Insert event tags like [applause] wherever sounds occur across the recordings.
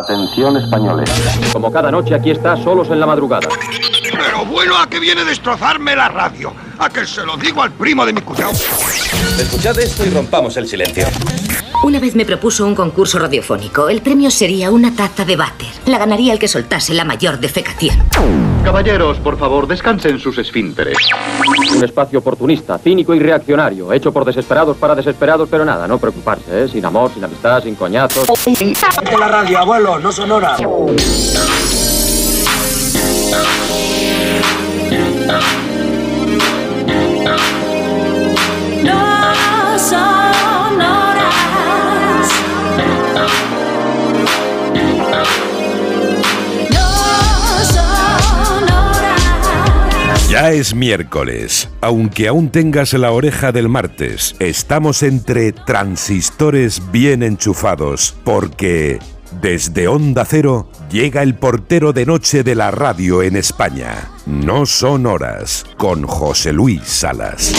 Atención españoles. Como cada noche aquí está, solos en la madrugada. Bueno, a que viene a destrozarme la radio. A que se lo digo al primo de mi cuñado. Escuchad esto y rompamos el silencio. Una vez me propuso un concurso radiofónico. El premio sería una taza de váter. La ganaría el que soltase la mayor defecación. Caballeros, por favor, descansen sus esfínteres. Un espacio oportunista, cínico y reaccionario, hecho por desesperados para desesperados, pero nada, no preocuparse, ¿eh? Sin amor, sin amistad, sin coñazos. la radio, abuelo, no sonora. Ya es miércoles, aunque aún tengas la oreja del martes, estamos entre transistores bien enchufados, porque desde Onda Cero llega el portero de noche de la radio en España. No son horas, con José Luis Salas.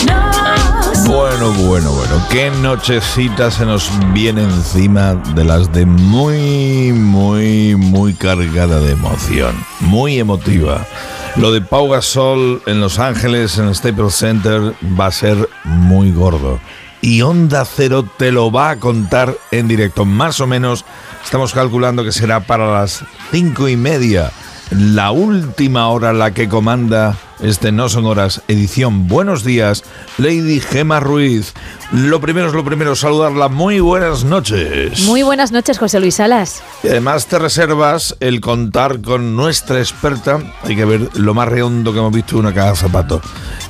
Bueno, bueno, bueno, qué nochecita se nos viene encima de las de muy, muy, muy cargada de emoción, muy emotiva. Lo de Pau Gasol en Los Ángeles, en el Staples Center, va a ser muy gordo. Y Onda Cero te lo va a contar en directo. Más o menos estamos calculando que será para las cinco y media. La última hora la que comanda este No Son Horas edición. Buenos días, Lady Gema Ruiz. Lo primero es lo primero, saludarla. Muy buenas noches. Muy buenas noches, José Luis Salas. Y además te reservas el contar con nuestra experta. Hay que ver lo más redondo que hemos visto una caja de zapatos.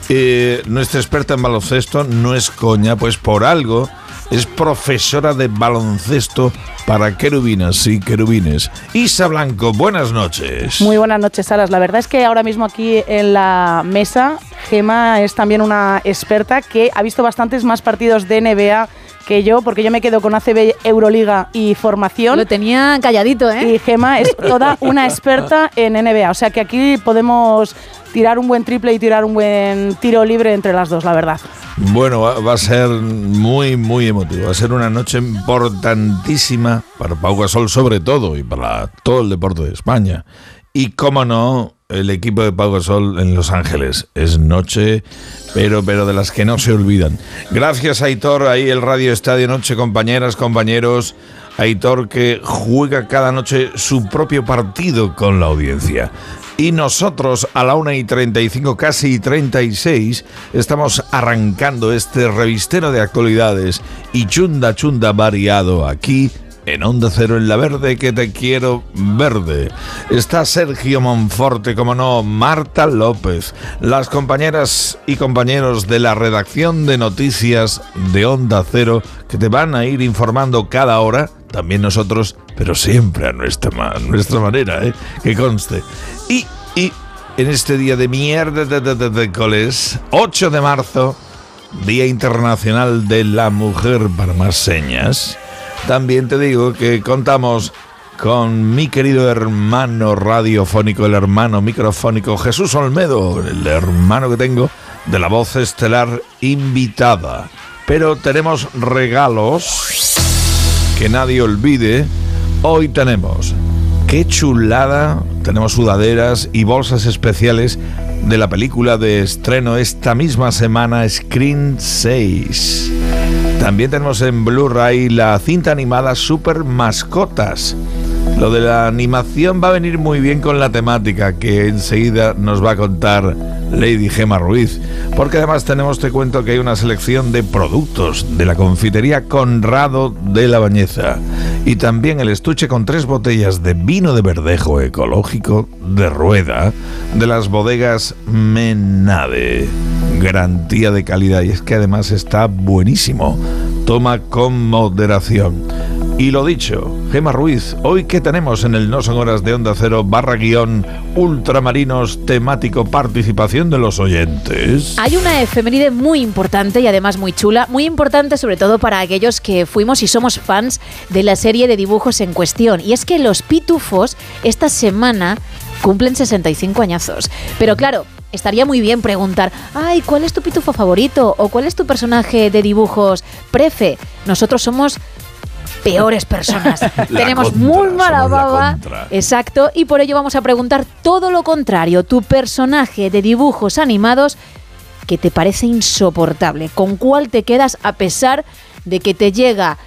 Eh, nuestra experta en baloncesto no es coña, pues por algo es profesora de baloncesto para querubinas y querubines. Isa Blanco, buenas noches. Muy buenas noches, Salas. La verdad es que ahora mismo aquí en la mesa, Gema es también una experta que ha visto bastantes más partidos de NBA que yo, porque yo me quedo con ACB, Euroliga y formación. Lo tenía calladito, ¿eh? Y Gema es toda una experta en NBA. O sea que aquí podemos tirar un buen triple y tirar un buen tiro libre entre las dos, la verdad. Bueno, va, a ser muy, muy emotivo. Va a ser una noche importantísima para Pau Gasol sobre todo y para todo el deporte de España. Y cómo no, el equipo de Pau Gasol en Los Ángeles. Es noche, pero, pero de las que no se olvidan. Gracias, Aitor. Ahí el Radio Estadio Noche, compañeras, compañeros. Aitor que juega cada noche su propio partido con la audiencia. Y nosotros a la 1 y 35, casi 36, estamos arrancando este revistero de actualidades y chunda chunda variado aquí en Onda Cero en la Verde que te quiero verde. Está Sergio Monforte, como no, Marta López, las compañeras y compañeros de la redacción de noticias de Onda Cero que te van a ir informando cada hora, también nosotros, pero siempre a nuestra, ma- nuestra manera, ¿eh? que conste. Y, y en este día de mierda de, de, de, de coles, 8 de marzo, Día Internacional de la Mujer para más señas, también te digo que contamos con mi querido hermano radiofónico, el hermano microfónico Jesús Olmedo, el hermano que tengo de la voz estelar invitada. Pero tenemos regalos que nadie olvide. Hoy tenemos, qué chulada, tenemos sudaderas y bolsas especiales de la película de estreno esta misma semana, Screen 6. También tenemos en Blu-ray la cinta animada Super Mascotas. Lo de la animación va a venir muy bien con la temática que enseguida nos va a contar Lady Gema Ruiz. Porque además tenemos, te cuento, que hay una selección de productos de la confitería Conrado de la Bañeza. Y también el estuche con tres botellas de vino de verdejo ecológico de rueda de las bodegas Menade. Garantía de calidad y es que además está buenísimo. Toma con moderación. Y lo dicho, Gema Ruiz, hoy que tenemos en el No Son Horas de Onda Cero barra guion ultramarinos temático participación de los oyentes. Hay una efeméride muy importante y además muy chula, muy importante sobre todo para aquellos que fuimos y somos fans de la serie de dibujos en cuestión. Y es que los pitufos esta semana cumplen 65 añazos. Pero claro, estaría muy bien preguntar, ay, ¿cuál es tu pitufo favorito? ¿O cuál es tu personaje de dibujos prefe? Nosotros somos peores personas. [laughs] Tenemos contra, muy mala baba. Exacto. Y por ello vamos a preguntar todo lo contrario. Tu personaje de dibujos animados que te parece insoportable. ¿Con cuál te quedas a pesar de que te llega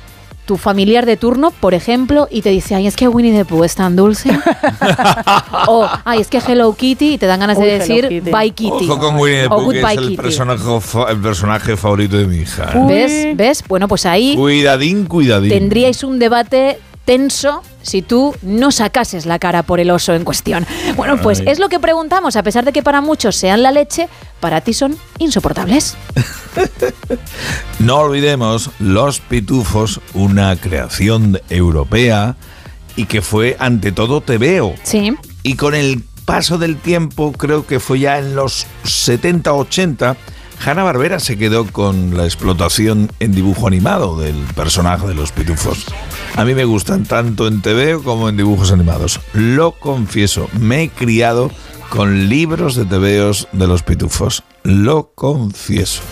tu familiar de turno, por ejemplo, y te dice, ay, es que Winnie the Pooh es tan dulce? [laughs] o, ay, es que Hello Kitty, y te dan ganas Uy, de decir, Kitty. bye Kitty. Ojo con Winnie the o Pooh, que es Goodbye el Kitty. personaje, el personaje favorito de mi hija. ¿eh? ¿Ves? ¿Ves? Bueno, pues ahí Cuidadín, cuidadín. tendríais un debate tenso si tú no sacases la cara por el oso en cuestión. Bueno, pues Ay. es lo que preguntamos, a pesar de que para muchos sean la leche, para ti son insoportables. [laughs] No olvidemos Los Pitufos, una creación europea y que fue ante todo TVO. Sí. Y con el paso del tiempo, creo que fue ya en los 70, 80, Hanna Barbera se quedó con la explotación en dibujo animado del personaje de los pitufos. A mí me gustan tanto en TV como en dibujos animados. Lo confieso, me he criado con libros de TVOs de los pitufos. Lo confieso.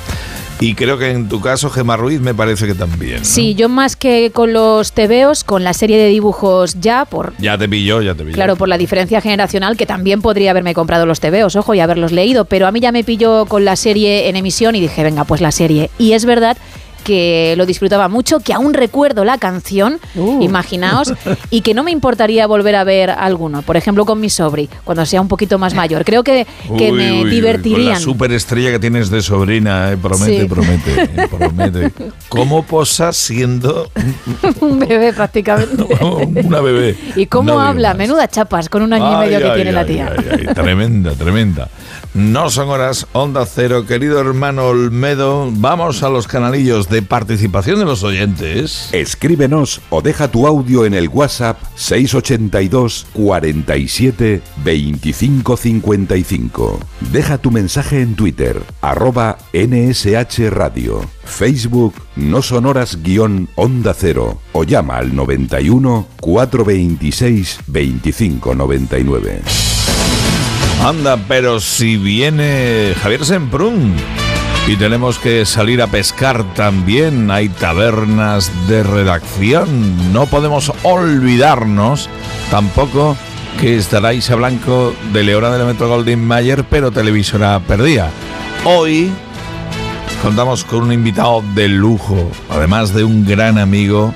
Y creo que en tu caso, Gemma Ruiz, me parece que también. ¿no? Sí, yo más que con los tebeos, con la serie de dibujos ya, por Ya te pilló, ya te pilló. Claro, por la diferencia generacional, que también podría haberme comprado los tebeos, ojo, y haberlos leído, pero a mí ya me pilló con la serie en emisión y dije, venga, pues la serie. Y es verdad que lo disfrutaba mucho, que aún recuerdo la canción, Uh. imaginaos, y que no me importaría volver a ver alguno, por ejemplo con mi sobri, cuando sea un poquito más mayor. Creo que, que Uy, me uy, uy, Con divertirían. la superestrella que tienes de sobrina, eh, promete, Sí. promete, [laughs] eh, promete. ¿Cómo posas siendo un bebé prácticamente. [laughs] una bebé? ¿Y cómo habla? Menuda chapas con un año y Ay, medio que ay, tiene la ay, tía. ay, ay, tremenda, tremenda. No son horas, Onda Cero, querido hermano Olmedo. Vamos a los canalillos de participación de los oyentes. Escríbenos o deja tu audio en el WhatsApp 682 47 25 55. Deja tu mensaje en Twitter, arroba NSH Radio, Facebook No Sonoras guion Onda Cero o llama al 91 426 25 99. Anda, pero si viene Javier Semprún y tenemos que salir a pescar también, hay tabernas de redacción, no podemos olvidarnos tampoco que estará Isa Blanco de Leona del Metro Golden Mayer, pero televisora perdida. Hoy contamos con un invitado de lujo, además de un gran amigo,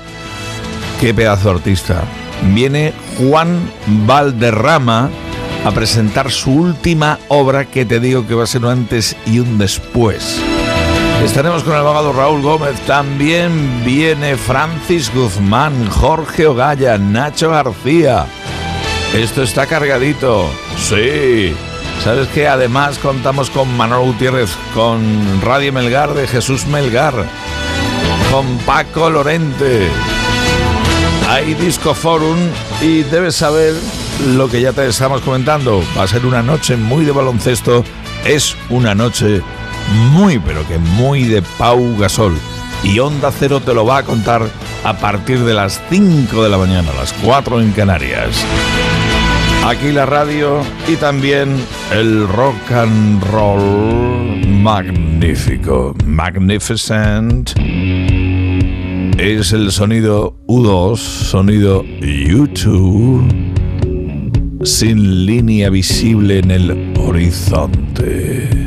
qué pedazo artista. Viene Juan Valderrama a presentar su última obra que te digo que va a ser un antes y un después. Estaremos con el abogado Raúl Gómez. También viene Francis Guzmán, Jorge Ogaya, Nacho García. Esto está cargadito. Sí. ¿Sabes que Además contamos con Manolo Gutiérrez, con Radio Melgar de Jesús Melgar, con Paco Lorente. Hay Disco Forum y debes saber lo que ya te estamos comentando. Va a ser una noche muy de baloncesto. Es una noche muy, pero que muy de Pau Gasol. Y Onda Cero te lo va a contar a partir de las 5 de la mañana, las 4 en Canarias. Aquí la radio y también el rock and roll magnífico, magnificent. Es el sonido U2, sonido YouTube, sin línea visible en el horizonte.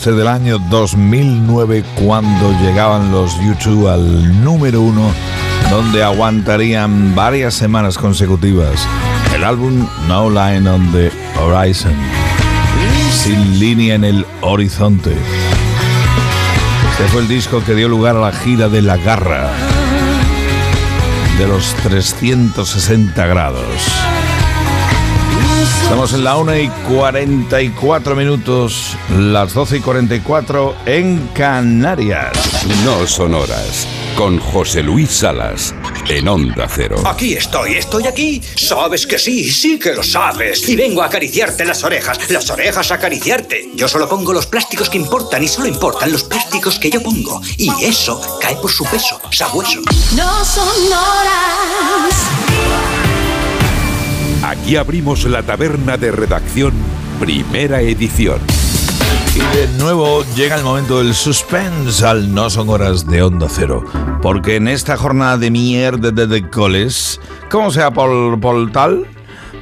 Este del año 2009 cuando llegaban los YouTube al número uno, donde aguantarían varias semanas consecutivas el álbum No Line on the Horizon, sin línea en el horizonte. Este fue el disco que dio lugar a la gira de La Garra, de los 360 grados. Estamos en la 1 y 44 minutos, las 12 y 44 en Canarias. No son horas. Con José Luis Salas en Onda Cero. Aquí estoy, estoy aquí. Sabes que sí, sí que lo sabes. Y vengo a acariciarte las orejas, las orejas a acariciarte. Yo solo pongo los plásticos que importan y solo importan los plásticos que yo pongo. Y eso cae por su peso, sabueso. No son horas. Aquí abrimos la taberna de redacción, primera edición. Y de nuevo llega el momento del suspense al No Son Horas de Onda Cero. Porque en esta jornada de mierda de, de coles, ¿cómo sea por, por tal?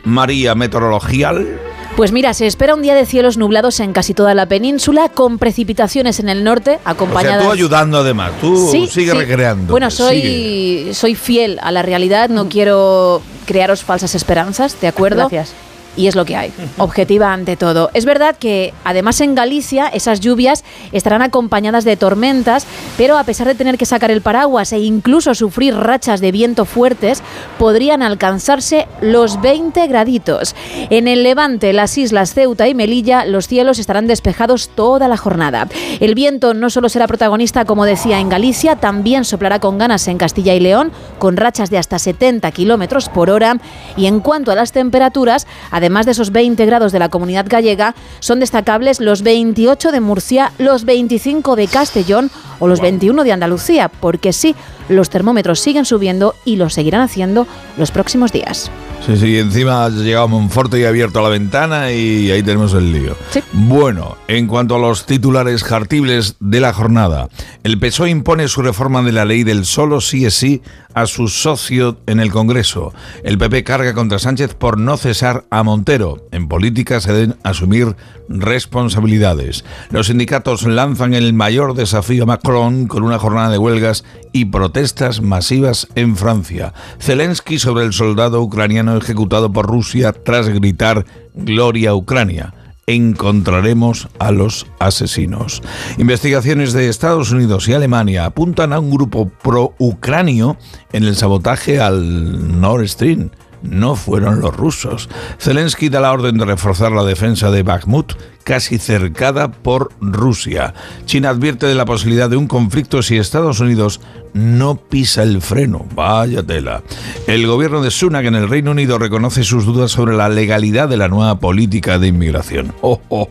María Meteorologial. Pues mira, se espera un día de cielos nublados en casi toda la península, con precipitaciones en el norte, O sea, acompañadas... tú ayudando además, tú Sí, sigue sí. recreando. Bueno, soy, soy fiel a la realidad, no quiero crearos falsas esperanzas, ¿de acuerdo? Gracias. Y es lo que hay, objetiva ante todo. Es verdad que además en Galicia esas lluvias estarán acompañadas de tormentas, pero a pesar de tener que sacar el paraguas e incluso sufrir rachas de viento fuertes, podrían alcanzarse los 20 graditos. En el levante, las islas Ceuta y Melilla, los cielos estarán despejados toda la jornada. El viento no solo será protagonista, como decía, en Galicia, también soplará con ganas en Castilla y León, con rachas de hasta 70 kilómetros por hora. Y en cuanto a las temperaturas, además de esos 20 grados de la comunidad gallega, son destacables los 28 de Murcia, los 25 de Castellón o los 21 de Andalucía, porque sí, los termómetros siguen subiendo y lo seguirán haciendo los próximos días. Sí, sí, encima ha llegado Monforte y ha abierto la ventana y ahí tenemos el lío. Bueno, en cuanto a los titulares jartibles de la jornada, el PSOE impone su reforma de la ley del solo sí es sí a su socio en el Congreso. El PP carga contra Sánchez por no cesar a Montero. En política se deben asumir responsabilidades. Los sindicatos lanzan el mayor desafío a Macron con una jornada de huelgas y protestas masivas en Francia. Zelensky sobre el soldado ucraniano ejecutado por Rusia tras gritar Gloria Ucrania. Encontraremos a los asesinos. Investigaciones de Estados Unidos y Alemania apuntan a un grupo pro-ucranio en el sabotaje al Nord Stream. No fueron los rusos. Zelensky da la orden de reforzar la defensa de Bakhmut, casi cercada por Rusia. China advierte de la posibilidad de un conflicto si Estados Unidos no pisa el freno. Vaya tela. El gobierno de Sunak en el Reino Unido reconoce sus dudas sobre la legalidad de la nueva política de inmigración. Oh, oh.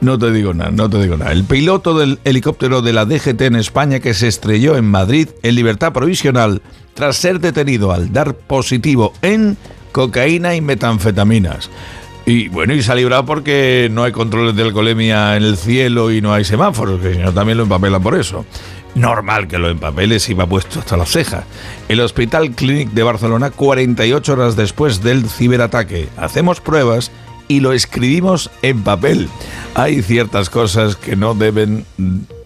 No te digo nada, no te digo nada. El piloto del helicóptero de la DGT en España que se estrelló en Madrid en libertad provisional tras ser detenido al dar positivo en cocaína y metanfetaminas. Y bueno, y se ha librado porque no hay controles de alcoholemia en el cielo y no hay semáforos, que si no también lo empapelan por eso. Normal que lo empapeles y va puesto hasta las cejas. El Hospital Clínic de Barcelona, 48 horas después del ciberataque. Hacemos pruebas y lo escribimos en papel. Hay ciertas cosas que no deben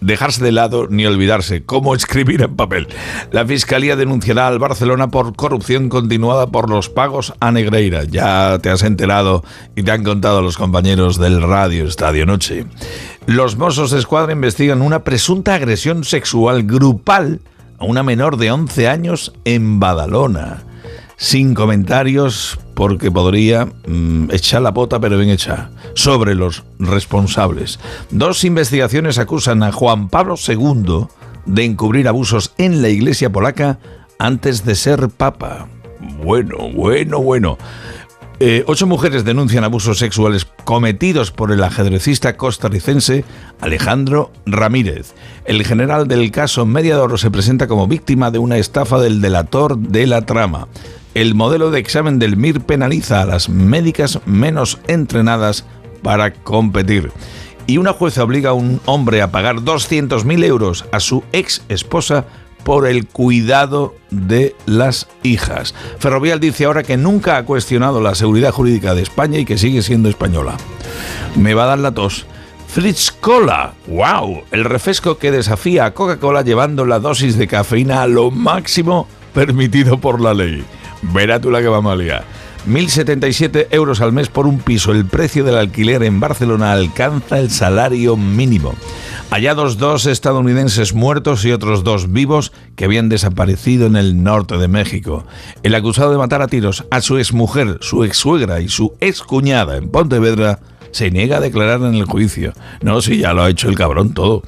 dejarse de lado ni olvidarse, como escribir en papel. La Fiscalía denunciará al Barcelona por corrupción continuada por los pagos a Negreira. Ya te has enterado y te han contado los compañeros del Radio Estadio Noche. Los Mossos de Escuadra investigan una presunta agresión sexual grupal a una menor de 11 años en Badalona. Sin comentarios, porque podría mm, echar la pota, pero bien hecha, sobre los responsables. Dos investigaciones acusan a Juan Pablo II de encubrir abusos en la iglesia polaca antes de ser papa. Bueno, bueno, bueno. Eh, ocho mujeres denuncian abusos sexuales cometidos por el ajedrecista costarricense Alejandro Ramírez. El general del caso Mediador se presenta como víctima de una estafa del delator de la trama. El modelo de examen del MIR penaliza a las médicas menos entrenadas para competir. Y una jueza obliga a un hombre a pagar 200.000 euros a su ex esposa por el cuidado de las hijas. Ferrovial dice ahora que nunca ha cuestionado la seguridad jurídica de España y que sigue siendo española. Me va a dar la tos. Fritz Cola. ¡Wow! El refresco que desafía a Coca-Cola llevando la dosis de cafeína a lo máximo permitido por la ley. Verá tú la que vamos a liar. 1.077 euros al mes por un piso. El precio del alquiler en Barcelona alcanza el salario mínimo. Hallados dos estadounidenses muertos y otros dos vivos que habían desaparecido en el norte de México. El acusado de matar a tiros a su exmujer, su exsuegra y su excuñada en Pontevedra se niega a declarar en el juicio. No, si ya lo ha hecho el cabrón todo.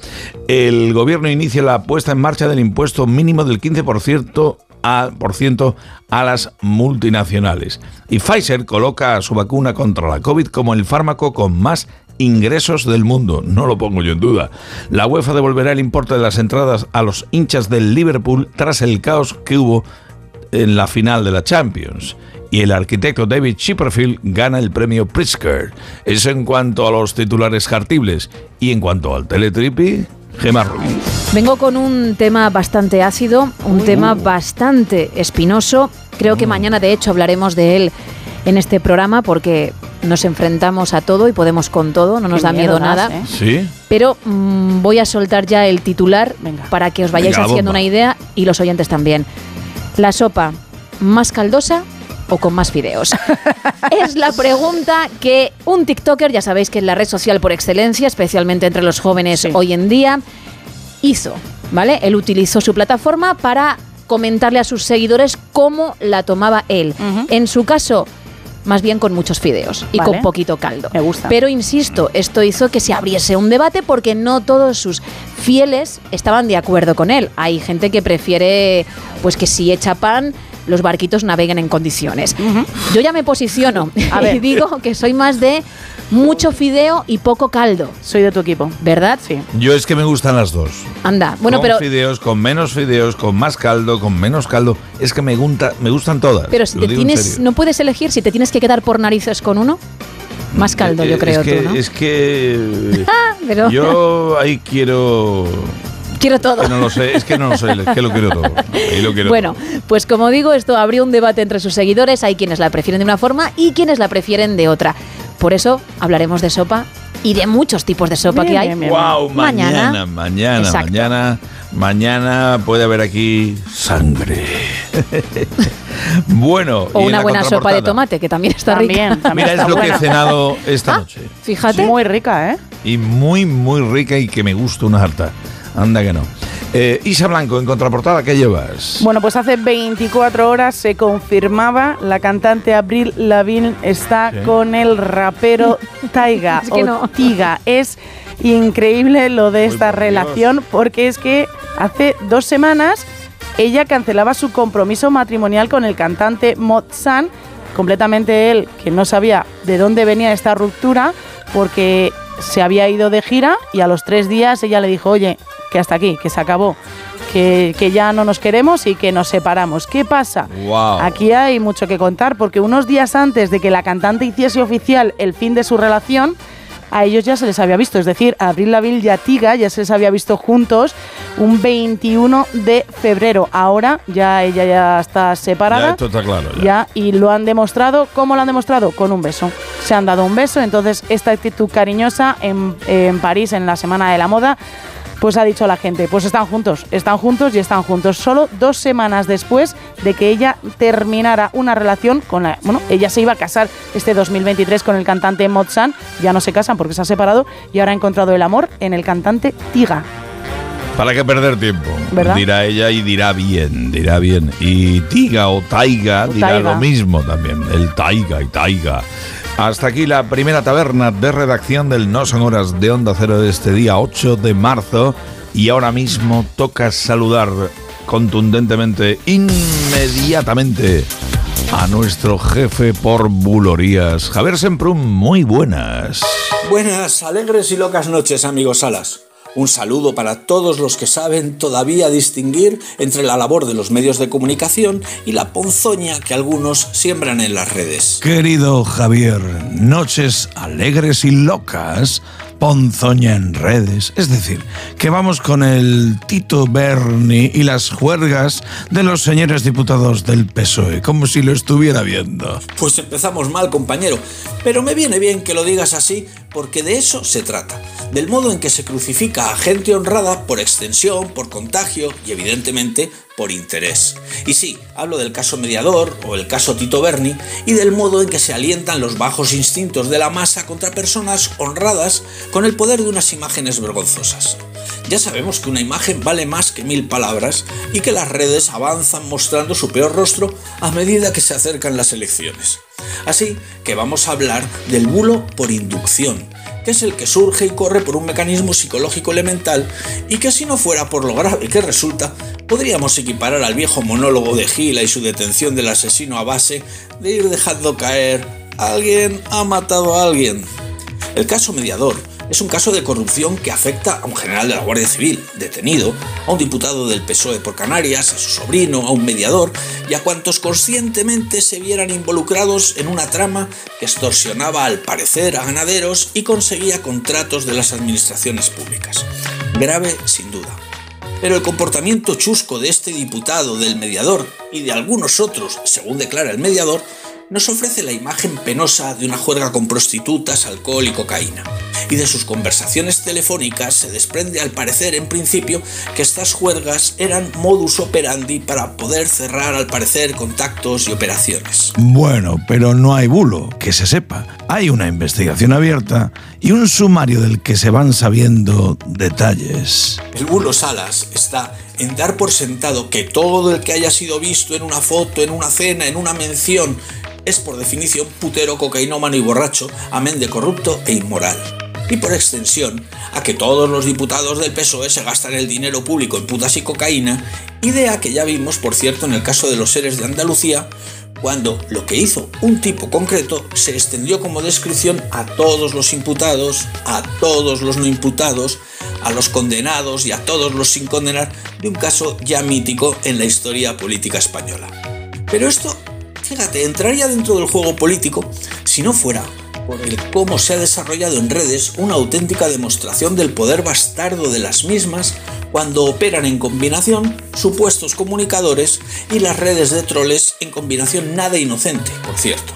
El gobierno inicia la puesta en marcha del impuesto mínimo del 15% a, por ciento a las multinacionales. Y Pfizer coloca su vacuna contra la COVID como el fármaco con más ingresos del mundo, no lo pongo yo en duda. La UEFA devolverá el importe de las entradas a los hinchas del Liverpool tras el caos que hubo en la final de la Champions. Y el arquitecto David Chipperfield gana el premio Pritzker. Eso en cuanto a los titulares cartibles. Y en cuanto al teletripi, Gemma Rubí. Vengo con un tema bastante ácido, un tema bastante espinoso. Creo que mañana, de hecho, hablaremos de él en este programa porque nos enfrentamos a todo y podemos con todo, no nos Qué da miedo, miedo das, nada. ¿eh? Sí. Pero mm, voy a soltar ya el titular para que os vayáis Venga, haciendo bomba. una idea y los oyentes también. La sopa, ¿más caldosa o con más fideos? [laughs] es la pregunta que un TikToker, ya sabéis que es la red social por excelencia, especialmente entre los jóvenes hoy en día, hizo, ¿vale? Él utilizó su plataforma para comentarle a sus seguidores cómo la tomaba él. En su caso, más bien con muchos fideos y Vale. con poquito caldo. Me gusta. Pero insisto, esto hizo que se abriese un debate porque no todos sus fieles estaban de acuerdo con él. Hay gente que prefiere, pues que si echa pan, los barquitos naveguen en condiciones. Yo ya me posiciono A [laughs] ver. y digo que soy más de mucho fideo y poco caldo. Soy de tu equipo. ¿Verdad? Sí. Yo es que me gustan las dos. Anda, bueno, con pero fideos, con menos fideos, con más caldo, con menos caldo. Es que me, gunta- me gustan todas. pero si lo te tienes, no puedes elegir si te tienes que quedar por narices con uno. Más caldo, Eh, yo es creo que, tú, ¿no? Es que Ah, [laughs] pero yo ahí quiero... quiero todo. que no lo sé, es que no lo sé, es que lo quiero todo. Ahí lo quiero Bueno, pues como digo, esto abrió un debate entre sus seguidores. Hay quienes la prefieren de una forma y quienes la prefieren de otra. Por eso hablaremos de sopa y de muchos tipos de sopa Bien, que hay. bien, bien. Wow, mañana, mañana, Exacto. mañana, mañana puede haber aquí sangre. [laughs] bueno, O y una buena sopa de tomate, que también está También, rica. también Mira, está es lo que he cenado esta Ah, noche. Fíjate. Muy rica, ¿eh? Y muy, muy rica y que me gusta una harta. Anda que no. Eh, Isa Blanco, en contraportada, ¿qué llevas? Bueno, pues hace 24 horas se confirmaba la cantante Abril Lavigne está Sí. con el rapero [laughs] Taiga Es que o no. Tiga. Es increíble lo de esta por relación porque es que hace dos semanas ella cancelaba su compromiso matrimonial con el cantante Mozan, completamente él que no sabía de dónde venía esta ruptura porque se había ido de gira y a los tres días ella le dijo, oye, que hasta aquí, que se acabó, que, que ya no nos queremos y que nos separamos. ¿Qué pasa? Wow. Aquí hay mucho que contar porque unos días antes de que la cantante hiciese oficial el fin de su relación, a ellos ya se les había visto, es decir, a Abril Lavigne y a Tiga ya se les había visto juntos un 21 de febrero. Ahora ya ella ya está separada. Ya esto está claro. ya. Ya, y lo han demostrado. ¿Cómo lo han demostrado? Con un beso. Se han dado un beso, entonces esta actitud cariñosa en, en París, en la Semana de la Moda, pues ha dicho la gente, pues están juntos, están juntos y están juntos. Solo dos semanas después de que ella terminara una relación con la... Bueno, ella se iba a casar este 2023 con el cantante Mozan, ya no se casan porque se ha separado y ahora ha encontrado el amor en el cantante Tiga. ¿Para qué perder tiempo? ¿Verdad? Dirá ella y dirá bien, dirá bien. Y Tiga o Taiga O dirá Taiga. lo mismo también. El Taiga y Taiga. Hasta aquí la primera taberna de redacción del No Son Horas de Onda Cero de este día 8 de marzo. Y ahora mismo toca saludar contundentemente, inmediatamente, a nuestro jefe por bulorías. Javier Semprum, muy buenas. Buenas, alegres y locas noches, amigos Salas. Un saludo para todos los que saben todavía distinguir entre la labor de los medios de comunicación y la ponzoña que algunos siembran en las redes. Querido Javier, noches alegres y locas, ponzoña en redes. Es decir, que vamos con el Tito Berni y las juergas de los señores diputados del PSOE, como si lo estuviera viendo. Pues empezamos mal, compañero, pero me viene bien que lo digas así porque de eso se trata, del modo en que se crucifica a gente honrada por extensión, por contagio y evidentemente por interés. Y sí, hablo del caso mediador o el caso Tito Berni y del modo en que se alientan los bajos instintos de la masa contra personas honradas con el poder de unas imágenes vergonzosas. Ya sabemos que una imagen vale más que mil palabras y que las redes avanzan mostrando su peor rostro a medida que se acercan las elecciones. Así que vamos a hablar del bulo por inducción, que es el que surge y corre por un mecanismo psicológico elemental y que si no fuera por lo grave que resulta, podríamos equiparar al viejo monólogo de Gila y su detención del asesino a base de ir dejando caer alguien ha matado a alguien. El caso mediador es un caso de corrupción que afecta a un general de la Guardia Civil, detenido, a un diputado del PSOE por Canarias, a su sobrino, a un mediador y a cuantos conscientemente se vieran involucrados en una trama que extorsionaba al parecer a ganaderos y conseguía contratos de las administraciones públicas. Grave, sin duda. Pero el comportamiento chusco de este diputado, del mediador y de algunos otros, según declara el mediador, nos ofrece la imagen penosa de una juerga con prostitutas, alcohol y cocaína. Y de sus conversaciones telefónicas se desprende al parecer en principio que estas juergas eran modus operandi para poder cerrar al parecer contactos y operaciones. Bueno, pero no hay bulo, que se sepa. Hay una investigación abierta y un sumario del que se van sabiendo detalles. El bulo Salas está en dar por sentado que todo el que haya sido visto en una foto, en una cena, en una mención, es por definición putero, cocainómano y borracho, amén de corrupto e inmoral. Y por extensión, a que todos los diputados del PSOE se gastan el dinero público en putas y cocaína, idea que ya vimos, por cierto, en el caso de los seres de Andalucía, cuando lo que hizo un tipo concreto se extendió como descripción a todos los imputados, a todos los no imputados, a los condenados y a todos los sin condenar de un caso ya mítico en la historia política española. Pero esto fíjate, entraría dentro del juego político si no fuera por el cómo se ha desarrollado en redes una auténtica demostración del poder bastardo de las mismas cuando operan en combinación supuestos comunicadores y las redes de troles en combinación nada inocente, por cierto.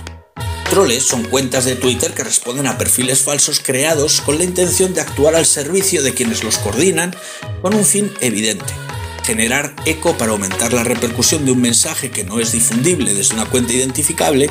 Troles son cuentas de Twitter que responden a perfiles falsos creados con la intención de actuar al servicio de quienes los coordinan con un fin evidente, generar eco para aumentar la repercusión de un mensaje que no es difundible desde una cuenta identificable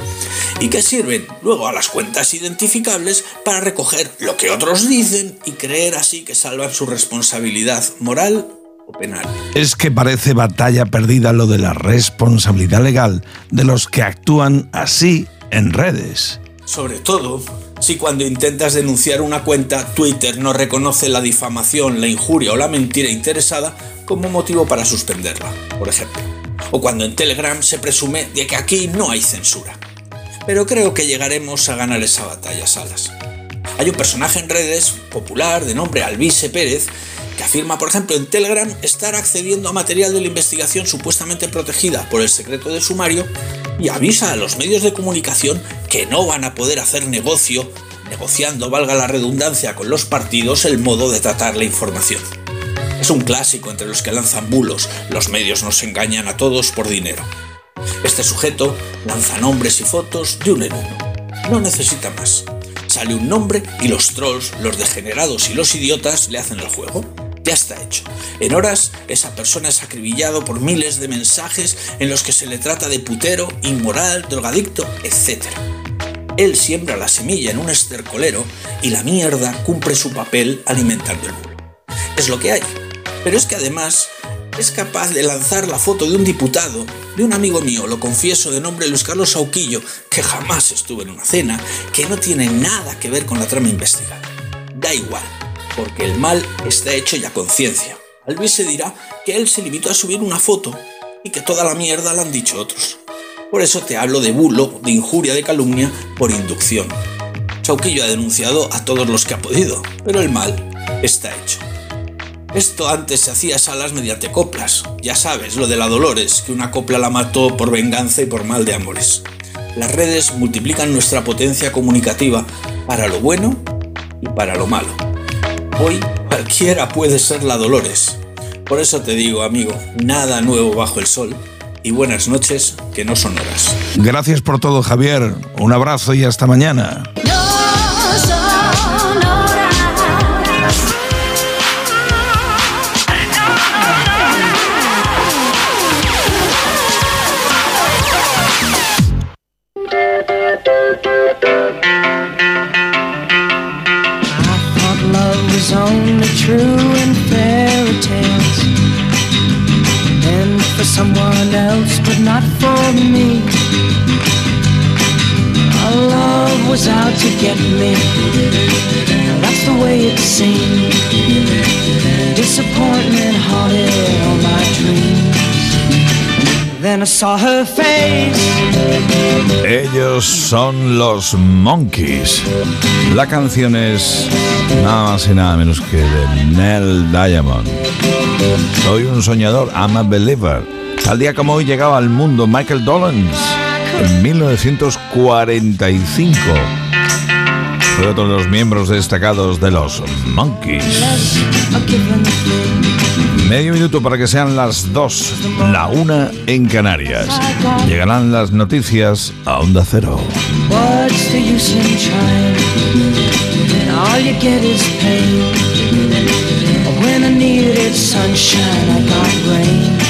y que sirven luego a las cuentas identificables para recoger lo que otros dicen y creer así que salvan su responsabilidad moral o penal. Es que parece batalla perdida lo de la responsabilidad legal de los que actúan así en redes. Sobre todo si cuando intentas denunciar una cuenta Twitter no reconoce la difamación, la injuria o la mentira interesada como motivo para suspenderla, por ejemplo. O cuando en Telegram se presume de que aquí no hay censura. Pero creo que llegaremos a ganar esa batalla, Salas. Hay un personaje en redes popular de nombre Alvise Pérez que afirma, por ejemplo, en Telegram estar accediendo a material de la investigación supuestamente protegida por el secreto de sumario y avisa a los medios de comunicación que no van a poder hacer negocio, negociando, valga la redundancia, con los partidos el modo de tratar la información. Es un clásico entre los que lanzan bulos, los medios nos engañan a todos por dinero. Este sujeto lanza nombres y fotos de uno en uno. No necesita más. Sale un nombre y los trolls, los degenerados y los idiotas le hacen el juego. Ya está hecho. En horas, esa persona es acribillado por miles de mensajes en los que se le trata de putero, inmoral, drogadicto, etc. Él siembra la semilla en un estercolero y la mierda cumple su papel alimentando el bulo. Es lo que hay. Pero es que además es capaz de lanzar la foto de un diputado, de un amigo mío, lo confieso, de nombre Luis Carlos Sauquillo, que jamás estuvo en una cena, que no tiene nada que ver con la trama investigada. Da igual, porque el mal está hecho ya conciencia. Alvis se dirá que él se limitó a subir una foto y que toda la mierda la han dicho otros. Por eso te hablo de bulo, de injuria, de calumnia, por inducción. Sauquillo ha denunciado a todos los que ha podido, pero el mal está hecho. Esto antes se hacía salas mediante coplas. Ya sabes, lo de la Dolores, que una copla la mató por venganza y por mal de amores. Las redes multiplican nuestra potencia comunicativa para lo bueno y para lo malo. Hoy cualquiera puede ser la Dolores. Por eso te digo, amigo, nada nuevo bajo el sol y buenas noches que no son horas. Gracias por todo, Javier. Un abrazo y hasta mañana. Ellos son los Monkeys. La canción es nada más y nada menos que de Nell Diamond. Soy un soñador, I'm a believer. Tal día como hoy llegaba al mundo Michael Dolenz en 1945. Fue otro de los miembros destacados de los Monkeys. Medio minuto para que sean las dos, la una en Canarias. Llegarán las noticias a Onda Cero. When I needed sunshine, I got rain.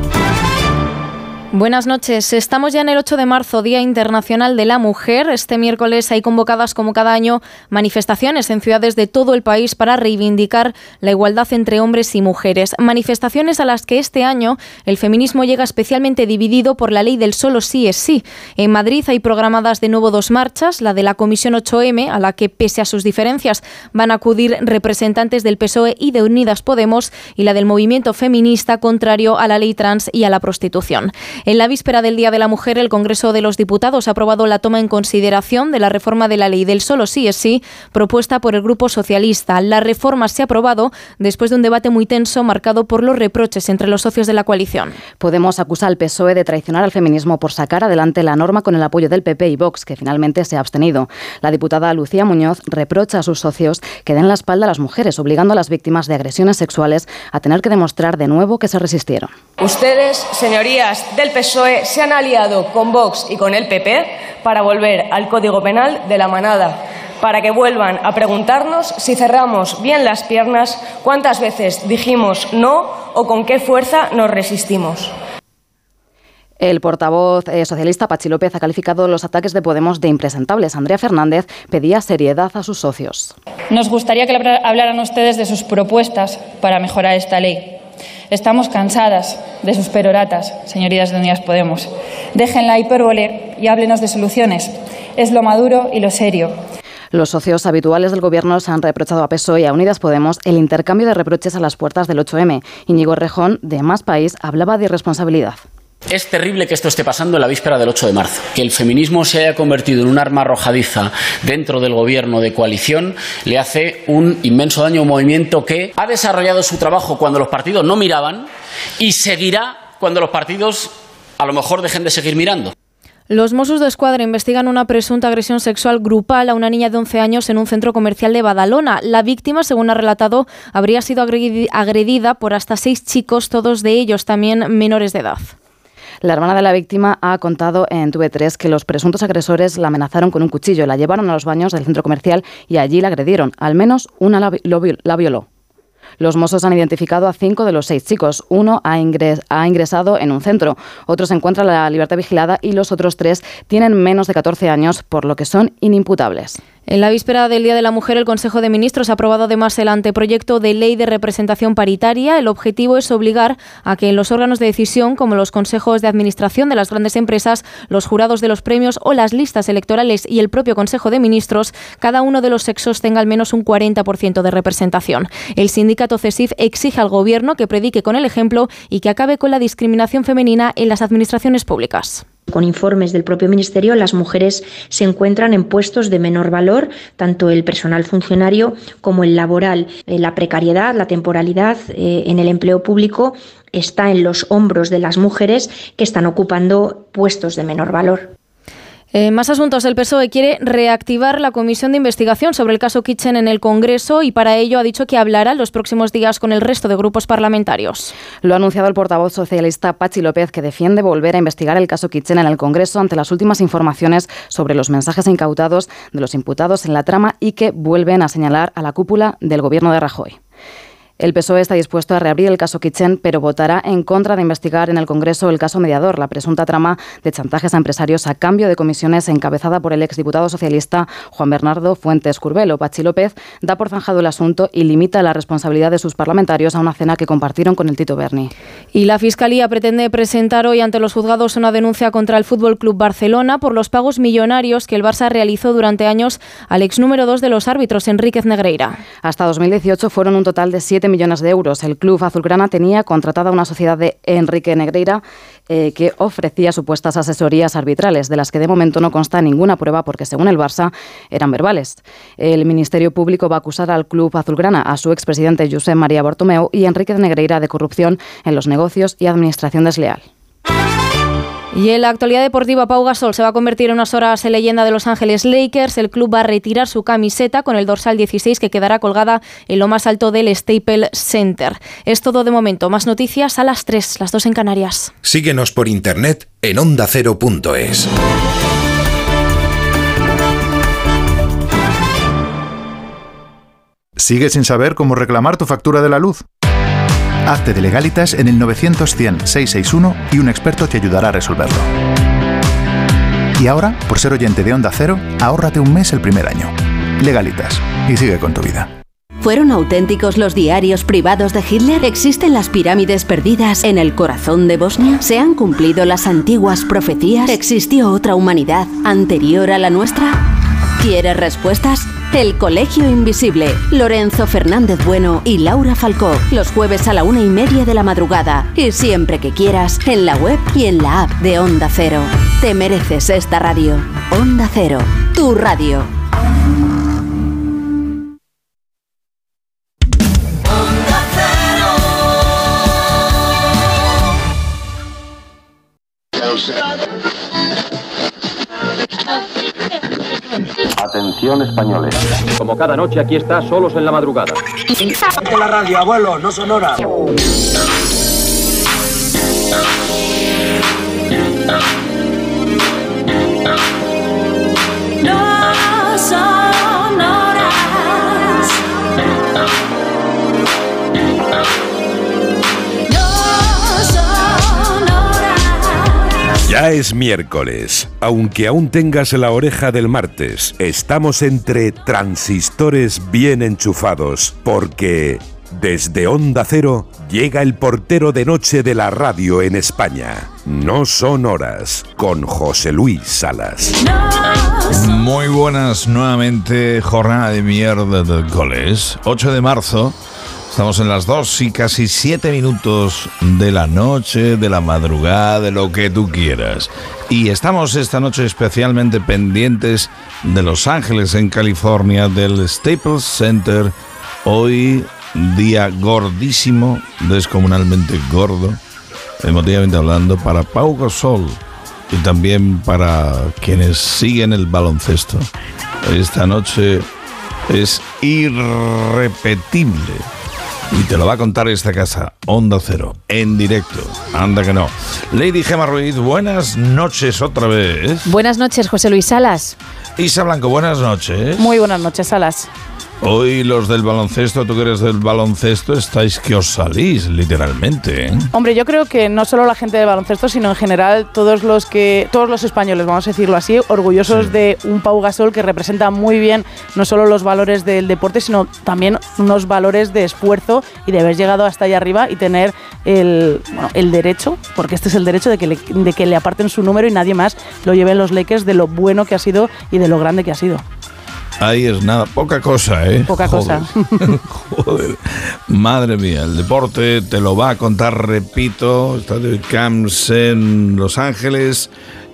Buenas noches. Estamos ya en el 8 de marzo, Día Internacional de la Mujer. Este miércoles hay convocadas, como cada año, manifestaciones en ciudades de todo el país para reivindicar la igualdad entre hombres y mujeres. Manifestaciones a las que este año el feminismo llega especialmente dividido por la ley del solo sí es sí. En Madrid hay programadas de nuevo dos marchas, la de la Comisión 8M, a la que, pese a sus diferencias, van a acudir representantes del PSOE y de Unidas Podemos, y la del movimiento feminista contrario a la ley trans y a la prostitución. En la víspera del Día de la Mujer, el Congreso de los Diputados ha aprobado la toma en consideración de la reforma de la ley del solo sí es sí, propuesta por el Grupo Socialista. La reforma se ha aprobado después de un debate muy tenso marcado por los reproches entre los socios de la coalición. Podemos acusar al PSOE de traicionar al feminismo por sacar adelante la norma con el apoyo del PP y Vox, que finalmente se ha abstenido. La diputada Lucía Muñoz reprocha a sus socios que den la espalda a las mujeres, obligando a las víctimas de agresiones sexuales a tener que demostrar de nuevo que se resistieron. Ustedes, señorías del PSOE, se han aliado con Vox y con el PP para volver al Código Penal de la manada, para que vuelvan a preguntarnos si cerramos bien las piernas, cuántas veces dijimos no o con qué fuerza nos resistimos. El portavoz eh, socialista Pachi López ha calificado los ataques de Podemos de impresentables. Andrea Fernández pedía seriedad a sus socios. Nos gustaría que hablaran ustedes de sus propuestas para mejorar esta ley. Estamos cansadas de sus peroratas, señorías de Unidas Podemos. Dejen la y háblenos de soluciones. Es lo maduro y lo serio. Los socios habituales del Gobierno se han reprochado a PSOE y a Unidas Podemos el intercambio de reproches a las puertas del 8M. Íñigo Rejón, de Más País, hablaba de irresponsabilidad. Es terrible que esto esté pasando en la víspera del 8 de marzo. Que el feminismo se haya convertido en un arma arrojadiza dentro del gobierno de coalición le hace un inmenso daño a un movimiento que ha desarrollado su trabajo cuando los partidos no miraban y seguirá cuando los partidos a lo mejor dejen de seguir mirando. Los Mossos de Escuadra investigan una presunta agresión sexual grupal a una niña de 11 años en un centro comercial de Badalona. La víctima, según ha relatado, habría sido agredida por hasta seis chicos, todos de ellos también menores de edad. La hermana de la víctima ha contado en TV3 que los presuntos agresores la amenazaron con un cuchillo, la llevaron a los baños del centro comercial y allí la agredieron. Al menos una la, la violó. Los mozos han identificado a cinco de los seis chicos. Uno ha, ha, ingresado en un centro, otro se encuentra en la libertad vigilada y los otros tres tienen menos de 14 años, por lo que son inimputables. En la víspera del Día de la Mujer, el Consejo de Ministros ha aprobado además el anteproyecto de ley de representación paritaria. El objetivo es obligar a que en los órganos de decisión, como los consejos de administración de las grandes empresas, los jurados de los premios o las listas electorales y el propio Consejo de Ministros, cada uno de los sexos tenga al menos un 40% de representación. El sindicato CESIF exige al Gobierno que predique con el ejemplo y que acabe con la discriminación femenina en las administraciones públicas. Con informes del propio Ministerio, las mujeres se encuentran en puestos de menor valor, tanto el personal funcionario como el laboral. Eh, la precariedad, la temporalidad eh, en el empleo público está en los hombros de las mujeres que están ocupando puestos de menor valor. Eh, más asuntos. El PSOE quiere reactivar la comisión de investigación sobre el caso Kitchen en el Congreso y para ello ha dicho que hablará los próximos días con el resto de grupos parlamentarios. Lo ha anunciado el portavoz socialista Pachi López, que defiende volver a investigar el caso Kitchen en el Congreso ante las últimas informaciones sobre los mensajes incautados de los imputados en la trama y que vuelven a señalar a la cúpula del gobierno de Rajoy. El PSOE está dispuesto a reabrir el caso Kitchen, pero votará en contra de investigar en el Congreso el caso mediador, la presunta trama de chantajes a empresarios a cambio de comisiones encabezada por el exdiputado socialista Juan Bernardo Fuentes Curbelo. Pachi López da por zanjado el asunto y limita la responsabilidad de sus parlamentarios a una cena que compartieron con el Tito Berni. Y la Fiscalía pretende presentar hoy ante los juzgados una denuncia contra el Fútbol Club Barcelona por los pagos millonarios que el Barça realizó durante años al ex número 2 de los árbitros, Enríquez Negreira. Hasta 2018 fueron un total de 7 millones de euros. El club azulgrana tenía contratada una sociedad de Enrique Negreira eh, que ofrecía supuestas asesorías arbitrales, de las que de momento no consta ninguna prueba porque, según el Barça, eran verbales. El Ministerio Público va a acusar al club azulgrana, a su expresidente Josep María Bartomeu y Enrique Negreira de corrupción en los negocios y administración desleal. Y en la actualidad deportiva, Pau Gasol se va a convertir en unas horas en leyenda de Los Ángeles Lakers. El club va a retirar su camiseta con el dorsal 16 que quedará colgada en lo más alto del Staples Center. Es todo de momento. Más noticias a las 3, las 2 en Canarias. Síguenos por internet en ondacero.es. ¿Sigues sin saber cómo reclamar tu factura de la luz? Hazte de legalitas en el 900-100-661 y un experto te ayudará a resolverlo. Y ahora, por ser oyente de Onda Cero, ahórrate un mes el primer año. Legalitas. Y sigue con tu vida. ¿Fueron auténticos los diarios privados de Hitler? ¿Existen las pirámides perdidas en el corazón de Bosnia? ¿Se han cumplido las antiguas profecías? ¿Existió otra humanidad anterior a la nuestra? ¿Quieres respuestas? El Colegio Invisible, Lorenzo Fernández Bueno y Laura Falcó, los jueves a la una y media de la madrugada y siempre que quieras en la web y en la app de Onda Cero. Te mereces esta radio. Onda Cero, tu radio. Atención españoles. Como cada noche aquí está Solos en la Madrugada. Ponte la radio, abuelo, no son Ya es miércoles. Aunque aún tengas la oreja del martes, estamos entre transistores bien enchufados, porque desde Onda Cero llega el portero de noche de la radio en España. No son horas, con José Luis Salas. Muy buenas nuevamente, jornada de mierda del coles. 8 de marzo, estamos en las 2 y casi 7 minutos de la noche, de la madrugada, de lo que tú quieras. Y estamos esta noche especialmente pendientes de Los Ángeles, en California, del Staples Center. Hoy, día gordísimo, descomunalmente gordo, emotivamente hablando, para Pau Gasol y también para quienes siguen el baloncesto. Esta noche es irrepetible. Y te lo va a contar esta casa, Onda Cero, en directo. Anda que no. Lady Gemma Ruiz, buenas noches otra vez. Buenas noches, José Luis Salas. Isa Blanco, buenas noches. Muy buenas noches, Salas. Hoy los del baloncesto, tú que eres del baloncesto, estáis que os salís, literalmente. ¿eh? Hombre, yo creo que no solo la gente del baloncesto, sino en general todos los que todos los españoles, vamos a decirlo así, orgullosos de un Pau Gasol que representa muy bien no solo los valores del deporte, sino también unos valores de esfuerzo y de haber llegado hasta allá arriba y tener el, bueno, el derecho, porque este es el derecho de que, le, de que le aparten su número y nadie más lo lleve en los Lakers de lo bueno que ha sido y de lo grande que ha sido. Ahí es nada, poca cosa, ¿eh? Poca cosa. [laughs] Joder. Madre mía, el deporte te lo va a contar, repito, Estadio Camps en Los Ángeles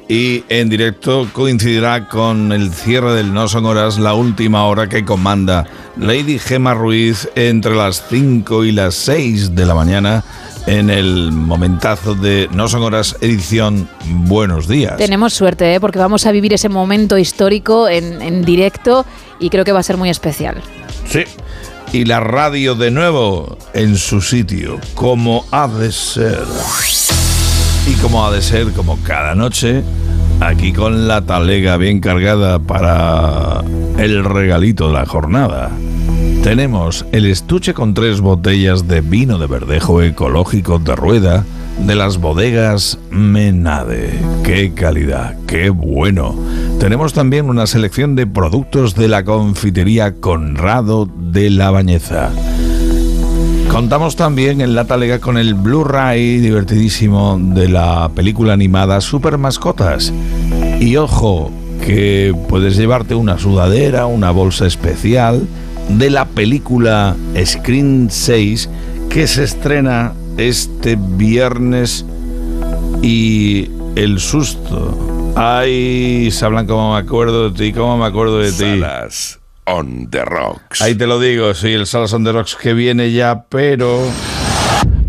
y en directo coincidirá con el cierre del No Son Horas, la última hora que comanda Lady Gema Ruiz entre las 5 y las 6 de la mañana en el momentazo de No son horas edición Buenos días. Tenemos suerte, ¿eh? porque vamos a vivir ese momento histórico en, en directo y creo que va a ser muy especial. Sí. Y la radio de nuevo en su sitio, como ha de ser. Y como ha de ser, como cada noche, aquí con la talega bien cargada para el regalito de la jornada. Tenemos el estuche con tres botellas de vino de verdejo ecológico de rueda de las bodegas Menade. ¡Qué calidad! ¡Qué bueno! Tenemos también una selección de productos de la confitería Conrado de la Bañeza. Contamos también en la talega con el Blu-ray divertidísimo de la película animada Super Mascotas. Y ojo, que puedes llevarte una sudadera, una bolsa especial de la película Screen 6 que se estrena este viernes y el susto. Ay, Sablan, cómo me acuerdo de ti, cómo me acuerdo de ti. Salas on the rocks. Ahí te lo digo, sí, el Salas on the Rocks que viene ya, pero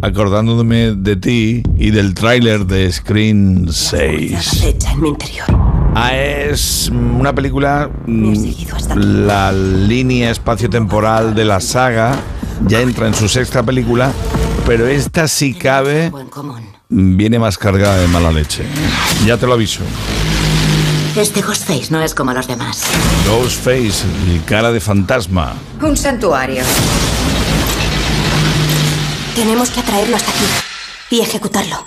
acordándome de ti y del tráiler de Screen 6. en mi interior. Ah, es una película, mm, la línea espacio-temporal de la saga, ya entra en su sexta película, pero esta si cabe viene más cargada de mala leche. Ya te lo aviso. Este Ghostface no es como los demás. Ghostface, el cara de fantasma. Un santuario. Tenemos que atraerlo hasta aquí y ejecutarlo.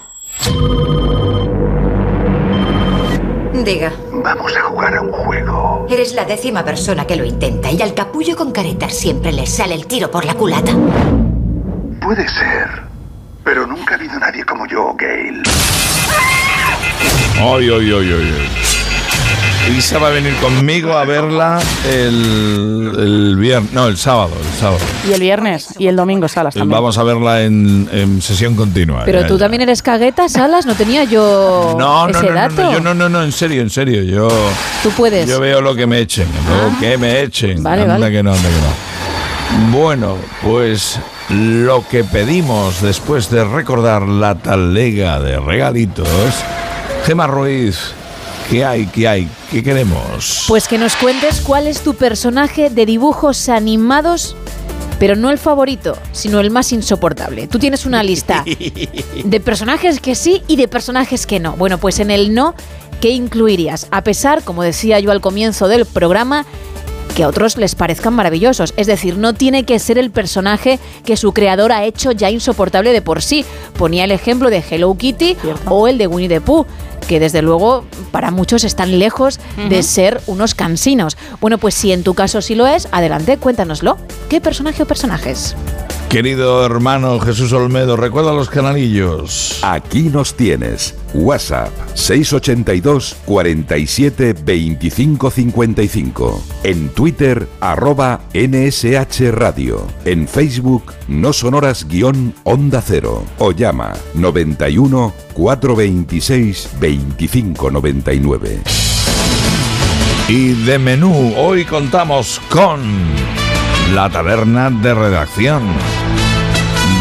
Diga. Vamos a jugar a un juego. Eres la décima persona que lo intenta y al capullo con caretas siempre le sale el tiro por la culata. Puede ser. Pero nunca ha habido nadie como yo, Gail. Ay, ay, ay, ay, ay. Isa va a venir conmigo a verla el, el viernes, no, el sábado, el sábado. Y el viernes y el domingo salas también. Vamos a verla en, en sesión continua. Pero Ya, tú ya. también eres cagueta, Salas, no tenía yo No, no, ese no, no, dato. no, yo no, no, no, en serio, en serio, yo... Tú puedes. Yo veo lo que me echen, lo que me echen. Vale, anda vale. que no, anda que no. Bueno, pues lo que pedimos después de recordar la talega de regalitos, Gema Ruiz, ¿qué hay, qué hay, qué queremos? Pues que nos cuentes cuál es tu personaje de dibujos animados, pero no el favorito, sino el más insoportable. Tú tienes una lista [laughs] de personajes que sí y de personajes que no. Bueno, pues en el no, ¿qué incluirías? A pesar, como decía yo al comienzo del programa, que a otros les parezcan maravillosos. Es decir, no tiene que ser el personaje que su creador ha hecho ya insoportable de por sí. Ponía el ejemplo de Hello Kitty o el de Winnie the Pooh, que desde luego para muchos están lejos de ser unos cansinos. Bueno, pues si en tu caso sí lo es, adelante, cuéntanoslo. ¿Qué personaje o personajes? Querido hermano Jesús Olmedo, recuerda los canalillos. Aquí nos tienes. WhatsApp 682 47 25 55. En Twitter, arroba NSH Radio. En Facebook, no sonoras guion Onda Cero. O llama 91 426 25 99. Y de menú, hoy contamos con la taberna de redacción.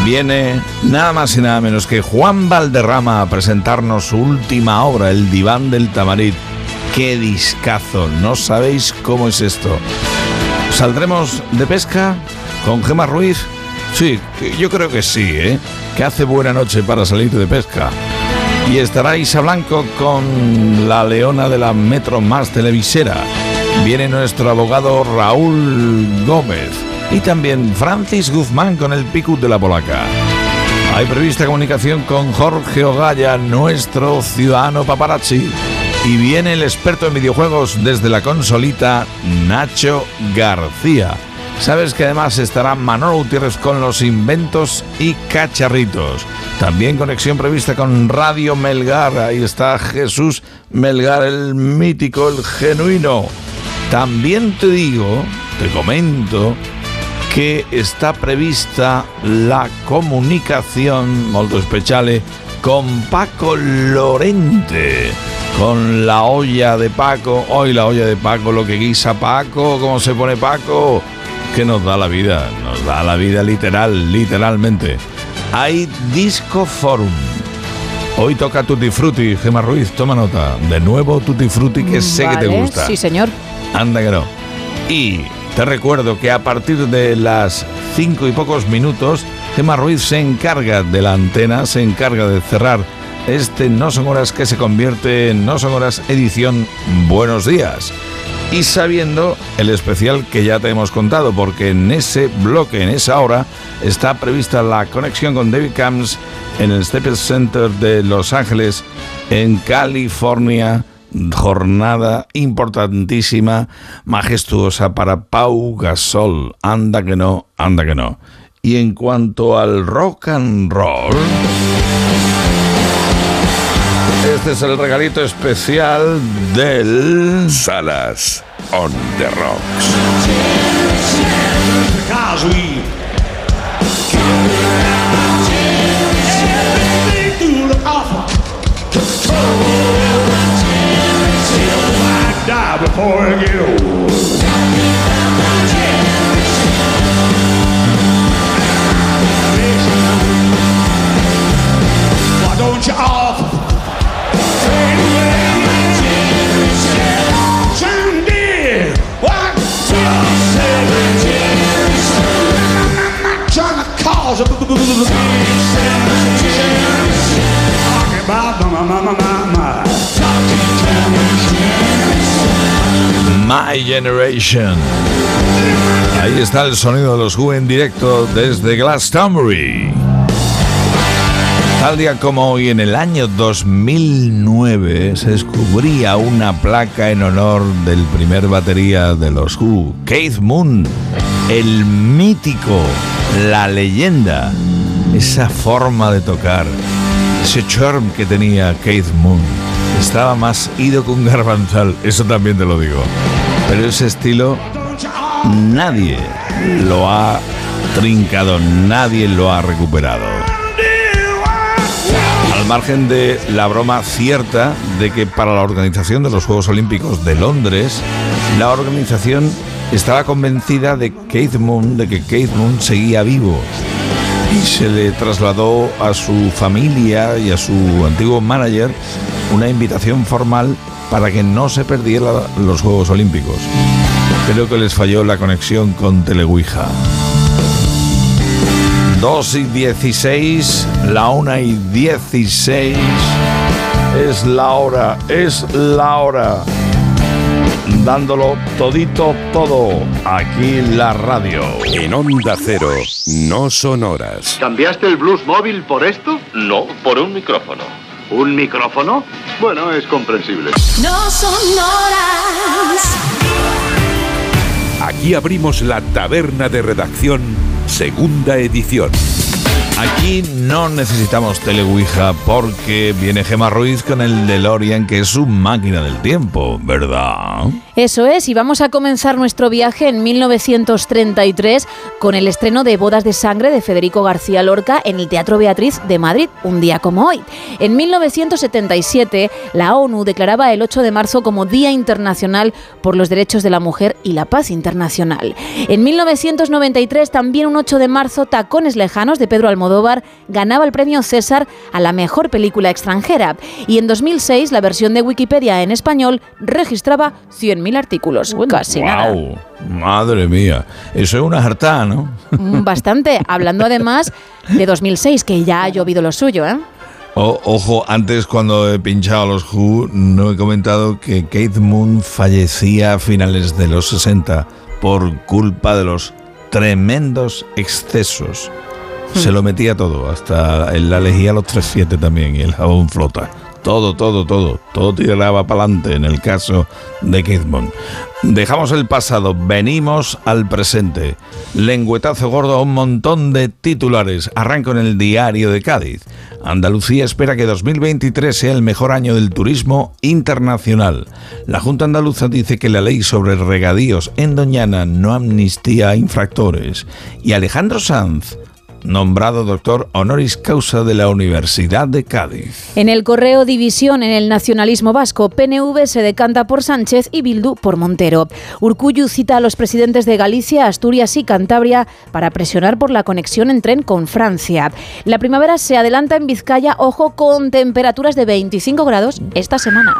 Viene nada más y nada menos que Juan Valderrama a presentarnos su última obra, El diván del tamarit. ¡Qué discazo! No sabéis cómo es esto. ¿Saldremos de pesca con Gema Ruiz? Sí, yo creo que sí, ¿eh? Que hace buena noche para salir de pesca. Y estará Isa Blanco con la leona de la Metro Más televisera. Viene nuestro abogado Raúl Gómez. Y también Francis Guzmán con el Picut de la Polaca. Hay prevista comunicación con Jorge Ogaya, nuestro ciudadano paparazzi. Y viene el experto en videojuegos desde la consolita, Nacho García. Sabes que además estará Manolo Gutiérrez con los inventos y cacharritos. También conexión prevista con Radio Melgar. Ahí está Jesús Melgar, el mítico, el genuino. También te digo, te comento, que está prevista la comunicación molto speciale con Paco Lorente. Con la olla de Paco, hoy la olla de Paco, lo que guisa Paco, cómo se pone Paco, que nos da la vida, nos da la vida literal, literalmente. hay Disco Forum. Hoy toca Tutti Frutti, Gema Ruiz, toma nota. De nuevo Tutti Frutti, que sé que te gusta. Sí, señor. Anda que no. Y te recuerdo que a partir de las cinco y pocos minutos, Gemma Ruiz se encarga de la antena, se encarga de cerrar este No Son Horas que se convierte en No Son Horas edición Buenos Días. Y sabiendo el especial que ya te hemos contado, porque en ese bloque, en esa hora, está prevista la conexión con David Camps en el Staples Center de Los Ángeles, en California jornada importantísima, majestuosa para Pau Gasol. Anda que no, anda que no. Y en cuanto al rock and roll, este es el regalito especial del Salas on the Rocks. for you. Generation. Ahí está el sonido de los Who en directo desde Glastonbury. Tal día como hoy, en el año 2009, se descubría una placa en honor del primer batería de los Who, Keith Moon, el mítico, la leyenda, esa forma de tocar, ese charm que tenía Keith Moon. Estaba más ido que un garbanzal, eso también te lo digo. Pero ese estilo nadie lo ha trincado, nadie lo ha recuperado. Al margen de la broma cierta de que para la organización de los Juegos Olímpicos de Londres, la organización estaba convencida de Keith de que Keith Moon seguía vivo. Y se le trasladó a su familia y a su antiguo manager una invitación formal para que no se perdiera los Juegos Olímpicos. Creo que les falló la conexión con Teleguija. 2 y 16, la 1 y 16. Es la hora, es la hora. Dándolo todito todo. Aquí la radio. En Onda Cero, no son horas. ¿Cambiaste el blues móvil por esto? No, por un micrófono. ¿Un micrófono? Bueno, es comprensible. No son horas. Aquí abrimos la taberna de redacción, segunda edición. Aquí no necesitamos Teleguija porque viene Gema Ruiz con el DeLorean que es su máquina del tiempo, ¿verdad? Eso es, y vamos a comenzar nuestro viaje en 1933 con el estreno de Bodas de Sangre de Federico García Lorca en el Teatro Beatriz de Madrid, un día como hoy. En 1977, la ONU declaraba el 8 de marzo como Día Internacional por los Derechos de la Mujer y la Paz Internacional. En 1993, también un 8 de marzo, Tacones Lejanos de Pedro Almodóvar ganaba el premio César a la mejor película extranjera. Y en 2006, la versión de Wikipedia en español registraba 100.000 artículos. Casi nada. ¡Wow! Madre mía, eso es una jartá, ¿no? Mm, Bastante. [laughs] Hablando además de 2006, que ya ha llovido lo suyo, ¿eh? O- ojo, antes cuando he pinchado a los Who, no he comentado que Keith Moon fallecía a finales de los 60 por culpa de los tremendos excesos. Se lo metía todo, hasta la lejía los 3-7 también y el jabón flota. Todo, todo, todo. Todo tiraba para adelante en el caso de Keith Moon. Dejamos el pasado, venimos al presente. Lengüetazo gordo a un montón de titulares. Arranco en el diario de Cádiz. Andalucía espera que 2023 sea el mejor año del turismo internacional. La Junta Andaluza dice que la ley sobre regadíos en Doñana no amnistía a infractores. Y Alejandro Sanz nombrado doctor honoris causa de la Universidad de Cádiz. En el correo división en el nacionalismo vasco, PNV se decanta por Sánchez y Bildu por Montero. Urcuyu cita a los presidentes de Galicia, Asturias y Cantabria para presionar por la conexión en tren con Francia. La primavera se adelanta en Vizcaya, ojo, con temperaturas de 25 grados esta semana.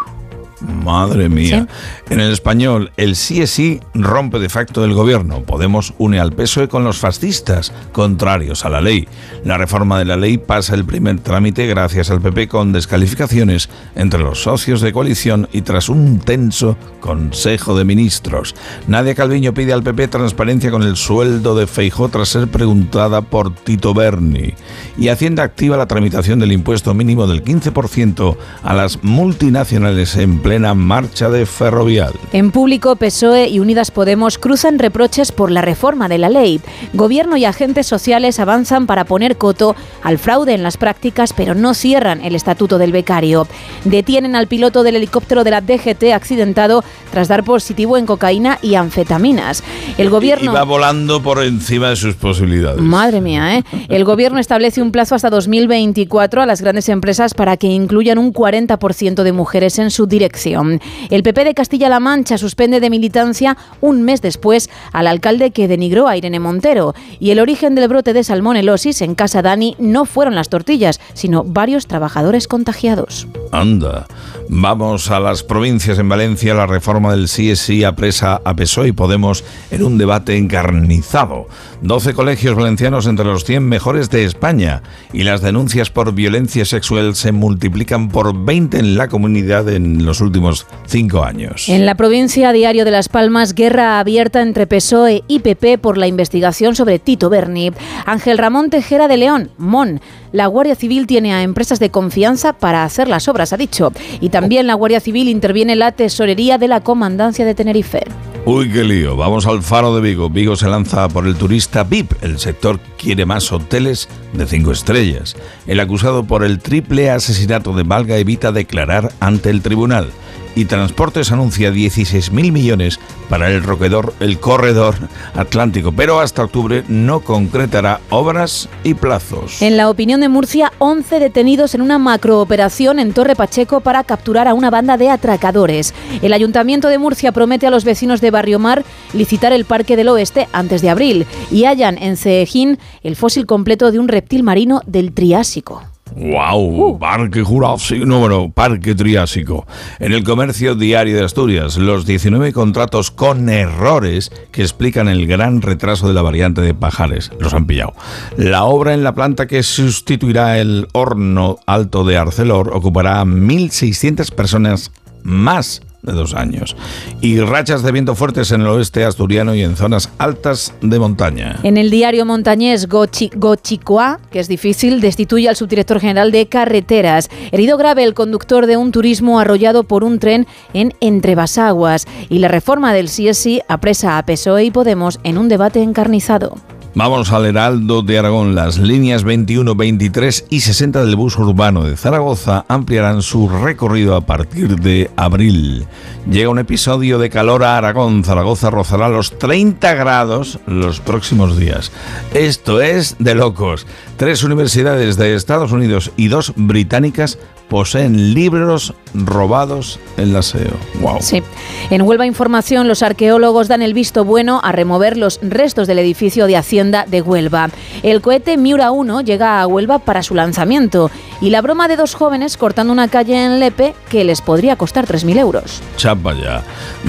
Madre mía. En el español, el sí es sí rompe de facto el gobierno. Podemos une al PSOE con los fascistas, contrarios a la ley. La reforma de la ley pasa el primer trámite gracias al PP con descalificaciones entre los socios de coalición y tras un tenso Consejo de Ministros. Nadia Calviño pide al PP transparencia con el sueldo de Feijó tras ser preguntada por Tito Berni. Y Hacienda activa la tramitación del impuesto mínimo del 15% a las multinacionales en plena marcha de ferrovial. En público, PSOE y Unidas Podemos cruzan reproches por la reforma de la ley. Gobierno y agentes sociales avanzan para poner coto al fraude en las prácticas, pero no cierran el estatuto del becario. Detienen al piloto del helicóptero de la DGT accidentado tras dar positivo en cocaína y anfetaminas. El gobierno... Va volando por encima de sus posibilidades. Madre mía, ¿eh? El gobierno establece un plazo hasta 2024 a las grandes empresas para que incluyan un 40% de mujeres en su dirección. El PP de Castilla-La Mancha suspende de militancia un mes después al alcalde que denigró a Irene Montero. Y el origen del brote de salmonelosis en Casa Dani no fueron las tortillas, sino varios trabajadores contagiados. Anda. Vamos a las provincias. En Valencia, la reforma del sí apresa a PSOE y Podemos en un debate encarnizado. 12 colegios valencianos entre los 100 mejores de España y las denuncias por violencia sexual se multiplican por 20 en la comunidad en los últimos cinco años. En la provincia Diario de Las Palmas, guerra abierta entre PSOE y PP por la investigación sobre Tito Berni. Ángel Ramón Tejera de León, MON. La Guardia Civil tiene a empresas de confianza para hacer las obras, ha dicho. Y también la Guardia Civil interviene en la tesorería de la Comandancia de Tenerife. Uy, qué lío. Vamos al faro de Vigo. Vigo se lanza por el turista VIP. El sector quiere más hoteles de cinco estrellas. El acusado por el triple asesinato de Valga evita declarar ante el tribunal y Transportes anuncia 16.000 millones para el, roquedor, el corredor atlántico, pero hasta octubre no concretará obras y plazos. En la opinión de Murcia, 11 detenidos en una macrooperación en Torre Pacheco para capturar a una banda de atracadores. El Ayuntamiento de Murcia promete a los vecinos de Barrio Mar licitar el Parque del Oeste antes de abril y hallan en Ceejín el fósil completo de un reptil marino del Triásico. ¡Wow! Parque Jurásico. No, bueno, Parque Triásico. En el comercio diario de Asturias, los 19 contratos con errores que explican el gran retraso de la variante de Pajares. Los han pillado. La obra en la planta que sustituirá el horno alto de Arcelor ocupará 1.600 personas más de dos años. Y rachas de viento fuertes en el oeste asturiano y en zonas altas de montaña. En el diario montañés Gochi, Gochicoa, que es difícil, destituye al subdirector general de carreteras. Herido grave el conductor de un turismo arrollado por un tren en Entrebasaguas. Y la reforma del CSI apresa a PSOE y Podemos en un debate encarnizado. Vamos al Heraldo de Aragón. Las líneas 21, 23 y 60 del bus urbano de Zaragoza ampliarán su recorrido a partir de abril. Llega un episodio de calor a Aragón. Zaragoza rozará los 30 grados los próximos días. Esto es de locos. Tres universidades de Estados Unidos y dos británicas poseen libros robados en la SEO. Wow. Sí. En Huelva Información, los arqueólogos dan el visto bueno a remover los restos del edificio de De Huelva. El cohete Miura 1 llega a Huelva para su lanzamiento y la broma de dos jóvenes cortando una calle en Lepe que les podría costar 3.000 euros. Chapa ya.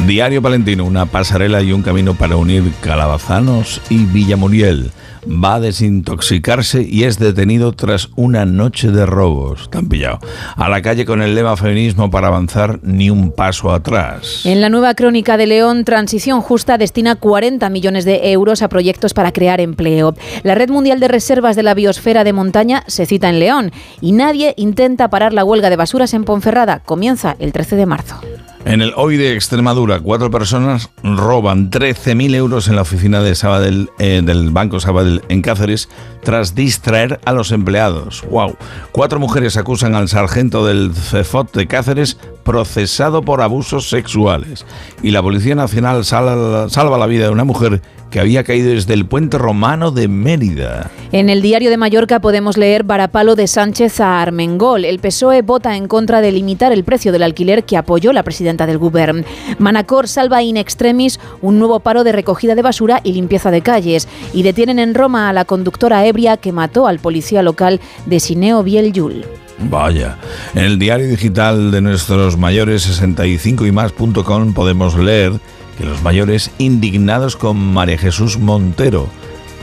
Diario Palentino, una pasarela y un camino para unir Calabazanos y Villamuriel va a desintoxicarse y es detenido tras una noche de robos. Tan pillado. A la calle con el lema feminismo para avanzar ni un paso atrás. En la nueva crónica de León, Transición Justa destina 40 millones de euros a proyectos para crear empleo. La Red Mundial de Reservas de la Biosfera de Montaña se cita en León y nadie intenta parar la huelga de basuras en Ponferrada. Comienza el 13 de marzo. En el hoy de Extremadura, cuatro personas roban 13.000 euros en la oficina de Sabadell, eh, del Banco Sabadell en Cáceres tras distraer a los empleados. ¡Wow! Cuatro mujeres acusan al sargento del CEFOT de Cáceres procesado por abusos sexuales. Y la Policía Nacional salva, salva la vida de una mujer que había caído desde el puente romano de Mérida. En el diario de Mallorca podemos leer Varapalo de Sánchez a Armengol. El PSOE vota en contra de limitar el precio del alquiler que apoyó la presidenta del Govern. Manacor salva in extremis un nuevo paro de recogida de basura y limpieza de calles. Y detienen en Roma a la conductora ebria que mató al policía local de Sineo Biel-Yul. Vaya, en el diario digital de nuestros mayores 65 y más.com podemos leer que los mayores indignados con María Jesús Montero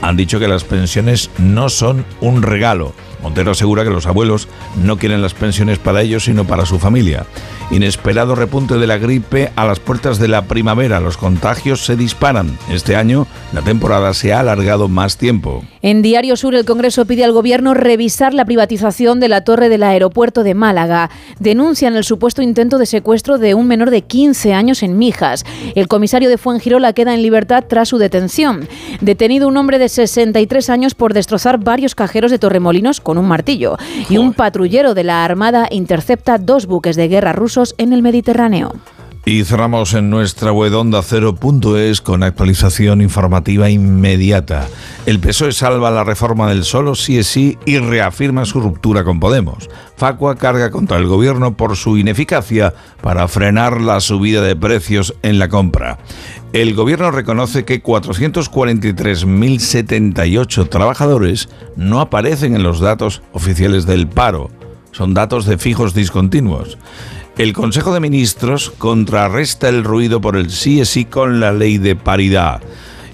han dicho que las pensiones no son un regalo. Montero asegura que los abuelos no quieren las pensiones para ellos, sino para su familia. Inesperado repunte de la gripe a las puertas de la primavera. Los contagios se disparan. Este año la temporada se ha alargado más tiempo. En Diario Sur, el Congreso pide al Gobierno revisar la privatización de la torre del aeropuerto de Málaga. Denuncian el supuesto intento de secuestro de un menor de 15 años en Mijas. El comisario de Fuengirola queda en libertad tras su detención. Detenido un hombre de 63 años por destrozar varios cajeros de Torremolinos con un martillo. Y un patrullero de la Armada intercepta dos buques de guerra rusos en el Mediterráneo. Y cerramos en nuestra web onda cero.es con actualización informativa inmediata. El PSOE salva la reforma del solo sí es sí y reafirma su ruptura con Podemos. Facua carga contra el gobierno por su ineficacia para frenar la subida de precios en la compra. El gobierno reconoce que 443.078 trabajadores no aparecen en los datos oficiales del paro. Son datos de fijos discontinuos. El Consejo de Ministros contrarresta el ruido por el sí es sí con la ley de paridad.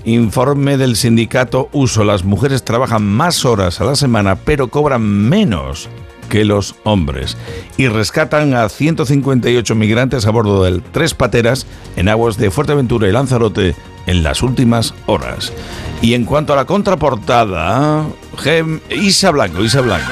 Informe del sindicato Uso. Las mujeres trabajan más horas a la semana, pero cobran menos que los hombres. Y rescatan a 158 migrantes a bordo del Tres Pateras en aguas de Fuerteventura y Lanzarote en las últimas horas. Y en cuanto a la contraportada, Gem, Isa Blanco, Isa Blanco.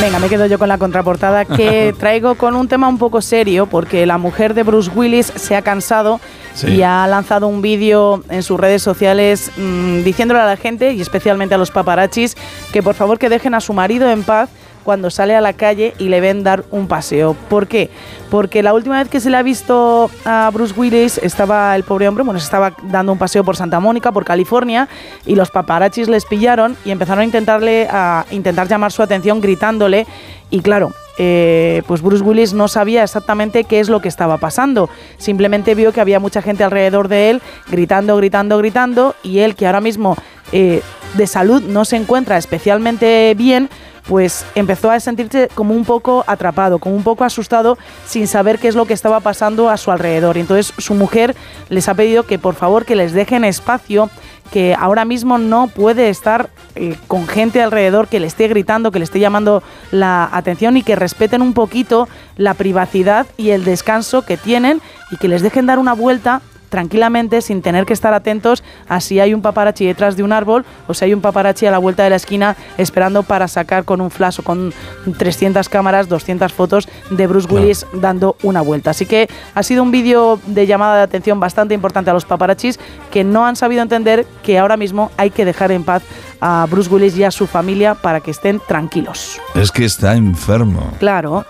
Venga, me quedo yo con la contraportada que [laughs] traigo con un tema un poco serio porque la mujer de Bruce Willis se ha cansado Sí. y ha lanzado un vídeo en sus redes sociales mm, diciéndole a la gente y especialmente a los paparachis que por favor que dejen a su marido en paz cuando sale a la calle y le ven dar un paseo. ¿Por qué? Porque la última vez que se le ha visto a Bruce Willis estaba el pobre hombre, bueno, se estaba dando un paseo por Santa Mónica, por California, y los paparachis les pillaron y empezaron a intentarle a intentar llamar su atención gritándole y claro, eh, pues Bruce Willis no sabía exactamente qué es lo que estaba pasando. Simplemente vio que había mucha gente alrededor de él gritando, gritando, gritando y él que ahora mismo eh, de salud no se encuentra especialmente bien, pues empezó a sentirse como un poco atrapado, como un poco asustado, sin saber qué es lo que estaba pasando a su alrededor. Entonces su mujer les ha pedido que por favor que les dejen espacio, que ahora mismo no puede estar eh, con gente alrededor que le esté gritando, que le esté llamando la atención y que respeten un poquito la privacidad y el descanso que tienen y que les dejen dar una vuelta tranquilamente sin tener que estar atentos a si hay un paparazzi detrás de un árbol o si hay un paparazzi a la vuelta de la esquina esperando para sacar con un flash o con 300 cámaras, 200 fotos de Bruce Willis dando una vuelta. Así que ha sido un vídeo de llamada de atención bastante importante a los paparazzis que no han sabido entender que ahora mismo hay que dejar en paz a Bruce Willis y a su familia para que estén tranquilos. Es que está enfermo. Claro.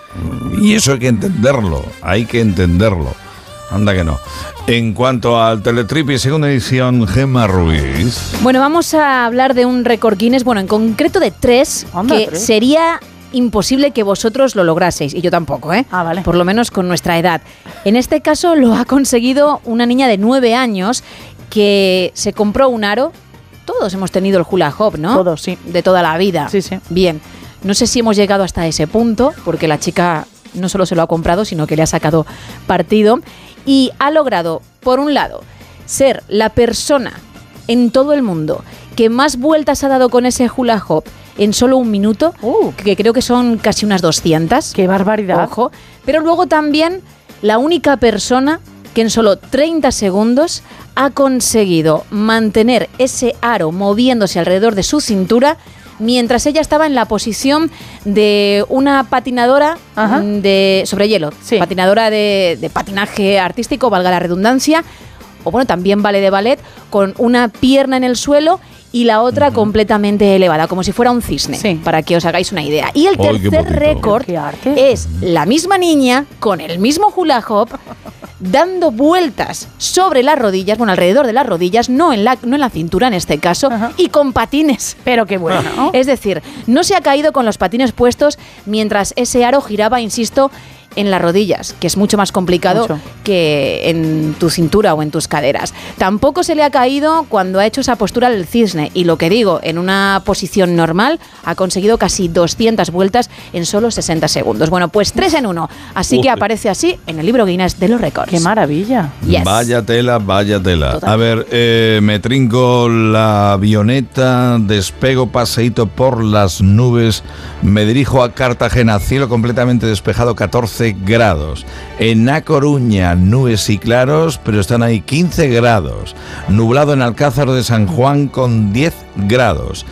Y eso hay que entenderlo, hay que entenderlo. Anda que no. En cuanto al Teletripi, segunda edición, Gemma Ruiz. Bueno, vamos a hablar de un récord Guinness, bueno, en concreto de tres, Anda, que tres. sería imposible que vosotros lo lograseis, y yo tampoco, ¿eh? Ah, vale. Por lo menos con nuestra edad. En este caso lo ha conseguido una niña de nueve años que se compró un aro. Todos hemos tenido el hula hoop, ¿no? Todos, sí. De toda la vida. Sí, sí. Bien. No sé si hemos llegado hasta ese punto, porque la chica no solo se lo ha comprado, sino que le ha sacado partido. Y ha logrado, por un lado, ser la persona en todo el mundo que más vueltas ha dado con ese hula hoop en solo un minuto, que creo que son casi unas 200. Uh. ¡Qué barbaridad! Ojo. Pero luego también la única persona que en solo 30 segundos ha conseguido mantener ese aro moviéndose alrededor de su cintura mientras ella estaba en la posición de una patinadora mm, de, sobre hielo, patinadora de, de patinaje artístico, valga la redundancia, o bueno, también vale de ballet, con una pierna en el suelo y la otra completamente elevada, como si fuera un cisne, para que os hagáis una idea. Y el tercer récord es la misma niña con el mismo hula hoop [laughs] dando vueltas sobre las rodillas, bueno, alrededor de las rodillas, no en la, no en la cintura en este caso, y con patines. Pero qué bueno. Es decir, no se ha caído con los patines puestos mientras ese aro giraba, insisto, en las rodillas, que es mucho más complicado Mucho. que en tu cintura o en tus caderas. Tampoco se le ha caído cuando ha hecho esa postura del cisne y lo que digo, en una posición normal ha conseguido casi 200 vueltas en solo 60 segundos. Bueno, pues 3 en 1, así que aparece así en el libro Guinness de los récords. Qué maravilla. Yes. Vaya tela, vaya tela. Total. A ver, eh, me trinco la avioneta, despego paseíto por las nubes, me dirijo a Cartagena, cielo completamente despejado, 14 grados. En A Coruña, nubes y claros, pero están ahí 15 grados. Nublado en Alcázar de San Juan con 10 grados.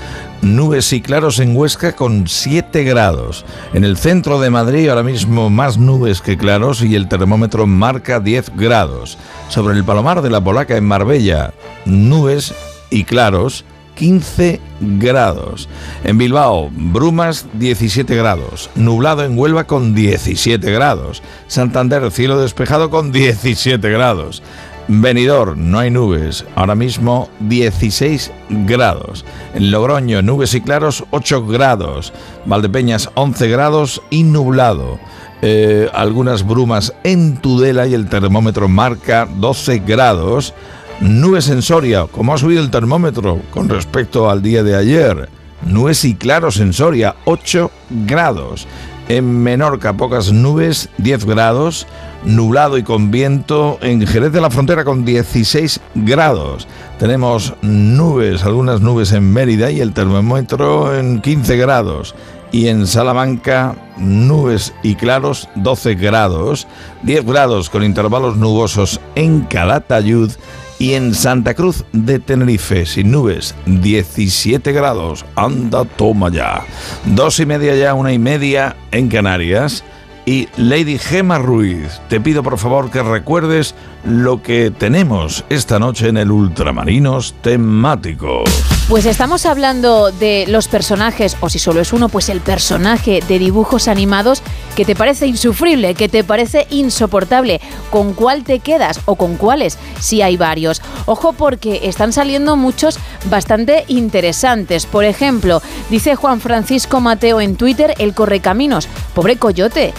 Nubes y claros en Huesca con 7 grados. En el centro de Madrid ahora mismo más nubes que claros y el termómetro marca 10 grados. Sobre el Palomar de la Polaca en Marbella, nubes y claros 15 grados. En Bilbao, brumas 17 grados. Nublado en Huelva con 17 grados. Santander, cielo despejado con 17 grados. Benidorm, no hay nubes, ahora mismo 16 grados. En Logroño, nubes y claros 8 grados. Valdepeñas 11 grados y nublado. Eh, algunas brumas en Tudela y el termómetro marca 12 grados. Nubes en Soria, como ha subido el termómetro con respecto al día de ayer. Nubes y claros en Soria, 8 grados. En Menorca, pocas nubes, 10 grados. Nublado y con viento en Jerez de la Frontera con 16 grados. Tenemos nubes, algunas nubes en Mérida y el termómetro en 15 grados. Y en Salamanca, nubes y claros, 12 grados. 10 grados con intervalos nubosos en Calatayud. Y en Santa Cruz de Tenerife, sin nubes, 17 grados. Anda, toma ya. Dos y media ya, una y media en Canarias. Y Lady Gema Ruiz, te pido por favor que recuerdes lo que tenemos esta noche en el Ultramarinos temático. Pues estamos hablando de los personajes, o si solo es uno, pues el personaje de dibujos animados que te parece insufrible, que te parece insoportable. ¿Con cuál te quedas o con cuáles? Si hay varios. Ojo porque están saliendo muchos bastante interesantes. Por ejemplo, dice Juan Francisco Mateo en Twitter, el correcaminos. Pobre coyote.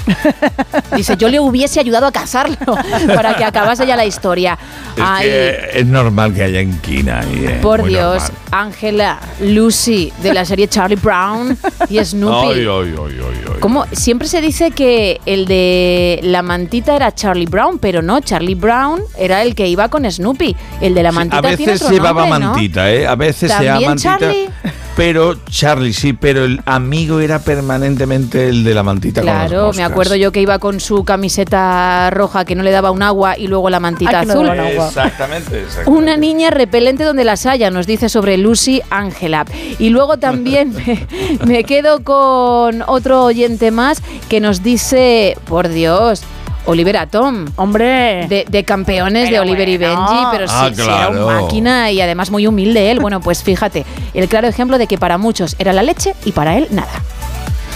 [laughs] Dice, yo le hubiese ayudado a cazarlo [laughs] para que acabase ya la historia. Es Ay, que es normal que haya inquina ahí. eh, por Dios. Ángela, Lucy de la serie Charlie Brown y [laughs] Snoopy. Ay, ay. ¿Cómo? Siempre se dice que el de la mantita era Charlie Brown, pero no, Charlie Brown era el que iba con Snoopy. El de la mantita A tiene veces otro llevaba nombre, ¿no? mantita, ¿eh? A veces se llama ¿También mantita. Charlie? Pero Charlie sí, pero el amigo era permanentemente el de la mantita con las Claro, me acuerdo yo que iba con su camiseta roja que no le daba un agua y luego la mantita Ah, no azul. Exactamente, exactamente. Una niña repelente donde las haya, nos dice sobre Lucy Ángela. Y luego también me, me quedo con otro oyente más que nos dice, por Dios, Oliver Atom. Hombre. De, de campeones de Oliver y. Benji, pero sí, Ah, sí era un claro. máquina y además muy humilde él. Bueno, pues fíjate, el claro ejemplo de que para muchos era la leche y para él nada.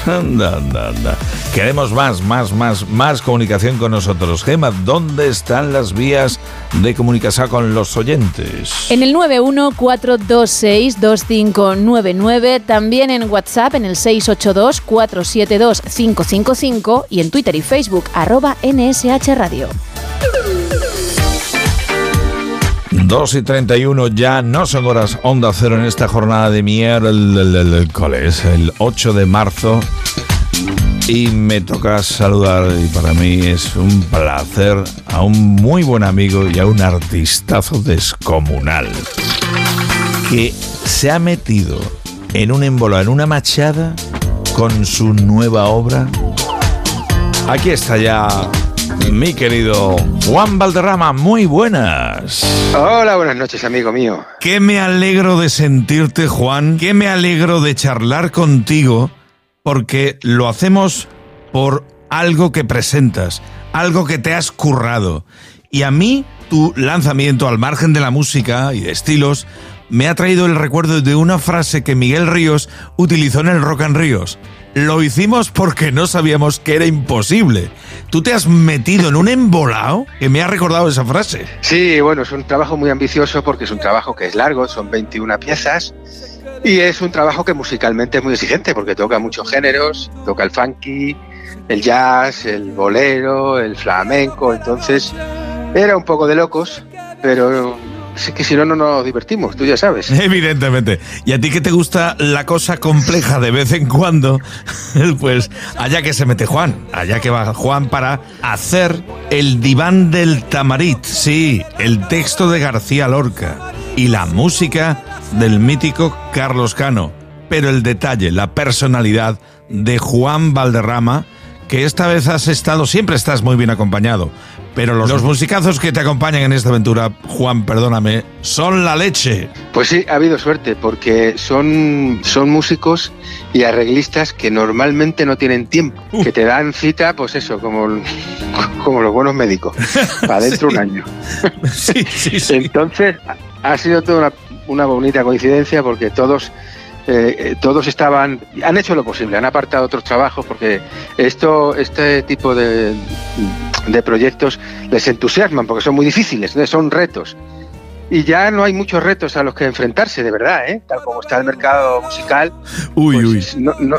Anda, anda, anda. Queremos más, más, más, más comunicación con nosotros. Gema, ¿dónde están las vías de comunicación con los oyentes? En el 914262599, también en WhatsApp en el 682472555 y en Twitter y Facebook arroba NSH Radio. 2 y 31 ya no son horas onda cero en esta jornada de miércoles, el 8 de marzo. Y me toca saludar, y para mí es un placer, a un muy buen amigo y a un artistazo descomunal que se ha metido en un embola, en una machada con su nueva obra. Aquí está ya mi querido Juan Valderrama, muy buenas. Hola, buenas noches, amigo mío. Qué me alegro de sentirte, Juan. Qué me alegro de charlar contigo, porque lo hacemos por algo que presentas, algo que te has currado. Y a mí, tu lanzamiento al margen de la música y de estilos, me ha traído el recuerdo de una frase que Miguel Ríos utilizó en el Rock and Ríos. Lo hicimos porque no sabíamos que era imposible. Tú te has metido en un embolado que me ha recordado esa frase. Sí, bueno, es un trabajo muy ambicioso porque es un trabajo que es largo, son 21 piezas. Y es un trabajo que musicalmente es muy exigente porque toca muchos géneros, toca el funky, el jazz, el bolero, el flamenco, entonces era un poco de locos, pero es que si no, no nos divertimos, tú ya sabes. [laughs] Evidentemente. Y a ti que te gusta la cosa compleja de vez en cuando, [laughs] pues allá que se mete Juan, allá que va Juan para hacer el diván del tamarit, sí, el texto de García Lorca y la música del mítico Carlos Cano. Pero el detalle, la personalidad de Juan Valderrama, que esta vez has estado, siempre estás muy bien acompañado, pero los, musicazos que te acompañan en esta aventura, Juan, perdóname, son la leche. Pues sí, ha habido suerte, porque son, son músicos y arreglistas que normalmente no tienen tiempo, que te dan cita, pues eso, como, como los buenos médicos, [laughs] para dentro de un año. sí, sí, sí. Entonces, ha sido toda una, una bonita coincidencia porque todos eh, todos estaban, han hecho lo posible, han apartado otros trabajos porque esto, este tipo de, de proyectos les entusiasman porque son muy difíciles, son retos. Y ya no hay muchos retos a los que enfrentarse, de verdad, ¿eh? tal como está el mercado musical. Uy, uy. No, no,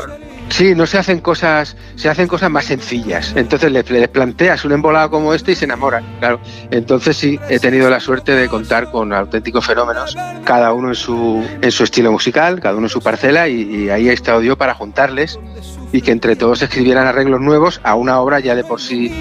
sí, no se hacen cosas, se hacen cosas más sencillas. Entonces les, planteas un embolado como este y se enamoran, claro. Entonces sí, he tenido la suerte de contar con auténticos fenómenos, cada uno en su, en su estilo musical, cada uno en su parcela, y, y ahí he estado yo para juntarles y que entre todos escribieran arreglos nuevos a una obra ya de por sí,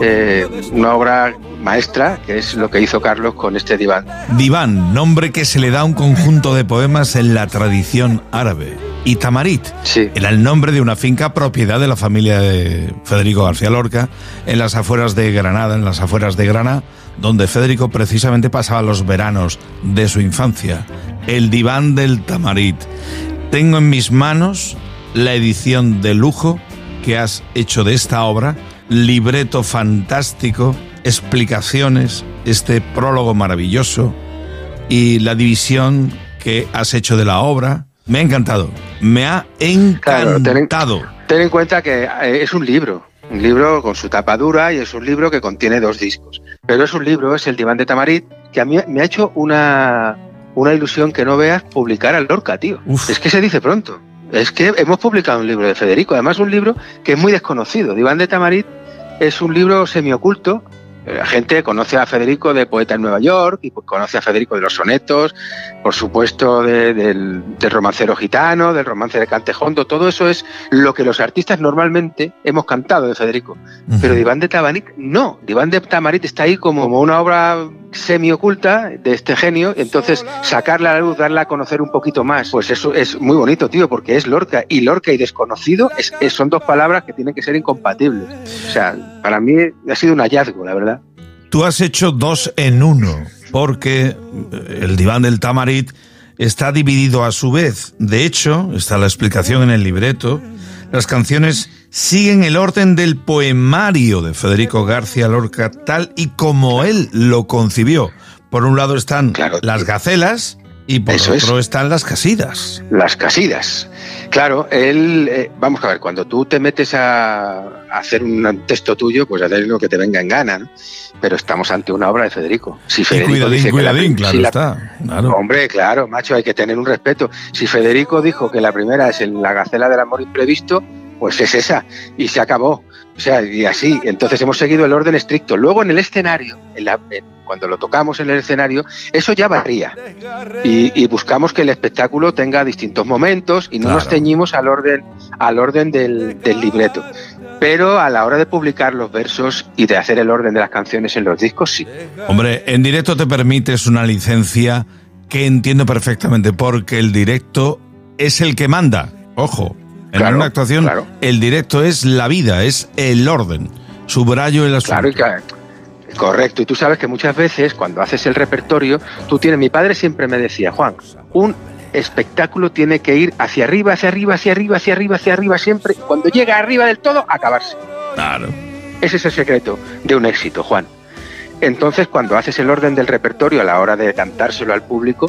eh, una obra maestra, que es lo que hizo Carlos con este diván. Diván, nombre que se le da a un conjunto de poemas en la tradición árabe. Y Tamarit sí. era el nombre de una finca propiedad de la familia de Federico García Lorca en las afueras de Granada, en las afueras de Granada, donde Federico precisamente pasaba los veranos de su infancia. El diván del Tamarit. Tengo en mis manos la edición de lujo que has hecho de esta obra, libreto fantástico, explicaciones, este prólogo maravilloso y la división que has hecho de la obra. Me ha encantado, me ha encantado. Claro, ten, ten, en cuenta que eh, es un libro, un libro con su tapa dura y es un libro que contiene dos discos. Pero es un libro, es el Diván de Tamarit, que a mí me ha hecho una, una ilusión que no veas publicar al Lorca, tío. Uf. Es que se dice pronto. Es que hemos publicado un libro de Federico, además un libro que es muy desconocido. Diván de Tamarit es un libro semioculto. La gente conoce a Federico de Poeta en Nueva York y conoce a Federico de los sonetos, por supuesto de, del, del, romancero gitano, del romance de Cantejondo, todo eso es lo que los artistas normalmente hemos cantado de Federico. Uh -huh. Pero Diván de Tamarit no, Diván de Tamarit está ahí como una obra semioculta de este genio, entonces sacarla a la luz, darla a conocer un poquito más, pues eso es muy bonito, tío, porque es Lorca y Lorca y desconocido es, son dos palabras que tienen que ser incompatibles. O sea, para mí ha sido un hallazgo, la verdad. Tú has hecho dos en uno, porque el diván del Tamarit está dividido a su vez. De hecho, está la explicación en el libreto, las canciones siguen el orden del poemario de Federico García Lorca tal y como él lo concibió. Por un lado están claro, las gacelas y por otro es. están las casidas. Las casidas. Claro, él, eh, vamos a ver, cuando tú te metes a, a, hacer un texto tuyo, pues hacer lo que te venga en gana, ¿no? Pero estamos ante una obra de Federico. Si Federico cuidadín, dice cuidadín, que la, claro si la, está. Claro. Hombre, claro, macho, hay que tener un respeto. Si Federico dijo que la primera es en la gacela del amor imprevisto, pues es esa, y se acabó. O sea, y así. Entonces hemos seguido el orden estricto. Luego en el escenario, en la, en, cuando lo tocamos en el escenario, eso ya varía. Y, y, buscamos que el espectáculo tenga distintos momentos y no claro. nos ceñimos al orden, al orden del, del, libreto. Pero a la hora de publicar los versos y de hacer el orden de las canciones en los discos, sí. Hombre, en directo te permites una licencia que entiendo perfectamente, porque el directo es el que manda. Ojo, en claro, una actuación, claro. el directo es la vida, es el orden. Subrayo el asunto. Claro, y. Correcto, y tú sabes que muchas veces cuando haces el repertorio, tú tienes, mi padre siempre me decía, Juan, un espectáculo tiene que ir hacia arriba, hacia arriba, hacia arriba, hacia arriba, hacia arriba siempre, cuando llega arriba del todo, acabarse. Claro. Ese es el secreto de un éxito, Juan. Entonces, cuando haces el orden del repertorio a la hora de cantárselo al público,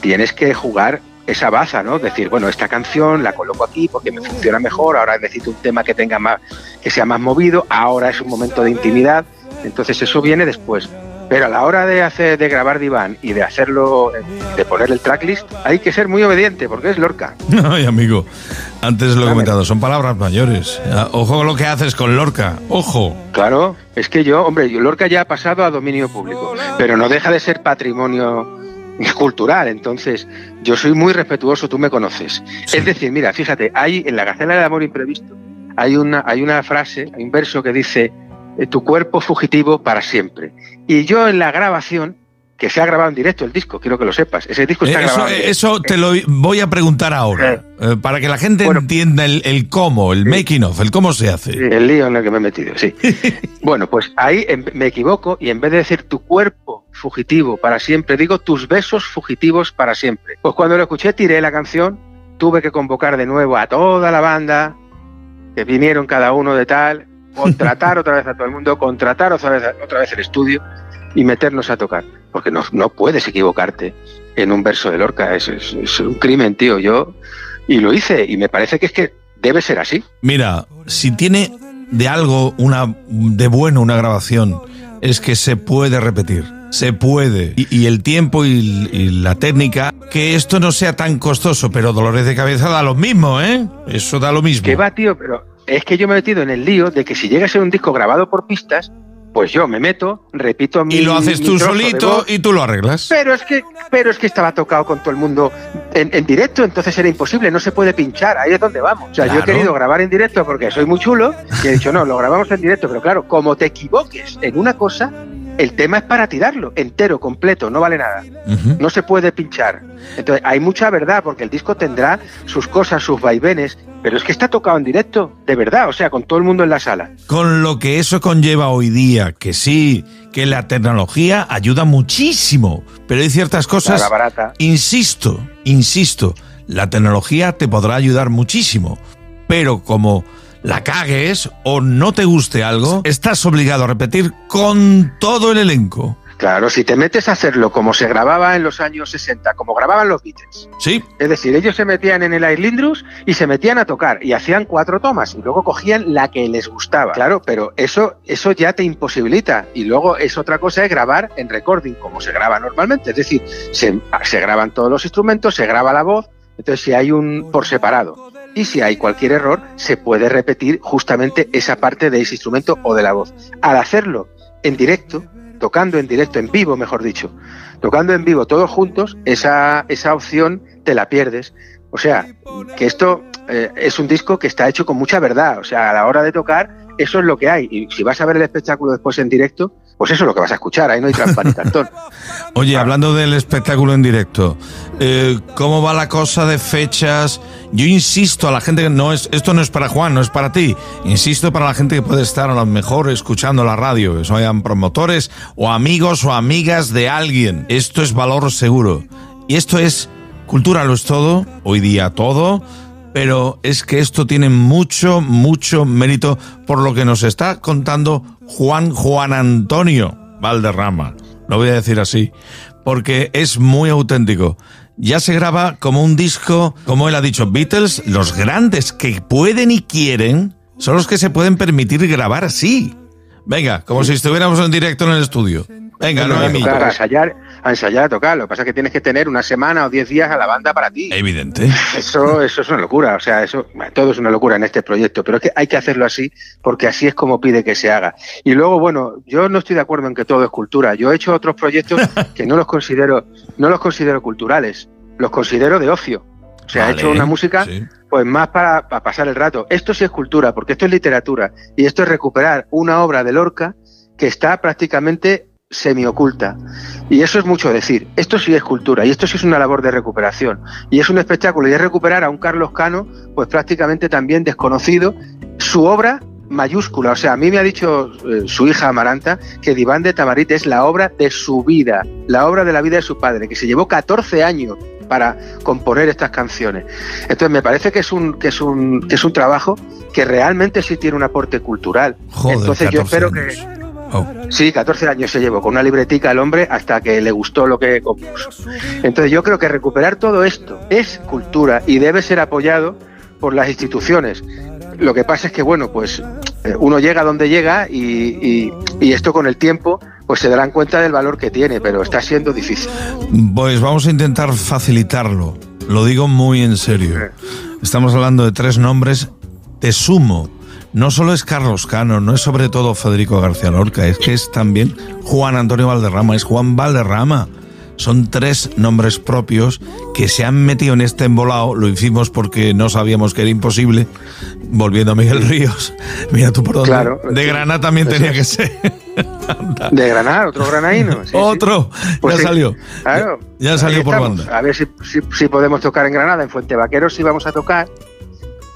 tienes que jugar esa baza, ¿no? Decir, bueno, esta canción la coloco aquí porque me funciona mejor, ahora necesito un tema que tenga más, que sea más movido, ahora es un momento de intimidad, entonces eso viene después. Pero a la hora de hacer, de grabar diván y de hacerlo, de poner el tracklist, hay que ser muy obediente, porque es Lorca. [laughs] Ay, amigo, antes lo he comentado, son palabras mayores. Ah, Ojo con lo que haces con Lorca, ojo. Claro, es que yo, hombre, yo- Lorca ya ha pasado a dominio público, pero no deja de ser patrimonio cultural, entonces yo soy muy respetuoso, tú me conoces. Es decir, mira, fíjate, hay en la Gacela del Amor Imprevisto, hay una, hay una frase, hay un verso que dice, eh, tu cuerpo fugitivo para siempre. Y yo en la grabación, que se ha grabado en directo el disco, quiero que lo sepas, ese disco está Eh, Eso, grabado. en eso te lo voy a preguntar ahora, eh, para que la gente entienda el, el cómo, el making of, el cómo se hace. El lío en el que me he metido, sí. [laughs] bueno, pues ahí en- me equivoco y en vez de decir tu cuerpo fugitivo para siempre, digo tus besos fugitivos para siempre. Pues cuando lo escuché, tiré la canción, tuve que convocar de nuevo a toda la banda, que vinieron cada uno de tal, [laughs] contratar otra vez a todo el mundo, contratar otra vez, otra vez el estudio y meternos a tocar. Porque no, no puedes equivocarte en un verso de Lorca, es, es- es un crimen, tío. Yo, y lo hice, y me parece que es que debe ser así. Mira, si tiene de algo una de bueno una grabación, es que se puede repetir. Se puede. Y, y el tiempo y, y la técnica, que esto no sea tan costoso, pero dolores de cabeza da lo mismo, ¿eh? Eso da lo mismo. Que va, tío, pero es que yo me he metido en el lío de que si llega a ser un disco grabado por pistas, pues yo me meto, repito mi Y lo haces tú solito voz, y tú lo arreglas. Pero es que, pero es que estaba tocado con todo el mundo en, en directo, entonces era imposible, no se puede pinchar, ahí es donde vamos. O sea, yo he querido grabar en directo porque soy muy chulo y he dicho, no, lo grabamos en directo, pero claro, como te equivoques en una cosa, el tema es para tirarlo, entero, completo, no vale nada. No se puede pinchar. Entonces, hay mucha verdad, porque el disco tendrá sus cosas, sus vaivenes, pero es que está tocado en directo, de verdad, o sea, con todo el mundo en la sala. Con lo que eso conlleva hoy día, que sí, que la tecnología ayuda muchísimo, pero hay ciertas cosas, barata. insisto, insisto, la tecnología te podrá ayudar muchísimo, pero como la cagues o no te guste algo, estás obligado a repetir con todo el elenco. Claro, si te metes a hacerlo como se grababa en los años 60, como grababan los Beatles. Sí. Es decir, ellos se metían en el Airlindrus y se metían a tocar y hacían cuatro tomas y luego cogían la que les gustaba. Claro, pero eso, eso ya te imposibilita. Y luego es otra cosa es grabar en recording, como se graba normalmente. Es decir, se, se graban todos los instrumentos, se graba la voz, entonces si hay un por separado. Y si hay cualquier error, se puede repetir justamente esa parte de ese instrumento o de la voz. Al hacerlo en directo, tocando en directo, en vivo, mejor dicho, tocando en vivo todos juntos, esa, esa opción te la pierdes. O sea, que esto eh, es un disco que está hecho con mucha verdad. O sea, a la hora de tocar, eso es lo que hay. Y si vas a ver el espectáculo después en directo, pues eso es lo que vas a escuchar. Ahí no hay trampa. [laughs] Oye, hablando del espectáculo en directo, eh, ¿cómo va la cosa de fechas? Yo insisto a la gente que no es, esto no es para Juan, no es para ti. Insisto para la gente que puede estar a lo mejor escuchando la radio, que sean promotores o amigos o amigas de alguien. Esto es valor seguro. Y esto es cultura lo es todo, hoy día todo, pero es que esto tiene mucho, mucho mérito por lo que nos está contando Juan Juan Antonio Valderrama. Lo voy a decir así, porque es muy auténtico. Ya se graba como un disco, como él ha dicho, Beatles, los grandes que pueden y quieren, son los que se pueden permitir grabar así. Venga, como si estuviéramos en directo en el estudio. Venga, No, no, a tocar, a ensayar, a tocar. Lo que pasa es que tienes que tener una semana o diez días a la banda para ti. Evidente. Eso, eso es una locura. O sea, eso, todo es una locura en este proyecto. Pero es que hay que hacerlo así porque así es como pide que se haga. Y luego, bueno, yo no estoy de acuerdo en que todo es cultura. Yo he hecho otros proyectos que no los considero, no los considero culturales. Los considero de ocio. O sea, Vale, he hecho una música sí. pues más para, para pasar el rato. Esto sí es cultura, porque esto es literatura. Y esto es recuperar una obra de Lorca que está prácticamente semioculta. Y eso es mucho decir. Esto sí es cultura y esto sí es una labor de recuperación. Y es un espectáculo y es recuperar a un Carlos Cano, pues prácticamente también desconocido, su obra mayúscula. O sea, a mí me ha dicho eh, su hija Amaranta que Diván de Tamarit es la obra de su vida, la obra de la vida de su padre, que se llevó 14 años para componer estas canciones. Entonces me parece que es un que es un que es un trabajo que realmente sí tiene un aporte cultural. Joder, Entonces yo 14 espero años. que Oh. Sí, 14 años se llevó con una libretica el hombre hasta que le gustó lo que compuso. Entonces yo creo que recuperar todo esto es cultura y debe ser apoyado por las instituciones. Lo que pasa es que, bueno, pues eh, uno llega donde llega y, y- y esto con el tiempo pues se darán cuenta del valor que tiene, pero está siendo difícil. Pues vamos a intentar facilitarlo. Lo digo muy en serio. Estamos hablando de tres nombres de sumo. No solo es Carlos Cano, no es sobre todo Federico García Lorca, es que es también Juan Antonio Valderrama, es Juan Valderrama. Son tres nombres propios que se han metido en este embolado. Lo hicimos porque no sabíamos que era imposible. Volviendo a Miguel Ríos. [laughs] Mira tú por dónde. Claro. de Granada también tenía que ser. [laughs] De Granada, otro granaíno. sí, sí. Otro. Pues ya sí. salió. Claro. Ya salió por estamos. banda. A ver si, si, si podemos tocar en Granada, en Fuente Vaqueros sí vamos a tocar,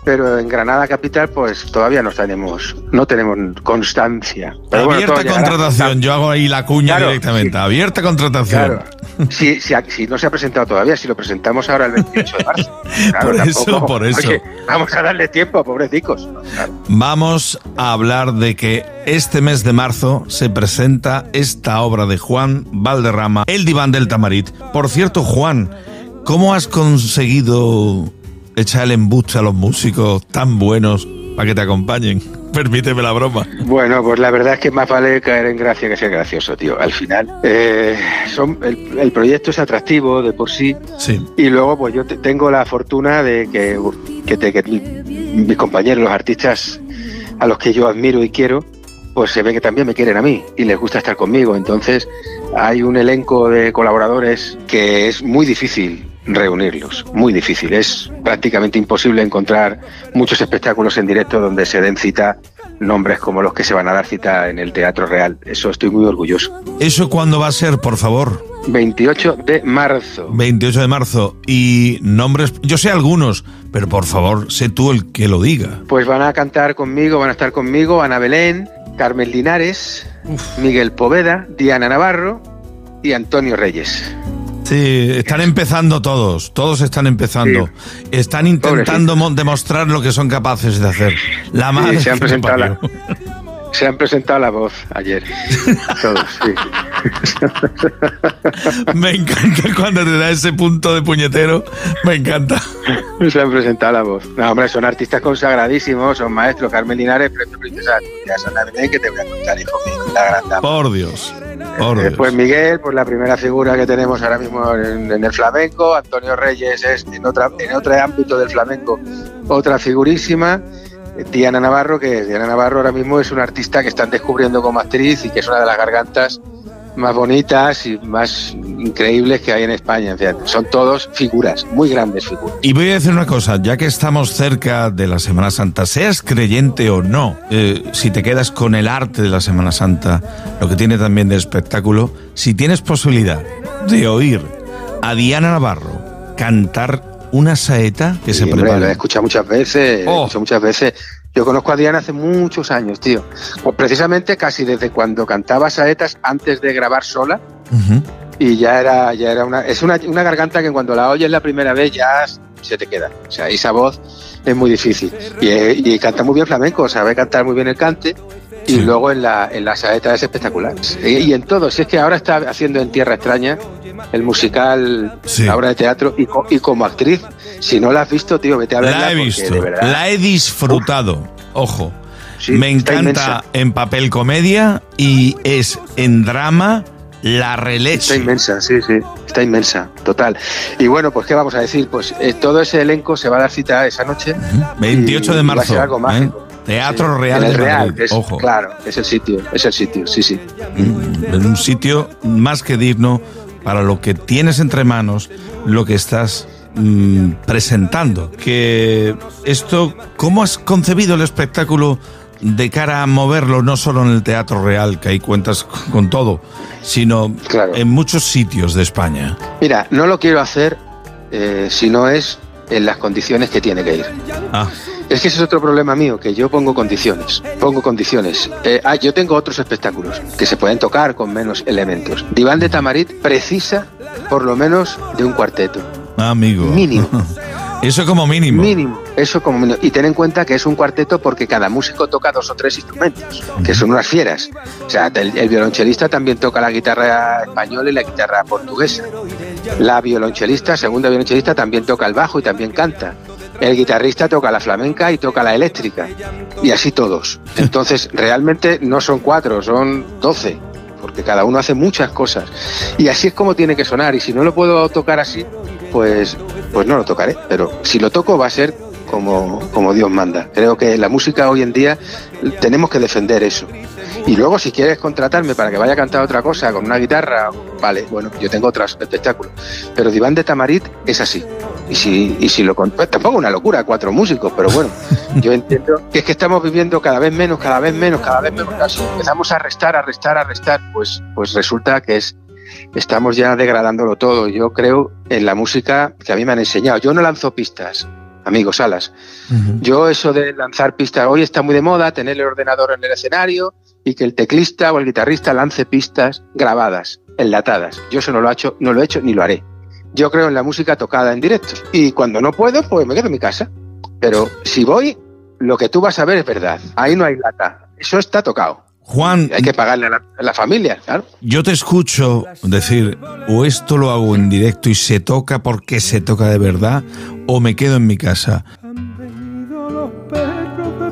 pero en Granada capital pues todavía no tenemos, no tenemos constancia. Pero Abierta contratación. Yo hago ahí la cuña Claro, directamente. Abierta contratación. Claro. Si, si, si no se ha presentado todavía, si lo presentamos ahora el 28 de marzo. [laughs] Claro, Por eso, tampoco- por eso. Oye, vamos a darle tiempo, pobrecicos. Vamos a hablar de que este mes de marzo se presenta esta obra de Juan Valderrama, El diván del Tamarit. Por cierto, Juan, ¿cómo has conseguido echar el embuste a los músicos tan buenos para que te acompañen? [laughs] Permíteme la broma. Bueno, pues la verdad es que más vale caer en gracia que ser gracioso, tío. Al final, eh, son, el, el proyecto es atractivo de por sí. Sí. Y luego, pues yo te- tengo la fortuna de que, que, te- que mis compañeros, los artistas a los que yo admiro y quiero, pues se ve que también me quieren a mí y les gusta estar conmigo. Entonces, hay un elenco de colaboradores que es muy difícil reunirlos, muy difícil. Es prácticamente imposible encontrar muchos espectáculos en directo donde se den cita nombres como los que se van a dar cita en el Teatro Real. Eso estoy muy orgulloso. ¿Eso cuándo va a ser, por favor? 28 de marzo. 28 de marzo. Y nombres, yo sé algunos, pero por favor, sé tú el que lo diga. Pues van a cantar conmigo, van a estar conmigo Ana Belén, Carmen Linares, Miguel Poveda, Diana Navarro y Antonio Reyes. Sí, están empezando todos, todos están empezando. Están intentando mo- demostrar lo que son capaces de hacer. La Sí, madre se han presentado la-. Se han presentado la voz ayer. Todos, sí. [laughs] Me encanta cuando te da ese punto de puñetero. Me encanta. Se han presentado la voz. No, hombre, son artistas consagradísimos, son maestros. Carmen Linares, premio Princesa Belén, que te voy a contar, hijo mío, la gran dama. Por Dios. Después Miguel, pues la primera figura que tenemos ahora mismo en, en el flamenco. Antonio Reyes es en, otra, en otro ámbito del flamenco otra figurísima. Diana Navarro, que Diana Navarro ahora mismo es una artista que están descubriendo como actriz y que es una de las gargantas más bonitas y más increíbles que hay en España. Son todos figuras, muy grandes figuras. Y voy a decir una cosa, ya que estamos cerca de la Semana Santa, seas creyente o no, eh, si te quedas con el arte de la Semana Santa, lo que tiene también de espectáculo, si tienes posibilidad de oír a Diana Navarro cantar una saeta que se hombre, prepara. lo he escuchado muchas veces, he escuchado muchas veces. Yo conozco a Diana hace muchos años, tío. Pues precisamente casi desde cuando cantaba saetas antes de grabar sola. Y ya era, ya era una. Es una, una garganta que cuando la oyes la primera vez ya se te queda. O sea, esa voz es muy difícil. Y, eh, y canta muy bien flamenco, sabe cantar muy bien el cante. Y luego en la, en la saeta es espectacular. Y, y en todo, si es que ahora está haciendo en Tierra Extraña el musical, la obra de teatro, y, co- y como actriz, si no la has visto, tío, vete a verla. La he visto, de verdad, la he disfrutado. Ojo, Sí, me encanta en papel comedia y es en drama la releche. Está inmensa, sí, sí, está inmensa, total. Y bueno, pues qué vamos a decir, pues eh, todo ese elenco se va a dar cita esa noche. 28 y- de y va a marzo. ser algo ¿eh? mágico. Teatro Sí, Real en el de Real, es- Ojo. Claro, es el sitio, es el sitio, sí, sí. en un sitio más que digno para lo que tienes entre manos, lo que estás mm, presentando. Que esto, ¿cómo has concebido el espectáculo de cara a moverlo no solo en el Teatro Real, que ahí cuentas con todo, sino en muchos sitios de España? Mira, no lo quiero hacer eh, si no es en las condiciones que tiene que ir. Ah. Es que ese es otro problema mío, que yo pongo condiciones. Pongo condiciones. Eh, ah, yo tengo otros espectáculos que se pueden tocar con menos elementos. Diván de Tamarit precisa por lo menos de un cuarteto. Amigo. Mínimo. [laughs] Eso como mínimo. Mínimo, eso como mínimo. Y ten en cuenta que es un cuarteto porque cada músico toca dos o tres instrumentos, que son unas fieras. O sea, el, el violonchelista también toca la guitarra española y la guitarra portuguesa. La violonchelista, segunda violonchelista, también toca el bajo y también canta. El guitarrista toca la flamenca y toca la eléctrica. Y así todos. Entonces, [laughs] realmente no son cuatro, son doce. Porque cada uno hace muchas cosas. Y así es como tiene que sonar. Y si no lo puedo tocar así, pues, pues no lo tocaré. Pero si lo toco va a ser como, como Dios manda. Creo que la música hoy en día tenemos que defender eso. Y luego si quieres contratarme para que vaya a cantar otra cosa con una guitarra, vale, bueno, yo tengo otros espectáculos. Pero Diván de Tamarit es así. Y si, y si lo pues tampoco una locura, cuatro músicos, pero bueno, [laughs] yo entiendo que es que estamos viviendo cada vez menos, cada vez menos, cada vez menos. Si empezamos a restar, a restar, a restar, pues, pues resulta que es estamos ya degradándolo todo. Yo creo en la música que a mí me han enseñado. Yo no lanzo pistas, amigos, Salas. Yo eso de lanzar pistas, hoy está muy de moda tener el ordenador en el escenario y que el teclista o el guitarrista lance pistas grabadas, enlatadas. Yo eso no lo he hecho, no lo he hecho ni lo haré. Yo creo en la música tocada en directo y cuando no puedo, pues me quedo en mi casa. Pero si voy, lo que tú vas a ver es verdad. Ahí no hay lata. Eso está tocado. Juan, Hay que pagarle a la, a la familia, claro. yo te escucho decir, o esto lo hago en directo y se toca porque se toca de verdad, o me quedo en mi casa.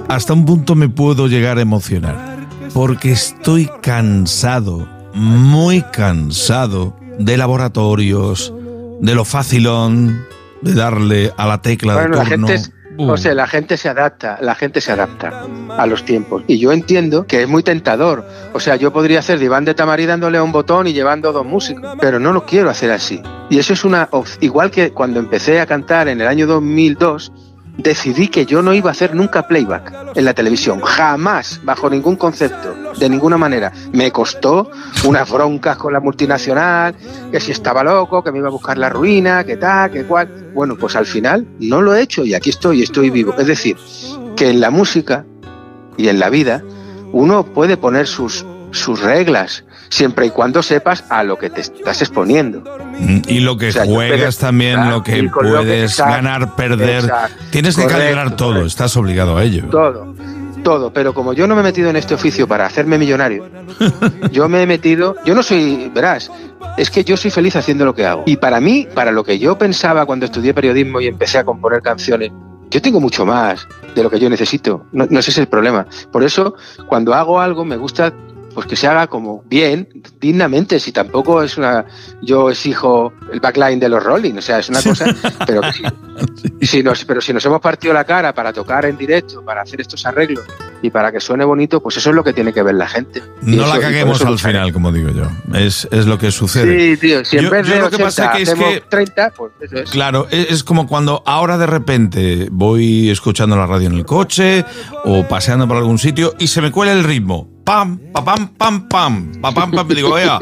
Hasta un punto me puedo llegar a emocionar, porque estoy cansado, muy cansado de laboratorios, de lo facilón, de darle a la tecla Bueno, de la turno. gente, es- o sea, la gente se adapta, la gente se adapta a los tiempos. Y yo entiendo que es muy tentador. O sea, yo podría hacer diván de tamarí dándole a un botón y llevando dos músicos, pero no lo quiero hacer así. Y eso es una igual que cuando empecé a cantar en el año 2002, decidí que yo no iba a hacer nunca playback en la televisión, jamás, bajo ningún concepto, de ninguna manera. Me costó unas broncas con la multinacional, que si estaba loco, que me iba a buscar la ruina, que tal, que cual. Bueno, pues al final no lo he hecho y aquí estoy, estoy vivo. Es decir, que en la música y en la vida uno puede poner sus, sus reglas, siempre y cuando sepas a lo que te estás exponiendo. Mm, Y lo que O sea, yo juegas puedes- también, claro, lo que lo puedes exacto, ganar, perder. exacto, Tienes que correcto, calibrar todo, correcto. estás obligado a ello. Todo, todo. Pero como yo no me he metido en este oficio para hacerme millonario, [laughs] yo me he metido, yo no soy, verás, es que yo soy feliz haciendo lo que hago. Y para mí, para lo que yo pensaba cuando estudié periodismo y empecé a componer canciones, yo tengo mucho más de lo que yo necesito. No, no ese es el problema. Por eso, cuando hago algo, me gusta pues que se haga como bien, dignamente, si tampoco es una, yo exijo el backline de los Rolling, o sea, es una cosa, [laughs] pero que si, si nos, pero si nos hemos partido la cara para tocar en directo, para hacer estos arreglos y para que suene bonito, pues eso es lo que tiene que ver la gente. Y No eso- la caguemos al final, como digo yo. Es, es lo que sucede. Sí, tío, si en Yo- vez de lo que 80 pasa que es hacemos que 30, pues eso es. Claro, es, es como cuando ahora de repente voy escuchando la radio en el coche o paseando por algún sitio y se me cuela el ritmo. Pam, pa, pam, pam, pam, pa, pam, pam. Y digo, vea,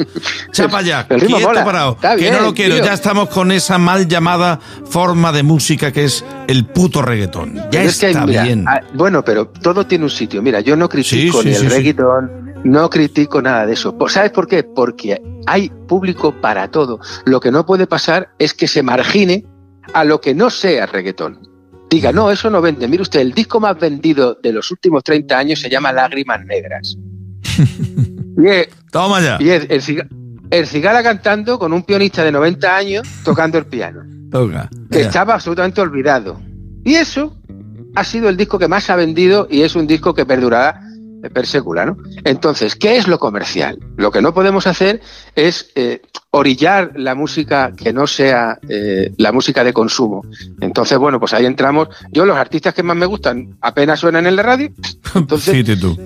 chapa ya, El quieto mola, parado. está que no lo quiero, tío. ya estamos con esa mal llamada forma de música que es el puto reggaetón. Ya Pero es que, está mira, bien. ah, bueno, pero todo tiene un sitio. Mira, yo no critico Sí, sí, ni sí, el reggaetón, no critico nada de eso. ¿Sabes por qué? Porque hay público para todo. Lo que no puede pasar es que se margine a lo que no sea reggaetón. Diga, no, eso no vende. Mire usted, el disco más vendido de los últimos 30 años se llama Lágrimas Negras. Y es, Toma ya. y es el, ciga- el cigala cantando con un pianista de 90 años tocando el piano Toca. que Ya. estaba absolutamente olvidado. Y eso ha sido el disco que más ha vendido y es un disco que perdurará per secula, ¿no? Entonces, ¿qué es lo comercial? Lo que no podemos hacer es eh, orillar la música que no sea eh, la música de consumo. Entonces, bueno, pues ahí entramos. Yo los artistas que más me gustan apenas suenan en la radio. [laughs] Fíjate tú.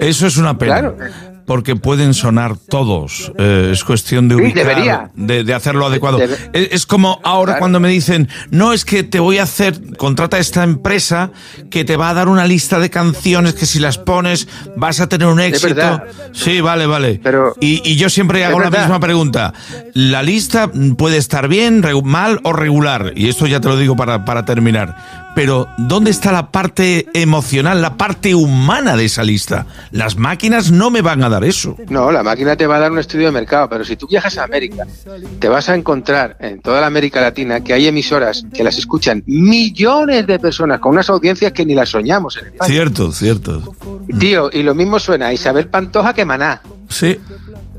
Eso es una pena. Claro. Porque pueden sonar todos. Eh, es cuestión de ubicar, de, de hacerlo adecuado. Debe- es, como ahora Claro. cuando me dicen, no, es que te voy a hacer, contrata esta empresa que te va a dar una lista de canciones que si las pones vas a tener un éxito. Sí, vale, vale. Pero- y, y yo siempre hago la misma pregunta. La lista puede estar bien, mal o regular. Y esto ya te lo digo para, para terminar. Pero ¿dónde está la parte emocional, la parte humana de esa lista? Las máquinas no me van a dar eso. No, la máquina te va a dar un estudio de mercado, pero si tú viajas a América, te vas a encontrar en toda la América Latina que hay emisoras que las escuchan millones de personas con unas audiencias que ni las soñamos en España. Cierto, cierto. Tío, y lo mismo suena a Isabel Pantoja que Maná. Sí.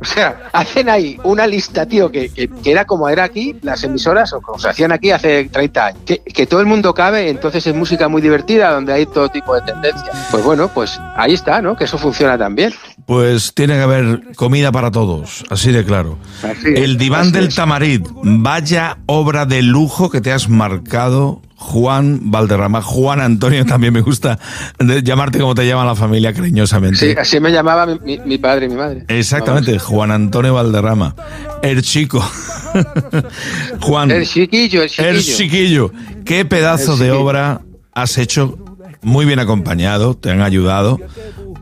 O sea, hacen ahí una lista, tío, que, que, que era como era aquí, las emisoras, o como se hacían aquí hace 30 años. Que, que todo el mundo cabe, entonces es música muy divertida, donde hay todo tipo de tendencias. Pues bueno, pues ahí está, ¿no? Que eso funciona también. Pues tiene que haber comida para todos, así de claro. Así es, El diván del. Tamarit, vaya obra de lujo que te has marcado, Juan Valderrama. Juan Antonio también me gusta llamarte como te llama la familia cariñosamente. Sí, así me llamaba mi, padre y mi madre. Exactamente, Juan Antonio Valderrama. El chico. [laughs] Juan. El chiquillo, el chiquillo. El chiquillo. Qué pedazo de obra has hecho. Muy bien acompañado, te han ayudado.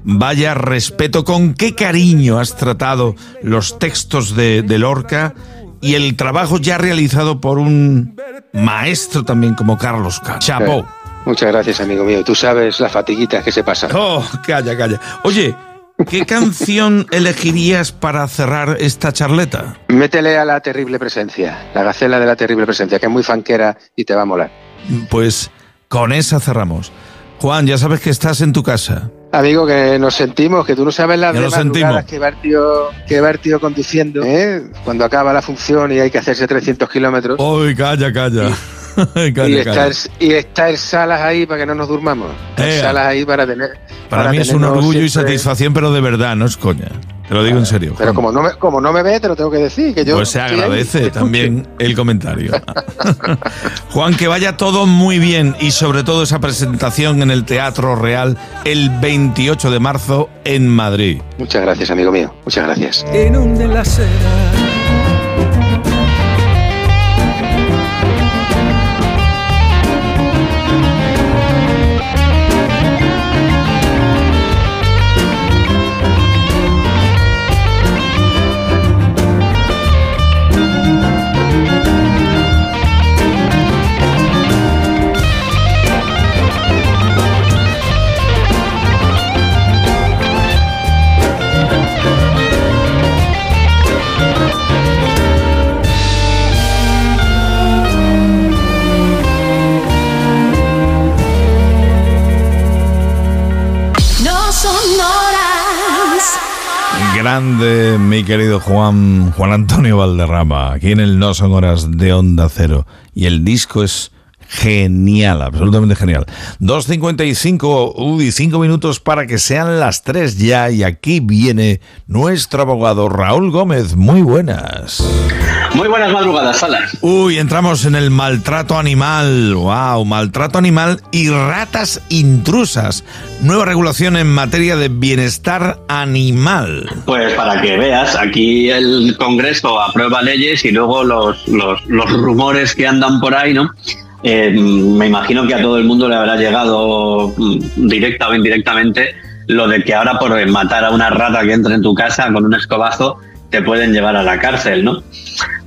Vaya respeto, con qué cariño has tratado los textos de, de Lorca y el trabajo ya realizado por un maestro también como Carlos K. Chapó. Muchas gracias, amigo mío. Tú sabes las fatiguitas que se pasan. Oh, calla, calla. Oye, ¿qué canción elegirías para cerrar esta charleta? Métele a la terrible presencia, la gacela de la terrible presencia, que es muy fanquera y te va a molar. Pues con esa cerramos. Juan, ya sabes que estás en tu casa. Amigo, que nos sentimos, que tú no sabes las Ya de nos madrugadas que va el tío, que va el tío conduciendo, ¿eh? cuando acaba la función y hay que hacerse 300 kilómetros. Uy, calla, calla. y, está calla. el, y está el Salas ahí para que no nos durmamos. Eh, Salas ahí para tener. Para, mí es un orgullo y satisfacción, pero de verdad, no es coña. Te lo digo en serio. Pero Juan. como no, me, como no me ve, te lo tengo que decir. Que yo pues se ahí. agradece [laughs] también el comentario. [laughs] Juan, que vaya todo muy bien y sobre todo esa presentación en el Teatro Real el 28 de marzo en Madrid. Muchas gracias, amigo mío. Muchas gracias. Inunde la acera. No Grande, mi querido Juan, Juan Antonio Valderrama, aquí en el No Son Horas de Onda Cero. Y el disco es genial, absolutamente genial. 2.55, uy, 5 minutos para que sean las 3 ya. Y aquí viene nuestro abogado Raúl Gómez. Muy buenas. Muy buenas madrugadas, Salas. Uy, entramos en el maltrato animal. Wow, maltrato animal y ratas intrusas. Nueva regulación en materia de bienestar animal. Pues para que veas, aquí el Congreso aprueba leyes y luego los, los, los rumores que andan por ahí, ¿no? Eh, me imagino que a todo el mundo le habrá llegado mm, directa o indirectamente lo de que ahora por matar a una rata que entre en tu casa con un escobazo te pueden llevar a la cárcel, ¿no?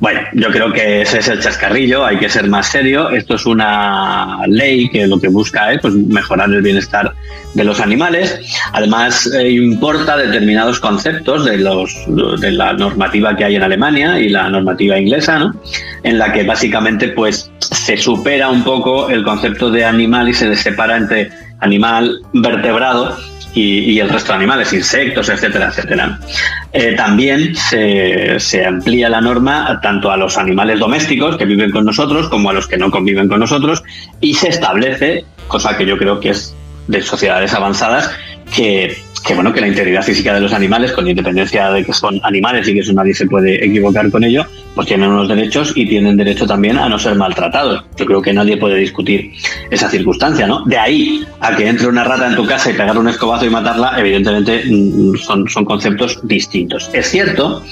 Bueno, yo creo que ese es el chascarrillo, hay que ser más serio. Esto es una ley que lo que busca es pues, mejorar el bienestar de los animales. Además, eh, importa determinados conceptos de, los, de la normativa que hay en Alemania y la normativa inglesa, ¿no? en la que básicamente pues, se supera un poco el concepto de animal y se separa entre animal vertebrado y, y el resto de animales, insectos, etcétera, etcétera. Eh, también se, se amplía la norma tanto a los animales domésticos que viven con nosotros como a los que no conviven con nosotros y se establece, cosa que yo creo que es de sociedades avanzadas, que, que, bueno que la integridad física de los animales, con independencia de que son animales y que eso nadie se puede equivocar con ello, pues tienen unos derechos y tienen derecho también a no ser maltratados. Yo creo que nadie puede discutir esa circunstancia, ¿no? De ahí a que entre una rata en tu casa y pegar un escobazo y matarla, evidentemente mm, son, son conceptos distintos. Es cierto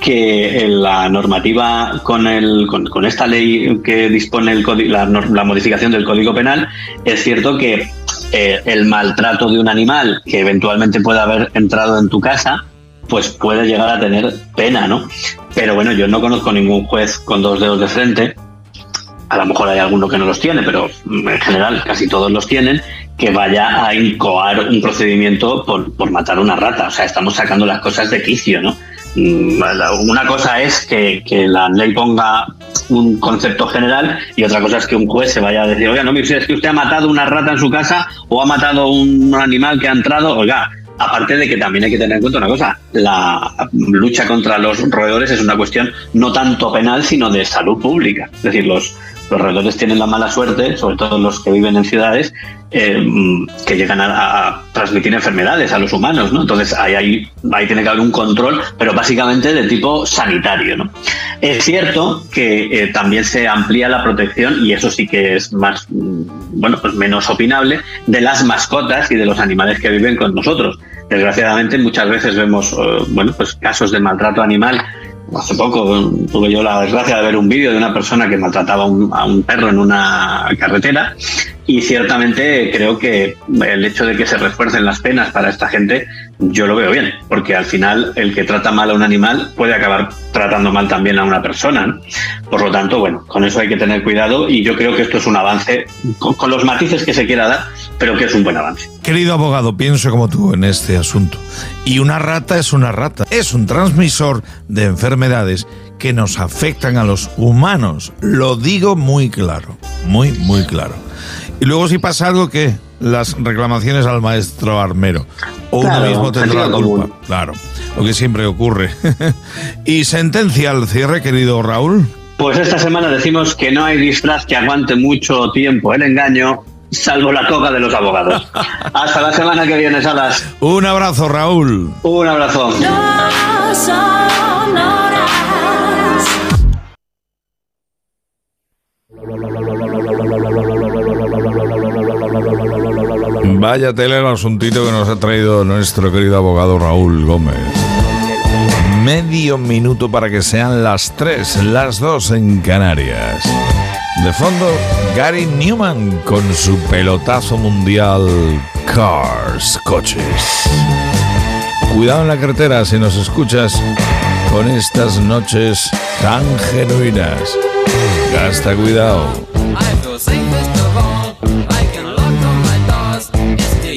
que en la normativa con, el, con, con esta ley que dispone el la, la modificación del Código Penal, es cierto que eh, el maltrato de un animal que eventualmente pueda haber entrado en tu casa, pues puede llegar a tener pena, ¿no? Pero bueno, yo no conozco ningún juez con dos dedos de frente a lo mejor hay alguno que no los tiene, pero en general casi todos los tienen, que vaya a incoar un procedimiento por, por matar una rata. O sea, estamos sacando las cosas de quicio, ¿no? Mm, Una cosa es que, la ley ponga un concepto general y otra cosa es que un juez se vaya a decir, oiga, no usted, es que usted ha matado una rata en su casa o ha matado un animal que ha entrado, oiga, aparte de que también hay que tener en cuenta una cosa, la lucha contra los roedores es una cuestión no tanto penal, sino de salud pública. Es decir, los, los roedores tienen la mala suerte, sobre todo los que viven en ciudades, eh, que llegan a, transmitir enfermedades a los humanos, ¿no? Entonces ahí tiene que haber un control, pero básicamente de tipo sanitario, ¿no? Es cierto que eh, también se amplía la protección, y eso sí que es más, mm, bueno, pues menos opinable, de las mascotas y de los animales que viven con nosotros. Desgraciadamente muchas veces vemos, eh, bueno, pues casos de maltrato animal Hace poco tuve yo la desgracia de ver un vídeo de una persona que maltrataba un, a un perro en una carretera y ciertamente creo que el hecho de que se refuercen las penas para esta gente yo lo veo bien, porque al final el que trata mal a un animal puede acabar tratando mal también a una persona. ¿no? Por lo tanto, bueno, con eso hay que tener cuidado y yo creo que esto es un avance con, los matices que se quiera dar, pero que es un buen avance. Querido abogado, pienso como tú en este asunto. Y una rata es una rata. Es un transmisor de enfermedades que nos afectan a los humanos. Lo digo muy claro, muy, muy claro. Y luego si pasa algo que las reclamaciones al maestro armero. O Claro, uno mismo tendrá la culpa. común. Claro, lo que siempre ocurre. [laughs] y sentencia al cierre, querido Raúl. Pues esta semana decimos que no hay disfraz que aguante mucho tiempo el engaño, salvo la toga de los abogados. [laughs] Hasta la semana que viene, Salas. Un abrazo, Raúl. Un abrazo. Vaya tele el asuntito que nos ha traído nuestro querido abogado Raúl Gómez. Medio minuto para que sean las tres, las dos en Canarias. De fondo, Gary Newman con su pelotazo mundial Cars, coches. Cuidado en la carretera si nos escuchas con estas noches tan genuinas. Gasta cuidado.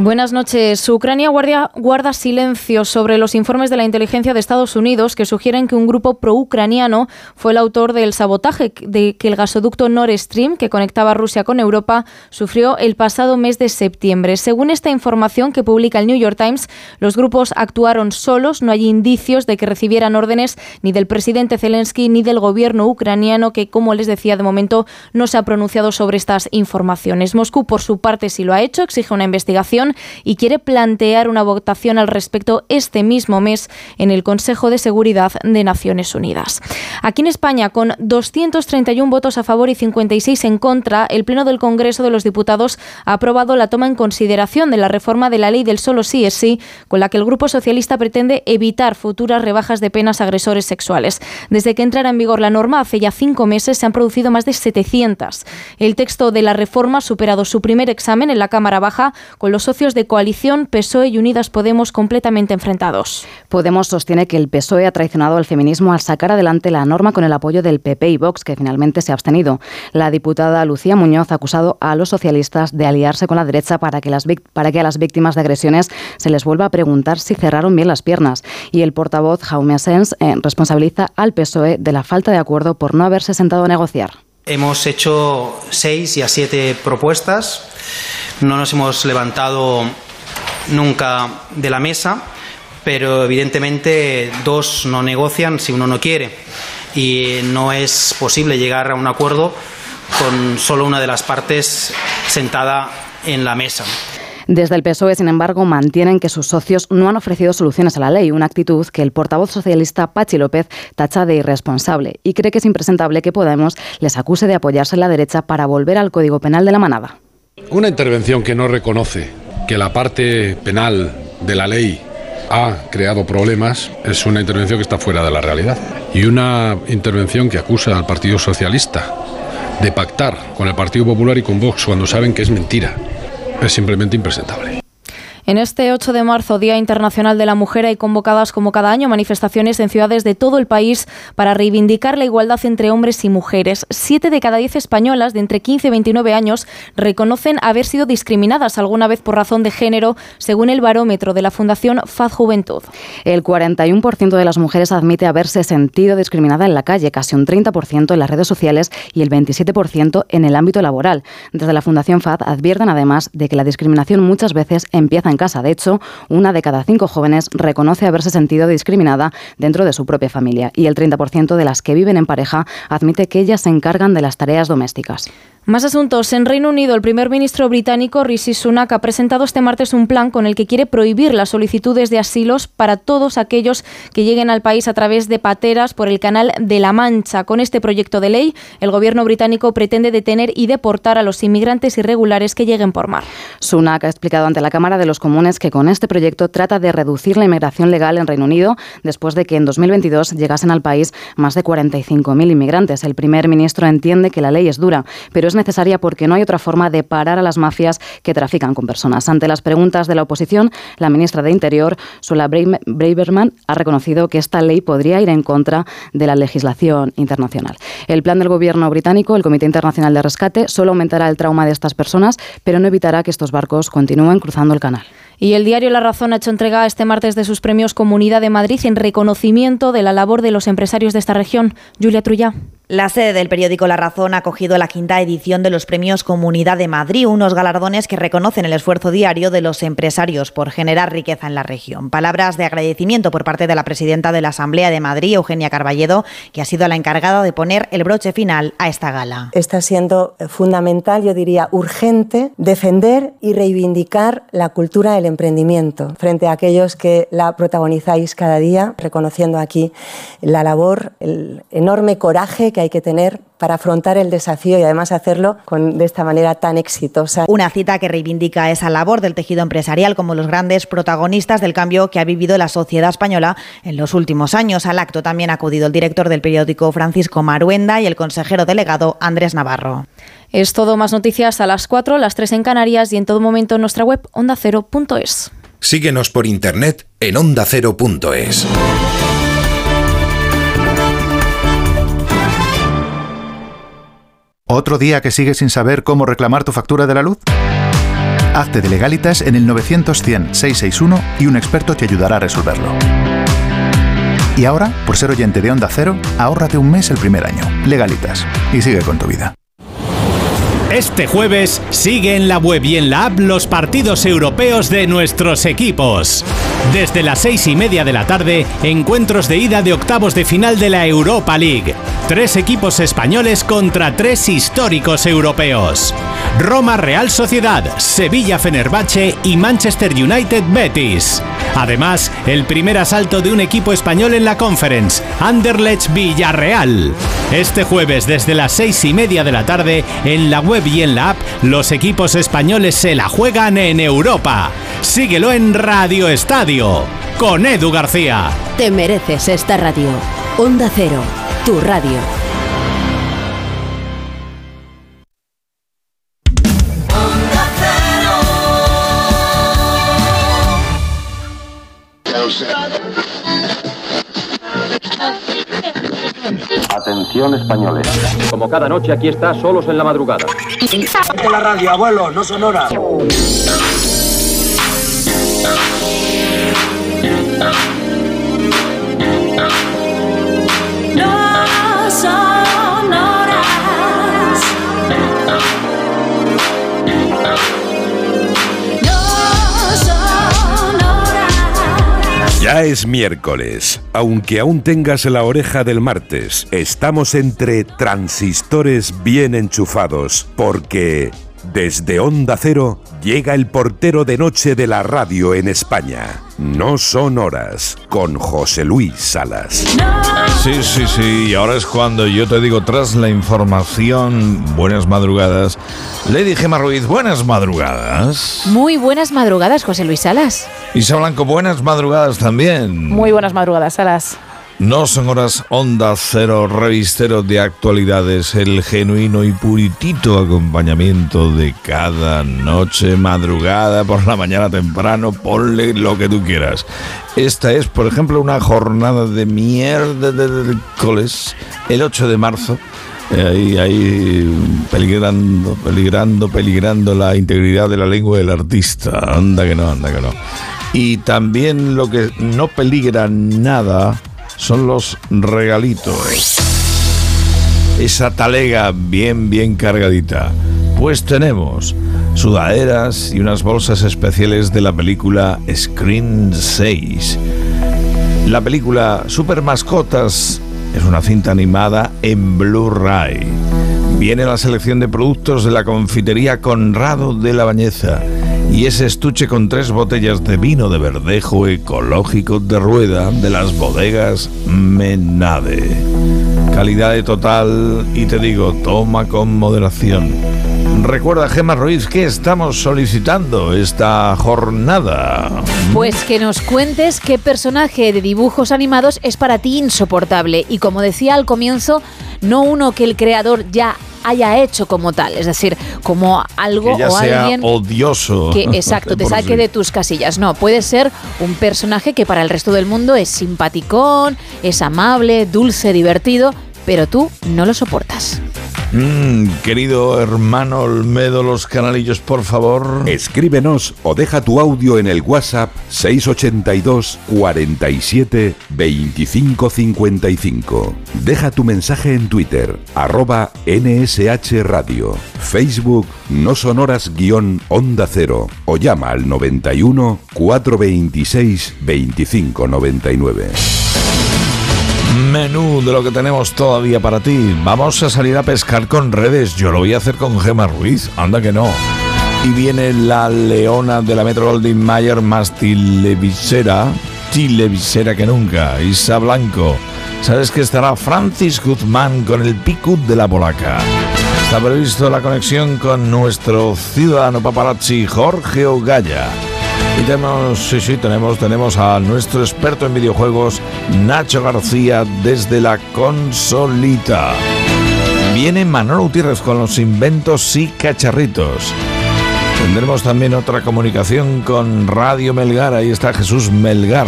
Buenas noches. Ucrania guardia- guarda silencio sobre los informes de la inteligencia de Estados Unidos que sugieren que un grupo pro-ucraniano fue el autor del sabotaje de que el gasoducto Nord Stream, que conectaba Rusia con Europa, sufrió el pasado mes de septiembre. Según esta información que publica el New York Times, los grupos actuaron solos, no hay indicios de que recibieran órdenes ni del presidente Zelensky ni del gobierno ucraniano, que, como les decía, de momento no se ha pronunciado sobre estas informaciones. Moscú, por su parte, sí lo ha hecho, exige una investigación y quiere plantear una votación al respecto este mismo mes en el Consejo de Seguridad de Naciones Unidas. Aquí en España, con 231 votos a favor y 56 en contra, el Pleno del Congreso de los Diputados ha aprobado la toma en consideración de la reforma de la ley del solo sí es sí, con la que el Grupo Socialista pretende evitar futuras rebajas de penas a agresores sexuales. Desde que entrara en vigor la norma hace ya cinco meses se han producido más de 700. El texto de la reforma ha superado su primer examen en la Cámara Baja con los socios de coalición PSOE y Unidas Podemos completamente enfrentados. Podemos sostiene que el PSOE ha traicionado al feminismo al sacar adelante la norma con el apoyo del PP y Vox, que finalmente se ha abstenido. La diputada Lucía Muñoz ha acusado a los socialistas de aliarse con la derecha para que, las, para que a las víctimas de agresiones se les vuelva a preguntar si cerraron bien las piernas. Y el portavoz Jaume Asens eh, responsabiliza al PSOE de la falta de acuerdo por no haberse sentado a negociar. Hemos hecho seis y a siete propuestas. No nos hemos levantado nunca de la mesa, pero evidentemente dos no negocian si uno no quiere. Y no es posible llegar a un acuerdo con solo una de las partes sentada en la mesa. Desde el PSOE, sin embargo, mantienen que sus socios no han ofrecido soluciones a la ley, una actitud que el portavoz socialista Pachi López tacha de irresponsable y cree que es impresentable que Podemos les acuse de apoyarse en la derecha para volver al Código Penal de la manada. Una intervención que no reconoce que la parte penal de la ley ha creado problemas es una intervención que está fuera de la realidad. Y una intervención que acusa al Partido Socialista de pactar con el Partido Popular y con Vox cuando saben que es mentira. Es simplemente impresentable. En este 8 de marzo, Día Internacional de la Mujer, hay convocadas como cada año manifestaciones en ciudades de todo el país para reivindicar la igualdad entre hombres y mujeres. Siete de cada diez españolas de entre 15 y 29 años reconocen haber sido discriminadas alguna vez por razón de género, según el barómetro de la Fundación Faz Juventud. El 41% de las mujeres admite haberse sentido discriminada en la calle, casi un 30% en las redes sociales y el 27% en el ámbito laboral. Desde la Fundación Faz advierten además de que la discriminación muchas veces empieza en casa. De hecho, una de cada cinco jóvenes reconoce haberse sentido discriminada dentro de su propia familia y el 30% de las que viven en pareja admite que ellas se encargan de las tareas domésticas. Más asuntos. En Reino Unido, el primer ministro británico Rishi Sunak ha presentado este martes un plan con el que quiere prohibir las solicitudes de asilos para todos aquellos que lleguen al país a través de pateras por el Canal de la Mancha. Con este proyecto de ley, el gobierno británico pretende detener y deportar a los inmigrantes irregulares que lleguen por mar. Sunak ha explicado ante la Cámara de los Comunes que con este proyecto trata de reducir la inmigración legal en Reino Unido después de que en 2022 llegasen al país más de 45.000 inmigrantes. El primer ministro entiende que la ley es dura, pero es necesaria porque no hay otra forma de parar a las mafias que trafican con personas. Ante las preguntas de la oposición, la ministra de Interior, Sula Braverman, ha reconocido que esta ley podría ir en contra de la legislación internacional. El plan del gobierno británico, el Comité Internacional de Rescate, solo aumentará el trauma de estas personas, pero no evitará que estos barcos continúen cruzando el canal. Y el diario La Razón ha hecho entrega este martes de sus premios Comunidad de Madrid en reconocimiento de la labor de los empresarios de esta región. Julia Trullá. La sede del periódico La Razón ha acogido la quinta edición de los premios Comunidad de Madrid, unos galardones que reconocen el esfuerzo diario de los empresarios por generar riqueza en la región. Palabras de agradecimiento por parte de la presidenta de la Asamblea de Madrid, Eugenia Carballedo, que ha sido la encargada de poner el broche final a esta gala. Está siendo fundamental, yo diría urgente, defender y reivindicar la cultura del emprendimiento frente a aquellos que la protagonizáis cada día, reconociendo aquí la labor, el enorme coraje hay que tener para afrontar el desafío y además hacerlo con, de esta manera tan exitosa. Una cita que reivindica esa labor del tejido empresarial como los grandes protagonistas del cambio que ha vivido la sociedad española en los últimos años. Al acto también ha acudido el director del periódico Francisco Maruenda y el consejero delegado Andrés Navarro. Es todo más noticias a las 4, las 3 en Canarias y en todo momento en nuestra web ondacero.es. Síguenos por internet en ondacero.es. ¿Otro día que sigues sin saber cómo reclamar tu factura de la luz? Hazte de legalitas en el 900-100-661 y un experto te ayudará a resolverlo. Y ahora, por ser oyente de Onda Cero, ahórrate un mes el primer año. Legalitas. Y sigue con tu vida. Este jueves sigue en la web y en la app los partidos europeos de nuestros equipos. Desde las seis y media de la tarde, encuentros de ida de octavos de final de la Europa League. Tres equipos españoles contra tres históricos europeos. Roma Real Sociedad, Sevilla Fenerbahce y Manchester United Betis. Además, el primer asalto de un equipo español en la Conference, Anderlecht Villarreal. Este jueves desde las seis y media de la tarde, en la web y en la app, los equipos españoles se la juegan en Europa. Síguelo en Radio Estadio, con Edu García. Te mereces esta radio. Onda Cero, tu radio. Atención españoles. Como cada noche aquí está Solos en la Madrugada. Ponte la radio, abuelo, no son horas. No son Ya es miércoles. Aunque aún tengas la oreja del martes, estamos entre transistores bien enchufados, porque Desde Onda Cero llega el portero de noche de la radio en España. No son horas con José Luis Salas. Sí, sí, sí. Y ahora es cuando yo te digo, tras la información, buenas madrugadas. Lady Gema Ruiz, buenas madrugadas. Muy buenas madrugadas, José Luis Salas. Isa Blanco, buenas madrugadas también. Muy buenas madrugadas, Salas. No son horas Onda Cero, revistero de actualidades, el genuino y puritito acompañamiento de cada noche, madrugada, por la mañana temprano, ponle lo que tú quieras. Esta es, por ejemplo, una jornada de mierda de miércoles, el 8 de marzo. Eh, Ahí, ahí, peligrando, peligrando, peligrando la integridad de la lengua del artista. Anda que no, anda que no. Y también lo que no peligra nada son los regalitos. Esa talega bien, bien cargadita. Pues tenemos sudaderas y unas bolsas especiales de la película Screen 6. La película Super Mascotas es una cinta animada en Blu-ray. Viene la selección de productos de la confitería Conrado de la Bañeza y ese estuche con tres botellas de vino de verdejo ecológico de rueda de las bodegas Menade. Calidad de total y te digo, toma con moderación. Recuerda, Gemma Ruiz, que estamos solicitando esta jornada. Pues que nos cuentes qué personaje de dibujos animados es para ti insoportable. Y como decía al comienzo, no uno que el creador ya haya hecho como tal, es decir, como algo Que ya o sea alguien odioso. que exacto te [laughs] saque sí. de tus casillas. No, puede ser un personaje que para el resto del mundo es simpaticón, es amable, dulce, divertido, pero tú no lo soportas. Mm, querido hermano Olmedo, los canalillos, por favor. Escríbenos o deja tu audio en el WhatsApp 682 47 25 55. Deja tu mensaje en Twitter, arroba NSH Radio, Facebook No Sonoras guion Onda Cero o llama al 91 426 25 99. Menú de lo que tenemos todavía para ti. Vamos a salir a pescar con redes. Yo lo voy a hacer con Gema Ruiz. Anda que no. Y viene la leona de la Metro Goldwyn Mayer más televisera. Televisera que nunca. Isa Blanco. Sabes que estará Francis Guzmán con el Picut de la Polaca. Está previsto la conexión con nuestro ciudadano paparazzi Jorge Ogaya. Y tenemos, sí, sí, tenemos, tenemos a nuestro experto en videojuegos, Nacho García, desde la consolita. Viene Manolo Gutiérrez con los inventos y cacharritos. Tendremos también otra comunicación con Radio Melgar, ahí está Jesús Melgar.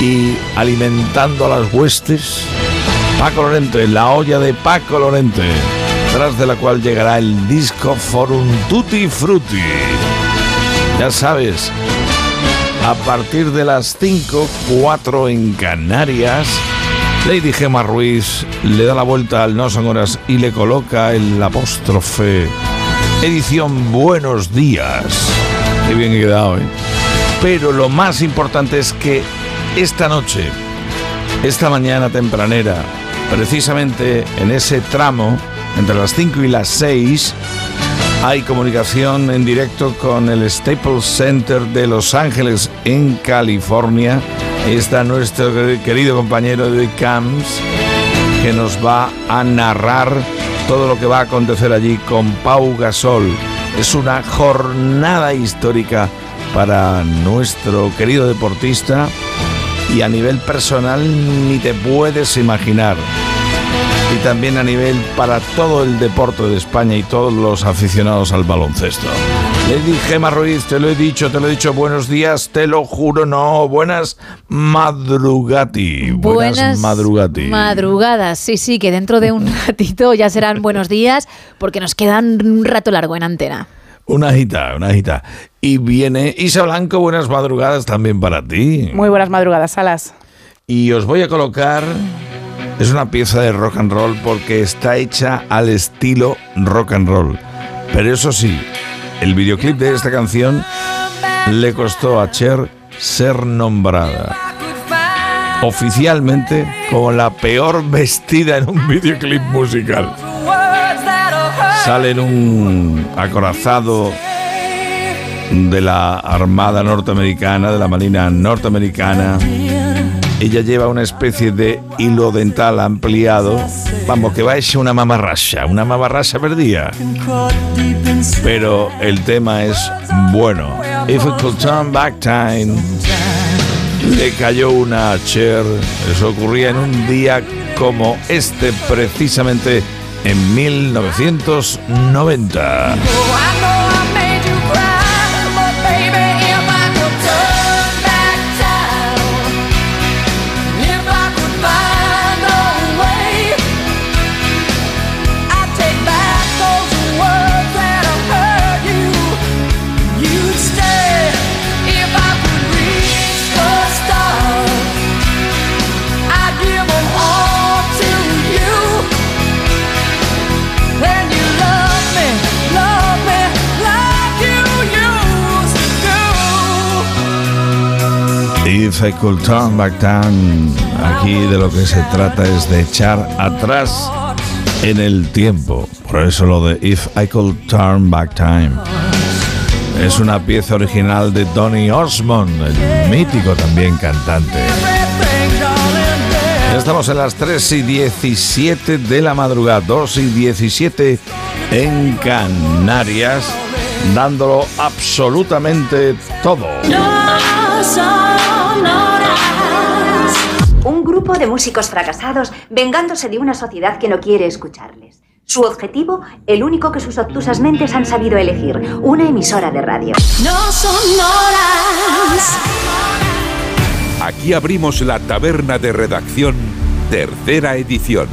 Y alimentando a las huestes, Paco Lorente, la olla de Paco Lorente, tras de la cual llegará el disco Forum Tutti Frutti. Ya sabes, a partir de las 5, 4 en Canarias, Lady Gema Ruiz le da la vuelta al No Son Horas y le coloca el apóstrofe edición Buenos Días. Qué bien he quedado, ¿eh? Pero lo más importante es que esta noche, esta mañana tempranera, precisamente en ese tramo, entre las 5 y las 6, hay comunicación en directo con el Staples Center de Los Ángeles, en California. Está nuestro querido compañero de Camps, que nos va a narrar todo lo que va a acontecer allí con Pau Gasol. Es una jornada histórica para nuestro querido deportista y a nivel personal ni te puedes imaginar y también a nivel para todo el deporte de España y todos los aficionados al baloncesto. Lady Gema Ruiz, te lo he dicho, te lo he dicho, buenos días, te lo juro, no, buenas madrugati. Buenas, madrugati. madrugadas. Sí, sí, que dentro de un [laughs] ratito ya serán buenos días porque nos quedan un rato largo en antena. una agita, una agita. Y viene Isa Blanco, buenas madrugadas también para ti. Muy buenas madrugadas, Salas. Y os voy a colocar. Es una pieza de rock and roll porque está hecha al estilo rock and roll. Pero eso sí, el videoclip de esta canción le costó a Cher ser nombrada oficialmente como la peor vestida en un [laughs] videoclip musical. sale en un acorazado de la Armada Norteamericana, de la Marina Norteamericana. Ella lleva una especie de hilo dental ampliado. Vamos, que va hecha una mamarracha, una mamarracha perdida. Pero el tema es bueno. If I could turn back time. Le cayó una a Cher. Eso ocurría en un día como este, precisamente en 1990. If I could turn back time, aquí de lo que se trata es de echar atrás en el tiempo. Por eso lo de If I could turn back time. Es una pieza original de Donny Osmond, el mítico también cantante. Ya estamos en las 3 y 17 de la madrugada, 2 y 17 en Canarias, dándolo absolutamente todo. Grupo de músicos fracasados vengándose de una sociedad que no quiere escucharles. Su objetivo, el único que sus obtusas mentes han sabido elegir, una emisora de radio. No sonoras. Aquí abrimos la taberna de redacción, tercera edición.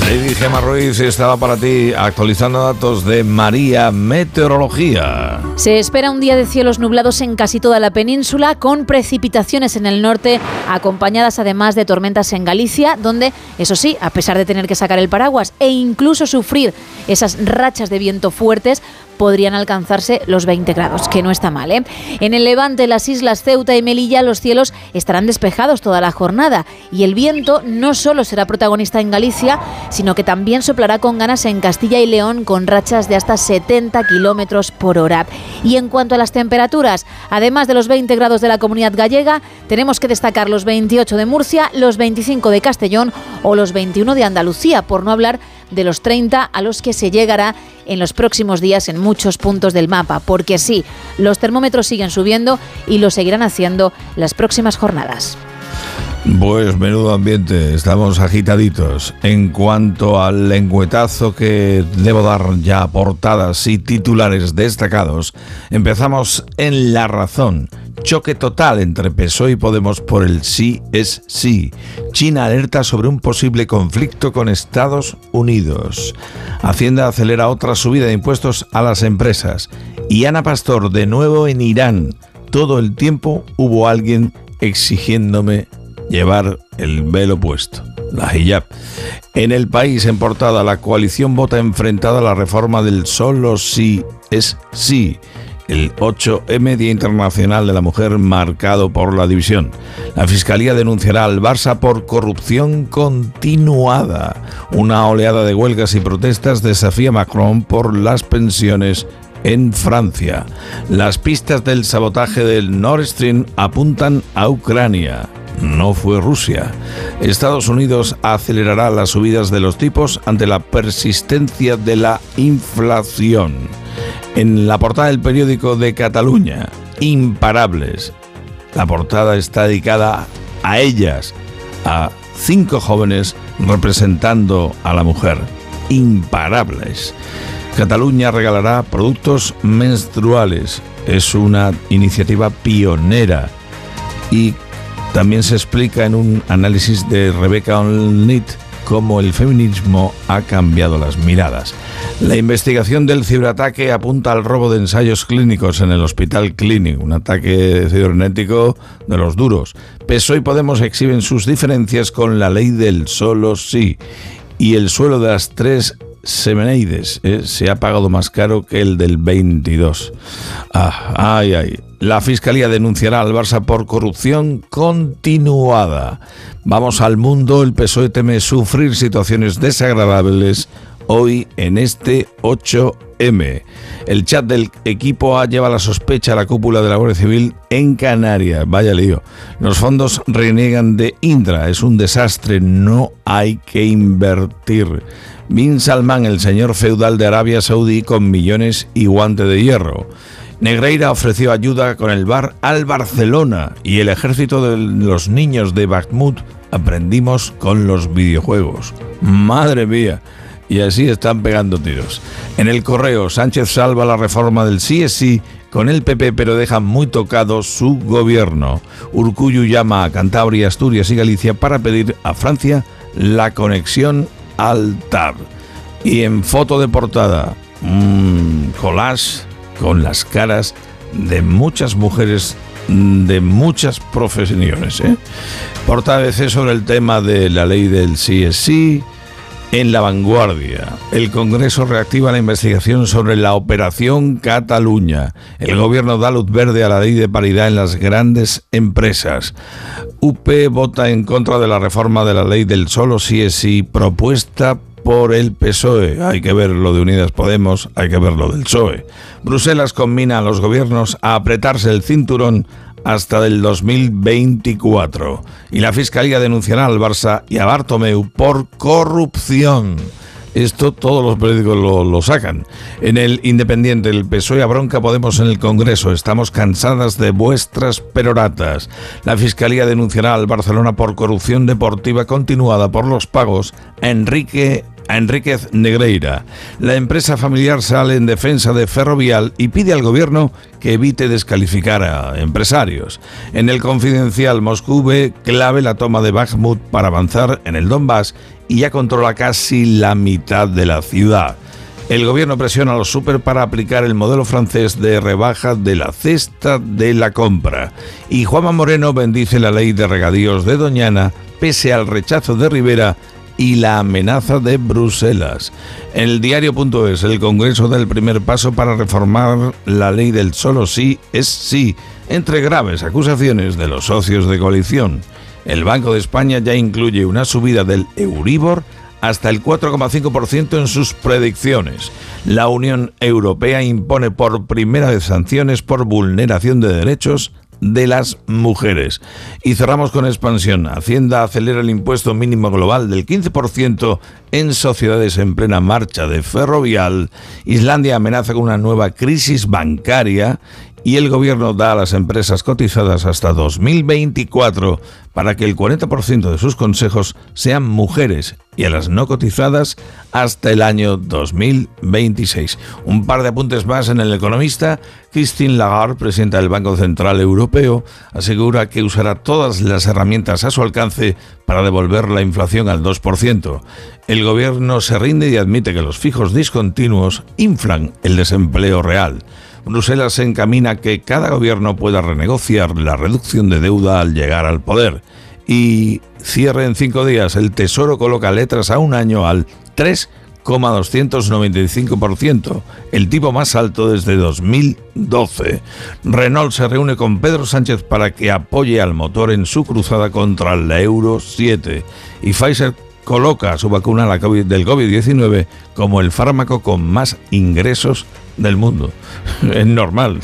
Lady Gemma Ruiz estaba para ti actualizando datos de María Meteorología. Se espera un día de cielos nublados en casi toda la península, con precipitaciones en el norte, acompañadas además de tormentas en Galicia, donde, eso sí, a pesar de tener que sacar el paraguas e incluso sufrir esas rachas de viento fuertes, podrían alcanzarse los 20 grados, que no está mal. ¿eh? En el levante, las islas Ceuta y Melilla, los cielos estarán despejados toda la jornada y el viento no solo será protagonista en Galicia, sino que también soplará con ganas en Castilla y León con rachas de hasta 70 kilómetros por hora. Y en cuanto a las temperaturas, además de los 20 grados de la comunidad gallega, tenemos que destacar los 28 de Murcia, los 25 de Castellón o los 21 de Andalucía, por no hablar de los 30 a los que se llegará en los próximos días en muchos puntos del mapa, porque sí, los termómetros siguen subiendo y lo seguirán haciendo las próximas jornadas. Pues menudo ambiente, estamos agitaditos. En cuanto al lengüetazo que debo dar ya portadas y titulares destacados, empezamos en La Razón. Choque total entre PSOE y Podemos por el sí es sí. China alerta sobre un posible conflicto con Estados Unidos. Hacienda acelera otra subida de impuestos a las empresas. Y Ana Pastor de nuevo en Irán. Todo el tiempo hubo alguien exigiéndome llevar el velo puesto, la hijab. En el país, en portada, la coalición vota enfrentada a la reforma del solo sí es sí. El 8M Día Internacional de la Mujer marcado por la división. La Fiscalía denunciará al Barça por corrupción continuada. Una oleada de huelgas y protestas desafía Macron por las pensiones en Francia. Las pistas del sabotaje del Nord Stream apuntan a Ucrania no fue Rusia. Estados Unidos acelerará las subidas de los tipos ante la persistencia de la inflación. En la portada del periódico de Cataluña, Imparables. La portada está dedicada a ellas, a cinco jóvenes representando a la mujer. Imparables. Cataluña regalará productos menstruales. Es una iniciativa pionera y también se explica en un análisis de Rebecca Olnit cómo el feminismo ha cambiado las miradas. La investigación del ciberataque apunta al robo de ensayos clínicos en el Hospital Clinic, un ataque cibernético de los duros. PSOE y Podemos exhiben sus diferencias con la ley del solo sí y el suelo de las tres Semeneides ¿eh? se ha pagado más caro que el del 22. Ah, ay, ay. La Fiscalía denunciará al Barça por corrupción continuada. Vamos al mundo, el PSOE teme sufrir situaciones desagradables hoy en este 8M. El chat del equipo A lleva la sospecha a la cúpula de la Guardia Civil en Canarias. Vaya lío. Los fondos reniegan de Indra. Es un desastre. No hay que invertir. Bin Salman, el señor feudal de Arabia Saudí, con millones y guante de hierro. Negreira ofreció ayuda con el bar al Barcelona y el ejército de los niños de Bakhmut aprendimos con los videojuegos. Madre mía. Y así están pegando tiros. En el correo, Sánchez salva la reforma del CSI con el PP, pero deja muy tocado su gobierno. Urcuyu llama a Cantabria, Asturias y Galicia para pedir a Francia la conexión al TAR. Y en foto de portada, un collage con las caras de muchas mujeres de muchas profesiones. ¿eh? Portada veces sobre el tema de la ley del CSI. En la vanguardia, el Congreso reactiva la investigación sobre la Operación Cataluña. El gobierno da luz verde a la ley de paridad en las grandes empresas. UP vota en contra de la reforma de la ley del solo sí es propuesta por el PSOE. Hay que ver lo de Unidas Podemos, hay que ver lo del PSOE. Bruselas combina a los gobiernos a apretarse el cinturón hasta del 2024. Y la Fiscalía denunciará al Barça y a Bartomeu por corrupción. Esto todos los periódicos lo, sacan. En el Independiente, el PSOE bronca Podemos en el Congreso. Estamos cansadas de vuestras peroratas. La Fiscalía denunciará al Barcelona por corrupción deportiva continuada por los pagos a Enrique a Enríquez Negreira. La empresa familiar sale en defensa de Ferrovial y pide al gobierno que evite descalificar a empresarios. En el confidencial, Moscú ve clave la toma de Bakhmut para avanzar en el Donbass y ya controla casi la mitad de la ciudad. El gobierno presiona a los super para aplicar el modelo francés de rebaja de la cesta de la compra. Y Juanma Moreno bendice la ley de regadíos de Doñana pese al rechazo de Rivera y la amenaza de Bruselas. El diario.es, el Congreso da el primer paso para reformar la ley del solo sí es sí, entre graves acusaciones de los socios de coalición. El Banco de España ya incluye una subida del Euribor hasta el 4,5% en sus predicciones. La Unión Europea impone por primera vez sanciones por vulneración de derechos de las mujeres. Y cerramos con expansión. Hacienda acelera el impuesto mínimo global del 15% en sociedades en plena marcha de ferrovial. Islandia amenaza con una nueva crisis bancaria y el gobierno da a las empresas cotizadas hasta 2024 para que el 40% de sus consejos sean mujeres y a las no cotizadas hasta el año 2026. Un par de apuntes más en el economista. Christine Lagarde, presidenta del Banco Central Europeo, asegura que usará todas las herramientas a su alcance para devolver la inflación al 2%. El gobierno se rinde y admite que los fijos discontinuos inflan el desempleo real. Bruselas se encamina a que cada gobierno pueda renegociar la reducción de deuda al llegar al poder. Y cierre en cinco días. El Tesoro coloca letras a un año al 3,295%, el tipo más alto desde 2012. Renault se reúne con Pedro Sánchez para que apoye al motor en su cruzada contra la Euro 7. Y Pfizer coloca su vacuna del COVID-19 como el fármaco con más ingresos del mundo. [laughs] Es normal.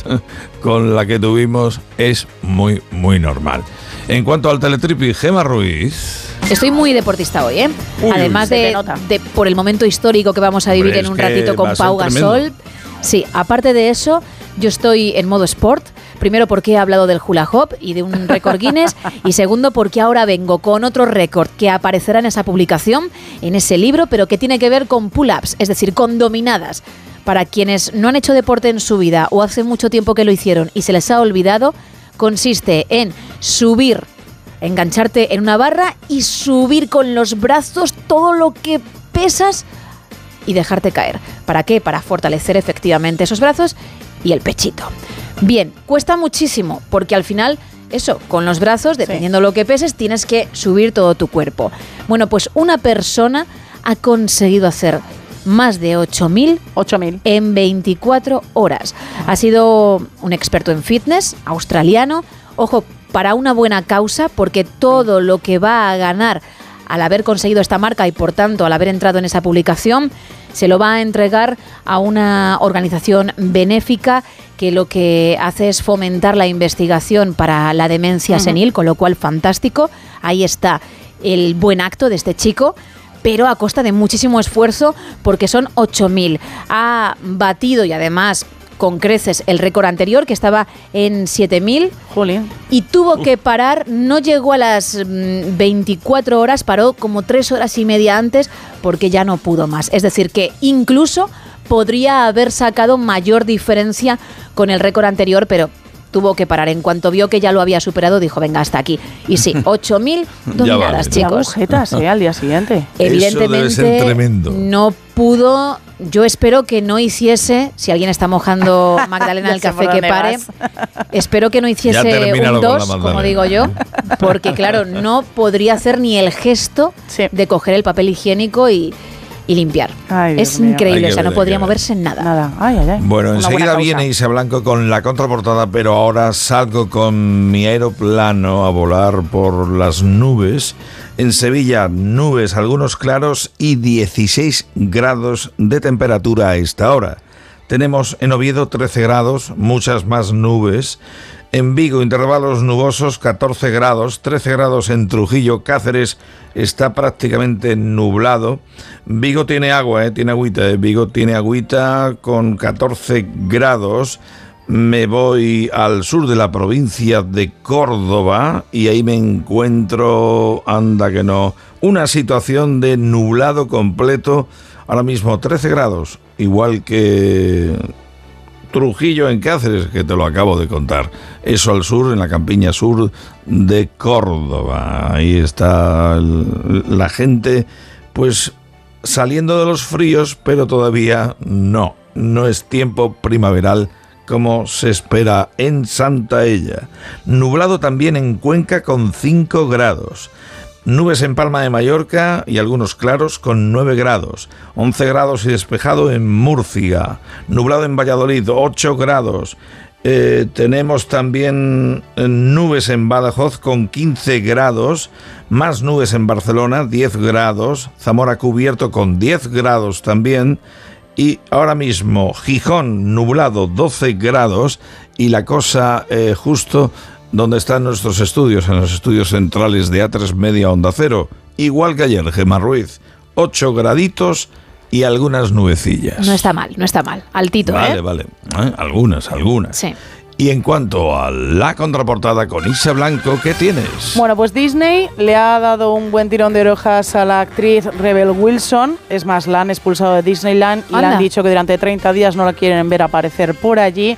Con la que tuvimos es muy, muy normal. En cuanto al teletripi, Gema Ruiz. Estoy muy deportista hoy, ¿eh? Uy, Además de, de- por el momento histórico que vamos a vivir Hombre, en un ratito con Pau. Gasol. Sí, aparte de eso, yo estoy en modo sport. Primero porque he hablado del hula hop y de un récord Guinness. [laughs] y segundo porque ahora vengo con otro récord que aparecerá en esa publicación, en ese libro, pero que tiene que ver con pull-ups, es decir, con dominadas. Para quienes no han hecho deporte en su vida o hace mucho tiempo que lo hicieron y se les ha olvidado, consiste en subir engancharte en una barra y subir con los brazos todo lo que pesas y dejarte caer. ¿Para qué? Para fortalecer efectivamente esos brazos y el pechito. Bien, cuesta muchísimo porque al final, eso, con los brazos, dependiendo lo que peses, tienes que subir todo tu cuerpo. Bueno, pues una persona ha conseguido hacer más de 8.000 en 24 horas. Ha sido un experto en fitness, australiano. Ojo, para una buena causa, porque todo lo que va a ganar al haber conseguido esta marca y por tanto al haber entrado en esa publicación se lo va a entregar a una organización benéfica que lo que hace es fomentar la investigación para la demencia senil, con lo cual fantástico. Ahí está el buen acto de este chico pero a costa de muchísimo esfuerzo porque son 8.000. Ha batido y además con creces el récord anterior que estaba en 7.000 y tuvo que parar, no llegó a las mm, 24 horas, paró como 3 horas y media antes porque ya no pudo más. Es decir, que incluso podría haber sacado mayor diferencia con el récord anterior, pero tuvo que parar. En cuanto vio que ya lo había superado, dijo, venga, hasta aquí. Y sí, [laughs] 8.000 dominadas, Ya chicos. agujetas, ¿eh? Al día siguiente. [laughs] Evidentemente no pudo. Yo espero que no hiciese, si alguien está mojando [laughs] Magdalena el café que pare, vas. espero que no hiciese un con la 2, como digo yo, porque claro, no podría hacer ni el gesto de coger el papel higiénico y, y limpiar. Dios es mío. increíble, o sea, no podría moverse en nada. Nada. Ay, ay, ay. Bueno, enseguida viene Isa Blanco con la contraportada, pero ahora salgo con mi aeroplano a volar por las nubes. En Sevilla, nubes, algunos claros y 16 grados de temperatura a esta hora. Tenemos en Oviedo 13 grados, muchas más nubes. En Vigo, intervalos nubosos, 14 grados, 13 grados en Trujillo, Cáceres está prácticamente nublado. Vigo tiene agua, ¿eh? tiene agüita. ¿eh? Vigo tiene agüita con 14 grados. Me voy al sur de la provincia de Córdoba y ahí me encuentro, anda que no, una situación de nublado completo. Ahora mismo 13 grados, igual que Trujillo en Cáceres, que te lo acabo de contar. Eso al sur, en la campiña sur de Córdoba. Ahí está la gente, pues saliendo de los fríos, pero todavía no. No es tiempo primaveral como se espera en Santa Ella. Nublado también en Cuenca con 5 grados. Nubes en Palma de Mallorca y algunos claros con 9 grados. 11 grados y despejado en Murcia. Nublado en Valladolid, 8 grados. Eh, tenemos también eh, nubes en Badajoz con 15 grados. Más nubes en Barcelona, 10 grados. Zamora cubierto con 10 grados también. Y ahora mismo Gijón nublado 12 grados y la cosa eh, justo donde están nuestros estudios, en los estudios centrales de A3 Media Onda Cero, igual que ayer, Gemma Ruiz, 8 graditos y algunas nubecillas. No está mal, no está mal. Altito, Vale, ¿eh? vale. ¿eh? Algunas, algunas. Sí. Y en cuanto a la contraportada con Isa Blanco, ¿qué tienes? Bueno, pues Disney le ha dado un buen tirón de orejas a la actriz Rebel Wilson. Es más, la han expulsado de Disneyland y le han dicho que durante 30 días no la quieren ver aparecer por allí.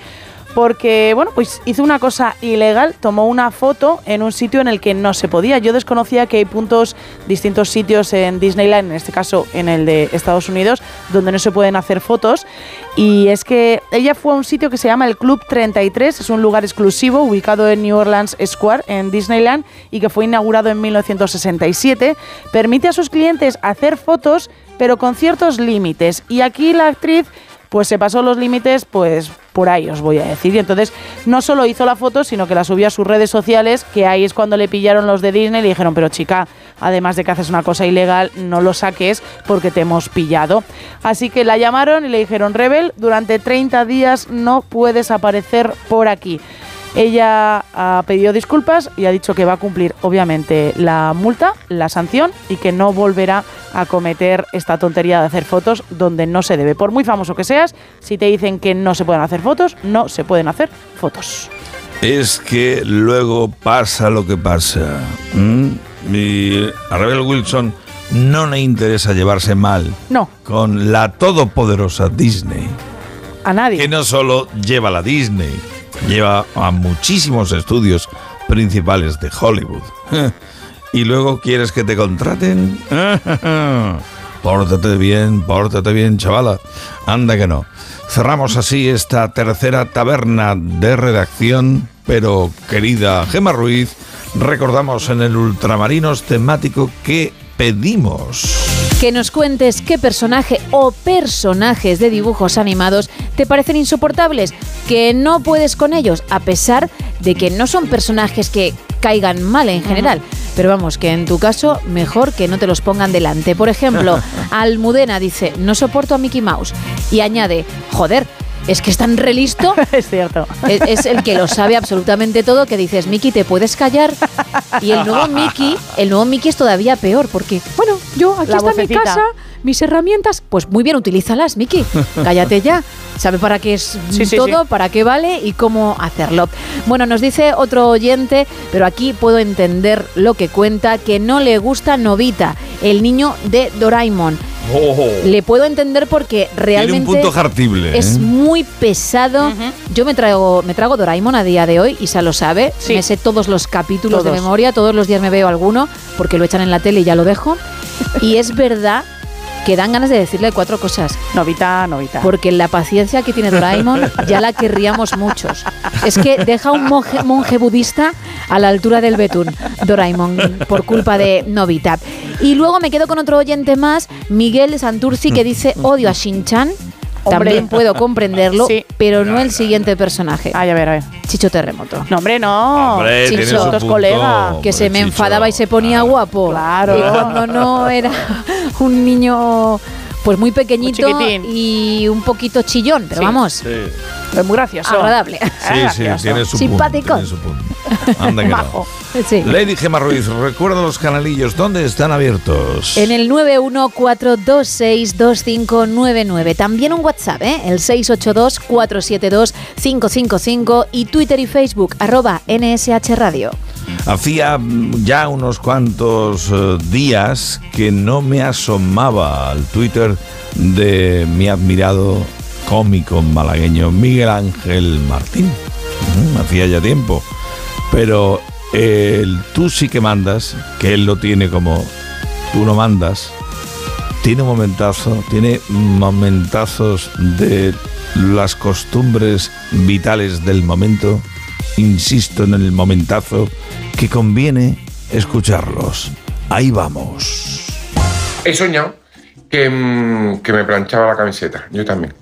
Porque, bueno, pues hizo una cosa ilegal, tomó una foto en un sitio en el que no se podía. Yo desconocía que hay puntos, distintos sitios en Disneyland, en este caso en el de Estados Unidos, donde no se pueden hacer fotos. Y es que ella fue a un sitio que se llama el Club 33, es un lugar exclusivo ubicado en New Orleans Square, en Disneyland, y que fue inaugurado en 1967. Permite a sus clientes hacer fotos, pero con ciertos límites. Y aquí la actriz pues se pasó los límites, pues por ahí os voy a decir. Y entonces no solo hizo la foto, sino que la subió a sus redes sociales, que ahí es cuando le pillaron los de Disney y le dijeron, pero chica, además de que haces una cosa ilegal, no lo saques porque te hemos pillado. Así que la llamaron y le dijeron, Rebel, durante 30 días no puedes aparecer por aquí. Ella ha pedido disculpas y ha dicho que va a cumplir, obviamente, la multa, la sanción y que no volverá a cometer esta tontería de hacer fotos donde no se debe. Por muy famoso que seas, si te dicen que no se pueden hacer fotos, no se pueden hacer fotos. Es que luego pasa lo que pasa. ¿m? Y a Rebel Wilson no le interesa llevarse mal No, con la todopoderosa Disney. a nadie. Que no solo lleva la Disney, lleva a muchísimos estudios principales de Hollywood. [laughs] ¿Y luego quieres que te contraten? [laughs] Pórtate bien, pórtate bien, chavala. Anda que no. Cerramos así esta tercera taberna de redacción, pero querida Gema Ruiz, recordamos en el Ultramarinos temático que pedimos. Que nos cuentes qué personaje o personajes de dibujos animados te parecen insoportables, que no puedes con ellos, a pesar de que no son personajes que caigan mal en general. Pero vamos, que en tu caso, mejor que no te los pongan delante. Por ejemplo, [laughs] Almudena dice, no soporto a Mickey Mouse. Y añade, joder, es que es tan relisto. [laughs] es cierto. Es, es el que lo sabe absolutamente todo, que dices, Mickey, ¿te puedes callar? Y el nuevo Mickey, el nuevo Mickey es todavía peor, porque, bueno, yo aquí La está mi casa, mis herramientas, pues muy bien, utilízalas, Mickey. Cállate ya. Sabe para qué es Sí, sí, todo, sí. para qué vale y cómo hacerlo. Bueno, nos dice otro oyente, pero aquí puedo entender lo que cuenta, que no le gusta Novita, el niño de Doraemon. Le puedo entender porque realmente Tiene un punto jartible. es ¿eh? muy pesado. Yo me traigo, me trago Doraemon a día de hoy, Isa lo sabe. Me sé todos los capítulos de memoria, todos los días me veo alguno, porque lo echan en la tele y ya lo dejo. y es verdad que dan ganas de decirle cuatro cosas. Novita, novita. Porque la paciencia que tiene Doraemon ya la querríamos muchos. Es que deja un monje, monje budista a la altura del betún, Doraemon, por culpa de Novita. Y luego me quedo con otro oyente más, Miguel Santurci, que dice odio a Shin-Chan. Hombre. También puedo comprenderlo, [laughs] pero no el siguiente personaje. Ay, a ver, a ver. Chicho Terremoto. No, hombre, no. Hombre, Chicho. colegas. Que se me Chicho. enfadaba y se ponía guapo. Claro. Y cuando no era [laughs] un niño pues muy pequeñito Muy y un poquito chillón, pero Sí. vamos, Es muy gracioso. agradable. Sí, sí, tiene su Simpático. punto. tiene su. Anda que no. Sí. Lady Gemma Ruiz, recuerda los canalillos, ¿dónde están abiertos? En el 914262599. También un WhatsApp, ¿eh? El 682472555 y Twitter y Facebook, arroba NSH Radio. Hacía ya unos cuantos eh, días que no me asomaba al Twitter de mi admirado cómico malagueño Miguel Ángel Martín. Hacía ya tiempo. Pero el tú sí que mandas, que él lo tiene como tú no mandas, tiene momentazo, tiene momentazos de las costumbres vitales del momento. Insisto en el momentazo que conviene escucharlos. Ahí vamos. He soñado que, mm, que me planchaba la camiseta. Yo también.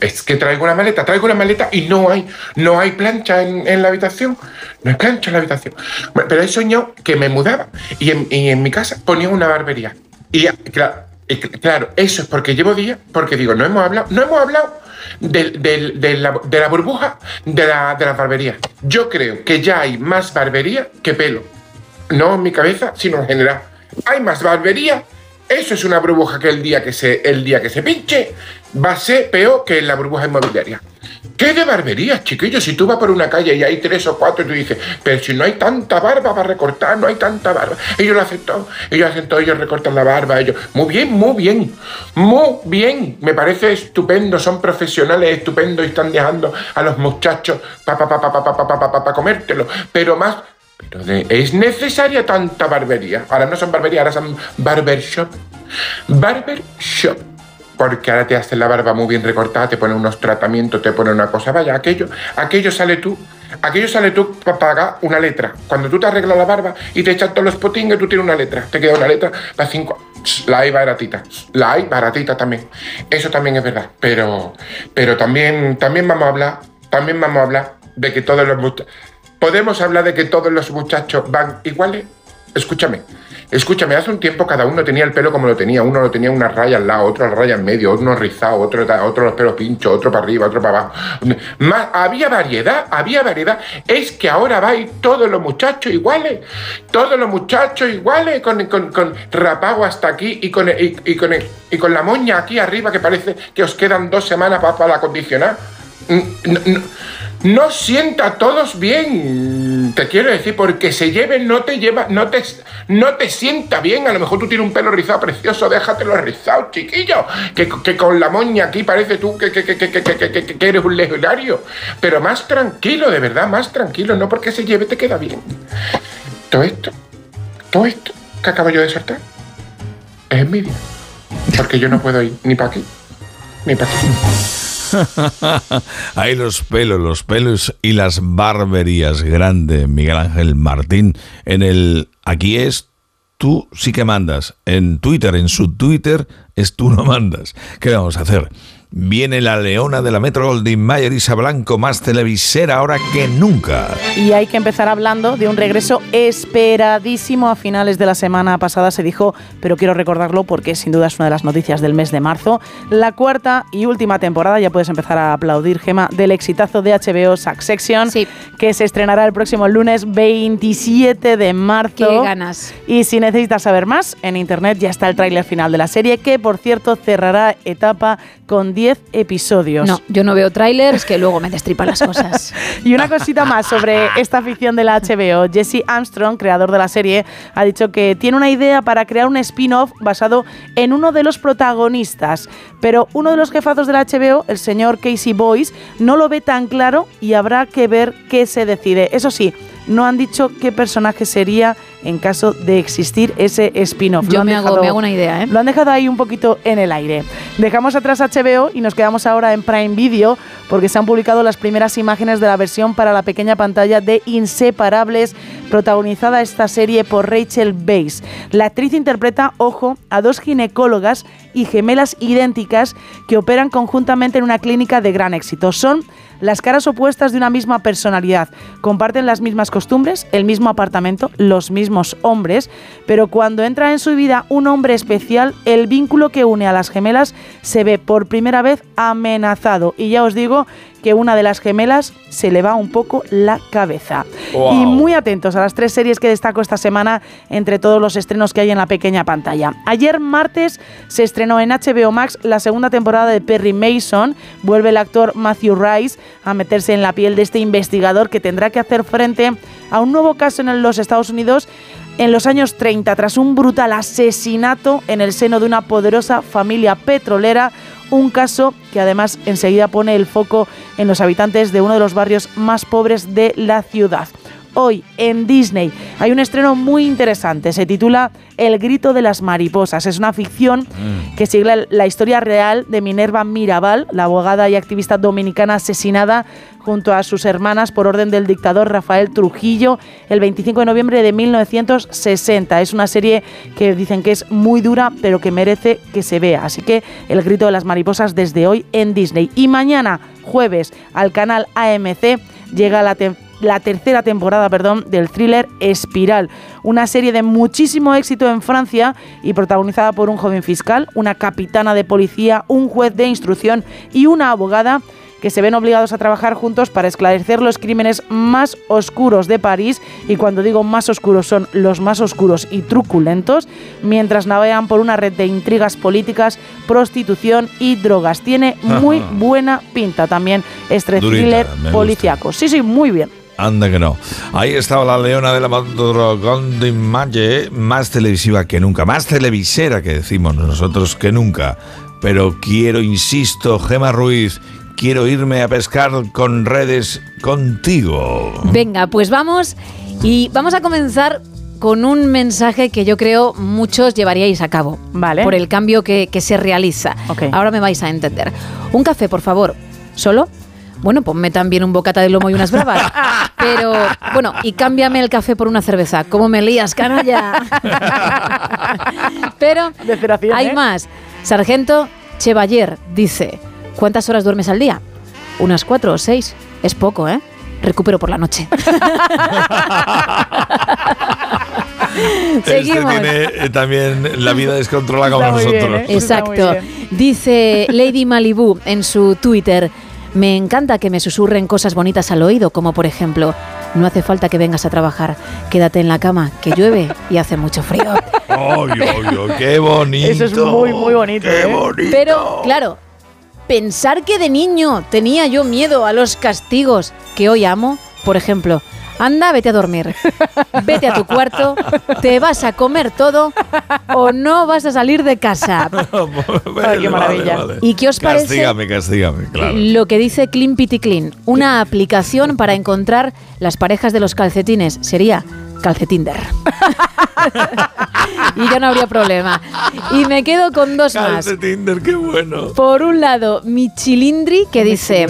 Es que, traigo una maleta, traigo una maleta y no hay, no hay plancha en, la habitación. No hay plancha en la habitación. Pero he soñado que me mudaba y en, mi casa ponía una barbería. Y claro, eso es porque llevo días, porque digo, no hemos hablado, no hemos hablado de, la, burbuja de la, de. Yo creo que ya hay más barbería que pelo. No en mi cabeza, sino en general. Hay más barbería. Eso es una burbuja que el día que se, el día que se pinche va a ser peor que la burbuja inmobiliaria. ¿Qué de barberías, chiquillos? Si tú vas por una calle y hay tres o cuatro y tú dices, pero si no hay tanta barba para recortar, no hay tanta barba. Ellos lo hacen todo, ellos hacen todo, ellos recortan la barba, ellos. Muy bien, muy bien, muy bien. Me parece estupendo, son profesionales estupendos y están dejando a los muchachos pa, pa, pa, pa, pa, pa, pa, pa, pa, comértelo. Pero más, pero de- ¿es necesaria tanta barbería? Ahora no son barbería, ahora son barbershop. Barbershop. Porque ahora te hacen la barba muy bien recortada, te ponen unos tratamientos, te ponen una cosa. Vaya, aquello, aquello sale tú. Aquello sale tú para pagar una letra. Cuando tú te arreglas la barba y te echas todos los potingues, tú tienes una letra. Te queda una letra para cinco. La hay baratita. La hay baratita también. Eso también es verdad. Pero, pero también, también vamos a hablar, también vamos a hablar de que todos los. ¿Podemos hablar de que todos los muchachos van iguales? Escúchame, escúchame, hace un tiempo cada uno tenía el pelo como lo tenía. Uno lo tenía una raya al lado, otro la raya en medio, uno rizado, otro, otro los pelos pinchos, otro para arriba, otro para abajo. Más, había variedad, había variedad. Es que ahora vais todos los muchachos iguales, todos los muchachos iguales, con, con, con rapado hasta aquí y con, y, y con, y con la moña aquí arriba que parece que os quedan dos semanas para, para acondicionar. No, no- no sienta a todos bien, te quiero decir, porque se lleven no te lleva, no te, no te sienta bien. A lo mejor tú tienes un pelo rizado precioso, déjatelo rizado, chiquillo. Que, que con la moña aquí parece tú que, que, que, eres un legionario. Pero más tranquilo, de verdad, más tranquilo, no porque se lleve te queda bien. Todo esto, todo esto que acabo yo de soltar, es envidia. Porque yo no puedo ir ni para aquí, ni para aquí. [laughs] Ahí los pelos, los pelos y las barberías. Grande Miguel Ángel Martín. En el aquí es tú sí que mandas. En Twitter, en su Twitter, es tú no mandas. ¿Qué vamos a hacer? Viene la leona de la Metro Goldwyn Mayer Isa Blanco, más televisera ahora que nunca. Y hay que empezar hablando de un regreso esperadísimo a finales de la semana pasada, se dijo, pero quiero recordarlo porque sin duda es una de las noticias del mes de marzo. La cuarta y última temporada, ya puedes empezar a aplaudir, Gema, del exitazo de HBO Succession, que se estrenará el próximo lunes 27 de marzo. Qué ganas. Y si necesitas saber más, en internet ya está el tráiler final de la serie, que por cierto cerrará etapa con 10 episodios. No, yo no veo trailers que luego me destripan las cosas. [laughs] y una cosita más sobre esta ficción de la HBO. Jesse Armstrong, creador de la serie, ha dicho que tiene una idea para crear un spin-off basado en uno de los protagonistas. Pero uno de los jefazos de la HBO, el señor Casey Boyce, no lo ve tan claro y habrá que ver qué se decide. Eso sí, no han dicho qué personaje sería en caso de existir ese spin-off. Yo me hago, me hago una idea, ¿eh? Lo han dejado ahí un poquito en el aire. Dejamos atrás HBO y nos quedamos ahora en Prime Video porque se han publicado las primeras imágenes de la versión para la pequeña pantalla de Inseparables, protagonizada esta serie por Rachel Weisz. La actriz interpreta, ojo, a dos ginecólogas y gemelas idénticas que operan conjuntamente en una clínica de gran éxito. Son las caras opuestas de una misma personalidad. Comparten las mismas costumbres, el mismo apartamento, los mismos hombres, pero cuando entra en su vida un hombre especial, el vínculo que une a las gemelas se ve por primera vez amenazado. Y ya os digo que una de las gemelas se le va un poco la cabeza. Wow. Y muy atentos a las tres series que destaco esta semana entre todos los estrenos que hay en la pequeña pantalla. Ayer martes se estrenó en HBO Max la segunda temporada de Perry Mason. Vuelve el actor Matthew Rice a meterse en la piel de este investigador que tendrá que hacer frente a un nuevo caso en los Estados Unidos en los años 30 tras un brutal asesinato en el seno de una poderosa familia petrolera un caso que además enseguida pone el foco en los habitantes de uno de los barrios más pobres de la ciudad. Hoy en Disney hay un estreno muy interesante, se titula El grito de las mariposas. Es una ficción que sigue la historia real de Minerva Mirabal, la abogada y activista dominicana asesinada junto a sus hermanas por orden del dictador Rafael Trujillo el 25 de noviembre de 1960. Es una serie que dicen que es muy dura, pero que merece que se vea. Así que El grito de las mariposas desde hoy en Disney. Y mañana, jueves, al canal AMC llega la la tercera temporada perdón, del thriller Espiral, una serie de muchísimo éxito en Francia y protagonizada por un joven fiscal, una capitana de policía, un juez de instrucción y una abogada que se ven obligados a trabajar juntos para esclarecer los crímenes más oscuros de París y cuando digo más oscuros son los más oscuros y truculentos, mientras navegan por una red de intrigas políticas, prostitución y drogas. Tiene muy Ajá. buena pinta también este Durita, thriller policíaco. Sí, sí, muy bien. Anda que no. Ahí estaba la leona de la Goldwyn Mayer, más televisiva que nunca, más televisera que decimos nosotros que nunca. Pero quiero, insisto, Gema Ruiz, quiero irme a pescar con redes contigo. Venga, pues vamos y vamos a comenzar con un mensaje que yo creo muchos llevaríais a cabo. Vale. Por el cambio que, que se realiza. Ahora me vais a entender. Un café, por favor. ¿Solo? Bueno, ponme también un bocata de lomo y unas bravas. [laughs] Pero, bueno, y cámbiame el café por una cerveza. ¿Cómo me lías, canalla? [laughs] Pero hay ¿eh? más. Sargento Chevalier dice, ¿cuántas horas duermes al día? Unas cuatro o seis. Es poco, ¿eh? Recupero por la noche. [laughs] Este tiene eh, también la vida descontrolada como nosotros. Exacto. Dice Lady Malibu en su Twitter, me encanta que me susurren cosas bonitas al oído, como por ejemplo, no hace falta que vengas a trabajar, quédate en la cama, que llueve y hace mucho frío. ¡Qué bonito! Eso es muy, muy bonito. ¡Qué ¿eh? bonito! Pero, claro, pensar que de niño tenía yo miedo a los castigos que hoy amo, por ejemplo, anda, vete a dormir, vete a tu cuarto, te vas a comer todo o no vas a salir de casa. [laughs] Ay, qué maravilla. ¿Y qué os parece? Castígame, castígame, claro. Lo que dice Clean Pity Clean, una aplicación para encontrar las parejas de los calcetines, sería Calcetinder. [laughs] y ya no habría problema. Y me quedo con dos más. Calce Tinder, qué bueno. Por un lado, mi chilindri que dice,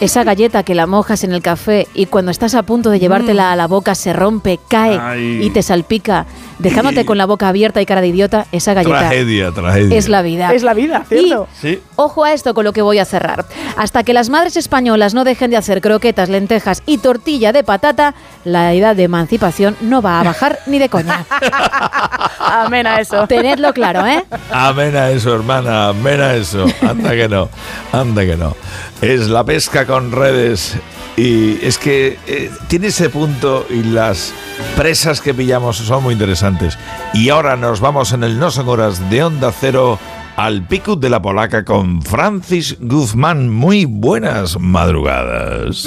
esa galleta que la mojas en el café y cuando estás a punto de llevártela a la boca se rompe, cae Ay. y te salpica, dejándote con la boca abierta y cara de idiota, esa galleta Tragedia, tragedia. es la vida. Es la vida, ¿cierto? Sí. Ojo a esto con lo que voy a cerrar. Hasta que las madres españolas no dejen de hacer croquetas, lentejas y tortilla de patata, la edad de emancipación no va a bajar ni de coña. [laughs] Amén a eso. Tenedlo claro, ¿eh? Amén a eso, hermana, amén a eso. Anda que no, anda que no. Es la pesca con redes. Y es que eh, tiene ese punto y las presas que pillamos son muy interesantes. Y ahora nos vamos en el No Son Horas de Onda Cero al Picut de la Polaca con Francis Guzmán. Muy buenas madrugadas.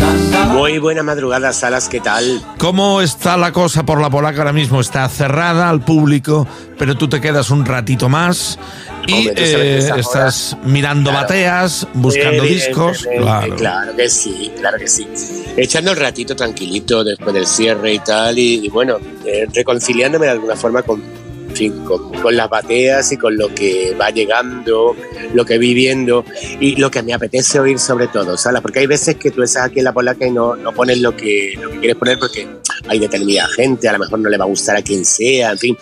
Muy buena madrugada, Salas, ¿qué tal? ¿Cómo está la cosa por la Polaca ahora mismo? Está cerrada al público, pero tú te quedas un ratito más y eh, estás mirando Claro. bateas, buscando discos. Claro. Claro que sí, claro que sí. Echando el ratito tranquilito después del cierre y tal, y, y bueno, eh, reconciliándome de alguna forma con, en fin, con, con las bateas y con lo que va llegando, lo que vi viendo y lo que me apetece oír sobre todo, ¿sabes? Porque hay veces que tú estás aquí en la polaca y no, no pones lo que, lo que quieres poner porque hay determinada gente, a lo mejor no le va a gustar a quien sea, en fin,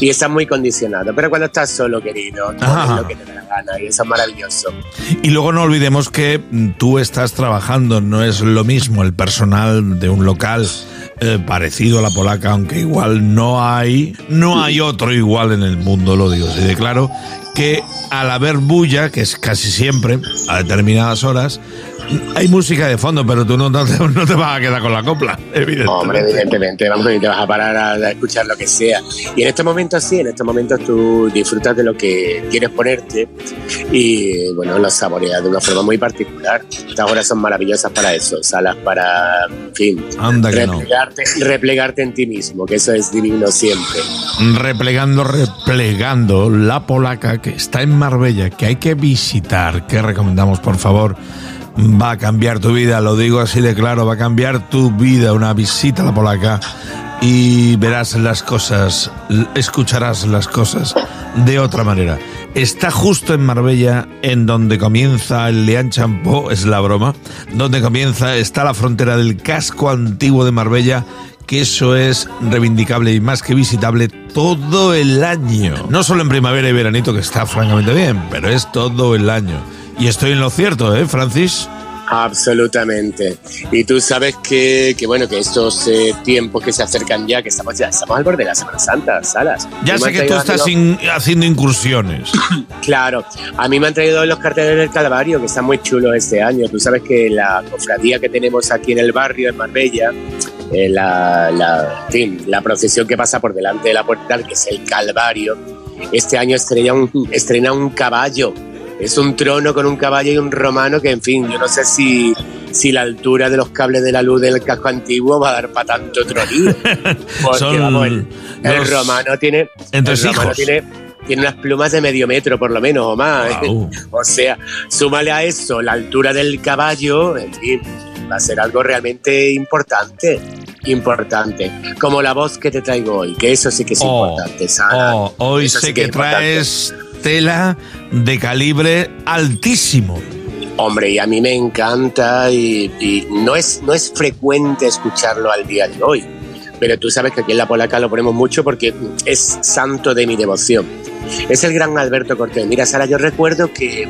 y estás muy condicionado. Pero cuando estás solo, querido, pones Ajá. lo que te da la gana y eso es maravilloso. Y luego no olvidemos que mm, tú estás trabajando, no es lo mismo el personal de un local eh, parecido a la polaca, aunque igual no hay, no hay otro igual en el mundo, lo digo así de claro, que al haber bulla, que es casi siempre, a determinadas horas, hay música de fondo, pero tú no, no te, no te vas a quedar con la copla, [laughs] evidentemente. Hombre, evidentemente, vamos, y te vas a parar a, a escuchar lo que sea. Y en estos momentos sí, en estos momentos tú disfrutas de lo que quieres ponerte y, bueno, lo saboreas de una forma muy particular. Estas horas son maravillosas para eso, salas para, en fin, Anda que no. replegarte, replegarte en ti mismo, que eso es divino siempre. replegando, replegando la polaca que está en Marbella, que hay que visitar, que recomendamos por favor. Va a cambiar tu vida, lo digo así de claro, va a cambiar tu vida una visita a la polaca y verás las cosas, escucharás las cosas de otra manera. Está justo en Marbella, en donde comienza el Leán Champó, es la broma, donde comienza, está la frontera del casco antiguo de Marbella, que eso es reivindicable y más que visitable todo el año. No solo en primavera y veranito, que está francamente bien, pero es todo el año. Y estoy en lo cierto, ¿eh, Francis? Absolutamente. Y tú sabes que, que bueno, que estos eh, tiempos que se acercan ya, que estamos ya, estamos al borde de la Semana Santa, Salas. Ya sé que tú estás in- haciendo incursiones. [coughs] Claro, a mí me han traído los carteles del Calvario, que están muy chulos este año. Tú sabes que la cofradía que tenemos aquí en el barrio, en Marbella, eh, la, la, en fin, la procesión que pasa por delante de la puerta, que es el Calvario, este año estrena un, estrena un caballo. Es un trono con un caballo y un romano que, en fin, yo no sé si, si la altura de los cables de la luz del casco antiguo va a dar para tanto tronillo. [laughs] Porque, Son vamos, el, romano tiene... el romano tiene tiene unas plumas de medio metro por lo menos o más. [laughs] O sea, súmale a eso la altura del caballo, en fin, va a ser algo realmente importante. Importante. Como la voz que te traigo hoy, que eso sí que es Oh, importante, Sara. Oh, hoy Eso sí sé que que traes tela de calibre altísimo. Hombre, y a mí me encanta y, y no, es, no es frecuente escucharlo al día de hoy. Pero tú sabes que aquí en La Polaca lo ponemos mucho porque es santo de mi devoción. Es el gran Alberto Cortés. Mira, Sara, yo recuerdo que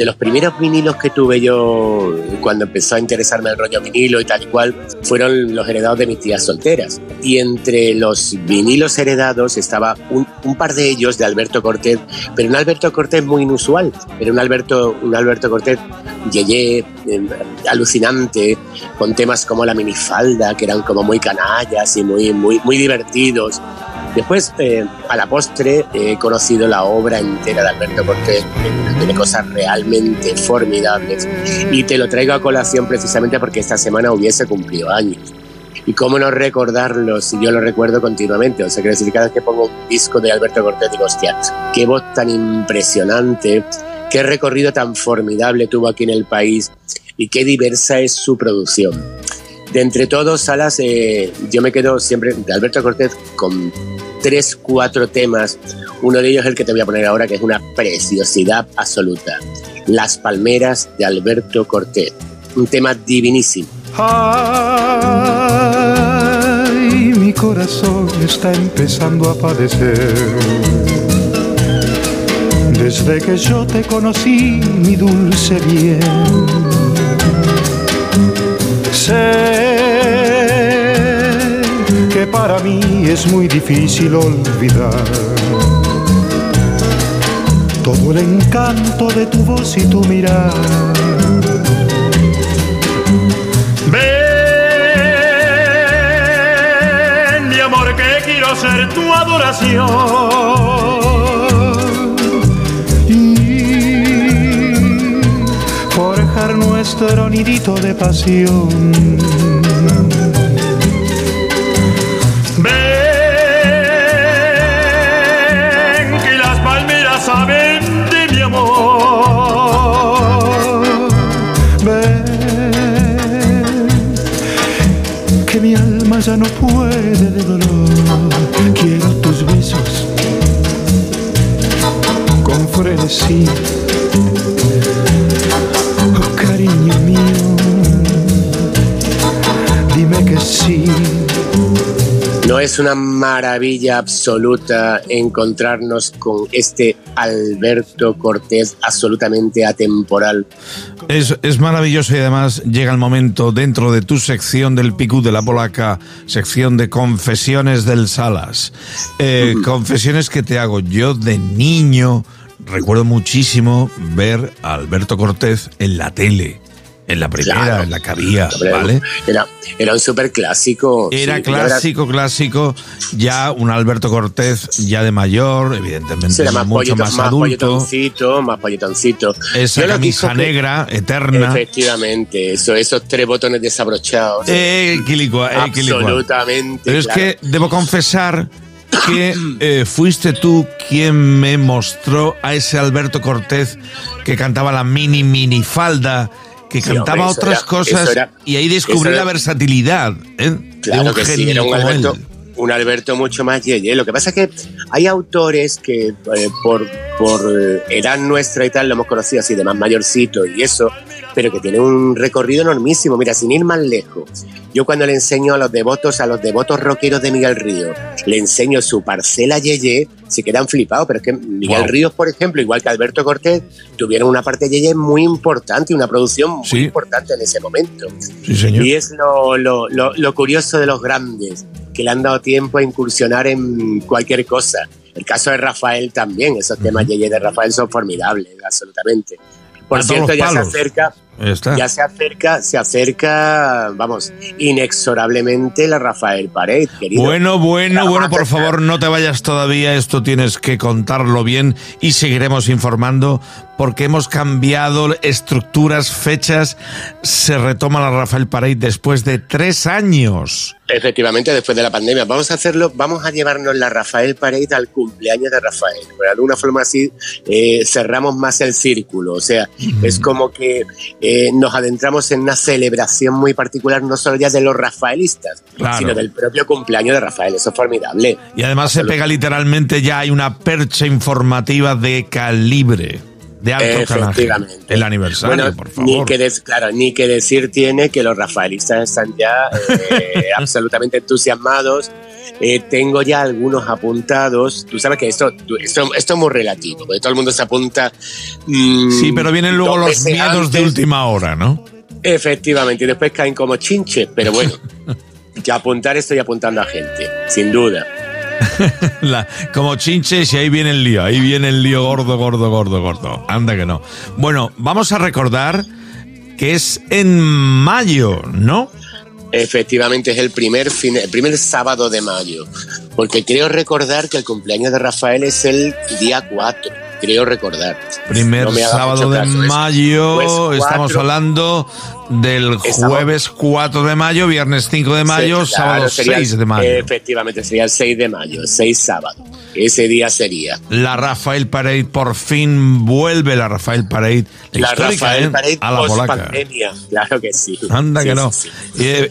de los primeros vinilos que tuve yo cuando empezó a interesarme el rollo vinilo y tal y cual, fueron los heredados de mis tías solteras. Y entre los vinilos heredados estaba un, par de ellos de Alberto Cortés, pero un Alberto Cortés muy inusual. Era un Alberto, un Alberto Cortés yeye, eh, alucinante, con temas como la minifalda, que eran como muy canallas y muy, muy, muy divertidos. Después, eh, a la postre, he conocido la obra entera de Alberto Cortés, que tiene cosas realmente formidables. Y te lo traigo a colación precisamente porque esta semana hubiese cumplido años. Y cómo no recordarlo si yo lo recuerdo continuamente. O sea, quiero decir, cada vez que pongo un disco de Alberto Cortés, digo, hostia, qué voz tan impresionante, qué recorrido tan formidable tuvo aquí en el país y qué diversa es su producción. De entre todos, Salas, eh, yo me quedo siempre de Alberto Cortés con tres, cuatro temas. Uno de ellos es el que te voy a poner ahora, que es una preciosidad absoluta. Las Palmeras de Alberto Cortés. Un tema divinísimo. Ay, mi corazón está empezando a padecer. Desde que yo te conocí, mi dulce bien. Que para mí es muy difícil olvidar todo el encanto de tu voz y tu mirar. Ven, mi amor, que quiero ser tu adoración. Forjar nuestro nidito de pasión. Ven, que las palmeras saben de mi amor. Ven, que mi alma ya no puede de dolor. Quiero tus besos con frenesí. ¿No es una maravilla absoluta encontrarnos con este Alberto Cortés absolutamente atemporal? Es, es maravilloso y además llega el momento dentro de tu sección del Picú de la Polaca, sección de confesiones del Salas. Eh, confesiones que te hago yo de niño. Recuerdo muchísimo ver a Alberto Cortés en la tele. En la primera, Claro. en la que había, ¿vale? Era, era un súper clásico. Era clásico, clásico. Ya un Alberto Cortés, ya de mayor, evidentemente Era más, mucho más más adulto. polletoncito, más polletoncito. Esa Yo camisa que- negra, eterna. Efectivamente, eso, esos tres botones desabrochados. Eh, quilicua, eh, quilicua. Absolutamente. Pero es que debo confesar que eh, fuiste tú quien me mostró a ese Alberto Cortés que cantaba la mini mini falda, que cantaba hombre, otras era- cosas era- y ahí descubrí era- la versatilidad ¿eh? Claro de un que sí, genio era un Alberto, un Alberto mucho más yeye. Lo que pasa es que hay autores que eh, por, por eh, edad nuestra y tal lo hemos conocido así de más mayorcito y eso, pero que tienen un recorrido enormísimo. Mira, sin ir más lejos, yo cuando le enseño a los devotos, a los devotos rockeros de Miguel Ríos, le enseño su parcela yeye, se quedan flipados, pero es que Miguel Wow. Ríos, por ejemplo, igual que Alberto Cortés, tuvieron una parte yeye muy importante una producción muy Sí. importante en ese momento. Sí, señor. Y es lo, lo- lo- lo curioso de los grandes, que le han dado tiempo a incursionar en cualquier cosa. El caso de Rafael también, esos temas yeye de Rafael son formidables, absolutamente. Por cierto, ya se acerca, está. ya se acerca, se acerca, vamos, inexorablemente la Rafael Pared, querido. Bueno, bueno, La bueno, por favor, no te vayas todavía, esto tienes que contarlo bien y seguiremos informando porque hemos cambiado estructuras, fechas, se retoma la Rafael Pareid después de tres años. Efectivamente, después de la pandemia. Vamos a hacerlo, vamos a llevarnos la Rafael Pared al cumpleaños de Rafael. De alguna forma así eh, cerramos más el círculo. O sea, es como que eh, nos adentramos en una celebración muy particular, no solo ya de los rafaelistas, Claro. sino del propio cumpleaños de Rafael. Eso es formidable. Y además se pega literalmente, ya hay una percha informativa de calibre, de alto. Efectivamente. El aniversario, Bueno, por Ni favor. que, des- claro, ni que decir tiene que los rafaelistas están ya eh, [laughs] absolutamente entusiasmados. Eh, tengo ya algunos apuntados. Tú sabes que esto, esto, esto es muy relativo, porque todo el mundo se apunta. mm, Sí, pero vienen luego los miedos de última hora, ¿no? Efectivamente, y después caen como chinches, pero bueno, [laughs] ya apuntar estoy apuntando a gente, sin duda. La- como chinches y ahí viene el lío, ahí viene el lío gordo, gordo, gordo, gordo. Anda que no. Bueno, vamos a recordar que es en mayo, ¿no? Efectivamente, es el primer, fin, el primer sábado de mayo, porque creo recordar que el cumpleaños de Rafael es el día 4, creo recordar. Primer No sábado de mayo, pues estamos hablando del jueves 4 de mayo, viernes 5 de mayo, Sí, claro, sábado sería el- 6 de mayo. Efectivamente, sería el 6 de mayo, 6 sábado. ese día sería. La Rafael Parade, por fin vuelve la Rafael Parade. La, La Rafael ¿eh? Parade a la polaca. pandemia, claro que sí. Anda Sí, que no. sí,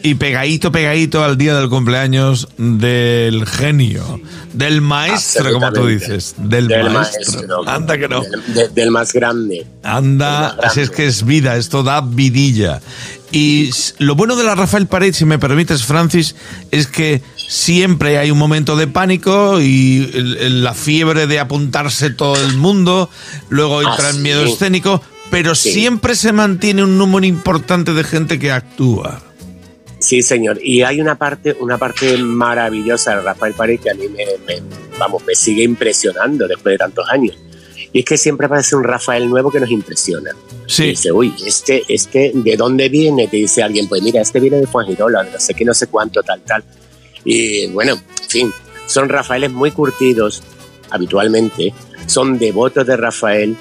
Y, y pegadito, pegadito al día del cumpleaños del genio, del maestro, como tú dices. Del, Del maestro. maestro. Anda que no. Del, de- del más grande. Anda, así es que es vida, esto da vidilla. Y lo bueno de la Rafael Pared, si me permites, Francis, es que siempre hay un momento de pánico y el- el- la fiebre de apuntarse todo el mundo, luego entra Ah, el miedo escénico, pero Sí. siempre se mantiene un número importante de gente que actúa. Sí, señor. Y hay una parte, una parte maravillosa de Rafael Pared que a mí me, me- vamos, me sigue impresionando después de tantos años. Y es que siempre aparece un Rafael nuevo que nos impresiona. Sí. Y dice, uy, este, este, ¿de dónde viene? Te dice alguien, pues mira, este viene de Fuengirola, no sé qué, no sé cuánto, tal, tal. Y bueno, en fin, son Rafaeles muy curtidos habitualmente, son devotos de Rafael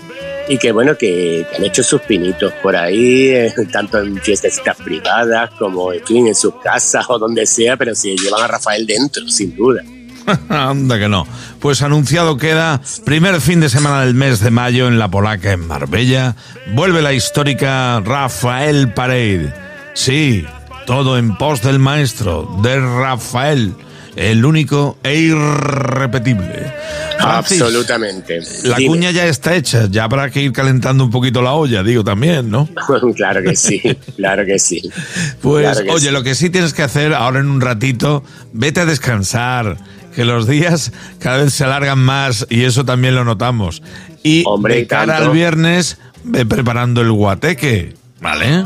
y que bueno, que, que han hecho sus pinitos por ahí, eh, [laughs] tanto en fiestecitas privadas como en fin, en sus casas o donde sea, pero se llevan a Rafael dentro, sin duda. [laughs] Anda que no. Pues anunciado queda, primer fin de semana del mes de mayo en La Polaca, en Marbella, vuelve la histórica Rafael Parade. Sí, todo en pos del maestro, de Rafael, el único e irrepetible. Francis, Absolutamente. La Dime. cuña ya está hecha, ya habrá que ir calentando un poquito la olla, digo también, ¿no? [laughs] claro que sí, claro que sí. Pues, Claro que oye, sí. lo que sí tienes que hacer ahora en un ratito, vete a descansar, que los días cada vez se alargan más y eso también lo notamos. Y Hombre, de cara tanto. al viernes, ve preparando el guateque, ¿vale?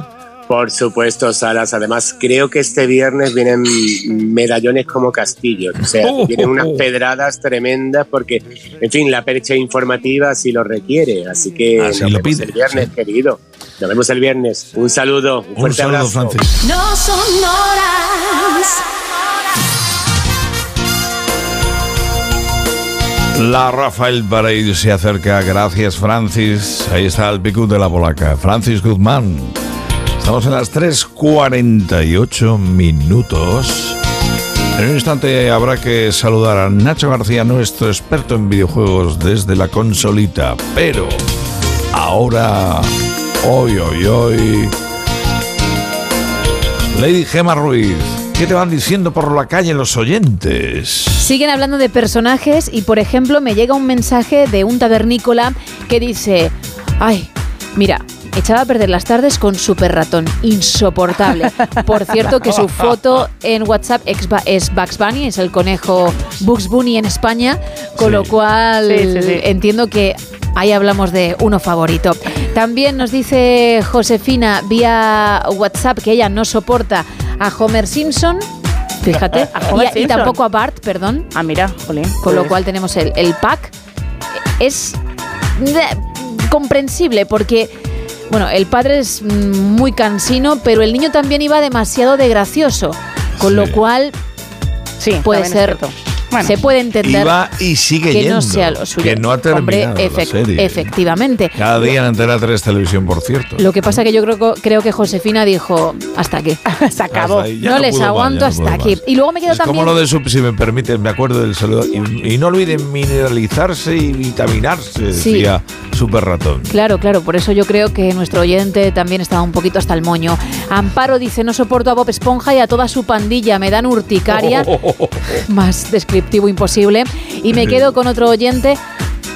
Por supuesto, Salas. Además, creo que este viernes vienen medallones como castillos. O sea, Oh. [laughs] vienen unas pedradas tremendas porque, en fin, la percha informativa así lo requiere. Así que Así nos lo vemos pide, el viernes, querido. Nos vemos el viernes. Un saludo, un, Un fuerte saludo, abrazo. Francis. No son horas. La Rafael Parade se acerca, gracias Francis. Ahí está el picú de la polaca, Francis Guzmán. Estamos en las 3.48 minutos. En un instante habrá que saludar a Nacho García, nuestro experto en videojuegos desde la consolita. Pero ahora, hoy, hoy, hoy, Lady Gema Ruiz, ¿qué te van diciendo por la calle los oyentes? Siguen hablando de personajes y, por ejemplo, me llega un mensaje de un tabernícola que dice, ay, mira, echaba a perder las tardes con Super Ratón, insoportable. Por cierto, que su foto en WhatsApp es Bugs Bunny, es el conejo Bugs Bunny en España, con lo cual Sí, sí, sí. entiendo que ahí hablamos de uno favorito. También nos dice Josefina vía WhatsApp que ella no soporta a Homer Simpson. Fíjate, [laughs] A Homer y, tampoco a Bart, perdón. Ah, mira, jolín. Con lo pues- cual tenemos el, el pack. Es comprensible porque, bueno, el padre es muy cansino, pero el niño también iba demasiado de gracioso. Con lo cual, sí, puede ser. Se puede entender Iba y sigue que yendo. no sea lo suyo. Que no ha terminado Hombre, la efec- serie. efectivamente. Cada día en Antena 3 Televisión, por cierto. Lo que pasa que yo creo, creo que Josefina dijo, hasta aquí. [laughs] Se acabó. Ahí, no, no les más, aguanto hasta aquí. más. Y luego me quedo Es como también... lo de su, si me permiten, me acuerdo del saludo. Y, y no olviden mineralizarse y vitaminarse, Sí. decía Super Ratón. Claro, claro, por eso yo creo que nuestro oyente también estaba un poquito hasta el moño. Amparo dice, no soporto a Bob Esponja y a toda su pandilla, me dan urticaria. [laughs] Más descriptivo imposible. Y me quedo con otro oyente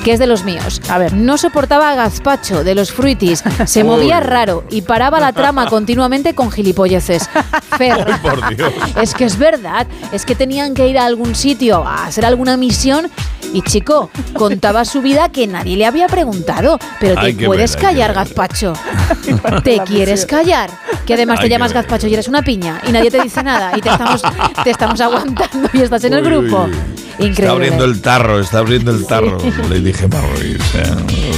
que es de los míos. A ver. No soportaba a Gazpacho de los Fruities. Se [laughs] Uy. movía raro y paraba la trama continuamente con gilipolleces. Fer, Por Dios. es que es verdad, es que tenían que ir a algún sitio a hacer alguna misión y chico, contaba su vida que nadie le había preguntado. Pero te puedes callar. Gazpacho. ¿Te quieres callar? Que además te llamas. Gazpacho y eres una piña y nadie te dice nada y te estamos, te estamos aguantando y estás en el Uy, grupo. uy, Increíble. Está abriendo el tarro, está abriendo el tarro. Le dije Ruiz. ¿eh?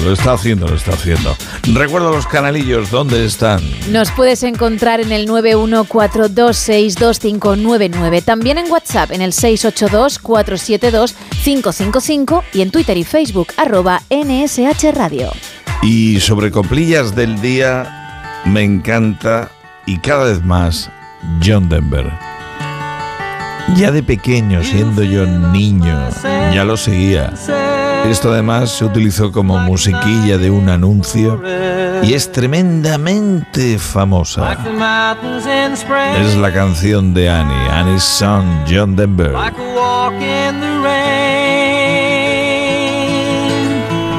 Lo está haciendo, lo está haciendo. Recuerdo los canalillos, ¿dónde están? Nos puedes encontrar en el 914262599, también en WhatsApp en el 682472555 y en Twitter y Facebook arroba NSH Radio. Y sobre coplillas del día, me encanta y cada vez más John Denver. Ya de pequeño, siendo yo niño, ya lo seguía. Esto además se utilizó como musiquilla de un anuncio y es tremendamente famosa. Es la canción de Annie, Annie's son, John Denver.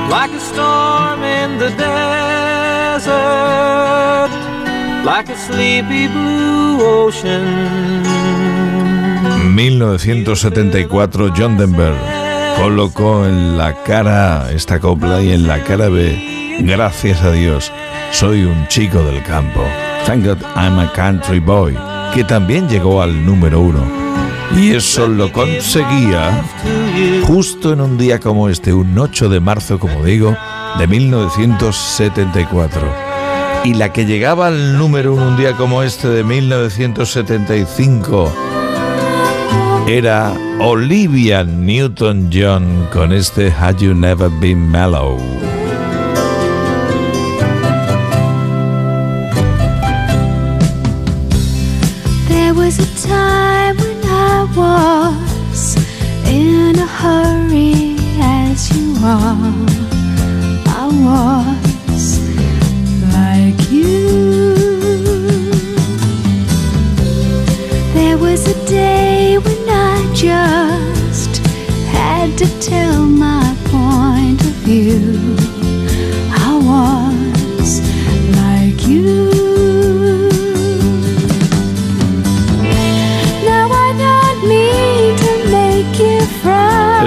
like a storm in the desert, like a sleepy blue ocean. 1974, John Denver colocó en la cara esta copla y en la cara B, gracias a Dios, soy un chico del campo. Thank God I'm a country boy, que también llegó al número uno. Y eso lo conseguía justo en un día como este, un 8 de marzo, como digo, de 1974. Y la que llegaba al número uno un día como este de 1975 era Olivia Newton-John con este Had You Never Been Mellow. There was a time when I was in a hurry as you are. I was like you. There was a day when I just had to tell my point of view.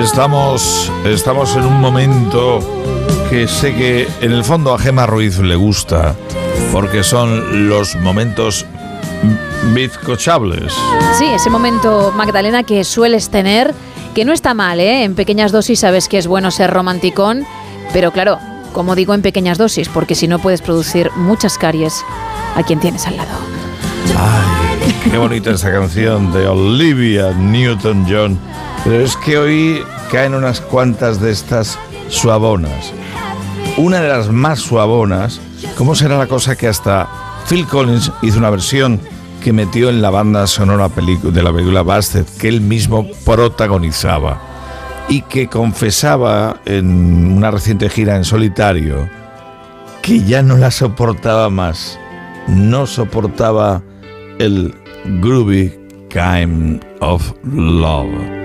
Estamos, estamos en un momento que sé que en el fondo a Gema Ruiz le gusta, porque son los momentos bizcochables. Sí, ese momento, Magdalena, que sueles tener, que no está mal, ¿eh? En pequeñas dosis sabes que es bueno ser romanticón, pero claro, como digo, en pequeñas dosis, porque si no puedes producir muchas caries a quien tienes al lado. Ay, qué bonita esa canción de Olivia Newton-John. Pero es que hoy caen unas cuantas de estas suabonas. Una de las más suabonas, ¿cómo será la cosa que hasta Phil Collins hizo una versión que metió en la banda sonora de la película Busted, que él mismo protagonizaba y que confesaba en una reciente gira en solitario que ya no la soportaba más. No soportaba el groovy kind of love.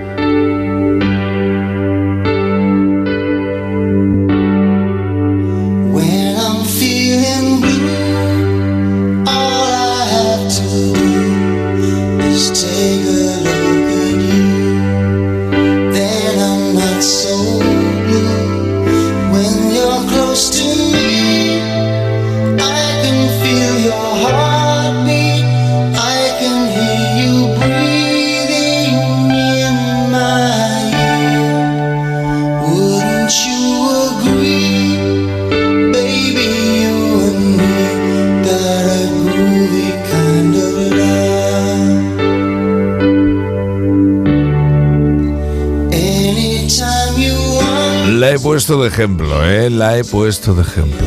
De ejemplo, ¿eh? La he puesto de ejemplo.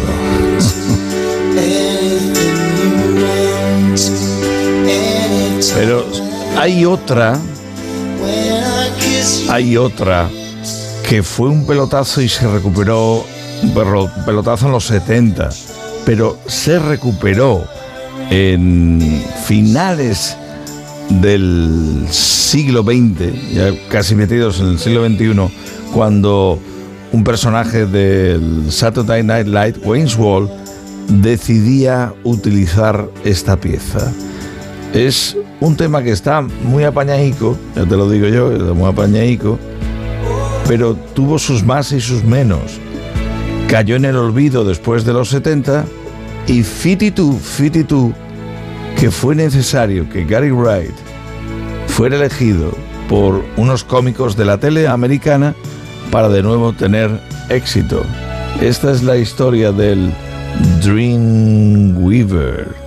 Pero hay otra, hay otra que fue un pelotazo y se recuperó, un pelotazo en los 70, pero se recuperó en finales del siglo XX, ya casi metidos en el siglo XXI, cuando un personaje del Saturday Night Live, Wayne's Wall, decidía utilizar esta pieza. Es un tema que está muy apañaico, ya te lo digo yo, está muy apañaico, pero tuvo sus más y sus menos. Cayó en el olvido después de los 70 y Fitty Two, que fue necesario que Gary Wright fuera elegido por unos cómicos de la tele americana para de nuevo tener éxito. Esta es la historia del Dreamweaver.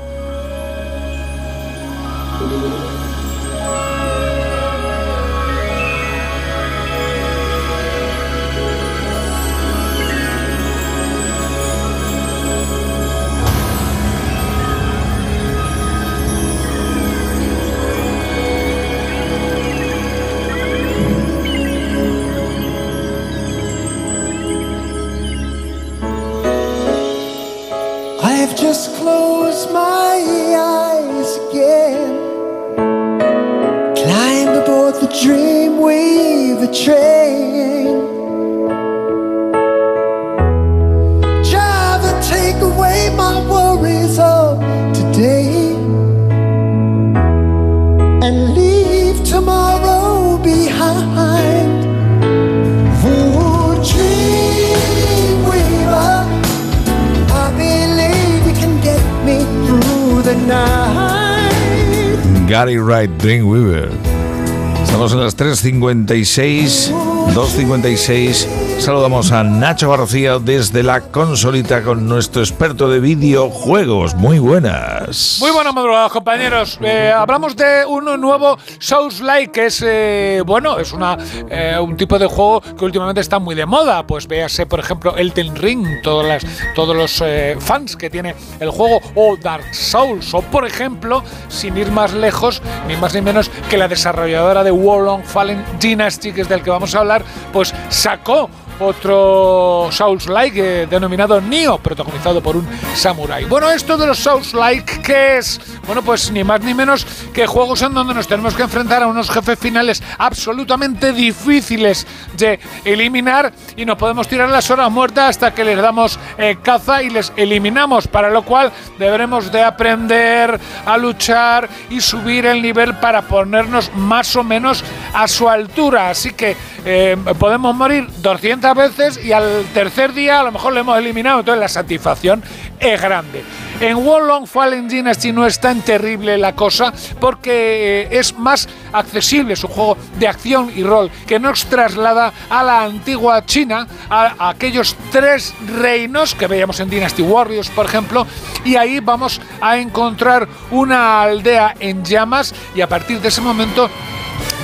56 2.56. Saludamos a Nacho García desde la consolita con nuestro experto de videojuegos. Muy buenas. Muy buenas madrugadas, compañeros. Eh, hablamos de un nuevo Souls Like, que es eh, bueno, es una eh, un tipo de juego que últimamente está muy de moda. Pues véase, por ejemplo, Elden Ring, todas las, todos los fans que tiene el juego, o Dark Souls, o por ejemplo, sin ir más lejos, ni más ni menos que la desarrolladora de Warlong Fallen Dynasty, que es del que vamos a hablar, pues sacó otro Souls-like eh, denominado Nioh, protagonizado por un samurai. Bueno, esto de los Souls-like, ¿qué es? Bueno, pues ni más ni menos que juegos en donde nos tenemos que enfrentar a unos jefes finales absolutamente difíciles de eliminar y nos podemos tirar las horas muertas hasta que les damos eh, caza y les eliminamos, para lo cual deberemos de aprender a luchar y subir el nivel para ponernos más o menos a su altura. Así que eh, podemos morir 200 veces y al tercer día a lo mejor lo hemos eliminado, entonces la satisfacción es grande. En Wolong Fallen Dynasty no es tan terrible la cosa porque eh, es más accesible, es un juego de acción y rol que nos traslada a la antigua China, a aquellos tres reinos que veíamos en Dynasty Warriors, por ejemplo, y ahí vamos a encontrar una aldea en llamas y a partir de ese momento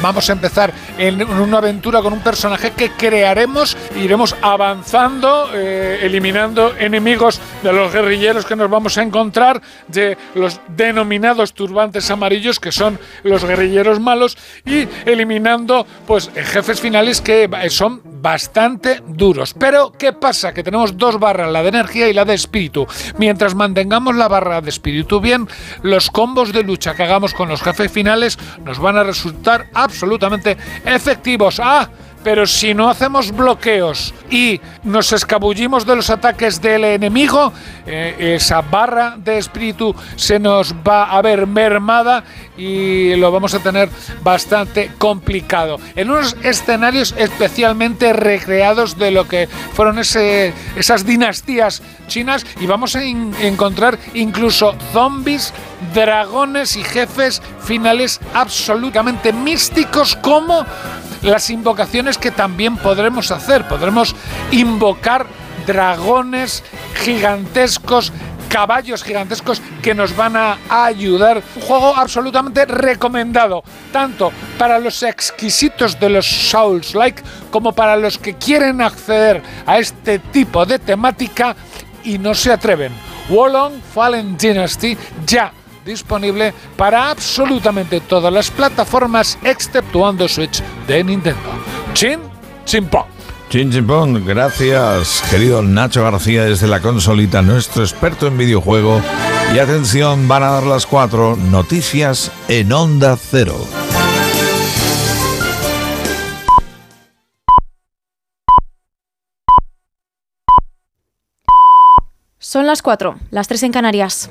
Vamos a empezar en una aventura con un personaje que crearemos iremos avanzando, eh, eliminando enemigos de los guerrilleros que nos vamos a encontrar, de los denominados turbantes amarillos, que son los guerrilleros malos, y eliminando pues jefes finales que son bastante duros. Pero, ¿qué pasa? Que tenemos dos barras, la de energía y la de espíritu. Mientras mantengamos la barra de espíritu bien, los combos de lucha que hagamos con los jefes finales nos van a resultar absolutamente efectivos. ¡Ah! Pero si no hacemos bloqueos y nos escabullimos de los ataques del enemigo, eh, esa barra de espíritu se nos va a ver mermada y lo vamos a tener bastante complicado. En unos escenarios especialmente recreados de lo que fueron esas dinastías chinas y vamos a encontrar incluso zombies, dragones y jefes finales absolutamente místicos como las invocaciones que también podremos hacer. Podremos invocar dragones gigantescos, caballos gigantescos que nos van a, ayudar. Un juego absolutamente recomendado, tanto para los exquisitos de los Souls-like como para los que quieren acceder a este tipo de temática y no se atreven. Wolong Fallen Dynasty ya disponible para absolutamente todas las plataformas exceptuando Switch de Nintendo. Chin, chimpón. Chin Chin Pong, gracias, querido Nacho García desde la consolita, nuestro experto en videojuego. Y atención, van a dar las cuatro noticias en Onda Cero. Son las 4, las 3 en Canarias.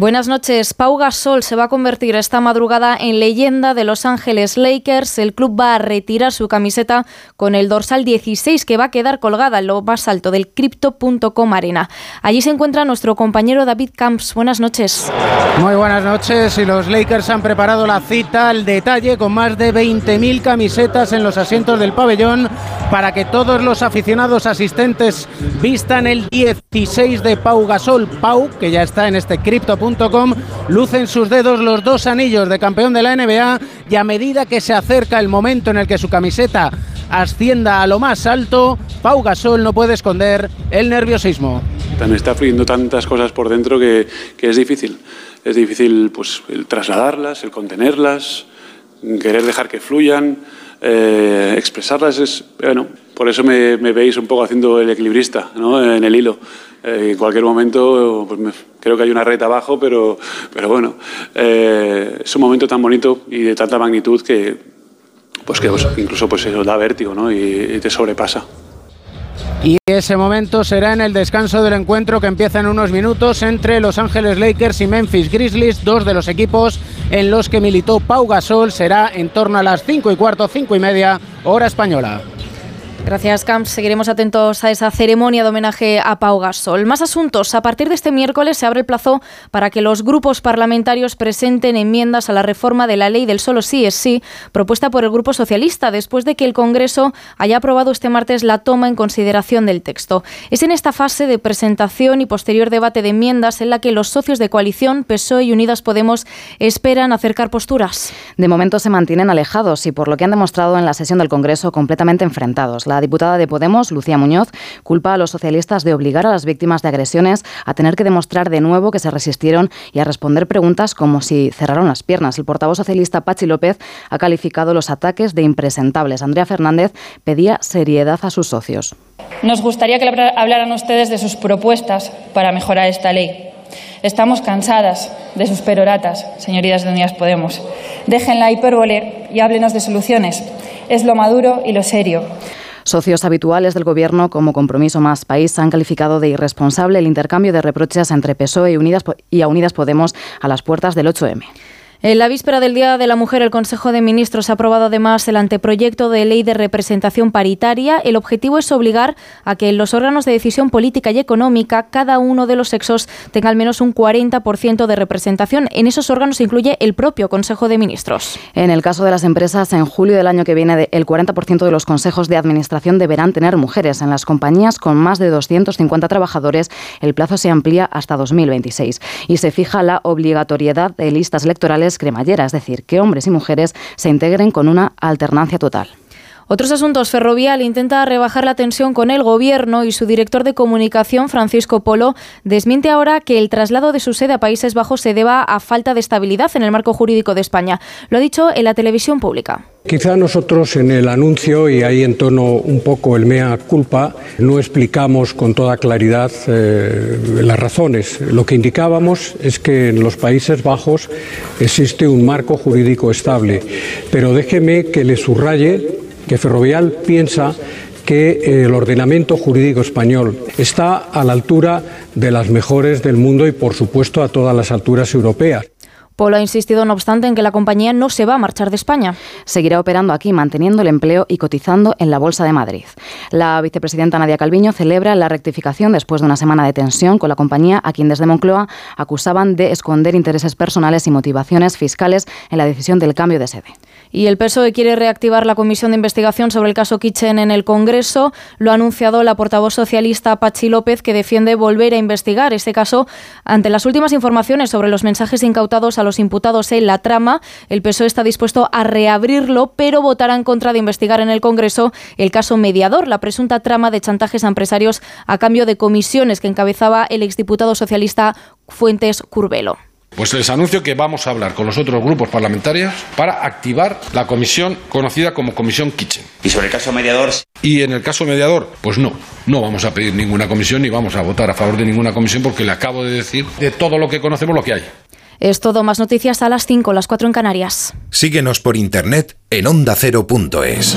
Buenas noches. Pau Gasol se va a convertir esta madrugada en leyenda de Los Ángeles Lakers. El club va a retirar su camiseta con el dorsal 16 que va a quedar colgada en lo más alto del Crypto.com Arena. Allí se encuentra nuestro compañero David Camps. Buenas noches. Muy buenas noches y los Lakers han preparado la cita al detalle con más de 20.000 camisetas en los asientos del pabellón para que todos los aficionados asistentes vistan el 16 de Pau Gasol. Pau, que ya está en este crypto.com, luce en sus dedos los dos anillos de campeón de la NBA y a medida que se acerca el momento en el que su camiseta ascienda a lo más alto, Pau Gasol no puede esconder el nerviosismo. Me está fluyendo tantas cosas por dentro que, que es difícil. Es difícil pues, el trasladarlas, el contenerlas, querer dejar que fluyan. Eh, expresarlas es, bueno, por eso me, veis un poco haciendo el equilibrista ¿no? en el hilo. Eh, en cualquier momento pues creo que hay una red abajo, pero, pero bueno, eh, es un momento tan bonito y de tanta magnitud que, pues que pues, incluso pues, eso da vértigo ¿no? y te sobrepasa. Y ese momento será en el descanso del encuentro que empieza en unos minutos entre Los Ángeles Lakers y Memphis Grizzlies, dos de los equipos en los que militó Pau Gasol. Será en torno a las 5 y cuarto, 5 y media, hora española. Gracias, Camps. Seguiremos atentos a esa ceremonia de homenaje a Pau Gasol. Más asuntos. A partir de este miércoles se abre el plazo para que los grupos parlamentarios presenten enmiendas a la reforma de la ley del solo sí es sí, propuesta por el Grupo Socialista, después de que el Congreso haya aprobado este martes la toma en consideración del texto. Es en esta fase de presentación y posterior debate de enmiendas en la que los socios de coalición, PSOE y Unidas Podemos, esperan acercar posturas. De momento se mantienen alejados y por lo que han demostrado en la sesión del Congreso completamente enfrentados. La diputada de Podemos, Lucía Muñoz, culpa a los socialistas de obligar a las víctimas de agresiones a tener que demostrar de nuevo que se resistieron y a responder preguntas como si cerraron las piernas. El portavoz socialista Pachi López ha calificado los ataques de impresentables. Andrea Fernández pedía seriedad a sus socios. Nos gustaría que habla- hablaran ustedes de sus propuestas para mejorar esta ley. Estamos cansadas de sus peroratas, señorías de Unidas Podemos. Dejen la hipérbole y háblenos de soluciones. Es lo maduro y lo serio. Socios habituales del Gobierno como Compromiso Más País han calificado de irresponsable el intercambio de reproches entre PSOE y, Unidas, y a Unidas Podemos a las puertas del 8M. En la víspera del Día de la Mujer, el Consejo de Ministros ha aprobado además el anteproyecto de ley de representación paritaria. El objetivo es obligar a que en los órganos de decisión política y económica cada uno de los sexos tenga al menos un 40% de representación. En esos órganos se incluye el propio Consejo de Ministros. En el caso de las empresas, en julio del año que viene, el 40% de los consejos de administración deberán tener mujeres. En las compañías con más de 250 trabajadores, el plazo se amplía hasta 2026 y se fija la obligatoriedad de listas electorales cremallera, es decir, que hombres y mujeres se integren con una alternancia total. Otros asuntos. Ferrovial intenta rebajar la tensión con el gobierno y su director de comunicación, Francisco Polo, desmiente ahora que el traslado de su sede a Países Bajos se deba a falta de estabilidad en el marco jurídico de España. Lo ha dicho en la televisión pública. Quizá nosotros en el anuncio, y ahí entono un poco el mea culpa, no explicamos con toda claridad eh, las razones. Lo que indicábamos es que en los Países Bajos existe un marco jurídico estable, pero déjeme que le subraye que Ferrovial piensa que el ordenamiento jurídico español está a la altura de las mejores del mundo y, por supuesto, a todas las alturas europeas. Polo ha insistido, no obstante, en que la compañía no se va a marchar de España. Seguirá operando aquí, manteniendo el empleo y cotizando en la Bolsa de Madrid. La vicepresidenta Nadia Calviño celebra la rectificación después de una semana de tensión con la compañía, a quien desde Moncloa acusaban de esconder intereses personales y motivaciones fiscales en la decisión del cambio de sede. Y el PSOE quiere reactivar la comisión de investigación sobre el caso Kitchen en el Congreso. Lo ha anunciado la portavoz socialista Pachi López, que defiende volver a investigar este caso ante las últimas informaciones sobre los mensajes incautados a los imputados en la trama. El PSOE está dispuesto a reabrirlo, pero votará en contra de investigar en el Congreso el caso mediador, la presunta trama de chantajes a empresarios a cambio de comisiones que encabezaba el exdiputado socialista Fuentes Curbelo. Pues les anuncio que vamos a hablar con los otros grupos parlamentarios para activar la comisión conocida como Comisión Kitchen. Y sobre el caso mediador, Y en el caso mediador, pues no, no vamos a pedir ninguna comisión ni vamos a votar a favor de ninguna comisión porque le acabo de decir de todo lo que conocemos lo que hay. Es todo, más noticias a las 5, las 4 en Canarias. Síguenos por internet en ondacero.es.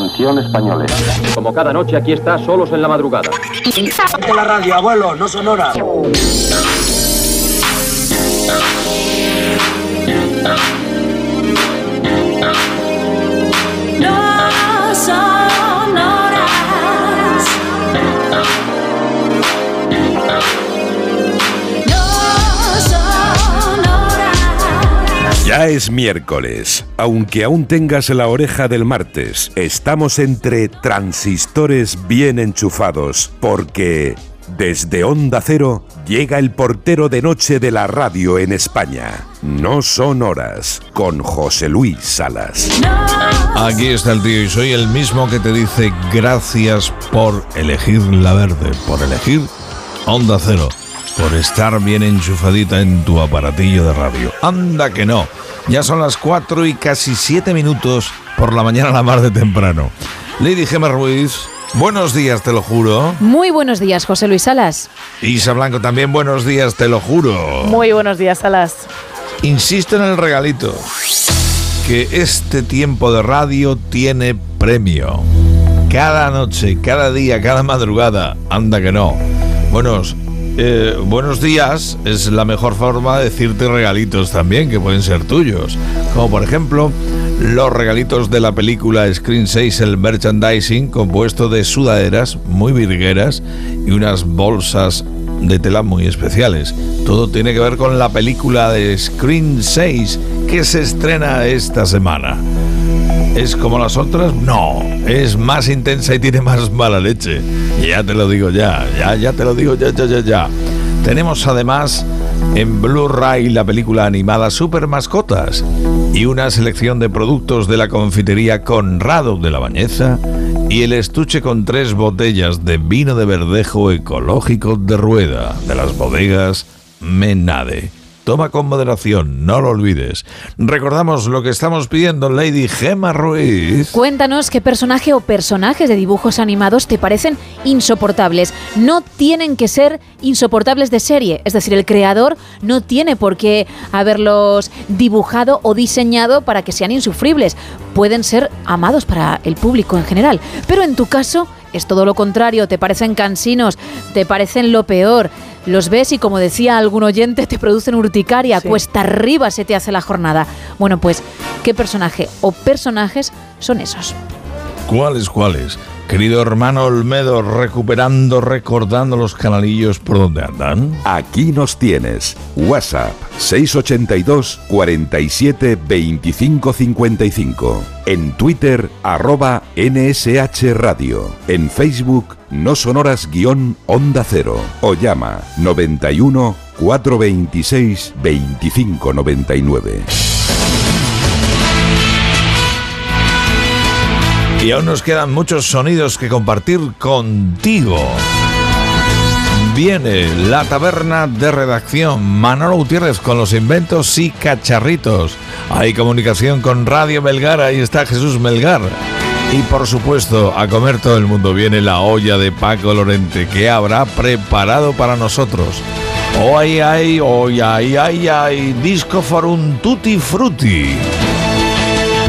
Atención españoles. Como cada noche aquí está Solos en la Madrugada. Ponte la radio, abuelo, no sonora. No Ya es miércoles. Aunque aún tengas la oreja del martes, estamos entre transistores bien enchufados, porque desde Onda Cero llega el portero de noche de la radio en España. No son horas, con José Luis Salas. Aquí está el tío y soy el mismo que te dice gracias por elegir la verde, por elegir Onda Cero, por estar bien enchufadita en tu aparatillo de radio. Anda que no. Ya son las 4 y casi 7 minutos por la mañana a la mar de temprano. Lady Gemma Ruiz, buenos días, te lo juro. Muy buenos días, José Luis Salas. Isa Blanco también, buenos días, te lo juro. Muy buenos días, Salas. Insisto en el regalito, que este tiempo de radio tiene premio. Cada noche, cada día, cada madrugada, anda que no. Buenos, eh, buenos días es la mejor forma de decirte regalitos también, que pueden ser tuyos. Como por ejemplo, los regalitos de la película Screen 6, el merchandising, compuesto de sudaderas muy virgueras y unas bolsas de tela muy especiales. Todo tiene que ver con la película de Screen 6 que se estrena esta semana. ¿Es como las otras? No, es más intensa y tiene más mala leche. Ya te lo digo ya, ya, ya te lo digo ya, ya, ya, ya. Tenemos además en Blu-ray la película animada Super Mascotas y una selección de productos de la confitería Conrado de la Bañeza y el estuche con tres botellas de vino de verdejo ecológico de rueda de las bodegas Menade. Toma con moderación, no lo olvides. Recordamos lo que estamos pidiendo, Lady Gemma Ruiz. Cuéntanos qué personaje o personajes de dibujos animados te parecen insoportables. No tienen que ser insoportables de serie, es decir, el creador no tiene por qué haberlos dibujado o diseñado para que sean insufribles. Pueden ser amados para el público en general, pero en tu caso es todo lo contrario, te parecen cansinos, te parecen lo peor. Los ves y como decía algún oyente, te producen urticaria, cuesta arriba se te hace la jornada. Bueno, pues, ¿qué personaje o personajes son esos? ¿Cuáles, cuáles? Querido hermano Olmedo, recuperando, recordando los canalillos por donde andan. Aquí nos tienes. WhatsApp 682 47 25 55. En Twitter, arroba NSH Radio. En Facebook, no sonoras guion Onda Cero. O llama 91 426 2599. Y aún nos quedan muchos sonidos que compartir contigo. Viene la taberna de redacción Manolo Gutiérrez con los inventos y cacharritos. Hay comunicación con Radio Melgar, ahí está Jesús Melgar. Y por supuesto, a comer todo el mundo viene la olla de Paco Lorente que habrá preparado para nosotros. Hoy hay, hoy hay, hay, hay, disco forum tutti frutti.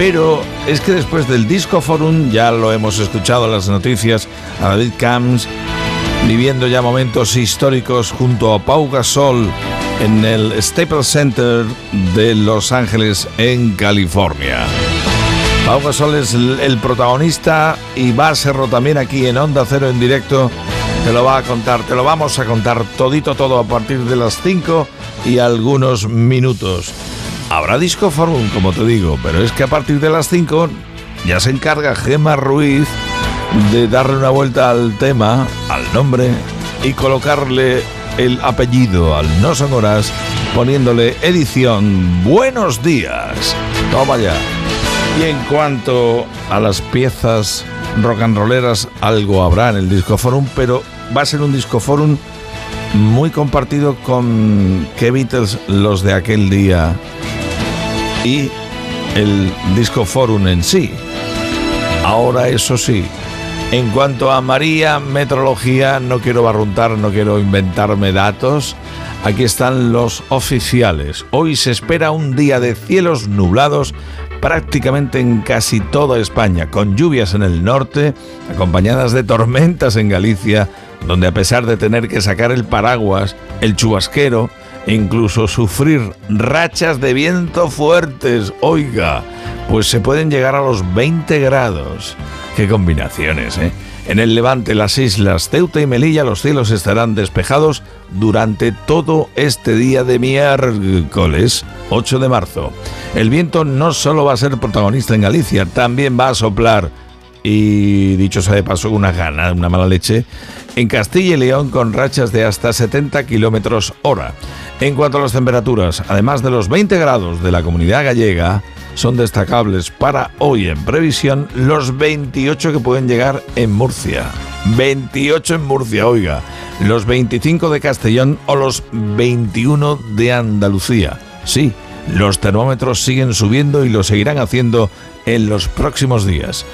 Pero es que después del Disco Forum, ya lo hemos escuchado en las noticias, a David Camps viviendo ya momentos históricos junto a Pau Gasol en el Staples Center de Los Ángeles, en California. Pau Gasol es el, protagonista y va a serlo también aquí en Onda Cero en directo. Te lo va a contar, te lo vamos a contar todito todo a partir de las 5 y algunos minutos. Habrá Disco Forum, como te digo, pero es que a partir de las 5 ya se encarga Gema Ruiz de darle una vuelta al tema, al nombre y colocarle el apellido al No Son poniéndole edición Buenos días. Toma ya. Y en cuanto a las piezas rock and rolleras, algo habrá en el Disco Forum, pero va a ser un Disco Forum muy compartido con qué Beatles los de aquel día y el Disco Forum en sí. Ahora, eso sí, en cuanto a María, metrología, no quiero barruntar, no quiero inventarme datos. Aquí están los oficiales. Hoy se espera un día de cielos nublados prácticamente en casi toda España, con lluvias en el norte, acompañadas de tormentas en Galicia, donde a pesar de tener que sacar el paraguas, el chubasquero, incluso sufrir rachas de viento fuertes, oiga, pues se pueden llegar a los 20 grados. Qué combinaciones, ¿eh? En el levante, las islas Ceuta y Melilla, los cielos estarán despejados durante todo este día de miércoles 8 de marzo. El viento no solo va a ser protagonista en Galicia, también va a soplar y dicho sea de paso, una gana, una mala leche, en Castilla y León con rachas de hasta 70 kilómetros hora. En cuanto a las temperaturas, además de los 20 grados de la comunidad gallega, son destacables para hoy en previsión los 28 que pueden llegar en Murcia. 28 en Murcia, oiga, los 25 de Castellón o los 21 de Andalucía. Sí, los termómetros siguen subiendo y lo seguirán haciendo en los próximos días.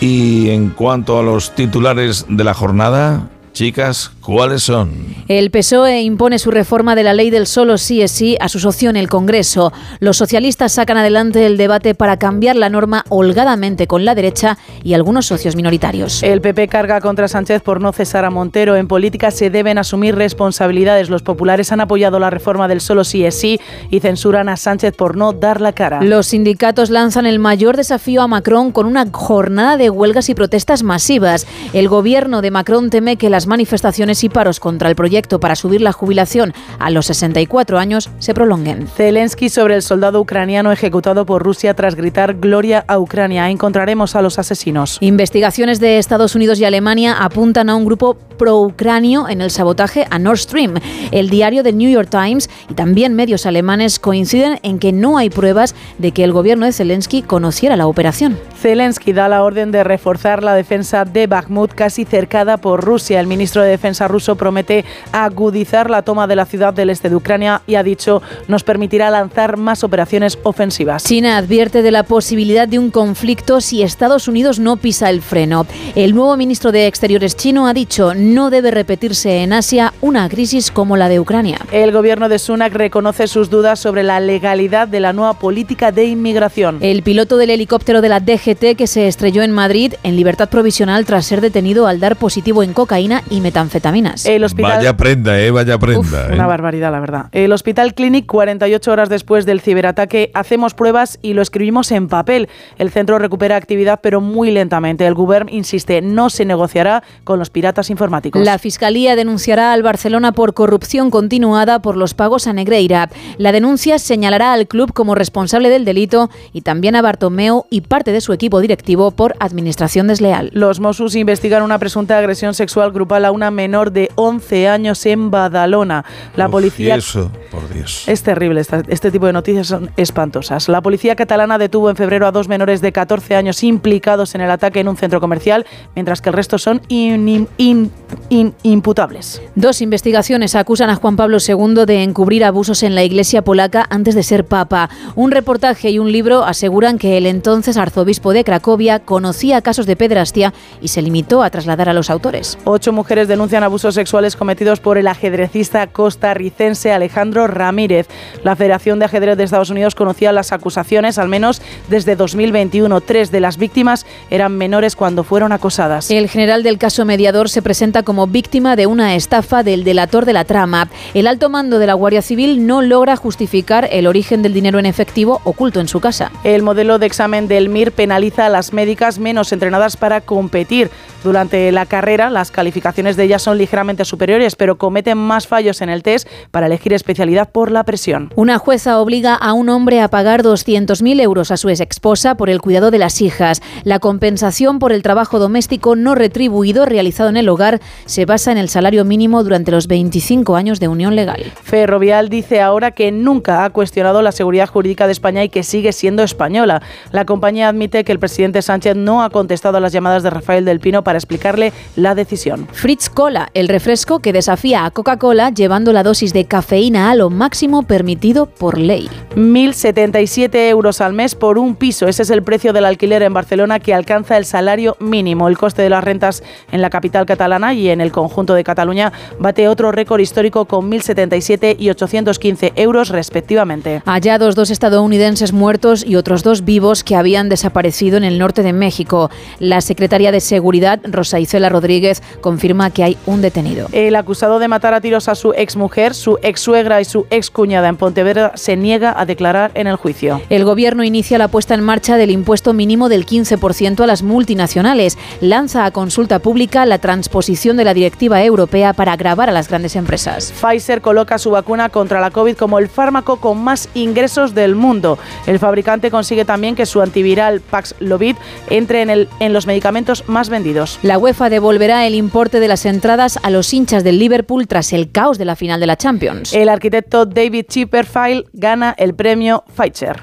Y en cuanto a los titulares de la jornada, Chicas, ¿cuáles son? El PSOE impone su reforma de la ley del solo sí es sí a su socio en el Congreso. Los socialistas sacan adelante el debate para cambiar la norma holgadamente con la derecha y algunos socios minoritarios. El PP carga contra Sánchez por no cesar a Montero. En política se deben asumir responsabilidades. Los populares han apoyado la reforma del solo sí es sí y censuran a Sánchez por no dar la cara. Los sindicatos lanzan el mayor desafío a Macron con una jornada de huelgas y protestas masivas. El gobierno de Macron teme que las manifestaciones y paros contra el proyecto para subir la jubilación a los 64 años se prolonguen. Zelensky sobre el soldado ucraniano ejecutado por Rusia tras gritar Gloria a Ucrania. Encontraremos a los asesinos. Investigaciones de Estados Unidos y Alemania apuntan a un grupo pro-ucranio en el sabotaje a Nord Stream. El diario The New York Times y también medios alemanes coinciden en que no hay pruebas de que el gobierno de Zelensky conociera la operación. Zelensky da la orden de reforzar la defensa de Bakhmut casi cercada por Rusia. El ministro de Defensa ruso promete agudizar la toma de la ciudad del este de Ucrania y ha dicho nos permitirá lanzar más operaciones ofensivas. China advierte de la posibilidad de un conflicto si Estados Unidos no pisa el freno. El nuevo ministro de Exteriores chino ha dicho no debe repetirse en Asia una crisis como la de Ucrania. El gobierno de Sunak reconoce sus dudas sobre la legalidad de la nueva política de inmigración. El piloto del helicóptero de la DGT que se estrelló en Madrid en libertad provisional tras ser detenido al dar positivo en cocaína y metanfetaminas. El hospital... Vaya prenda, ¿eh? Vaya prenda. Uf, ¿eh? Una barbaridad, la verdad. El Hospital Clinic, 48 horas después del ciberataque, hacemos pruebas y lo escribimos en papel. El centro recupera actividad, pero muy lentamente. El Gobierno insiste, no se negociará con los piratas informáticos. La Fiscalía denunciará al Barcelona por corrupción continuada por los pagos a Negreira. La denuncia señalará al club como responsable del delito y también a Bartomeu y parte de su equipo directivo por administración desleal. Los Mossos investigan una presunta agresión sexual grupal a una menor de 11 años en Badalona. La Uf, policía eso, por Dios. Es terrible, esta- este tipo de noticias son espantosas. La policía catalana detuvo en febrero a dos menores de 14 años implicados en el ataque en un centro comercial, mientras que el resto son in- in- in- imputables. Dos investigaciones acusan a Juan Pablo II de encubrir abusos en la iglesia polaca antes de ser papa. Un reportaje y un libro aseguran que el entonces arzobispo de Cracovia conocía casos de pedrastia y se limitó a trasladar a los autores. Ocho mujeres denuncian abusos sexuales cometidos por el ajedrecista costarricense Alejandro Ramírez. La Federación de Ajedrez de Estados Unidos conocía las acusaciones al menos desde 2021. Tres de las víctimas eran menores cuando fueron acosadas. El general del caso mediador se presenta como víctima de una estafa del delator de la trama. El alto mando de la Guardia Civil no logra justificar el origen del dinero en efectivo oculto en su casa. El modelo de examen del MIR penaliza a las médicas menos entrenadas para competir. Durante la carrera, las calificaciones de ellas son ligeramente superiores, pero cometen más fallos en el test para elegir especialidad por la presión. Una jueza obliga a un hombre a pagar 200.000 euros a su ex esposa por el cuidado de las hijas. La compensación por el trabajo doméstico no retribuido realizado en el hogar se basa en el salario mínimo durante los 25 años de unión legal. Ferrovial dice ahora que nunca ha cuestionado la seguridad jurídica de España y que sigue siendo española. La compañía admite que el presidente Sánchez no ha contestado a las llamadas de Rafael del Pino para explicarle la decisión. Fritz Cola, el refresco que desafía a Coca-Cola llevando la dosis de cafeína a lo máximo permitido por ley. 1.077 euros al mes por un piso. Ese es el precio del alquiler en Barcelona que alcanza el salario mínimo. El coste de las rentas en la capital catalana y en el conjunto de Cataluña bate otro récord histórico con 1.077 y 815 euros respectivamente. Hallados dos estadounidenses muertos y otros dos vivos que habían desaparecido en el norte de México. La Secretaría de Seguridad Rosa Isela Rodríguez, confirma que hay un detenido. El acusado de matar a tiros a su exmujer, su ex suegra y su ex cuñada en Pontevedra se niega a declarar en el juicio. El gobierno inicia la puesta en marcha del impuesto mínimo del 15% a las multinacionales. Lanza a consulta pública la transposición de la directiva europea para agravar a las grandes empresas. Pfizer coloca su vacuna contra la COVID como el fármaco con más ingresos del mundo. El fabricante consigue también que su antiviral Paxlovid entre en, el, en los medicamentos más vendidos. La UEFA devolverá el importe de las entradas a los hinchas del Liverpool tras el caos de la final de la Champions. El arquitecto David Chipperfield gana el premio Pfizer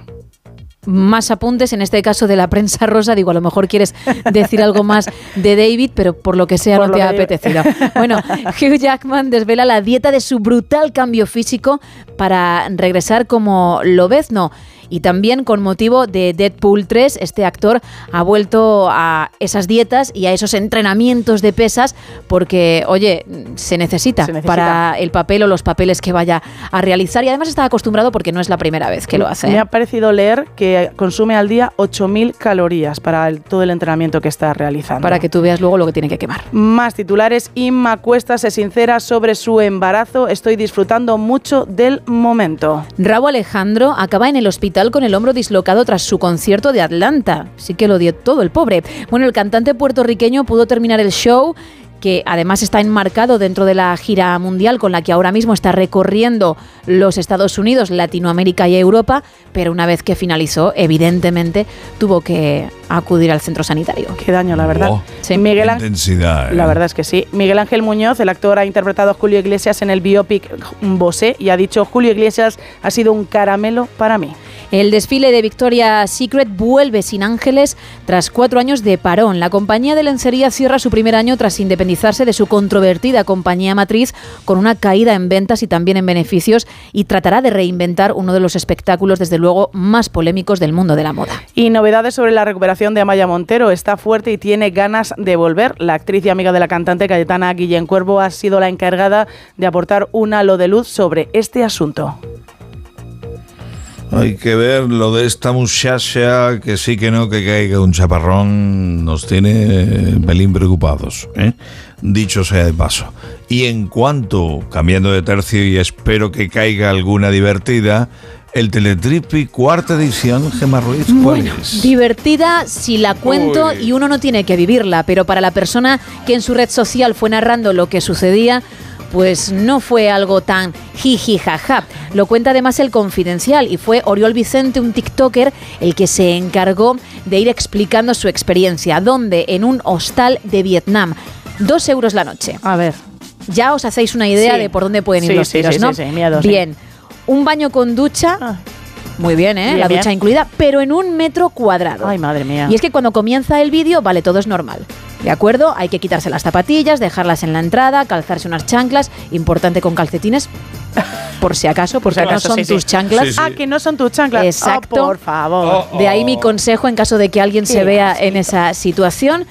más apuntes, en este caso de la prensa rosa. Digo, a lo mejor quieres decir algo más de David, pero por lo que sea Por no lo te ha apetecido. Bueno, [laughs] Hugh Jackman desvela la dieta de su brutal cambio físico para regresar como Lobezno. Y también con motivo de Deadpool 3, este actor ha vuelto a esas dietas y a esos entrenamientos de pesas porque, oye, se necesita, Se necesita. para el papel o los papeles que vaya a realizar. Y además está acostumbrado porque no es la primera vez que lo hace. Me ha parecido leer que consume al día 8.000 calorías para el- todo el entrenamiento que está realizando. Para que tú veas luego lo que tiene que quemar. Más titulares. Inma Cuesta se sincera sobre su embarazo. Estoy disfrutando mucho del momento. Rabo Alejandro acaba en el hospital con el hombro dislocado tras su concierto de Atlanta. Sí que lo dio todo el pobre. Bueno, el cantante puertorriqueño pudo terminar el show que además está enmarcado dentro de la gira mundial con la que ahora mismo está recorriendo los Estados Unidos, Latinoamérica y Europa, pero una vez que finalizó, evidentemente tuvo que acudir al centro sanitario. Qué daño, la verdad. Oh, Sí, Miguel Ángel. Intensidad. ¿eh? La verdad es que sí. Miguel Ángel Muñoz, el actor, ha interpretado a Julio Iglesias en el biopic Bosé y ha dicho Julio Iglesias ha sido un caramelo para mí. El desfile de Victoria's Secret vuelve sin ángeles tras cuatro años de parón. La compañía de lencería cierra su primer año tras independizarse de su controvertida compañía matriz con una caída en ventas y también en beneficios y tratará de reinventar uno de los espectáculos, desde luego, más polémicos del mundo de la moda. Y novedades sobre la recuperación de Amaya Montero. Está fuerte y tiene ganas de volver. La actriz y amiga de la cantante Cayetana Guillén Cuervo ha sido la encargada de aportar un halo de luz sobre este asunto. Hay que ver lo de esta muchacha, que sí que no, que caiga un chaparrón, nos tiene eh, pelín preocupados, ¿eh? dicho sea de paso. Y en cuanto, cambiando de tercio y espero que caiga alguna divertida, el Teletripi cuarta edición, Gemma Ruiz, ¿cuál es? Divertida si la cuento y uno no tiene que vivirla, pero para la persona que en su red social fue narrando lo que sucedía, pues no fue algo tan jiji jaja. Lo cuenta además el Confidencial y fue Oriol Vicente, un TikToker, el que se encargó de ir explicando su experiencia. ¿Dónde? En un hostal de Vietnam. Dos euros la noche. A ver. Ya os hacéis una idea Sí. de por dónde pueden ir Sí, los sí, tiros, sí, ¿no? sí, sí, miedo, sí. Bien. Un baño con ducha. Muy bien, ¿eh? Bien, la bien. ducha incluida, pero en un metro cuadrado. Ay, madre mía. Y es que cuando comienza el vídeo, vale, todo es normal. ¿De acuerdo? Hay que quitarse las zapatillas, dejarlas en la entrada, calzarse unas chanclas, importante con calcetines, por si acaso, porque si no acaso, son sí, sí. tus chanclas. Ah, que no son tus chanclas. Exacto. Oh, por favor. De ahí mi consejo en caso de que alguien se vea en esa situación.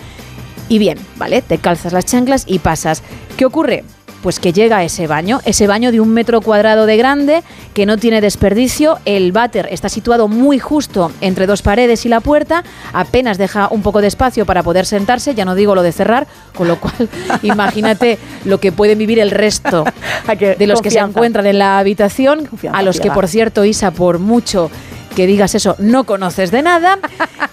Y bien, ¿vale? Te calzas las chanclas y pasas. ¿Qué ocurre? Pues que llega a ese baño, ese baño de un metro cuadrado de grande, que no tiene desperdicio. El váter está situado muy justo entre dos paredes y la puerta, apenas deja un poco de espacio para poder sentarse, ya no digo lo de cerrar, con lo cual [laughs] imagínate lo que pueden vivir el resto [laughs] de los que se encuentran en la habitación, a los que por cierto, Isa, por mucho que digas eso, no conoces de nada. [laughs]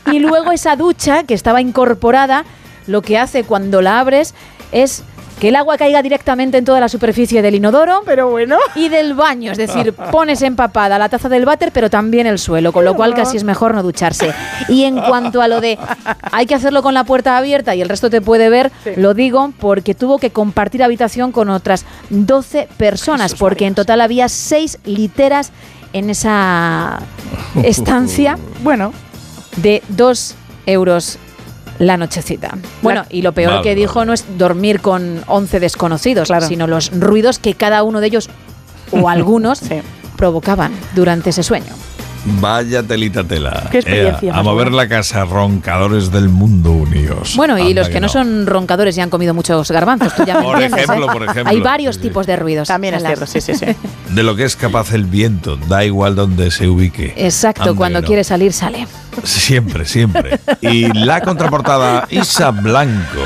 Y luego esa ducha que estaba incorporada, lo que hace cuando la abres es que el agua caiga directamente en toda la superficie del inodoro pero bueno. y del baño. Es decir, [laughs] pones empapada la taza del váter, pero también el suelo, con lo cual casi es mejor no ducharse. Y en cuanto a lo de hay que hacerlo con la puerta abierta y el resto te puede ver, lo digo porque tuvo que compartir habitación con otras 12 personas, porque en total había 6 literas en esa [laughs] estancia. Bueno. De 2 euros la nochecita. Bueno, y lo peor Vale, que dijo no es dormir con 11 desconocidos, sino los ruidos que cada uno de ellos o [laughs] algunos provocaban durante ese sueño. Vaya telita tela. Qué experiencia a mover la casa, roncadores del mundo unidos. Bueno, y los que no son roncadores y han comido muchos garbanzos, tú ya me Por entiendes, ejemplo, ¿eh? por ejemplo. Hay varios tipos de ruidos. También es cierto, sí, sí, sí. De lo que es capaz el viento, da igual donde se ubique. Exacto, Anda cuando no. quiere salir, sale. Siempre, siempre. Y la contraportada Isa Blanco.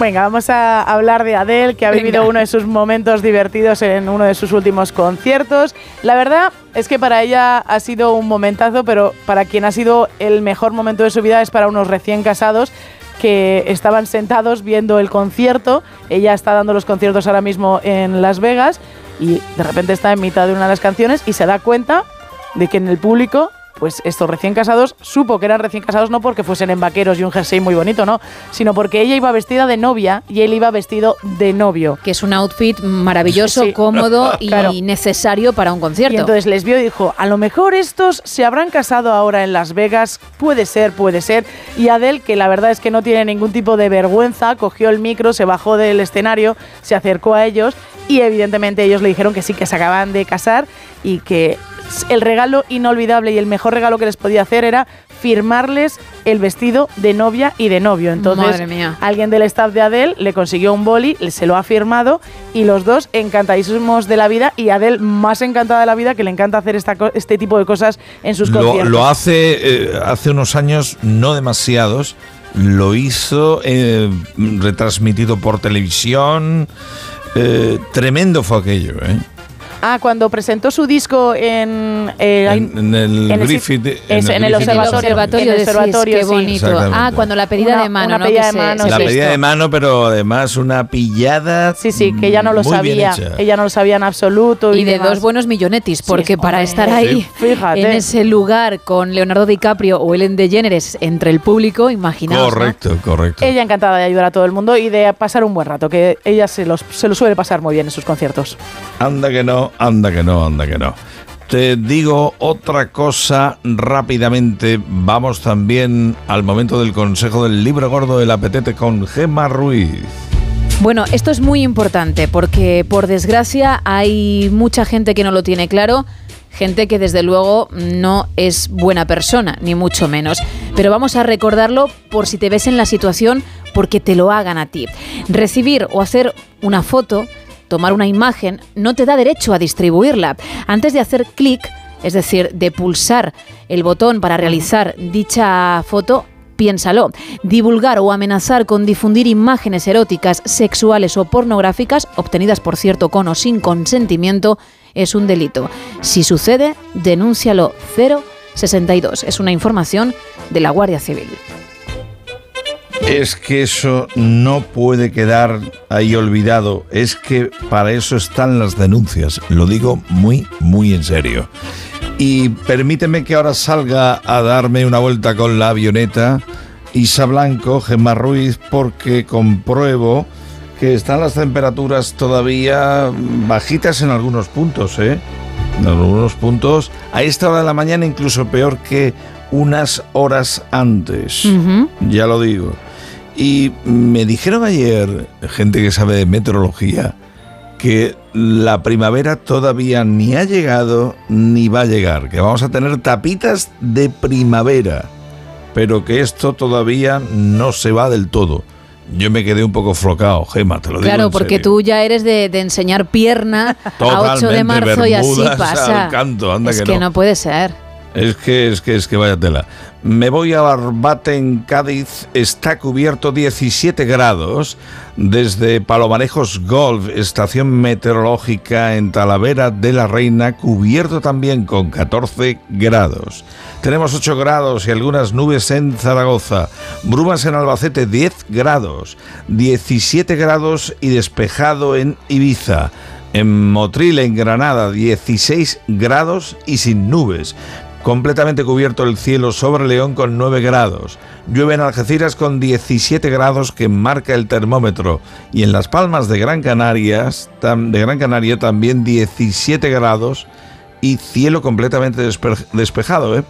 Venga, vamos a hablar de Adele, que ha vivido uno de sus momentos divertidos en uno de sus últimos conciertos. La verdad es que para ella ha sido un momentazo, pero para quien ha sido el mejor momento de su vida es para unos recién casados que estaban sentados viendo el concierto. Ella está dando los conciertos ahora mismo en Las Vegas y de repente está en mitad de una de las canciones y se da cuenta de que en el público pues estos recién casados supo que eran recién casados no porque fuesen en vaqueros y un jersey muy bonito, no, sino porque ella iba vestida de novia y él iba vestido de novio. Que es un outfit maravilloso, Sí. cómodo [laughs] y Claro. necesario para un concierto. Y entonces les vio y dijo, a lo mejor estos se habrán casado ahora en Las Vegas, puede ser, puede ser. Y Adele, que la verdad es que no tiene ningún tipo de vergüenza, cogió el micro, se bajó del escenario, se acercó a ellos y evidentemente ellos le dijeron que sí, que se acaban de casar y que el regalo inolvidable y el mejor regalo que les podía hacer era firmarles el vestido de novia y de novio. Entonces, Madre mía. alguien del staff de Adele le consiguió un boli, se lo ha firmado y los dos encantadísimos de la vida y Adele más encantada de la vida que le encanta hacer esta este tipo de cosas en sus Lo, conciertos. lo hace eh, hace unos años, no demasiados. Lo hizo eh, retransmitido por televisión. Eh, tremendo fue aquello, ¿eh? Ah, cuando presentó su disco en, eh, En, en el en el Griffith. sit- es en el observatorio. En el observatorio, qué bonito. Ah, cuando la pedida Una- de mano, una pedida de mano, La sí. pedida de mano, pero además una pillada. Sí, sí, que ella no lo sabía. Ella no lo sabía en absoluto. Y, Y de demás. dos buenos millonetis, porque para hombre, estar ahí. Fíjate. en ese lugar con Leonardo DiCaprio o Ellen DeGeneres entre el público, imaginaos. ¿no? Correcto, correcto. Ella encantada de ayudar a todo el mundo y de pasar un buen rato, que ella se, los, se lo suele pasar muy bien en sus conciertos. Anda que no, anda que no, anda que no. Te digo otra cosa rápidamente. Vamos también al momento del consejo del libro gordo del apetete con Gemma Ruiz. Bueno, esto es muy importante porque por desgracia hay mucha gente que no lo tiene claro, gente que desde luego no es buena persona, ni mucho menos. Pero vamos a recordarlo por si te ves en la situación porque te lo hagan a ti. Recibir o hacer una foto, tomar una imagen, no te da derecho a distribuirla. Antes de hacer clic, es decir, de pulsar el botón para realizar dicha foto, Piénsalo. Divulgar o amenazar con difundir imágenes eróticas, sexuales o pornográficas, obtenidas por cierto con o sin consentimiento, es un delito. Si sucede, denúncialo 062. Es una información de la Guardia Civil. Es que eso no puede quedar ahí olvidado. Es que para eso están las denuncias. Lo digo muy, muy en serio. Y permíteme que ahora salga a darme una vuelta con la avioneta Isa Blanco, Gemma Ruiz, porque compruebo que están las temperaturas todavía bajitas en algunos puntos, ¿eh? En algunos puntos. A esta hora de la mañana incluso peor que unas horas antes. Ya lo digo. Y me dijeron ayer, gente que sabe de meteorología, que la primavera todavía ni ha llegado ni va a llegar, que vamos a tener tapitas de primavera, pero que esto todavía no se va del todo. Yo me quedé un poco flocado, Gema, te lo digo. Claro, en porque serio. tú ya eres de, de enseñar pierna a 8 de marzo y así pasa. al canto, anda es que que no. no puede ser. Es que, es que, es que vaya tela. Me voy a Barbate en Cádiz, está cubierto 17 grados. Desde Palomarejos Golf, estación meteorológica en Talavera de la Reina, cubierto también con 14 grados. Tenemos 8 grados y algunas nubes en Zaragoza. Brumas en Albacete, 10 grados. 17 grados y despejado en Ibiza. En Motril, en Granada, 16 grados y sin nubes. Completamente cubierto el cielo sobre León con 9 grados. Llueve en Algeciras con 17 grados que marca el termómetro. Y en Las Palmas de Gran Canaria, tam- de Gran Canaria también 17 grados y cielo completamente despe- despejado. ¿eh?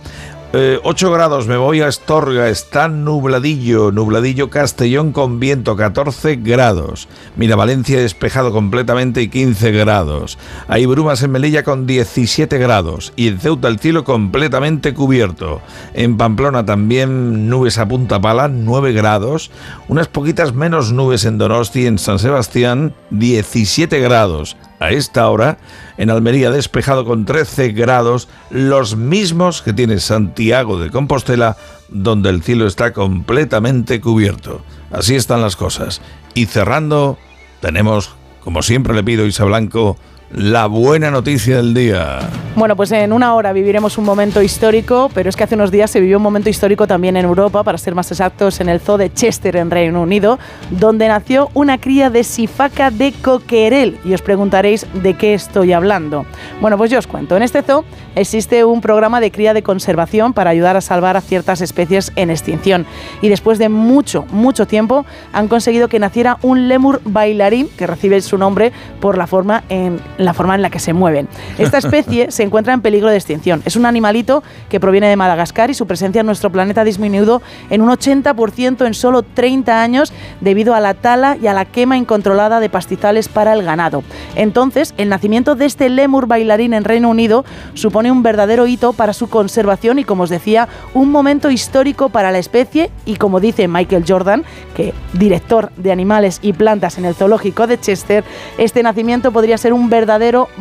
8 grados, me voy a Estorga, está nubladillo, nubladillo Castellón con viento, 14 grados. Mira, Valencia despejado completamente y 15 grados. Hay brumas en Melilla con 17 grados y en Ceuta el cielo completamente cubierto. En Pamplona también nubes a punta pala, 9 grados. Unas poquitas menos nubes en Donosti, en San Sebastián, 17 grados. A esta hora, en Almería despejado con 13 grados, los mismos que tiene Santiago de Compostela, donde el cielo está completamente cubierto. Así están las cosas. Y cerrando, tenemos, como siempre le pido, Isa Blanco, la buena noticia del día. Bueno, pues en una hora viviremos un momento histórico, pero es que hace unos días se vivió un momento histórico también en Europa, para ser más exactos, en el zoo de Chester, en Reino Unido, donde nació una cría de sifaca de coquerel. Y os preguntaréis de qué estoy hablando. Bueno, pues yo os cuento. En este zoo existe un programa de cría de conservación para ayudar a salvar a ciertas especies en extinción. Y después de mucho, mucho tiempo, han conseguido que naciera un lemur bailarín, que recibe su nombre por la forma en la forma en la que se mueven. Esta especie [laughs] se encuentra en peligro de extinción. Es un animalito que proviene de Madagascar y su presencia en nuestro planeta ha disminuido en un 80% en solo 30 años debido a la tala y a la quema incontrolada de pastizales para el ganado. Entonces, el nacimiento de este lemur bailarín en Reino Unido supone un verdadero hito para su conservación y, como os decía, un momento histórico para la especie y, como dice Michael Jordan, que director de animales y plantas en el zoológico de Chester, este nacimiento podría ser un verdadero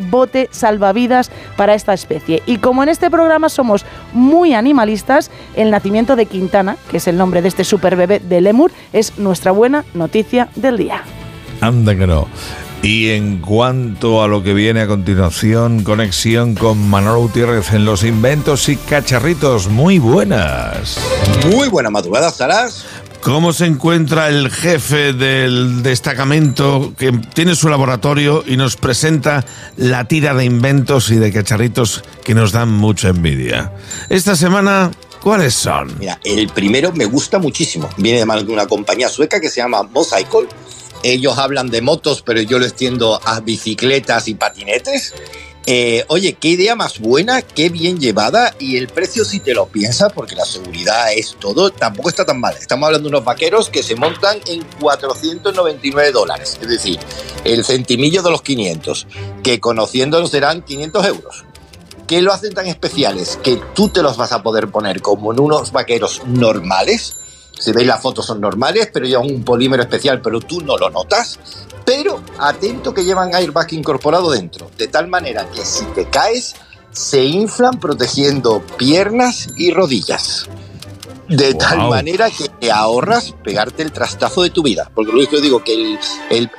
bote salvavidas para esta especie. Y como en este programa somos muy animalistas, el nacimiento de Quintana, que es el nombre de este super bebé de Lemur, es nuestra buena noticia del día. Anda que no. Y en cuanto a lo que viene a continuación, conexión con Manolo Gutiérrez en los inventos y cacharritos, muy buenas. Muy buena madrugada, Saras. ¿Cómo se encuentra el jefe del destacamento que tiene su laboratorio y nos presenta la tira de inventos y de cacharritos que nos dan mucha envidia? Esta semana, ¿cuáles son? Mira, el primero me gusta muchísimo. Viene de mano de una compañía sueca que se llama Mocycle. Ellos hablan de motos, pero yo lo extiendo a bicicletas y patinetes. Eh, oye, qué idea más buena, qué bien llevada y el precio si te lo piensas, porque la seguridad es todo, tampoco está tan mal. Estamos hablando de unos vaqueros que se montan en 499 dólares, es decir, el centimillo de los 500, que conociéndolos serán 500 euros. ¿Qué lo hacen tan especiales? Que tú te los vas a poder poner como en unos vaqueros normales. Si veis las fotos son normales, pero llevan un polímero especial, pero tú no lo notas. Pero atento que llevan airbag incorporado dentro, de tal manera que si te caes, se inflan protegiendo piernas y rodillas. De tal Wow. manera que te ahorras pegarte el trastazo de tu vida. Porque lo que yo digo, que el,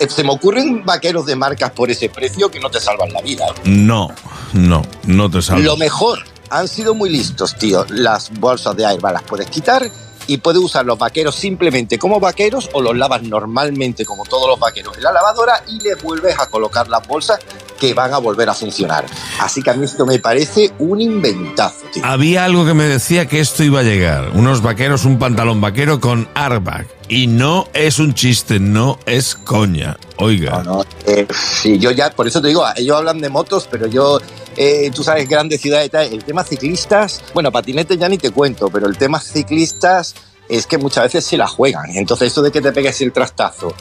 el- se me ocurren vaqueros de marcas por ese precio que no te salvan la vida. ¿eh? No, no, no te salvo. Lo mejor, han sido muy listos, tío. Las bolsas de airbag las puedes quitar y puedes usar los vaqueros simplemente como vaqueros o los lavas normalmente como todos los vaqueros. En la lavadora y les vuelves a colocar las bolsas que van a volver a funcionar. Así que a mí esto me parece un inventazo, tío. Había algo que me decía que esto iba a llegar. Unos vaqueros, un pantalón vaquero con airbag. Y no es un chiste, no es coña. Oiga. Eh, sí, yo ya, por eso te digo, ellos hablan de motos, pero yo, eh, tú sabes, grandes ciudades el tema ciclistas, bueno, patinetes ya ni te cuento, pero el tema ciclistas es que muchas veces se la juegan. Entonces, eso de que te pegues el trastazo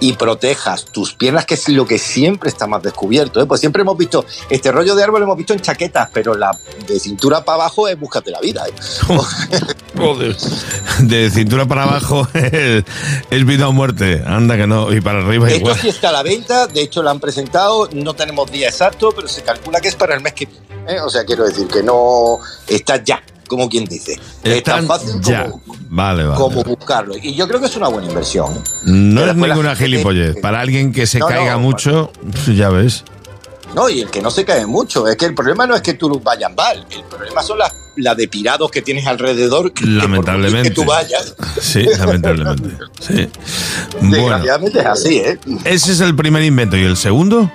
y protejas tus piernas, que es lo que siempre está más descubierto, ¿eh? pues siempre hemos visto, este rollo de árbol lo hemos visto en chaquetas, pero la de cintura para abajo es búscate la vida. ¿eh? [laughs] Joder. De cintura para abajo [laughs] es, es vida o muerte. Anda que no. Y para arriba Esto igual. sí está a la venta, de hecho lo han presentado, no tenemos día exacto, pero se calcula que es para el mes que viene. ¿eh? O sea, quiero decir que no está ya, como quien dice. es tan fácil ya. como, Vale, vale. como buscarlo. Y yo creo que es una buena inversión. ¿eh? No es ninguna gilipollez. Para alguien que se No, no, caiga mucho, [laughs] ya ves. No, y el que no se cae mucho. Es que el problema no es que tú vayas mal, el problema son las la de pirados que tienes alrededor. Que, Lamentablemente. Que tú vayas. Sí, lamentablemente. Sí. [laughs] Bueno, Desgraciadamente es así, ¿eh? ese es el primer invento. ¿Y el segundo?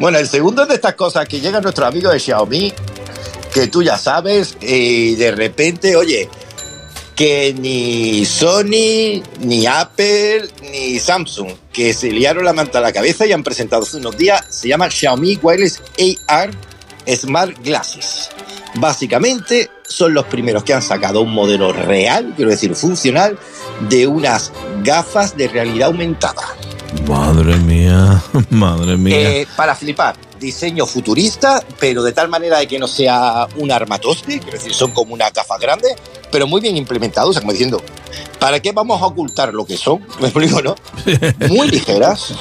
Bueno, el segundo es de estas cosas que llega nuestro amigo de Xiaomi, que tú ya sabes, y de repente, oye, que ni Sony, ni Apple, ni Samsung, que se liaron la manta a la cabeza y han presentado hace unos días, se llama Xiaomi Wireless AR Smart Glasses. Básicamente son los primeros que han sacado un modelo real, quiero decir funcional, de unas gafas de realidad aumentada. Madre mía, [laughs] madre mía. Eh, para flipar, diseño futurista, pero de tal manera de que no sea un armatoste, quiero decir, son como una gafas grande, pero muy bien implementados, como diciendo, ¿para qué vamos a ocultar lo que son? [laughs] Me explico, ¿no? Muy ligeras,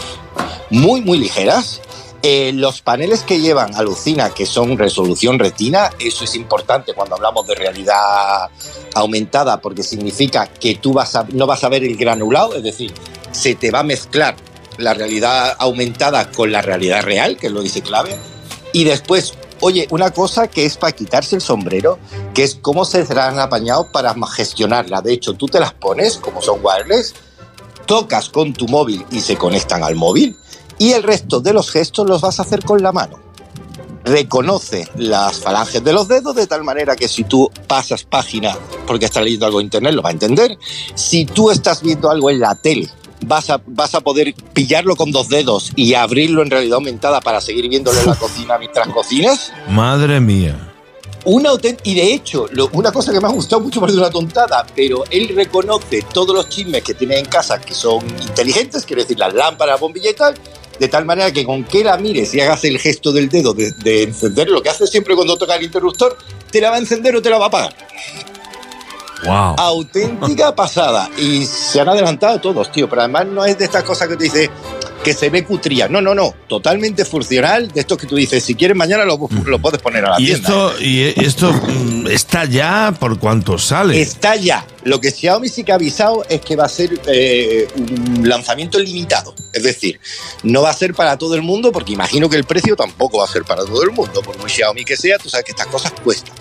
muy, muy ligeras. Eh, los paneles que llevan alucina, que son resolución retina, eso es importante cuando hablamos de realidad aumentada, porque significa que tú vas a- no vas a ver el granulado, es decir, se te va a mezclar la realidad aumentada con la realidad real, que es lo dice clave. Y después, oye, una cosa que es para quitarse el sombrero, que es cómo se serán apañado para gestionarla. De hecho, tú te las pones, como son wireless, tocas con tu móvil y se conectan al móvil, y el resto de los gestos los vas a hacer con la mano. Reconoce las falanges de los dedos de tal manera que si tú pasas página porque estás leyendo algo en internet, lo va a entender. Si tú estás viendo algo en la tele, vas a, vas a poder pillarlo con dos dedos y abrirlo en realidad aumentada para seguir viéndolo en la cocina mientras cocinas. Madre mía. Una y de hecho, lo- una cosa que me ha gustado mucho parece una tontada, pero él reconoce todos los chismes que tiene en casa que son inteligentes, quiere decir las lámparas, bombilla y tal, de tal manera que con que la mires y hagas el gesto del dedo de, de encender, lo que hace siempre cuando toca el interruptor, te la va a encender o te la va a apagar. Wow. Auténtica [laughs] pasada. Y se han adelantado todos, tío. Pero además no es de estas cosas que te dice que se ve cutría. No, no, no. Totalmente funcional. De estos que tú dices, si quieres mañana lo, lo puedes poner a la Y tienda. esto, y esto mm, está ya por cuánto sale. Está ya. Lo que Xiaomi sí que ha avisado es que va a ser eh, un lanzamiento limitado. Es decir, no va a ser para todo el mundo, porque imagino que el precio tampoco va a ser para todo el mundo. Por muy Xiaomi que sea, tú sabes que estas cosas cuestan.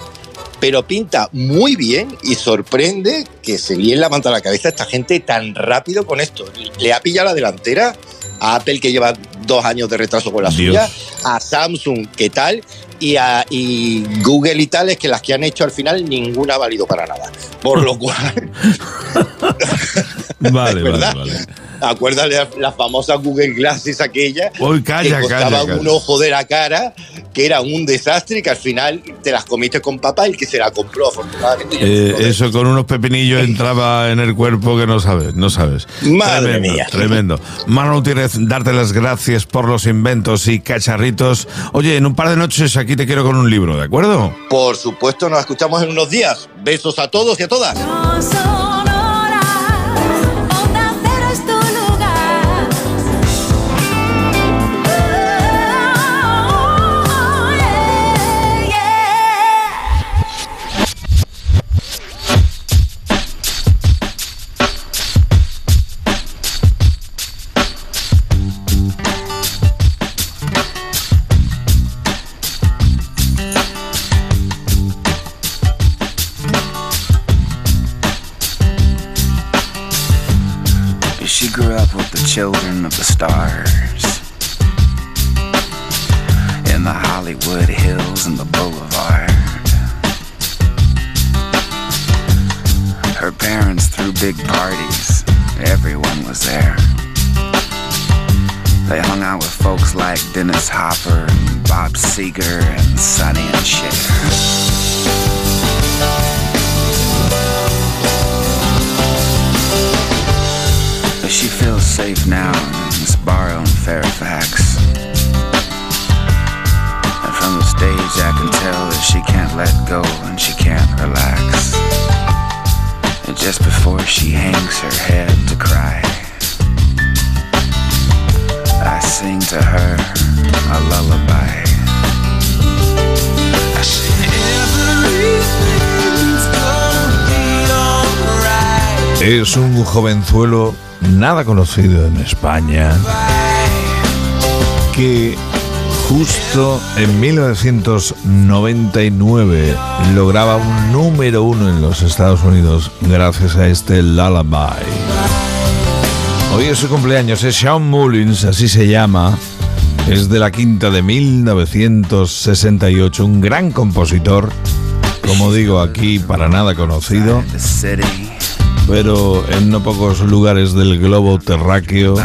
Pero pinta muy bien y sorprende que se le levanta la cabeza a esta gente tan rápido con esto. Le ha pillado la delantera a Apple, que lleva dos años de retraso con la Dios. suya, a Samsung, ¿qué tal? Y, a, y Google y tal, es que las que han hecho al final ninguna ha valido para nada. Por lo [laughs] cual, Vale, vale, ¿verdad? vale. acuérdale a la famosa Google Glasses aquella, Uy, calla, que costaba calla. un ojo de la cara, que era un desastre y que al final te las comiste con papá, el que se la compró afortunadamente. Eh, eso con unos pepinillos entraba en el cuerpo que no sabes, no sabes. Madre tremendo, mía. Tremendo. Manu Gutiérrez, darte las gracias por los inventos y cacharritos. Oye, en un par de noches aquí te quiero con un libro, ¿de acuerdo? Por supuesto, nos escuchamos en unos días. Besos a todos y a todas. Children of the stars in the Hollywood Hills and the Boulevard. Her parents threw big parties, everyone was there. They hung out with folks like Dennis Hopper and Bob Seger and Sonny and Cher. She feels safe now in Sbarro and Fairfax. And from the stage I can tell that she can't let go and she can't relax. And just before she hangs her head to cry, I sing to her a lullaby. I say, "Everything's Es un jovenzuelo nada conocido en España que justo en 1999 lograba un número uno en los Estados Unidos gracias a este Lullaby. Hoy es su cumpleaños, es Sean Mullins, así se llama. Es de la quinta de 1968, un gran compositor, como digo aquí, para nada conocido, pero en no pocos lugares del globo terráqueo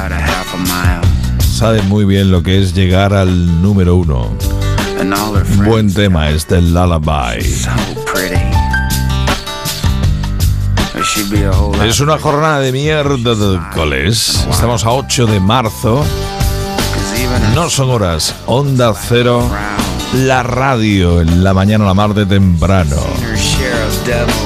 sabe muy bien lo que es llegar al número uno. buen tema este Lullaby. Es una jornada de miércoles. Estamos a 8 de marzo. No son horas. Onda cero. La radio en la mañana la mar de temprano.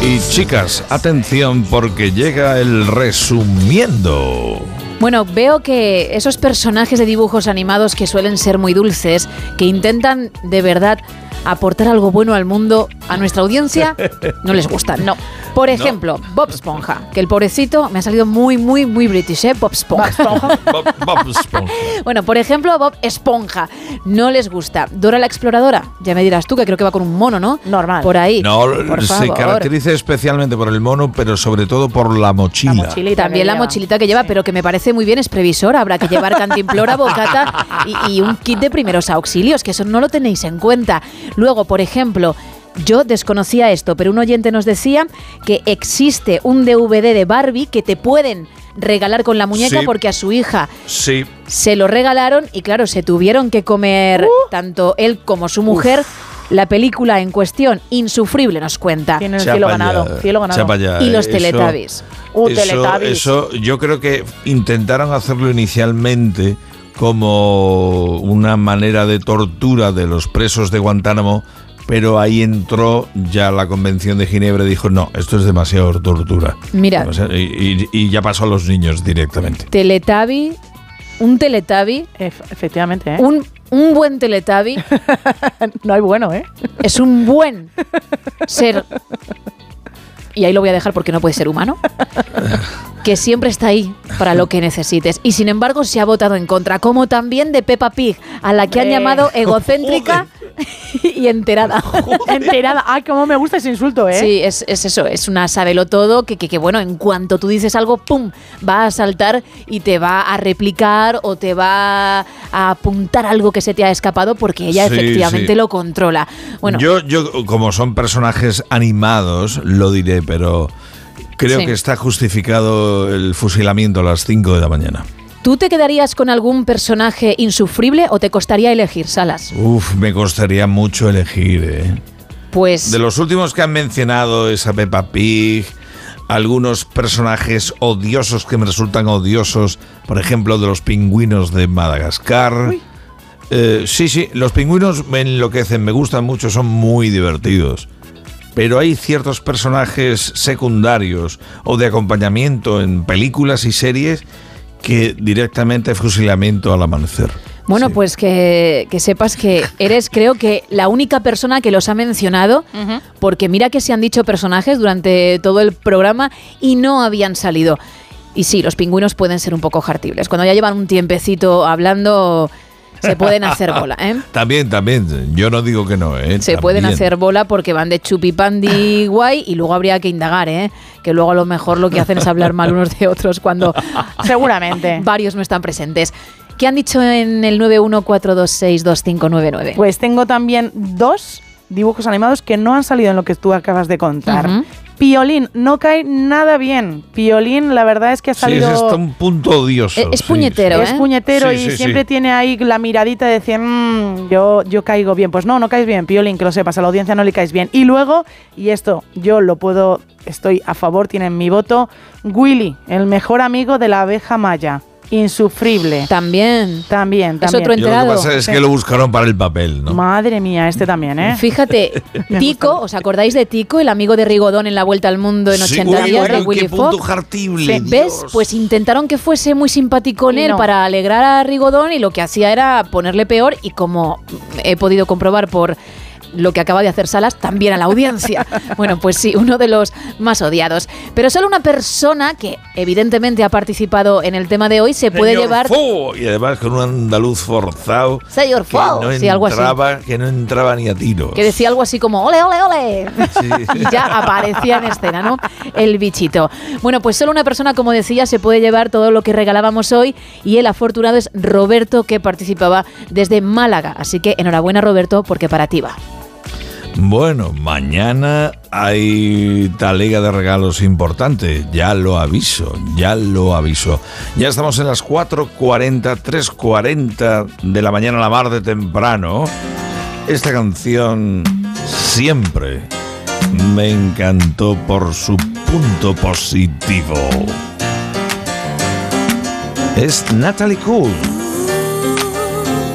Y chicas, atención porque llega el resumiendo. Bueno, veo que esos personajes de dibujos animados que suelen ser muy dulces, que intentan de verdad aportar algo bueno al mundo, a nuestra audiencia, [laughs] no les gustan. No. Por ejemplo, Bob Esponja, que el pobrecito me ha salido muy, muy, muy british, ¿eh? Bob Esponja. [laughs] Bob, Bob Esponja. Bueno, por ejemplo, Bob Esponja. No les gusta. Dora la exploradora. Ya me dirás tú que creo que va con un mono, ¿no? Normal. Por ahí. No, Por se favor. caracteriza especialmente por el mono, pero sobre todo por la mochila. Y también la mochilita que lleva, pero que me parece muy bien, es previsor. Habrá que llevar cantimplora, bocata y, y un kit de primeros auxilios, que eso no lo tenéis en cuenta. Luego, por ejemplo, yo desconocía esto, pero un oyente nos decía que existe un DVD de Barbie que te pueden regalar con la muñeca Sí. porque a su hija Sí. se lo regalaron y claro, se tuvieron que comer tanto él como su mujer. La película en cuestión, insufrible, nos cuenta. Tiene el cielo ganado. Cielo ganado. chapa ya, Y los eso- Teletubbies. Uh, eso, Teletubbies. eso yo creo que intentaron hacerlo inicialmente como una manera de tortura de los presos de Guantánamo, pero ahí entró ya la Convención de Ginebra y dijo, no, esto es demasiado tortura. Mira. Y ya pasó a los niños directamente. Teletabi, un Teletabi, efectivamente, ¿eh? un, un buen Teletabi. [laughs] no hay bueno, ¿eh? Es un buen ser. Y ahí lo voy a dejar porque no puede ser humano. [laughs] Que siempre está ahí para lo que necesites. Y sin embargo se ha votado en contra. Como también de Peppa Pig, a la que han llamado [laughs] egocéntrica y enterada. Enterada. Ay, cómo me gusta ese insulto, ¿eh? Sí, es, es eso, es una sabelo todo que, que, que, bueno, en cuanto tú dices algo, ¡pum! va a saltar y te va a replicar o te va a apuntar algo que se te ha escapado porque ella Sí, efectivamente sí. lo controla. Bueno, Yo, yo, como son personajes animados, lo diré, pero creo Sí. que está justificado el fusilamiento a las 5 de la mañana. ¿tú te quedarías con algún personaje insufrible o te costaría elegir, Salas? Uf, me costaría mucho elegir, ¿eh? Pues De los últimos que han mencionado es a Peppa Pig, algunos personajes odiosos que me resultan odiosos, por ejemplo, de los pingüinos de Madagascar. Eh, sí, sí, los pingüinos me enloquecen, me gustan mucho, son muy divertidos. Pero hay ciertos personajes secundarios o de acompañamiento en películas y series que directamente fusilamiento al amanecer. Bueno, pues que, que sepas que eres, [laughs] creo que, la única persona que los ha mencionado, porque mira que se han dicho personajes durante todo el programa y no habían salido. Y sí, los pingüinos pueden ser un poco jartibles. Cuando ya llevan un tiempecito hablando, se pueden hacer bola, ¿eh? [laughs] También, también, yo no digo que no, ¿eh? Se pueden hacer bola porque van de chupipandi [laughs] guay y luego habría que indagar, ¿eh? Que luego a lo mejor lo que hacen es hablar mal unos de otros cuando [laughs] Seguramente. varios no están presentes. ¿Qué han dicho en el 914262599? Pues tengo también dos dibujos animados que no han salido en lo que tú acabas de contar. Piolín no cae nada bien. Piolín, la verdad es que ha Sí, salido. es hasta un punto odioso. Es- es sí, puñetero, sí. Es ¿eh? puñetero Sí, y sí, siempre sí. tiene ahí la miradita de decir, "Mm, yo, yo caigo bien. Pues no, no caes bien, Piolín, que lo sepas, a la audiencia no le caes bien. Y luego, y esto yo lo puedo, estoy a favor, tienen mi voto, Willy, el mejor amigo de la abeja maya. Insufrible. También. También, también. otro Yo lo que enterado. pasa es Sí. que lo buscaron para el papel, ¿no? Madre mía, este también, ¿eh? Fíjate, [laughs] Tico, ¿os acordáis de Tico, el amigo de Rigodón en la Vuelta al Mundo en Sí, 80 uy, días uy, de uy, Willy qué punto Fox? ¿Ves? Pues intentaron que fuese muy simpático en Y él no. para alegrar a Rigodón y lo que hacía era ponerle peor y como he podido comprobar por lo que acaba de hacer Salas, también a la audiencia. [laughs] bueno, pues sí, uno de los más odiados. Pero solo una persona que evidentemente ha participado en el tema de hoy se puede Señor llevar... Fo, y además con un andaluz forzado. Señor que Fo, no sí, algo así. entraba, que no entraba ni a tiro. que decía algo así como ole, ole, ole. [laughs] y ya aparecía en escena, ¿no? El bichito. Bueno, pues solo una persona, como decía, se puede llevar todo lo que regalábamos hoy y el afortunado es Roberto, que participaba desde Málaga. Así que enhorabuena, Roberto, porque para ti va. Bueno, mañana hay talega de regalos importante, ya lo aviso, ya lo aviso. Ya estamos en las 4.40, 3.40 de la mañana a la mar de temprano. Esta canción siempre me encantó por su punto positivo. Es Natalie Cool.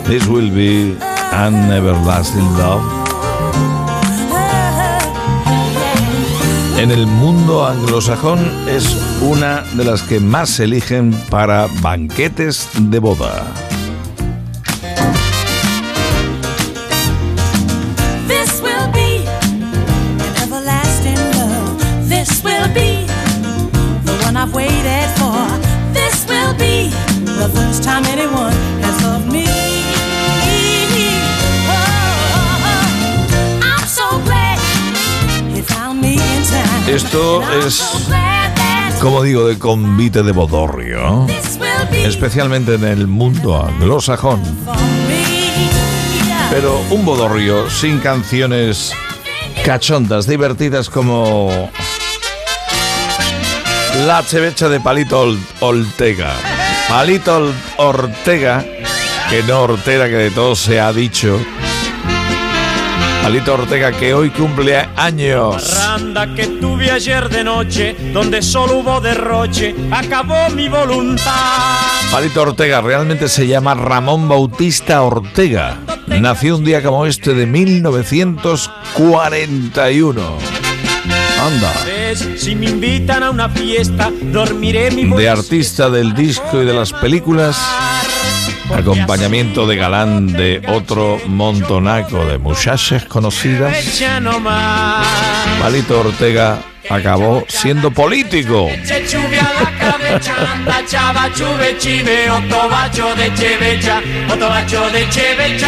This will be an everlasting love. En el mundo anglosajón es una de las que más se eligen para banquetes de boda. This will Esto es, como digo, de convite de bodorrio, especialmente en el mundo anglosajón. Pero un bodorrio sin canciones cachondas, divertidas como La Chevecha de Palito Ortega. Palito Ortega, que no Ortega, que de todo se ha dicho. Palito Ortega, que hoy cumple años. Parranda que tuve ayer de noche, donde solo hubo derroche, acabó mi voluntad. Palito Ortega realmente se llama Ramón Bautista Ortega. Nació un día como este de 1941. Anda. Si me invitan a una fiesta, dormiré mi De artista del disco y de las películas, acompañamiento de galán de otro montonaco de muchachas conocidas. Palito Ortega acabó siendo político.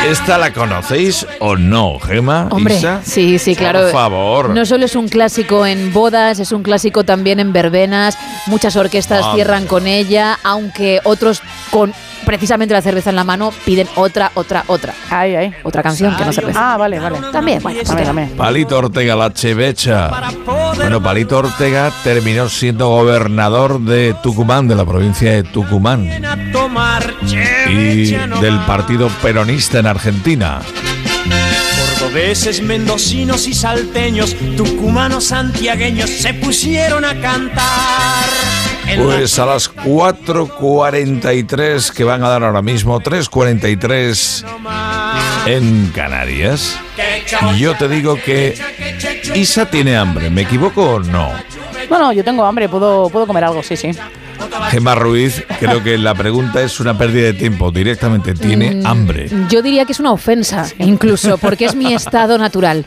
¿Esta la conocéis o no, Gema? Hombre, Isa? sí, sí, claro. Por favor. No solo es un clásico en bodas, es un clásico también en verbenas. Muchas orquestas Ah. cierran con ella, aunque otros con precisamente la cerveza en la mano piden otra, otra, otra. Ay, ay. Otra canción que no cerveza. Ah, vale, vale. También, bueno, También, también. Palito Ortega, la chevecha. Bueno, Palito Ortega terminó siendo gobernador de Tucumán, de la provincia de Tucumán, y del partido peronista en Argentina. Cordobeses, mendocinos y salteños, tucumanos, santiagueños se pusieron a cantar. Pues a las 4.43 que van a dar ahora mismo, 3.43 en Canarias, yo te digo que Isa tiene hambre, ¿me equivoco o no? No, no, yo tengo hambre, puedo, puedo comer algo, sí, sí. Gemma Ruiz, creo que la pregunta es una pérdida de tiempo, directamente, tiene Mm, hambre. Yo diría que es una ofensa, incluso, porque es mi [laughs] estado natural.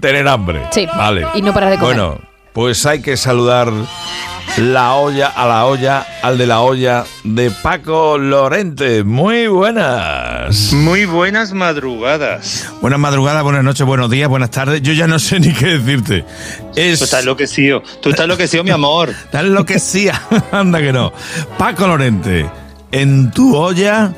Tener hambre. Sí. Vale. Y no parar de comer. Bueno, pues hay que saludar la olla a la olla, al de la olla de Paco Lorente. Muy buenas. Muy buenas madrugadas. Buenas madrugadas, buenas noches, buenos días, buenas tardes. Yo ya no sé [laughs] ni qué decirte. Es... Tú estás enloquecido. Tú estás enloquecido, mi amor. [laughs] Estás enloquecida. [laughs] Anda que no. Paco Lorente, en tu olla,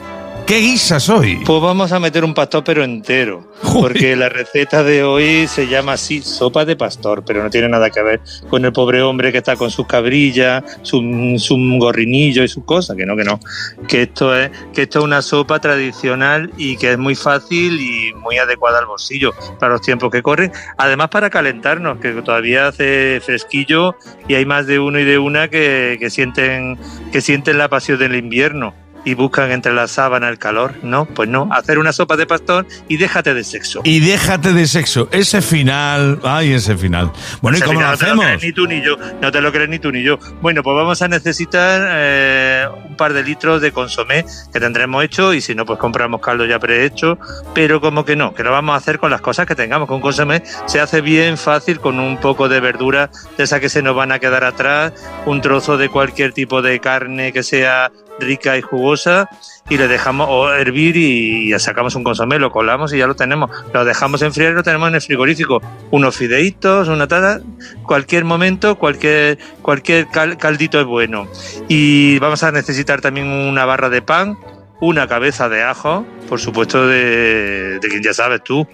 ¿qué guisas hoy? Pues vamos a meter un pastor pero entero. Porque la receta de hoy se llama así, sopa de pastor, pero no tiene nada que ver con el pobre hombre que está con sus cabrillas, su, su gorrinillo y sus cosas, que no, que no. Que esto es, que esto es una sopa tradicional y que es muy fácil y muy adecuada al bolsillo para los tiempos que corren. Además para calentarnos, que todavía hace fresquillo y hay más de uno y de una que, que sienten, que sienten la pasión del invierno y buscan entre la sábana el calor. No, pues no. Hacer una sopa de pastor y déjate de sexo. Y déjate de sexo. Ese final. Ay, ese final. Bueno, ¿y Ese cómo lo final no te hacemos? crees ni tú ni yo. No te lo crees ni tú ni yo. Bueno, pues vamos a necesitar eh, un par de litros de consomé que tendremos hecho y si no, pues compramos caldo ya prehecho. Pero como que no, que lo vamos a hacer con las cosas que tengamos. Con consomé se hace bien fácil con un poco de verdura de esas que se nos van a quedar atrás, un trozo de cualquier tipo de carne que sea rica y jugosa y le dejamos o hervir y sacamos un consomé, lo colamos y ya lo tenemos. Lo dejamos enfriar y lo tenemos en el frigorífico. Unos fideitos, una taza, cualquier momento, cualquier, cualquier cal- caldito es bueno. Y vamos a necesitar también una barra de pan, una cabeza de ajo, por supuesto de, de quien ya sabes tú,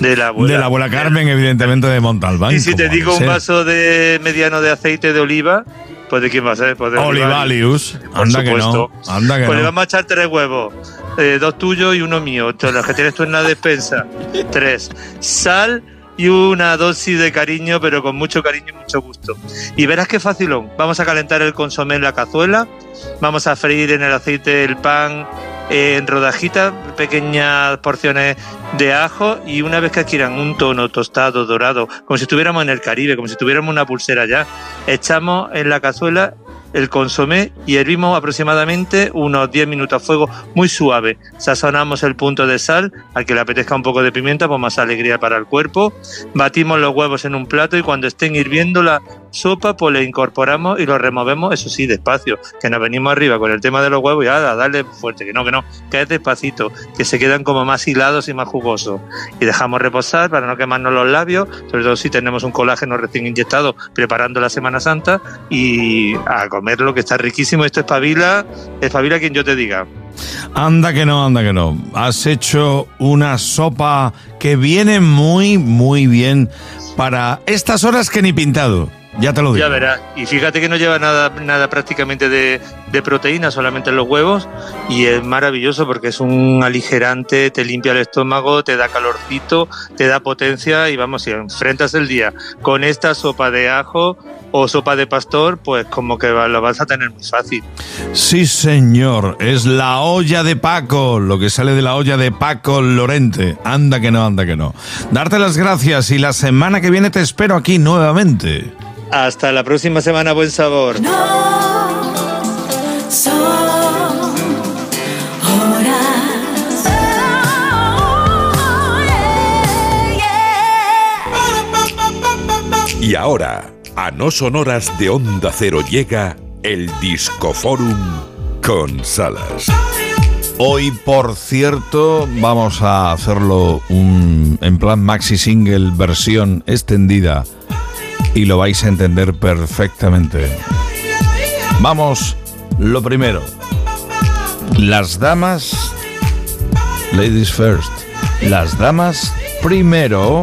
de la abuela. De la abuela Carmen, evidentemente de Montalbán. Y si te digo un vaso de mediano de aceite de oliva, pues de quién va a ser? Pues de Olivalius. Por Anda que no. Anda que Pues le vamos a echar tres huevos. eh, dos tuyos y uno mío. Entonces, los que tienes tú en la despensa. [laughs] Tres. Sal y una dosis de cariño, pero con mucho cariño y mucho gusto. Y verás qué facilón. Vamos a calentar el consomé en la cazuela. Vamos a freír en el aceite el pan en rodajitas, pequeñas porciones de ajo y una vez que adquieran un tono tostado, dorado, como si estuviéramos en el Caribe, como si tuviéramos una pulsera ya, echamos en la cazuela el consomé y hervimos aproximadamente unos 10 minutos a fuego muy suave. Sazonamos el punto de sal, al que le apetezca un poco de pimienta, pues más alegría para el cuerpo. Batimos los huevos en un plato y cuando estén hirviendo la sopa, pues le incorporamos y lo removemos, eso sí, despacio, que nos venimos arriba con el tema de los huevos y a darle fuerte, que no, que no, que es despacito, que se quedan como más hilados y más jugosos. Y dejamos reposar para no quemarnos los labios, sobre todo si tenemos un colágeno recién inyectado preparando la Semana Santa y a comerlo, que está riquísimo. Esto es pavila, es pavila quien yo te diga. Anda que no, anda que no. Has hecho una sopa que viene muy, muy bien para estas horas que ni pintado. Ya te lo digo. Ya verás. Y fíjate que no lleva nada, nada prácticamente de, de proteína, solamente los huevos. Y es maravilloso porque es un aligerante, te limpia el estómago, te da calorcito, te da potencia. Y vamos, si enfrentas el día con esta sopa de ajo o sopa de pastor, pues como que lo vas a tener muy fácil. Sí, señor. Es la olla de Paco, lo que sale de la olla de Paco Lorente. Anda que no, anda que no. Darte las gracias y la semana que viene te espero aquí nuevamente. Hasta la próxima semana, buen sabor. Son horas. Y ahora, a no sonoras de Onda Cero llega el Discoforum con Salas. Hoy, por cierto, vamos a hacerlo un- en plan maxi single versión extendida y lo vais a entender perfectamente. Vamos, lo primero. Las damas, ladies first. Las damas primero.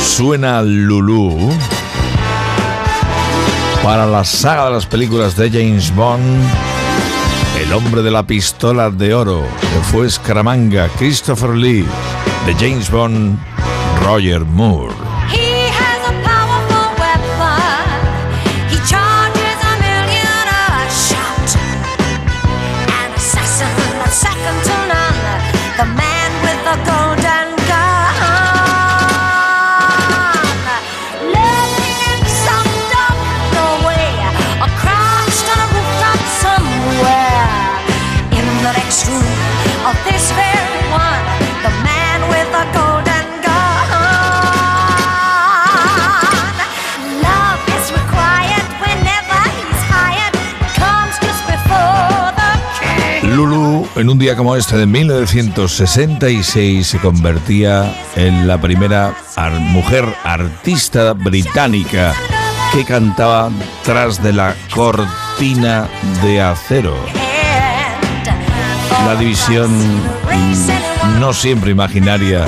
Suena Lulu para la saga de las películas de James Bond, El hombre de la pistola de oro, que fue Scaramanga, Christopher Lee, de James Bond, Roger Moore. Un día como este de 1966, se convertía en la primera mujer artista británica que cantaba tras de la cortina de acero. La división no siempre imaginaria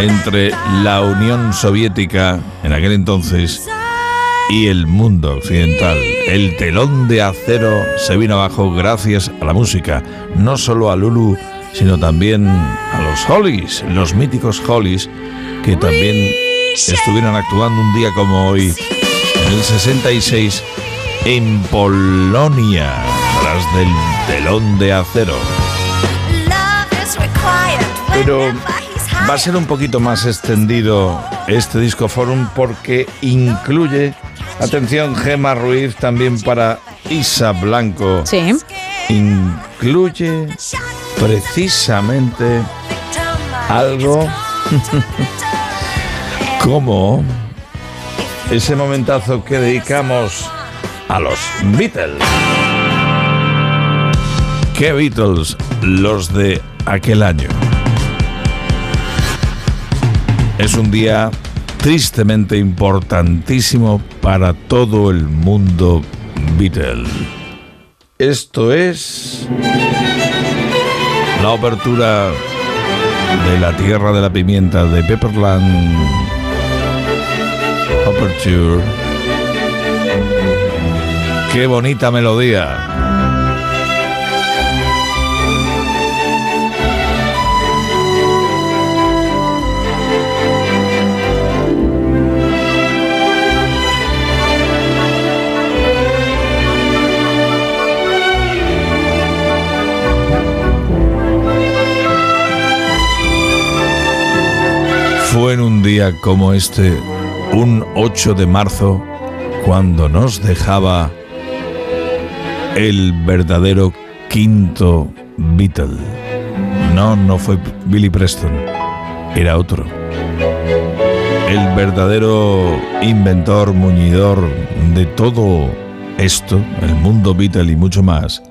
entre la Unión Soviética en aquel entonces y el mundo occidental. El telón de acero se vino abajo gracias a la música, no solo a Lulu, sino también a los Hollies, los míticos Hollies, que también estuvieron actuando un día como hoy, en el 66, en Polonia, tras del telón de acero. Pero va a ser un poquito más extendido este disco forum porque incluye, atención Gema Ruiz, también para Isa Blanco. Sí. Incluye precisamente algo [laughs] como ese momentazo que dedicamos a los Beatles. ¿Qué Beatles? Los de aquel año. Es un día tristemente importantísimo para todo el mundo Beatle. Esto es la apertura de la Tierra de la Pimienta de Pepperland Aperture. Qué bonita melodía. Un día como este, un 8 de marzo, cuando nos dejaba el verdadero quinto Beatle. No, no fue Billy Preston, era otro. El verdadero inventor, muñidor de todo esto, el mundo Beatle y mucho más,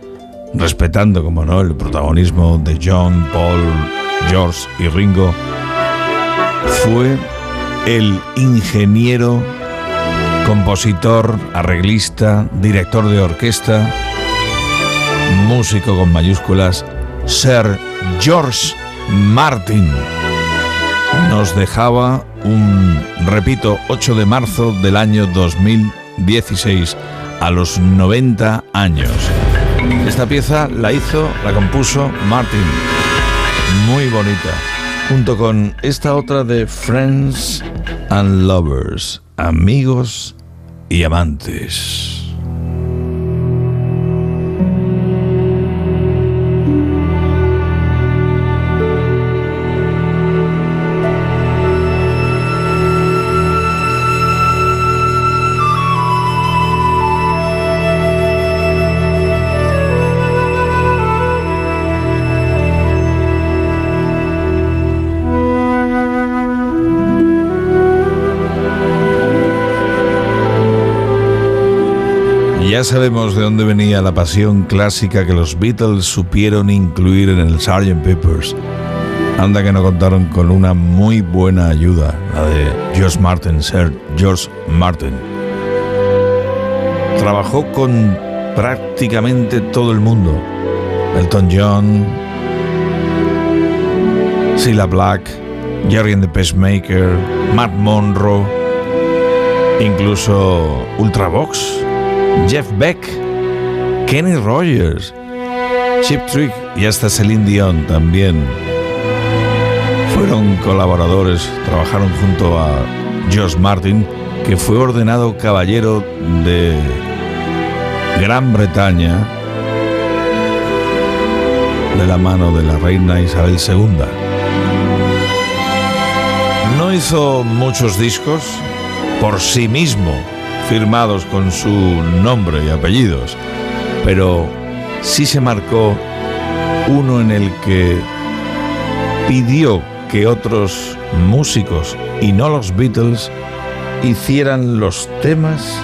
respetando, como no, el protagonismo de John, Paul, George y Ringo, fue el ingeniero, compositor, arreglista, director de orquesta, músico con mayúsculas, Sir George Martin. Nos dejaba un, repito, 8 de marzo del año 2016, a los 90 años. Esta pieza la hizo, la compuso Martin. Muy bonita. Junto con esta otra de Friends and Lovers, amigos y amantes. Ya sabemos de dónde venía la pasión clásica que los Beatles supieron incluir en el Sgt. Peppers. Anda que no contaron con una muy buena ayuda, la de George Martin, Sir George Martin. Trabajó con prácticamente todo el mundo. Elton John, Cilla Black, Jerry and the Pacemaker, Matt Monroe, incluso Ultravox, Jeff Beck, Kenny Rogers, Chip Trick y hasta Celine Dion también fueron colaboradores, trabajaron junto a George Martin, que fue ordenado caballero de Gran Bretaña de la mano de la reina Isabel II. No hizo muchos discos por sí mismo, firmados con su nombre y apellidos, pero sí se marcó uno en el que pidió que otros músicos y no los Beatles hicieran los temas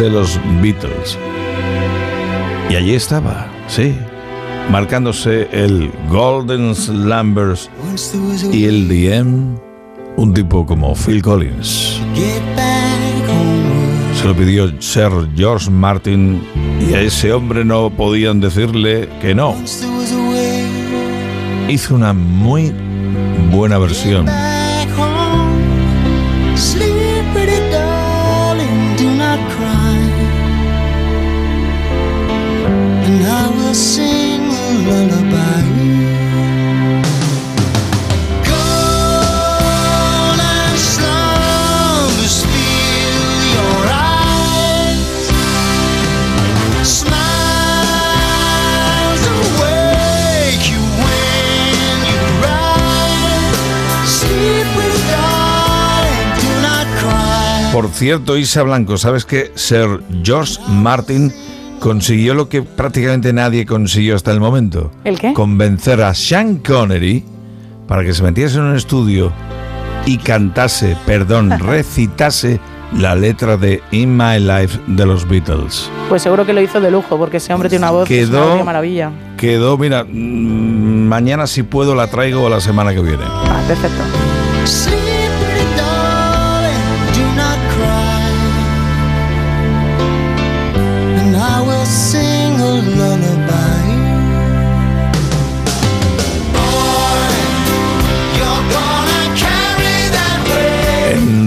de los Beatles. Y allí estaba, sí, marcándose el Golden Slumbers y el DM, un tipo como Phil Collins. Se lo pidió Sir George Martin y a ese hombre no podían decirle que no. Hizo una muy buena versión. Por cierto, Isa Blanco, ¿sabes que Sir George Martin consiguió lo que prácticamente nadie consiguió hasta el momento? ¿El qué? Convencer a Sean Connery para que se metiese en un estudio y cantase, perdón, [laughs] recitase la letra de In My Life de los Beatles. Pues seguro que lo hizo de lujo, porque ese hombre tiene una voz que es una Quedó- auténtica maravilla. Quedó, mira, mm, mañana si puedo la traigo la semana que viene. Ah, perfecto.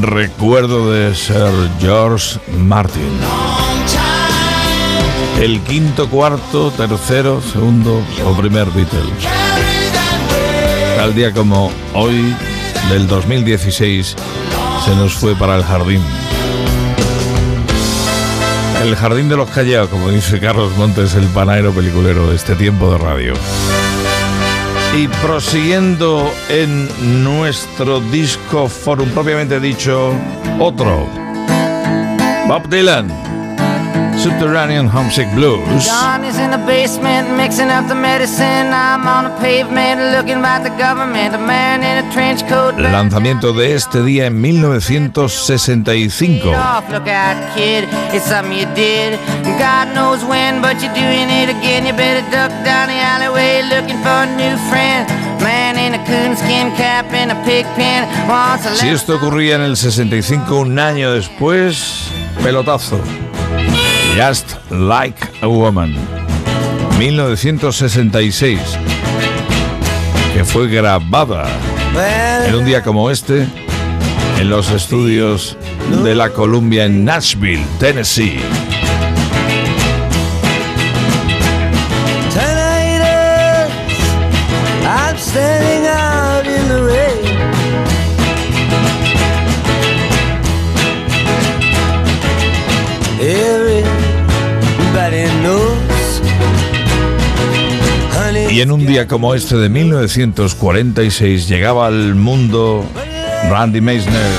Recuerdo de Sir George Martin. El quinto, cuarto, tercero, segundo o primer Beatle. Tal día como hoy del 2016 se nos fue para el jardín. El jardín de los callados, como dice Carlos Montes, el panadero peliculero de este tiempo de radio. Y prosiguiendo en nuestro disco forum propiamente dicho, otro. Bob Dylan, Subterranean Homesick Blues. John is in the basement mixing up the medicine. I'm on the pavement looking at the government. A man in a trench coat. Lanzamiento de este día en 1965. Off, look out, kid. It's something you did. God knows when, but you're doing it again. You better duck down the alleyway looking for a new friend. Man in a coonskin cap and a pig pen wants a Si esto ocurría en el 65, un año después, pelotazo. Just Like a Woman. 1966. Que fue grabada en un día como este en los estudios de la Columbia en Nashville, Tennessee. I'm standing Y en un día como este de 1946 llegaba al mundo Randy Meisner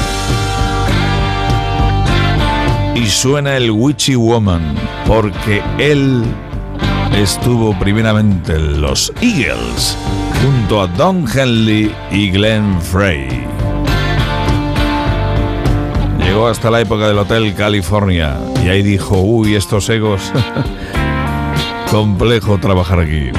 y suena el Witchy Woman porque él estuvo primeramente en los Eagles junto a Don Henley y Glenn Frey. Llegó hasta la época del Hotel California y ahí dijo, uy, estos egos, [laughs] complejo trabajar aquí.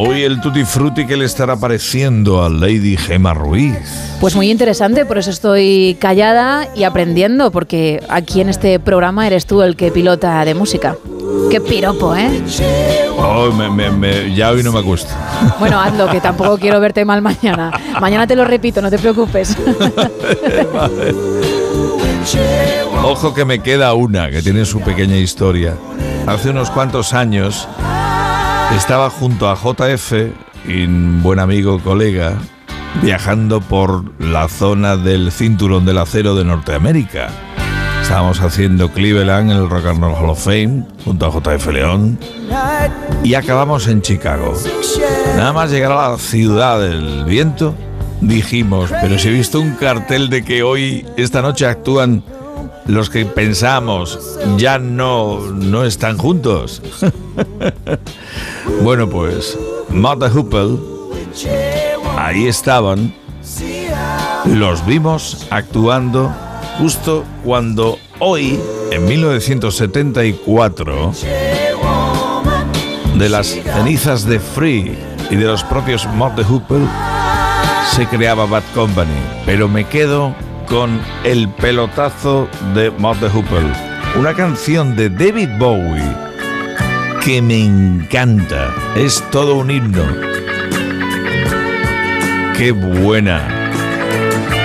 Hoy el tutti frutti que le estará pareciendo a Lady Gemma Ruiz. Pues muy interesante, por eso estoy callada y aprendiendo, porque aquí en este programa eres tú el que pilota de música. Qué piropo, ¿eh? Oh, me- me- me- ya hoy no me acuesto. Bueno, hazlo, que tampoco quiero verte mal mañana. Mañana te lo repito, no te preocupes. Vale. Ojo que me queda una que tiene su pequeña historia. Hace unos cuantos años estaba junto a JF un buen amigo, colega, viajando por la zona del cinturón del acero de Norteamérica. Estábamos haciendo Cleveland el Rock and Roll Hall of Fame junto a JF León y acabamos en Chicago. Nada más llegar a la ciudad del viento, dijimos, pero si he visto un cartel de que hoy, esta noche actúan los que pensamos ya no, no están juntos. [laughs] bueno, pues, Martha Hoople, ahí estaban, los vimos actuando justo cuando hoy, en 1974, de las cenizas de Free y de los propios Hoople se creaba Bad Company. Pero me quedo con el pelotazo de Hoople. Una canción de David Bowie que me encanta. Es todo un himno. Qué buena.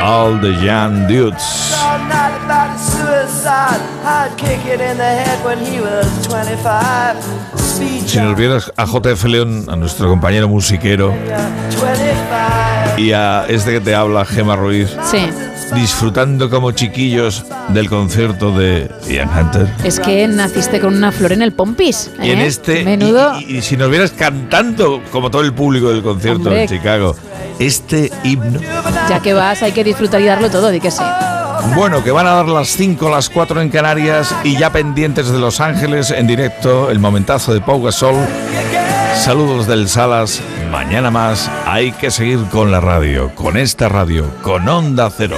All the Young Dudes. All night about his suicide. I'd kick it in the head when he was 25. Speed Si nos vieras a JF León, a nuestro compañero musiquero, 25. y a este que te habla, Gemma Ruiz, Sí. Disfrutando como chiquillos del concierto de Ian Hunter. Es que naciste con una flor en el pompis. Y en ¿eh? este, Menudo. y, y- y si nos vieras cantando como todo el público del concierto Hombre. en Chicago, este himno, Ya que vas, hay que disfrutar y darlo todo, di que sí. bueno, que van a dar las 5, las 4 en Canarias y ya pendientes de Los Ángeles en directo, el momentazo de Pau Gasol. Saludos del Salas, mañana más, hay que seguir con la radio, con esta radio, con Onda Cero.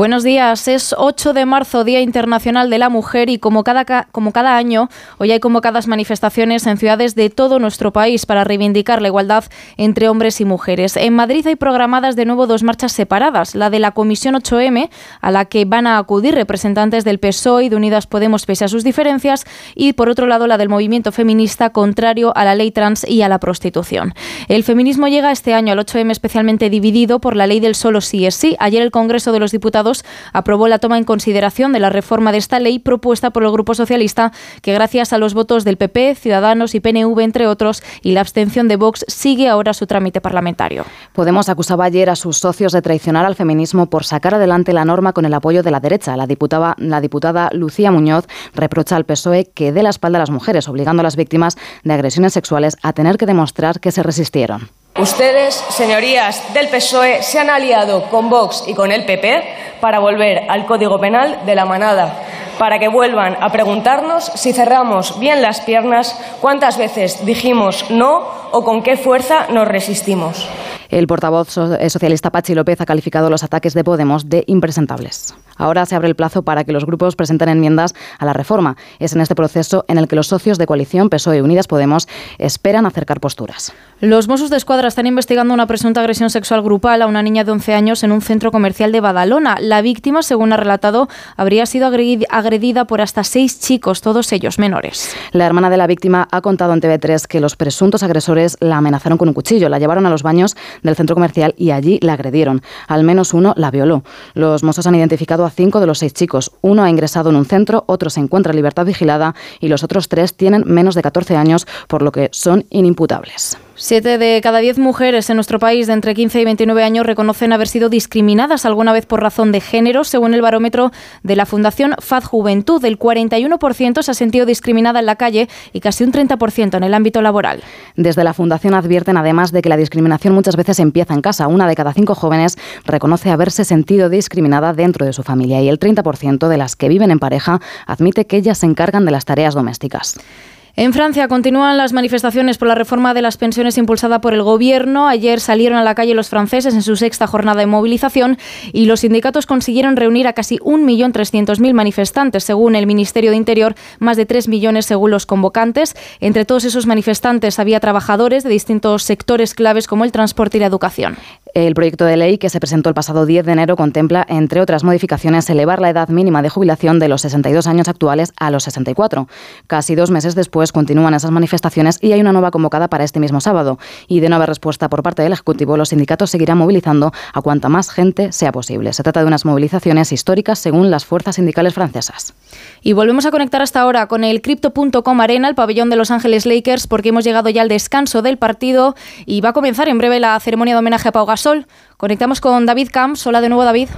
Buenos días, es 8 de marzo, Día Internacional de la Mujer y como cada, ca- como cada año, hoy hay convocadas manifestaciones en ciudades de todo nuestro país para reivindicar la igualdad entre hombres y mujeres. En Madrid hay programadas de nuevo dos marchas separadas, la de la Comisión 8M, a la que van a acudir representantes del PSOE y de Unidas Podemos pese a sus diferencias, y por otro lado la del movimiento feminista contrario a la ley trans y a la prostitución. El feminismo llega este año al 8M especialmente dividido por la ley del solo sí es sí. Ayer el Congreso de los Diputados aprobó la toma en consideración de la reforma de esta ley propuesta por el Grupo Socialista, que gracias a los votos del PP, Ciudadanos y PNV, entre otros, y la abstención de Vox, sigue ahora su trámite parlamentario. Podemos acusaba ayer a sus socios de traicionar al feminismo por sacar adelante la norma con el apoyo de la derecha. La diputada, la diputada Lucía Muñoz reprocha al PSOE que dé la espalda a las mujeres, obligando a las víctimas de agresiones sexuales a tener que demostrar que se resistieron. Ustedes, señorías del PSOE, se han aliado con Vox y con el PP para volver al Código Penal de la manada, para que vuelvan a preguntarnos si cerramos bien las piernas, cuántas veces dijimos no o con qué fuerza nos resistimos. El portavoz eh, socialista Pachi López ha calificado los ataques de Podemos de impresentables. Ahora se abre el plazo para que los grupos presenten enmiendas a la reforma. Es en este proceso en el que los socios de coalición PSOE y Unidas Podemos esperan acercar posturas. Los Mossos de Escuadra están investigando una presunta agresión sexual grupal a una niña de 11 años en un centro comercial de Badalona. La víctima, según ha relatado, habría sido agredi- agredida por hasta seis chicos, todos ellos menores. La hermana de la víctima ha contado en TV3 que los presuntos agresores la amenazaron con un cuchillo, la llevaron a los baños del centro comercial y allí la agredieron. Al menos uno la violó. Los Mossos han identificado a cinco de los seis chicos. Uno ha ingresado en un centro, otro se encuentra en libertad vigilada y los otros tres tienen menos de 14 años, por lo que son inimputables. Siete de cada diez mujeres en nuestro país de entre 15 y 29 años reconocen haber sido discriminadas alguna vez por razón de género, según el barómetro de la Fundación FAD Juventud. El 41% se ha sentido discriminada en la calle y casi un 30% en el ámbito laboral. Desde la Fundación advierten además de que la discriminación muchas veces empieza en casa. Una de cada cinco jóvenes reconoce haberse sentido discriminada dentro de su familia y el 30% de las que viven en pareja admite que ellas se encargan de las tareas domésticas. En Francia continúan las manifestaciones por la reforma de las pensiones impulsada por el gobierno. Ayer salieron a la calle los franceses en su sexta jornada de movilización y los sindicatos consiguieron reunir a casi 1.300.000 manifestantes, según el Ministerio de Interior, más de 3 millones según los convocantes. Entre todos esos manifestantes había trabajadores de distintos sectores claves como el transporte y la educación. El proyecto de ley que se presentó el pasado 10 de enero contempla, entre otras modificaciones, elevar la edad mínima de jubilación de los 62 años actuales a los 64. Casi dos meses después continúan esas manifestaciones y hay una nueva convocada para este mismo sábado. Y de no haber respuesta por parte del Ejecutivo, los sindicatos seguirán movilizando a cuanta más gente sea posible. Se trata de unas movilizaciones históricas según las fuerzas sindicales francesas. Y volvemos a conectar hasta ahora con el Crypto.com Arena, el pabellón de Los Ángeles Lakers, porque hemos llegado ya al descanso del partido y va a comenzar en breve la ceremonia de homenaje a Pau Gasol. Conectamos con David Camps. Hola de nuevo, David.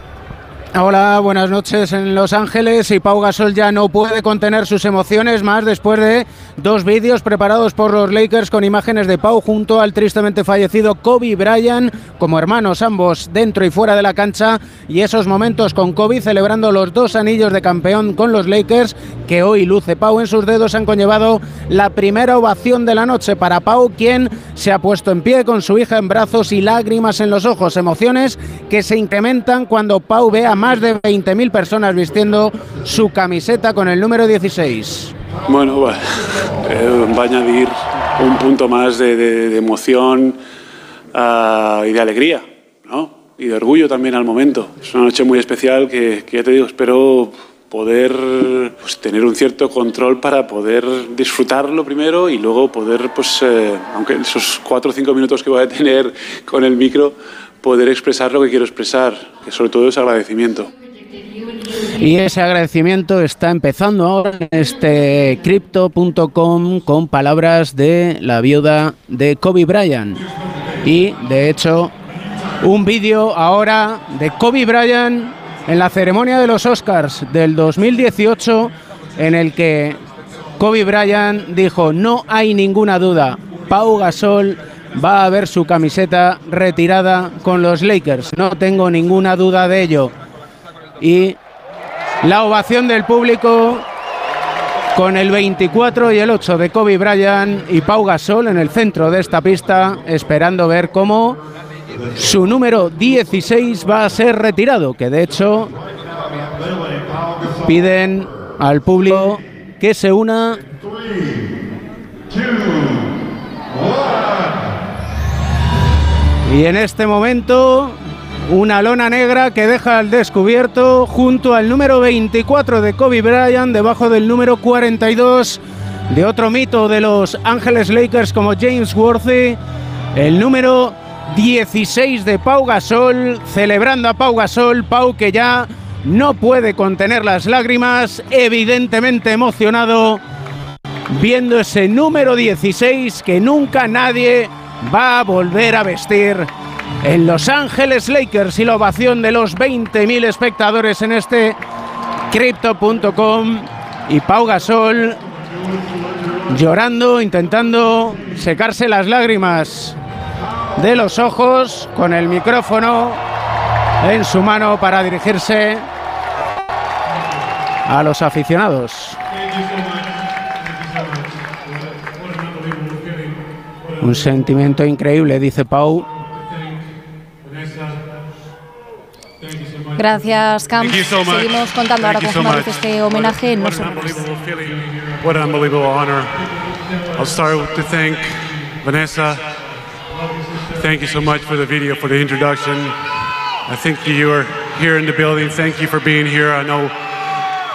Hola, buenas noches en Los Ángeles. Y Pau Gasol ya no puede contener sus emociones más después de dos vídeos preparados por los Lakers con imágenes de Pau junto al tristemente fallecido Kobe Bryant como hermanos ambos dentro y fuera de la cancha. Y esos momentos con Kobe celebrando los dos anillos de campeón con los Lakers que hoy luce Pau en sus dedos han conllevado la primera ovación de la noche para Pau quien se ha puesto en pie con su hija en brazos y lágrimas en los ojos, emociones que se incrementan cuando Pau ve a más de 20.000 personas vistiendo su camiseta con el número 16. Bueno, va, eh, va a añadir un punto más de, de- de emoción ah, y de alegría, ¿no? Y de orgullo también al momento. Es una noche muy especial que, que ya te digo, espero poder pues, tener un cierto control para poder disfrutarlo primero y luego poder, pues, eh, aunque esos cuatro o cinco minutos que voy a tener con el micro, poder expresar lo que quiero expresar, que sobre todo es agradecimiento. Y ese agradecimiento está empezando ahora en este crypto.com con palabras de la viuda de Kobe Bryant. Y de hecho, un vídeo ahora de Kobe Bryant en la ceremonia de los Oscars del 2018 en el que Kobe Bryant dijo, no hay ninguna duda, Pau Gasol va a ver su camiseta retirada con los Lakers, no tengo ninguna duda de ello. Y la ovación del público con el 24 y el 8 de Kobe Bryant y Pau Gasol en el centro de esta pista, esperando ver cómo su número 16 va a ser retirado, que de hecho piden al público que se una y en este momento una lona negra que deja al descubierto junto al número 24 de Kobe Bryant debajo del número 42 de otro mito de los Ángeles Lakers como James Worthy, el número 16 de Pau Gasol, celebrando a Pau Gasol, Pau que ya no puede contener las lágrimas, evidentemente emocionado, viendo ese número 16 que nunca nadie va a volver a vestir en Los Ángeles Lakers y la ovación de los 20.000 espectadores en este crypto.com y Pau Gasol llorando, intentando secarse las lágrimas de los ojos con el micrófono en su mano para dirigirse a los aficionados. Un sentimiento increíble, dice Pau. Gracias, Cam. So. Seguimos contando ahora Thank con you so este homenaje en What No an unbelievable honor. I'll start with to thank Vanessa. Thank you so much for the video, for the introduction. I think you are here in the building. Thank you for being here. I know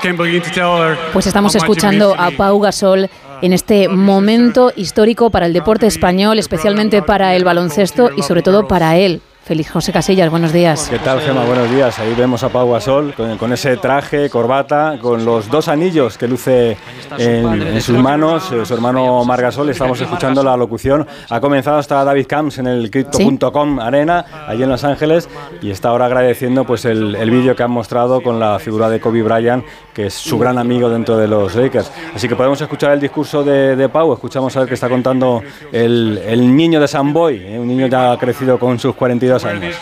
can't begin to tell her Pues estamos escuchando a. Pau Gasol en este momento histórico para el deporte español, especialmente para el baloncesto y sobre todo para él. Feliz José Casillas, buenos días. ¿Qué tal, Gema? Buenos días. Ahí vemos a Pau Gasol con, con ese traje, corbata, con los dos anillos que luce en, en sus manos. eh, su hermano Mar Gasol, estamos escuchando la locución. Ha comenzado hasta David Camps en el Crypto.com Arena, allí en Los Ángeles, y está ahora agradeciendo pues, el, el vídeo que han mostrado con la figura de Kobe Bryant, que es su gran amigo dentro de los Lakers. Así que podemos escuchar el discurso de, de Pau, escuchamos a ver qué está contando el, el niño de San Boy, eh, un niño ya crecido con sus 42 años.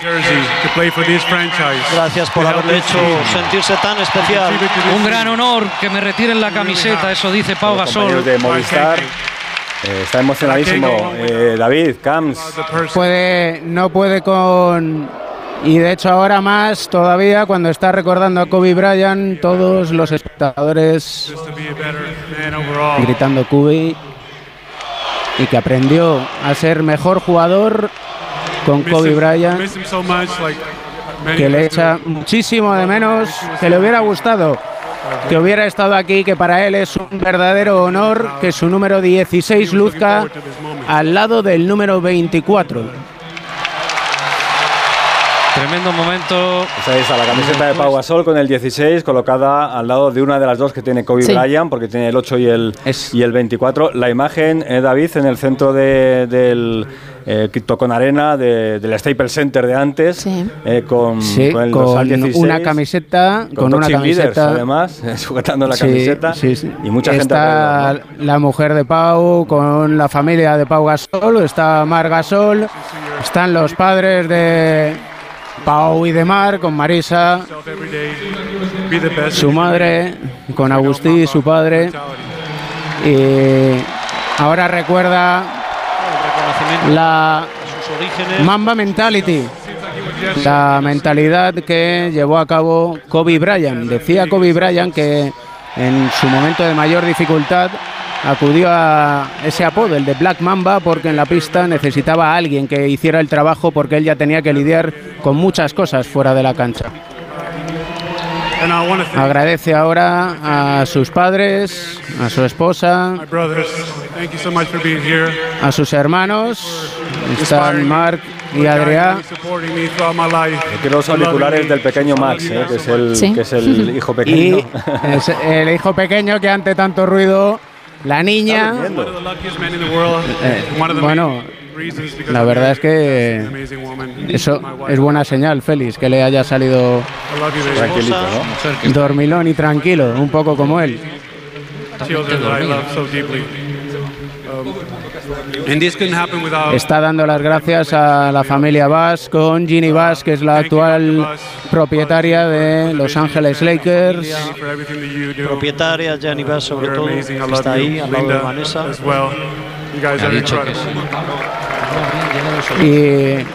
Gracias por haberle hecho sentirse tan especial. Un gran honor que me retiren la camiseta, eso dice Pau Gasol. de Movistar. Eh, está emocionadísimo. Eh, David, Camps. Puede, no puede con. Y de hecho, ahora más todavía, cuando está recordando a Kobe Bryant, todos los espectadores gritando Kobe y que aprendió a ser mejor jugador con Kobe Bryant, Miss him so much, like many que le echa muchísimo de menos, que le hubiera gustado que hubiera estado aquí, que para él es un verdadero honor que su número 16 luzca al lado del número 24. Tremendo momento. Esa es a la camiseta de Pau Gasol con el 16 colocada al lado de una de las dos que tiene Kobe Sí. Bryant, porque tiene el 8 y el, y el 24. La imagen, eh, David, en el centro de- del eh, Cryptocon Arena, de- del Staples Center de antes, eh, con, Sí, con el con dorsal 16. una camiseta, con, con una Toxic Leaders, camiseta. además, [laughs] sujetando la Sí, camiseta. sí, sí. Y mucha gente está la mujer de Pau con la familia de Pau Gasol, está Mar Gasol, están los padres de Pau y de Mar con Marisa, su madre, con Agustí, su padre. Y ahora recuerda la Mamba Mentality, la mentalidad que llevó a cabo Kobe Bryant. Decía Kobe Bryant que en su momento de mayor dificultad acudió a ese apodo, el de Black Mamba, porque en la pista necesitaba a alguien que hiciera el trabajo porque él ya tenía que lidiar con muchas cosas fuera de la cancha. Agradece ahora a sus padres, a su esposa, my brothers. Thank you so much for being here. a sus hermanos, están Mark y Adrián. Aquí los auriculares del pequeño Max, eh, que, es el, Sí. que es el [laughs] hijo pequeño. Y es el hijo pequeño que ante tanto ruido, la niña. Eh, bueno, la verdad es que eso es buena señal, Félix, que le haya salido. Tranquilito, ¿no? dormilón y tranquilo, un poco como él. Está dando las gracias a la familia Bass con Ginny Bass, que es la actual propietaria de Los Ángeles Lakers. Propietaria, Gianni Bass sobre todo, que está ahí al lado de Vanessa. Ha dicho que incredible. Y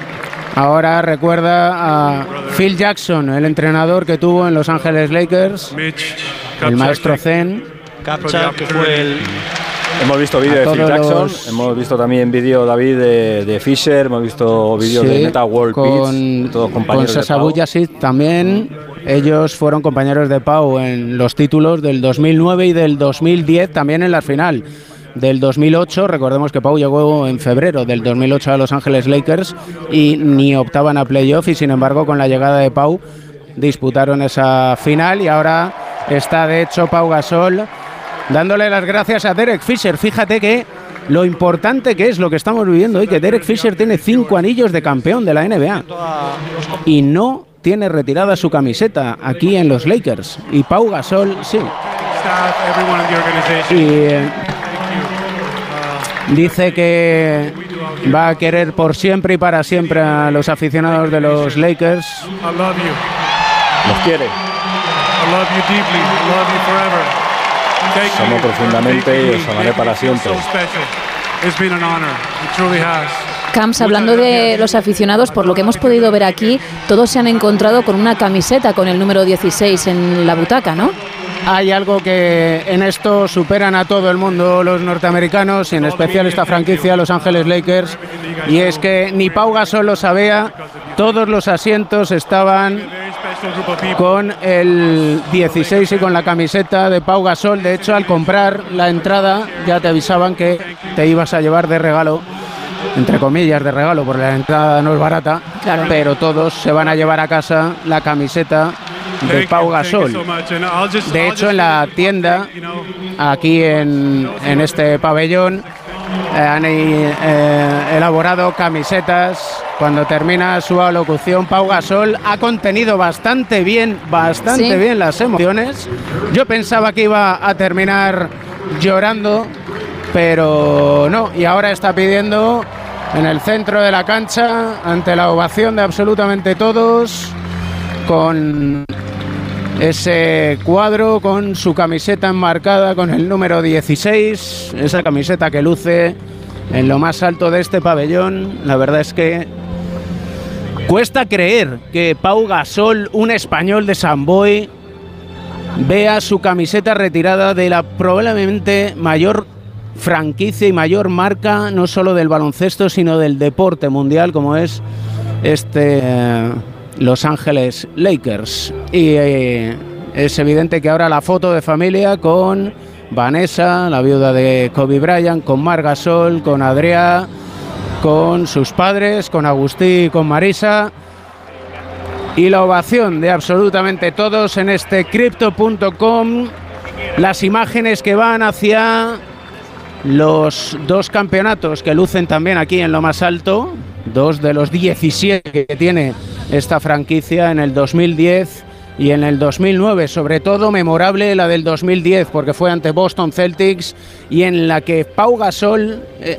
Ahora recuerda a Phil Jackson, el entrenador que tuvo en Los Ángeles Lakers, el maestro Zen. Kapchak, que fue el Hemos visto vídeo de Phil Jackson, los- hemos visto también vídeo, David, de, de Fisher, hemos visto vídeos de Sí, Meta World con, Beats, todos con compañeros de Sasa Pau. Vujacic también. Ellos fueron compañeros de Pau en los títulos del 2009 y del 2010, también en la final. Del 2008, recordemos que Pau llegó en febrero del 2008 a Los Ángeles Lakers y ni optaban a playoff y sin embargo con la llegada de Pau disputaron esa final y ahora está de hecho Pau Gasol dándole las gracias a Derek Fisher. Fíjate que lo importante que es lo que estamos viviendo hoy, que Derek Fisher tiene cinco anillos de campeón de la NBA y no tiene retirada su camiseta aquí en los Lakers. Y Pau Gasol sí. Y eh, dice que va a querer por siempre y para siempre a los aficionados de los Lakers. I love you. Nos quiere. Os amo profundamente y os amaré para siempre. Camps, hablando de los aficionados, por lo que hemos podido ver aquí, todos se han encontrado con una camiseta con el número 16 en la butaca, ¿no? Hay algo que en esto superan a todo el mundo los norteamericanos y en especial esta franquicia, Los Ángeles Lakers, y es que ni Pau Gasol lo sabía, todos los asientos estaban con el 16 y con la camiseta de Pau Gasol. De hecho, al comprar la entrada ya te avisaban que te ibas a llevar de regalo entre comillas de regalo, porque la entrada no es barata, pero todos se van a llevar a casa la camiseta de Pau Gasol. De hecho, en la tienda, aquí en, en este pabellón, eh, han eh, elaborado camisetas. Cuando termina su alocución, Pau Gasol ha contenido bastante bien, bastante Sí. bien las emociones. Yo pensaba que iba a terminar llorando, pero no. Y ahora está pidiendo en el centro de la cancha, ante la ovación de absolutamente todos, con ese cuadro con su camiseta enmarcada con el número 16, esa camiseta que luce en lo más alto de este pabellón. La verdad es que cuesta creer que Pau Gasol, un español de San Boy, vea su camiseta retirada de la probablemente mayor franquicia y mayor marca, no solo del baloncesto, sino del deporte mundial, como es este eh, Los Ángeles Lakers. Y eh, es evidente que ahora la foto de familia con Vanessa, la viuda de Kobe Bryant, con Margasol, con Adrià, con sus padres, con Agustí y con Marisa. Y la ovación de absolutamente todos en este crypto.com. Las imágenes que van hacia los dos campeonatos que lucen también aquí en lo más alto, dos de los 17 que tiene esta franquicia en el 2010 y en el 2009, sobre todo memorable la del 2010 porque fue ante Boston Celtics y en la que Pau Gasol eh,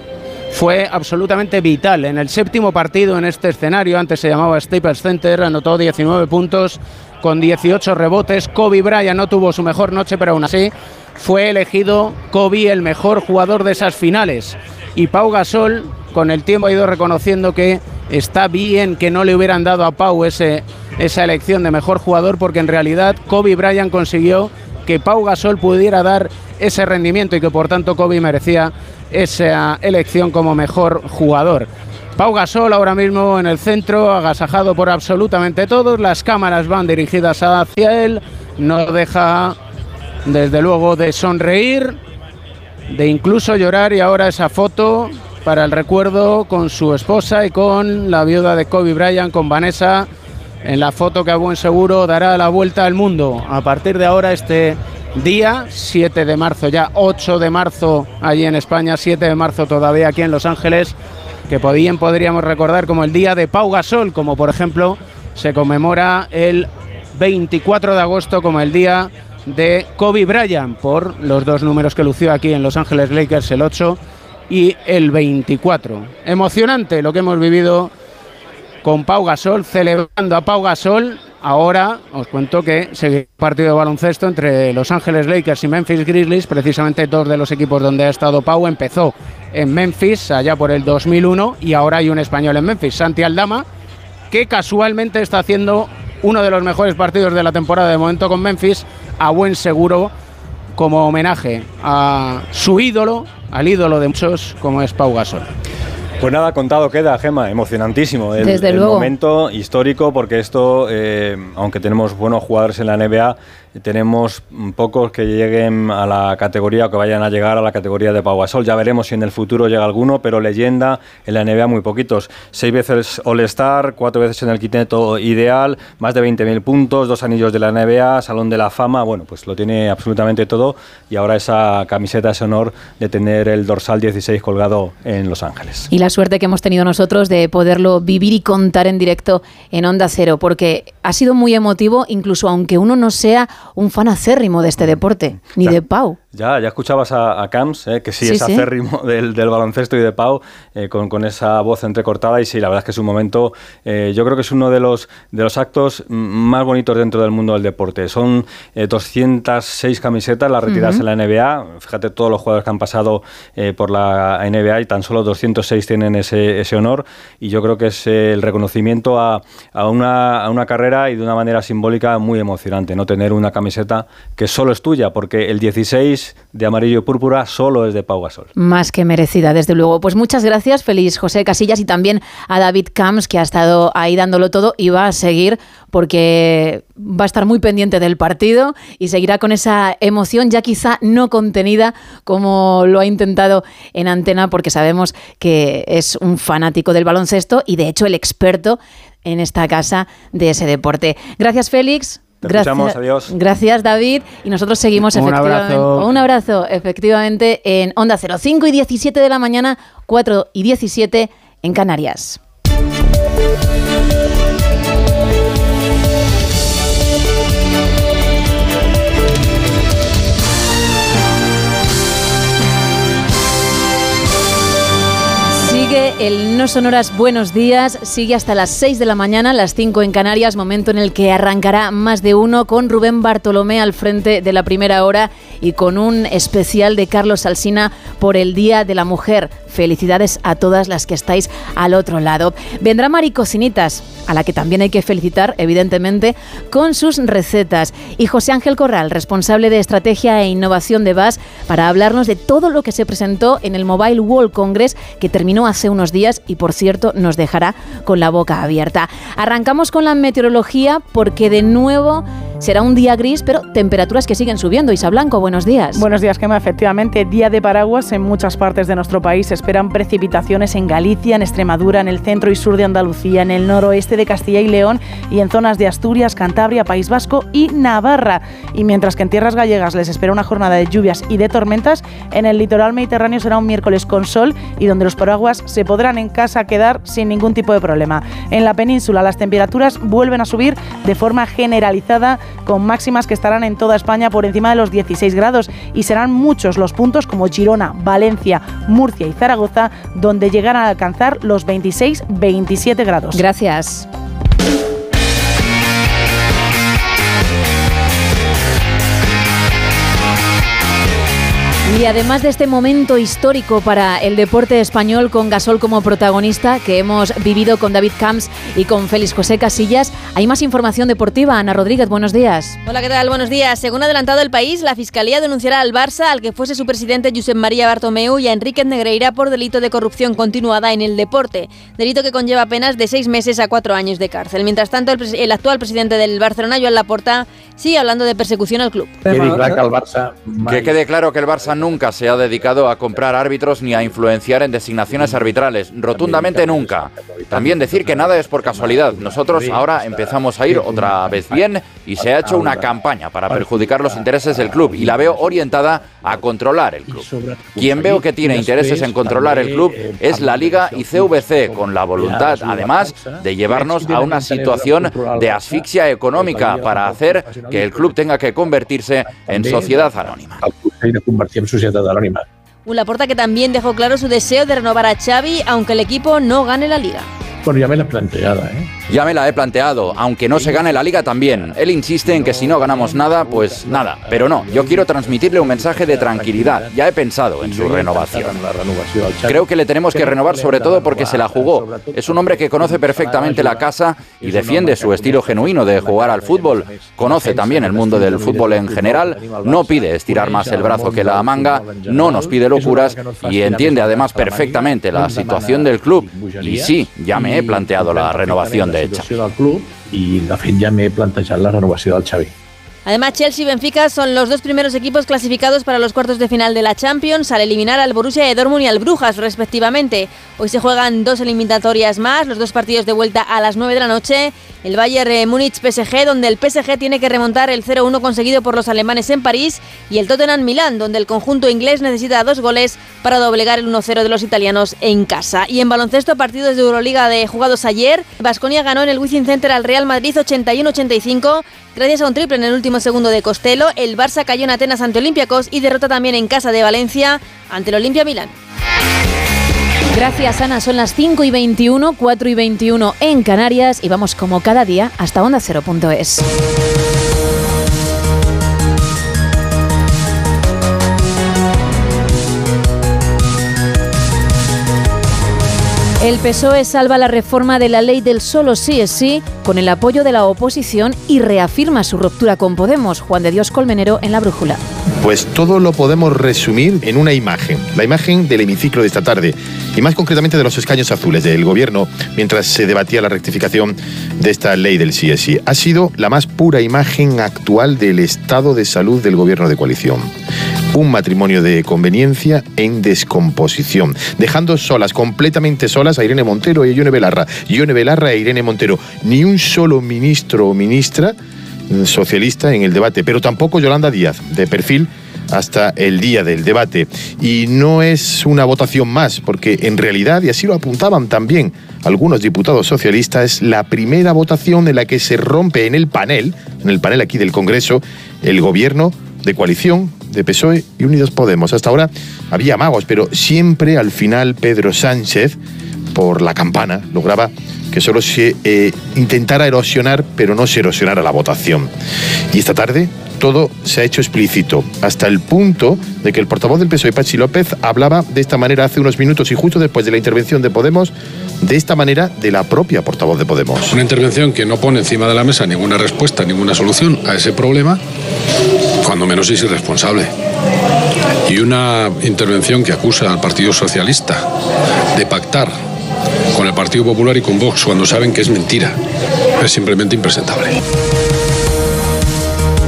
fue absolutamente vital. En el séptimo partido en este escenario, antes se llamaba Staples Center, anotó 19 puntos con 18 rebotes, Kobe Bryant no tuvo su mejor noche, pero aún así fue elegido Kobe el mejor jugador de esas finales. Y Pau Gasol, con el tiempo ha ido reconociendo que está bien que no le hubieran dado a Pau ese, esa elección de mejor jugador, porque en realidad Kobe Bryant consiguió que Pau Gasol pudiera dar ese rendimiento y que por tanto Kobe merecía esa elección como mejor jugador. Pau Gasol ahora mismo en el centro, agasajado por absolutamente todos, las cámaras van dirigidas hacia él, no deja desde luego de sonreír, de incluso llorar. Y ahora esa foto para el recuerdo con su esposa y con la viuda de Kobe Bryant, con Vanessa, en la foto que a buen seguro dará la vuelta al mundo. A partir de ahora este día, 7 de marzo, ya 8 de marzo allí en España, 7 de marzo todavía aquí en Los Ángeles, que podían, podríamos recordar como el día de Pau Gasol, como por ejemplo se conmemora el 24 de agosto como el día de Kobe Bryant por los dos números que lució aquí en Los Ángeles Lakers, el 8 y el 24. Emocionante lo que hemos vivido con Pau Gasol, celebrando a Pau Gasol. Ahora os cuento que se partido de baloncesto entre Los Ángeles Lakers y Memphis Grizzlies, precisamente dos de los equipos donde ha estado Pau. Empezó en Memphis allá por el 2001 y ahora hay un español en Memphis, Santi Aldama, que casualmente está haciendo uno de los mejores partidos de la temporada de momento con Memphis, a buen seguro, como homenaje a su ídolo, al ídolo de muchos, como es Pau Gasol. Pues nada, contado queda, Gema, emocionantísimo. El, Desde el luego. momento histórico, porque esto, eh, aunque tenemos buenos jugadores en la NBA, tenemos mm, pocos que lleguen a la categoría o que vayan a llegar a la categoría de Pau Gasol. Ya veremos si en el futuro llega alguno, pero leyenda en la NBA muy poquitos. Seis veces All-Star, cuatro veces en el quinteto ideal, más de 20.000 puntos, dos anillos de la NBA, Salón de la Fama, bueno, pues lo tiene absolutamente todo y ahora esa camiseta, ese honor de tener el dorsal 16 colgado en Los Ángeles. Y la suerte que hemos tenido nosotros de poderlo vivir y contar en directo en Onda Cero, porque ha sido muy emotivo, incluso aunque uno no sea un fan acérrimo de este deporte, ni de Pau. Ya, ya escuchabas a, a Camps, eh, que sí, Sí, es sí. acérrimo [laughs] del, del baloncesto y de Pau, eh, con, con esa voz entrecortada. Y sí, la verdad es que es un momento, eh, yo creo que es uno de los, de los actos más bonitos dentro del mundo del deporte. Son eh, 206 camisetas las retiradas Ujú. en la NBA. Fíjate todos los jugadores que han pasado eh, por la NBA y tan solo 206 tienen ese, ese honor. Y yo creo que es eh, el reconocimiento a, a una, a una carrera y de una manera simbólica muy emocionante. No tener una camiseta que solo es tuya, porque el 16 de amarillo púrpura solo es de Pau Gasol. Más que merecida, desde luego. Pues muchas gracias, feliz José Casillas y también a David Camps, que ha estado ahí dándolo todo y va a seguir porque va a estar muy pendiente del partido y seguirá con esa emoción ya quizá no contenida como lo ha intentado en antena porque sabemos que es un fanático del baloncesto y de hecho el experto en esta casa de ese deporte. Gracias Félix. Te Gracias, escuchamos, adiós. Gracias, David. Y nosotros seguimos Un efectivamente. abrazo. Un abrazo, efectivamente, en Onda 0. 5 y 17 de la mañana, 4 y 17 en Canarias. Sigue el No Sonoras Buenos Días, sigue hasta las 6 de la mañana, las 5 en Canarias, momento en el que arrancará más de uno con Rubén Bartolomé al frente de la primera hora y con un especial de Carlos Alsina por el Día de la Mujer. Felicidades a todas las que estáis al otro lado. Vendrá Mari Cocinitas, a la que también hay que felicitar, evidentemente, con sus recetas. Y José Ángel Corral, responsable de estrategia e innovación de VAS, para hablarnos de todo lo que se presentó en el Mobile World Congress, que terminó hace unos días y, por cierto, nos dejará con la boca abierta. Arrancamos con la meteorología porque, de nuevo, será un día gris, pero temperaturas que siguen subiendo. Isa Blanco, buenos días. Buenos días, Gema. Efectivamente, día de paraguas en muchas partes de nuestro país. Se esperan precipitaciones en Galicia, en Extremadura, en el centro y sur de Andalucía, en el noroeste de Castilla y León y en zonas de Asturias, Cantabria, País Vasco y Navarra. Y mientras que en tierras gallegas les espera una jornada de lluvias y de tormentas, en el litoral mediterráneo será un miércoles con sol y donde los paraguas se podrán en casa quedar sin ningún tipo de problema. En la península las temperaturas vuelven a subir de forma generalizada con máximas que estarán en toda España por encima de los 16 grados y serán muchos los puntos como Girona, Valencia, Murcia y Zaragoza donde llegarán a alcanzar los 26-27 grados. Gracias. Y además de este momento histórico para el deporte español con Gasol como protagonista que hemos vivido con David Camps y con Félix José Casillas, hay más información deportiva. Ana Rodríguez, buenos días. Hola, ¿qué tal? Buenos días. Según adelantado el país, la Fiscalía denunciará al Barça, al que fuese su presidente Josep María Bartomeu y a Enrique Negreira por delito de corrupción continuada en el deporte, delito que conlleva penas de seis meses a cuatro años de cárcel. Mientras tanto, el, pres- el actual presidente del Barcelona, Joan Laporta, sigue hablando de persecución al club. Que quede claro que el Barça nunca se ha dedicado a comprar árbitros ni a influenciar en designaciones arbitrales. Rotundamente nunca. También decir que nada es por casualidad. Nosotros ahora empezamos a ir otra vez bien y se ha hecho una campaña para perjudicar los intereses del club y la veo orientada a controlar el club. Quien veo que tiene intereses en controlar el club es la Liga y CVC, con la voluntad, además, de llevarnos a una situación de asfixia económica para hacer que el club tenga que convertirse en sociedad anónima. I de. Un Laporta que también dejó claro su deseo de renovar a Xavi, aunque el equipo no gane la liga. Bueno, ya me la he planteado, ¿eh? Ya me la he planteado, aunque no se gane la liga también. Él insiste en que si no ganamos nada, pues nada. Pero no, yo quiero transmitirle un mensaje de tranquilidad. Ya he pensado en su renovación. Creo que le tenemos que renovar sobre todo porque se la jugó. Es un hombre que conoce perfectamente la casa y defiende su estilo genuino de jugar al fútbol. Conoce también el mundo del fútbol en general. No pide estirar más el brazo que la manga. No nos pide locuras y entiende además perfectamente la situación del club. Y sí, ya me he planteado la renovación de Xavi. del club i de fet ja m'he plantejat la renovació del Xavi. Además, Chelsea y Benfica son los dos primeros equipos clasificados para los cuartos de final de la Champions al eliminar al Borussia de Dortmund y al Brujas, respectivamente. Hoy se juegan dos eliminatorias más, los dos partidos de vuelta a las 9 de la noche. El Bayern eh, Múnich-PSG, donde el PSG tiene que remontar el 0-1 conseguido por los alemanes en París, y el Tottenham-Milán, donde el conjunto inglés necesita dos goles para doblegar el 1-0 de los italianos en casa. Y en baloncesto, partidos de Euroliga de jugados ayer, Basconia ganó en el Wizzing Center al Real Madrid 81-85, gracias a un triple en el último segundo de Costello, el Barça cayó en Atenas ante Olympiacos y derrota también en casa de Valencia ante el Olimpia Milán. Gracias Ana, son las 5 y 21, 4 y 21 en Canarias y vamos como cada día hasta onda0.es. El PSOE salva la reforma de la ley del solo sí es sí con el apoyo de la oposición y reafirma su ruptura con Podemos. Juan de Dios Colmenero en la brújula. Pues todo lo podemos resumir en una imagen, la imagen del hemiciclo de esta tarde, y más concretamente de los escaños azules del gobierno mientras se debatía la rectificación de esta ley del sí. Ha sido la más pura imagen actual del estado de salud del gobierno de coalición. Un matrimonio de conveniencia en descomposición, dejando solas, completamente solas a Irene Montero y a Ione Belarra. Ione Belarra e Irene Montero. Ni un solo ministro o ministra socialista en el debate, pero tampoco Yolanda Díaz, de perfil hasta el día del debate. Y no es una votación más, porque en realidad, y así lo apuntaban también algunos diputados socialistas, es la primera votación en la que se rompe en el panel, en el panel aquí del Congreso, el gobierno de coalición de PSOE y Unidos Podemos. Hasta ahora había magos, pero siempre al final Pedro Sánchez, por la campana, lograba que solo se eh, intentara erosionar, pero no se erosionara la votación. Y esta tarde todo se ha hecho explícito, hasta el punto de que el portavoz del PSOE, Pachi López, hablaba de esta manera hace unos minutos y justo después de la intervención de Podemos, de esta manera de la propia portavoz de Podemos. Una intervención que no pone encima de la mesa ninguna respuesta, ninguna solución a ese problema, cuando menos es irresponsable. Y una intervención que acusa al Partido Socialista de pactar con el Partido Popular y con Vox cuando saben que es mentira. Es simplemente impresentable.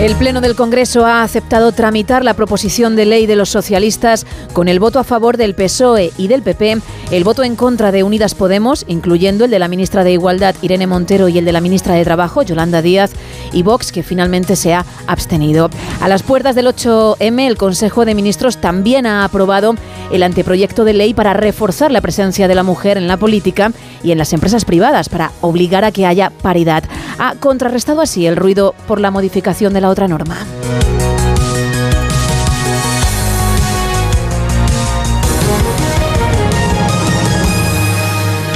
El Pleno del Congreso ha aceptado tramitar la proposición de ley de los socialistas con el voto a favor del PSOE y del PP, el voto en contra de Unidas Podemos, incluyendo el de la ministra de Igualdad Irene Montero y el de la ministra de Trabajo Yolanda Díaz, y Vox, que finalmente se ha abstenido. A las puertas del 8M, el Consejo de Ministros también ha aprobado el anteproyecto de ley para reforzar la presencia de la mujer en la política y en las empresas privadas para obligar a que haya paridad. Ha contrarrestado así el ruido por la modificación de la otra norma.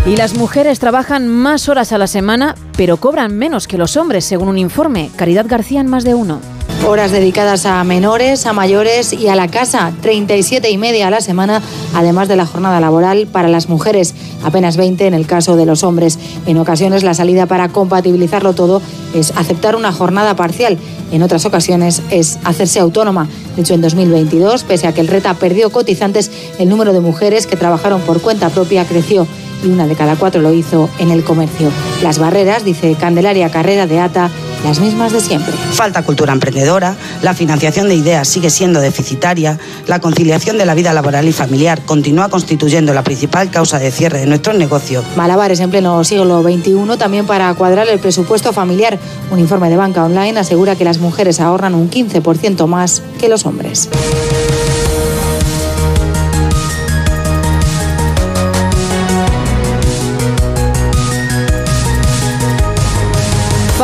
Y las mujeres trabajan más horas a la semana, pero cobran menos que los hombres, según un informe. Caridad García en más de uno. Horas dedicadas a menores, a mayores y a la casa, 37 y media a la semana, además de la jornada laboral para las mujeres, apenas 20 en el caso de los hombres. En ocasiones la salida para compatibilizarlo todo es aceptar una jornada parcial, en otras ocasiones es hacerse autónoma. De hecho, en 2022, pese a que el RETA perdió cotizantes, el número de mujeres que trabajaron por cuenta propia creció y una de cada cuatro lo hizo en el comercio. Las barreras, dice Candelaria Carrera de ATA, las mismas de siempre. Falta cultura emprendedora, la financiación de ideas sigue siendo deficitaria, la conciliación de la vida laboral y familiar continúa constituyendo la principal causa de cierre de nuestros negocios. Malabares en pleno siglo XXI también para cuadrar el presupuesto familiar. Un informe de Banca Online asegura que las mujeres ahorran un 15% más que los hombres.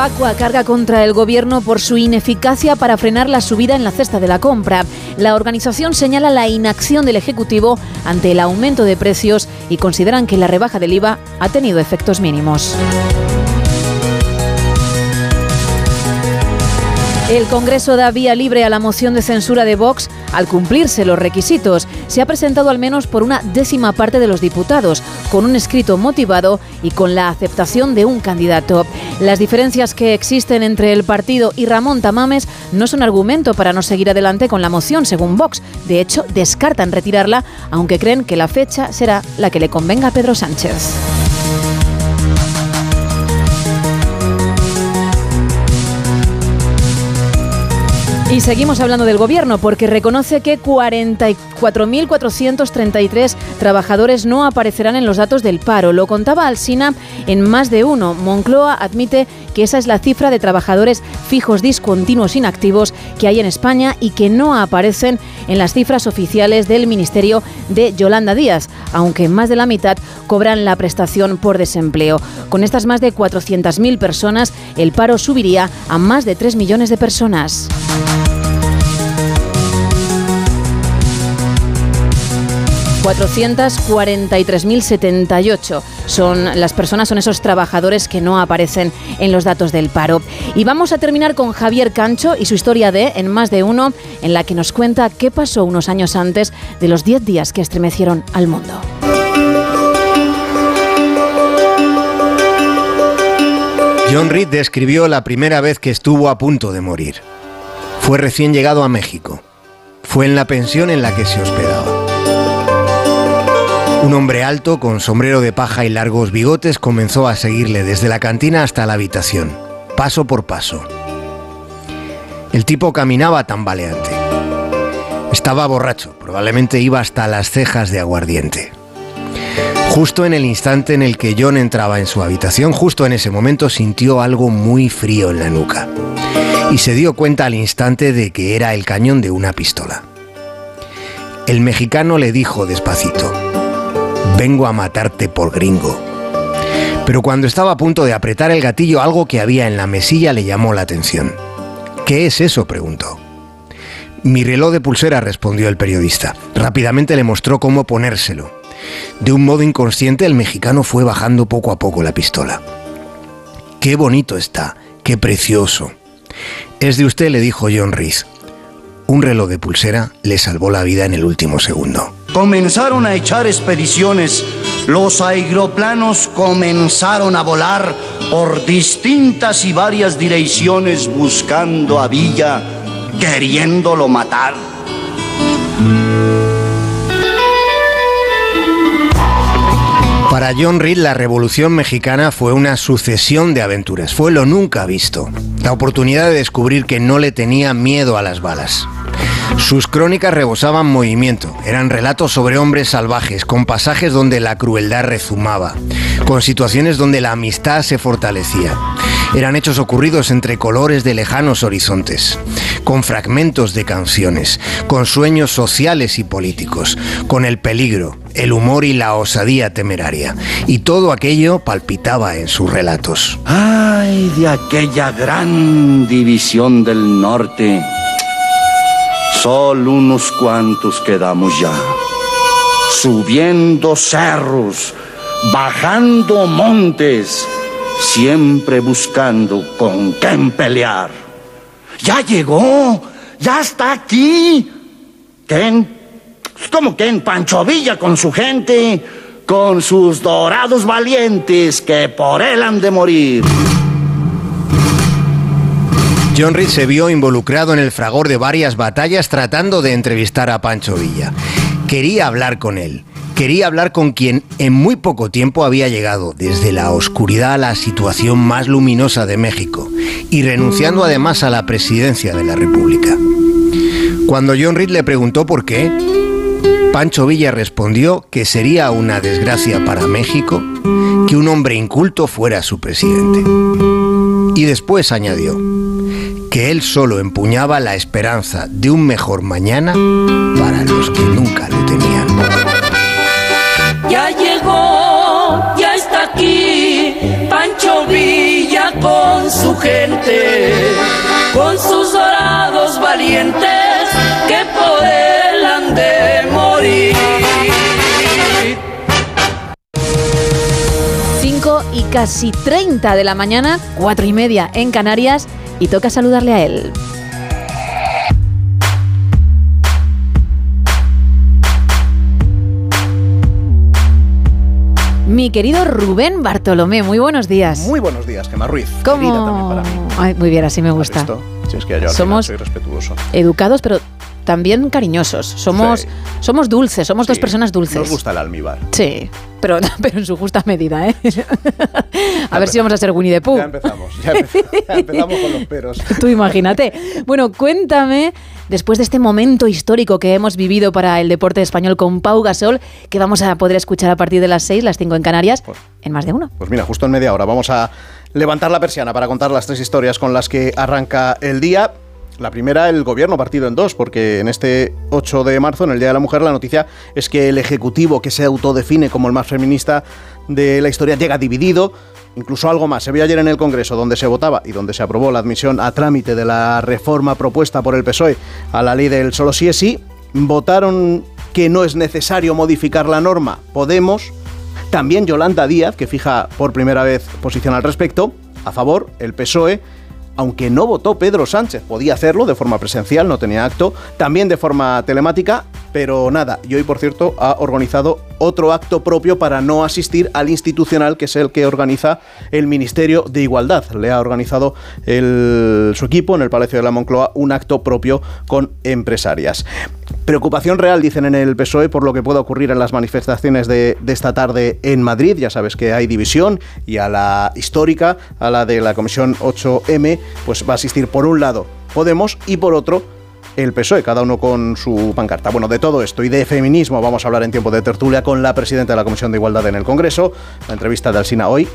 Facua carga contra el gobierno por su ineficacia para frenar la subida en la cesta de la compra. La organización señala la inacción del Ejecutivo ante el aumento de precios y consideran que la rebaja del IVA ha tenido efectos mínimos. El Congreso da vía libre a la moción de censura de Vox al cumplirse los requisitos. Se ha presentado al menos por una décima parte de los diputados, con un escrito motivado y con la aceptación de un candidato. Las diferencias que existen entre el partido y Ramón Tamames no son argumento para no seguir adelante con la moción, según Vox. De hecho, descartan retirarla, aunque creen que la fecha será la que le convenga a Pedro Sánchez. Y seguimos hablando del gobierno porque reconoce que 44.433 trabajadores no aparecerán en los datos del paro. Lo contaba Alsina en más de uno. Moncloa admite que esa es la cifra de trabajadores fijos discontinuos inactivos que hay en España y que no aparecen en las cifras oficiales del Ministerio de Yolanda Díaz, aunque más de la mitad cobran la prestación por desempleo. Con estas más de 400.000 personas, el paro subiría a más de 3 millones de personas. 443.078 son las personas, son esos trabajadores que no aparecen en los datos del paro. Y vamos a terminar con Javier Cancho y su historia de En más de uno, en la que nos cuenta qué pasó unos años antes de los 10 días que estremecieron al mundo. John Reed describió la primera vez que estuvo a punto de morir. Fue recién llegado a México. Fue en la pensión en la que se hospedaba. Un hombre alto, con sombrero de paja y largos bigotes, comenzó a seguirle desde la cantina hasta la habitación, paso por paso. El tipo caminaba tambaleante. Estaba borracho, probablemente iba hasta las cejas de aguardiente. Justo en el instante en el que John entraba en su habitación, justo en ese momento sintió algo muy frío en la nuca y se dio cuenta al instante de que era el cañón de una pistola. El mexicano le dijo despacito, vengo a matarte por gringo. Pero cuando estaba a punto de apretar el gatillo, algo que había en la mesilla le llamó la atención. ¿Qué es eso? preguntó. Mi reloj de pulsera, respondió el periodista. Rápidamente le mostró cómo ponérselo. De un modo inconsciente, el mexicano fue bajando poco a poco la pistola. Qué bonito está, qué precioso. Es de usted, le dijo John Reese. Un reloj de pulsera le salvó la vida en el último segundo. Comenzaron a echar expediciones. Los aeroplanos comenzaron a volar por distintas y varias direcciones buscando a Villa, queriéndolo matar. Para John Reed la Revolución Mexicana fue una sucesión de aventuras, fue lo nunca visto, la oportunidad de descubrir que no le tenía miedo a las balas. Sus crónicas rebosaban movimiento, eran relatos sobre hombres salvajes, con pasajes donde la crueldad rezumaba, con situaciones donde la amistad se fortalecía. Eran hechos ocurridos entre colores de lejanos horizontes, con fragmentos de canciones, con sueños sociales y políticos, con el peligro, el humor y la osadía temeraria. Y todo aquello palpitaba en sus relatos. Ay, de aquella gran división del norte. Solo unos cuantos quedamos ya. Subiendo cerros, bajando montes, siempre buscando con quién pelear. Ya llegó, ya está aquí. ¿Quién? ¿Cómo quién? Pancho Villa con su gente, con sus dorados valientes que por él han de morir. John Reed se vio involucrado en el fragor de varias batallas tratando de entrevistar a Pancho Villa. Quería hablar con él. Quería hablar con quien en muy poco tiempo había llegado desde la oscuridad a la situación más luminosa de México y renunciando además a la presidencia de la República. Cuando John Reed le preguntó por qué, Pancho Villa respondió que sería una desgracia para México que un hombre inculto fuera su presidente. Y después añadió que él solo empuñaba la esperanza de un mejor mañana para los que nunca lo tenían. Ya llegó, ya está aquí, Pancho Villa con su gente, con sus dorados valientes que por él han de morir. 5 y casi 30 de la mañana, 4 y media en Canarias, y toca saludarle a él. Mi querido Rubén Bartolomé, muy buenos días. Muy buenos días, Gemma Ruiz. ¿Cómo? Querida también para mí. Ay, muy bien, así me gusta. Si es que yo al Somos- soy. Educados, pero también cariñosos. Somos, Sí. somos dulces, somos dos Sí, personas dulces. Nos gusta el almíbar. Sí, pero, [laughs] pero en su justa medida, ¿eh? [laughs] a ver si vamos a ser Winnie the Pooh. Ya empezamos, ya empezamos, [laughs] ya empezamos con los peros. Tú imagínate. Bueno, cuéntame, después de este momento histórico que hemos vivido para el deporte español con Pau Gasol, que vamos a poder escuchar a partir de las 6, las 5 en Canarias, en más de uno. Pues mira, justo en media hora vamos a levantar la persiana para contar las tres historias con las que arranca el día. La primera, el gobierno partido en dos, porque en este 8 de marzo, en el Día de la Mujer, la noticia es que el Ejecutivo, que se autodefine como el más feminista de la historia, llega dividido. Incluso algo más. Se vio ayer en el Congreso, donde se votaba y donde se aprobó la admisión a trámite de la reforma propuesta por el PSOE a la ley del solo sí es sí. Votaron que no es necesario modificar la norma. Podemos, también Yolanda Díaz, que fija por primera vez posición al respecto, a favor, el PSOE, aunque no votó Pedro Sánchez, podía hacerlo de forma presencial, no tenía acto, también de forma telemática, pero nada, y hoy por cierto ha organizado otro acto propio para no asistir al institucional, que es el que organiza el Ministerio de Igualdad. Le ha organizado su equipo en el Palacio de la Moncloa un acto propio con empresarias. Preocupación real, dicen en el PSOE, por lo que pueda ocurrir en las manifestaciones de, de esta tarde en Madrid. Ya sabes que hay división y a la histórica, a la de la Comisión 8M, pues va a asistir por un lado Podemos y por otro el PSOE, cada uno con su pancarta. Bueno, de todo esto y de feminismo vamos a hablar en tiempo de tertulia con la presidenta de la Comisión de Igualdad en el Congreso. La entrevista de Alsina hoy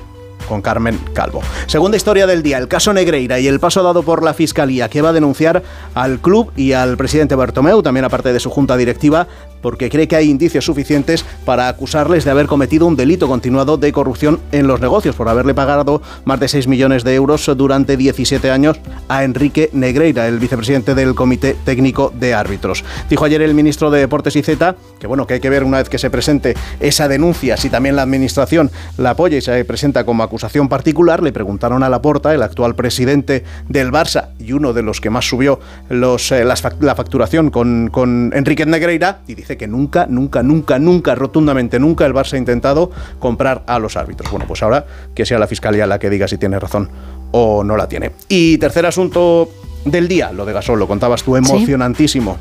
con Carmen Calvo. Segunda historia del día, el caso Negreira y el paso dado por la Fiscalía que va a denunciar al club y al presidente Bartomeu, también aparte de su junta directiva, porque cree que hay indicios suficientes para acusarles de haber cometido un delito continuado de corrupción en los negocios por haberle pagado más de 6 millones de euros durante 17 años a Enrique Negreira, el vicepresidente del Comité Técnico de Árbitros. Dijo ayer el ministro de Deportes y Z que bueno, que hay que ver una vez que se presente esa denuncia si también la administración la apoya y se presenta como acusación particular. Le preguntaron a Laporta, el actual presidente del Barça y uno de los que más subió los, eh, las la facturación con, con Enrique Negreira, y dice que nunca, nunca, nunca, nunca, rotundamente nunca el Barça ha intentado comprar a los árbitros. Bueno, pues ahora que sea la fiscalía la que diga si tiene razón o no la tiene. Y tercer asunto del día, lo de Gasol, lo contabas tú, emocionantísimo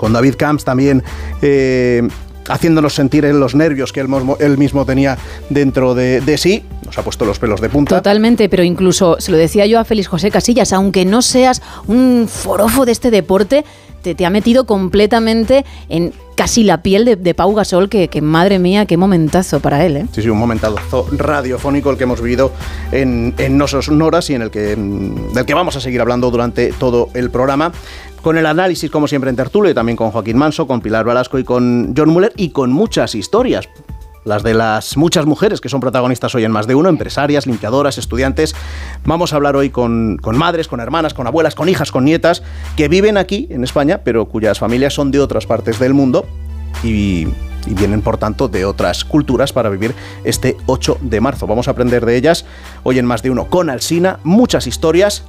con David Camps también eh, haciéndonos sentir en los nervios que él, él mismo tenía dentro de, de sí. Nos ha puesto los pelos de punta. Totalmente, pero incluso se lo decía yo a Félix José Casillas, aunque no seas un forofo de este deporte, te, te ha metido completamente en casi la piel de, de Pau Gasol, que, que madre mía, qué momentazo para él, ¿eh? Sí, sí, un momentazo radiofónico el que hemos vivido en, en No Sonoras y en el que, mm, del que vamos a seguir hablando durante todo el programa. Con el análisis, como siempre, en tertulia, y también con Joaquín Manso, con Pilar Velasco y con John Muller, y con muchas historias. Las de las muchas mujeres que son protagonistas hoy en más de uno, empresarias, limpiadoras, estudiantes. Vamos a hablar hoy con, con madres, con hermanas, con abuelas, con hijas, con nietas, que viven aquí en España, pero cuyas familias son de otras partes del mundo y, y vienen por tanto de otras culturas para vivir este 8 de marzo. Vamos a aprender de ellas hoy en más de uno con Alsina, muchas historias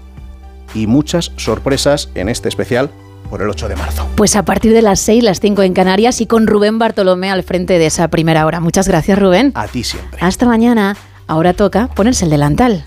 y muchas sorpresas en este especial por el 8 de marzo. Pues a partir de las 6, las 5 en Canarias y con Rubén Bartolomé al frente de esa primera hora. Muchas gracias, Rubén. A ti siempre. Hasta mañana. Ahora toca ponerse el delantal.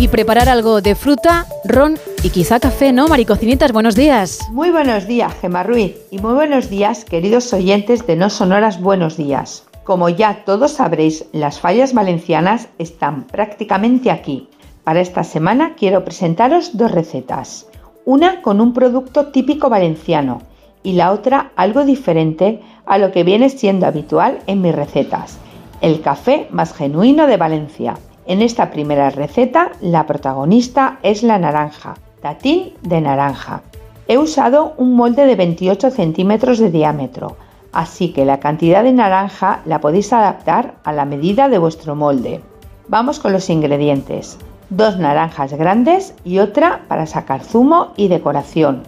Y preparar algo de fruta, ron y quizá café, ¿no? Maricocinitas, buenos días. Muy buenos días, Gemma Ruiz, y muy buenos días, queridos oyentes de No Sonoras Buenos Días. Como ya todos sabréis, las fallas valencianas están prácticamente aquí. Para esta semana quiero presentaros dos recetas. Una con un producto típico valenciano y la otra algo diferente a lo que viene siendo habitual en mis recetas. El café más genuino de Valencia. En esta primera receta, la protagonista es la naranja, tatín de naranja. He usado un molde de 28 centímetros de diámetro, Así que la cantidad de naranja la podéis adaptar a la medida de vuestro molde. Vamos con los ingredientes. Dos naranjas grandes y otra para sacar zumo y decoración.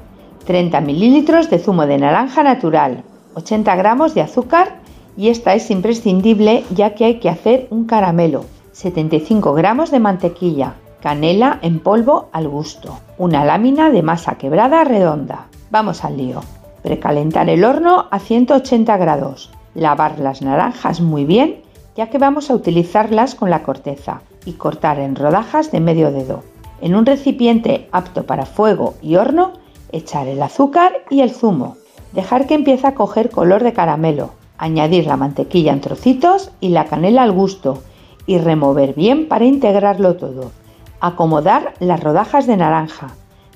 30 mililitros de zumo de naranja natural, 80 gramos de azúcar y esta es imprescindible ya que hay que hacer un caramelo, 75 gramos de mantequilla, canela en polvo al gusto, una lámina de masa quebrada redonda. Vamos al lío. Precalentar el horno a 180 grados. Lavar las naranjas muy bien ya que vamos a utilizarlas con la corteza y cortar en rodajas de medio dedo. En un recipiente apto para fuego y horno, echar el azúcar y el zumo. Dejar que empiece a coger color de caramelo. Añadir la mantequilla en trocitos y la canela al gusto y remover bien para integrarlo todo. Acomodar las rodajas de naranja.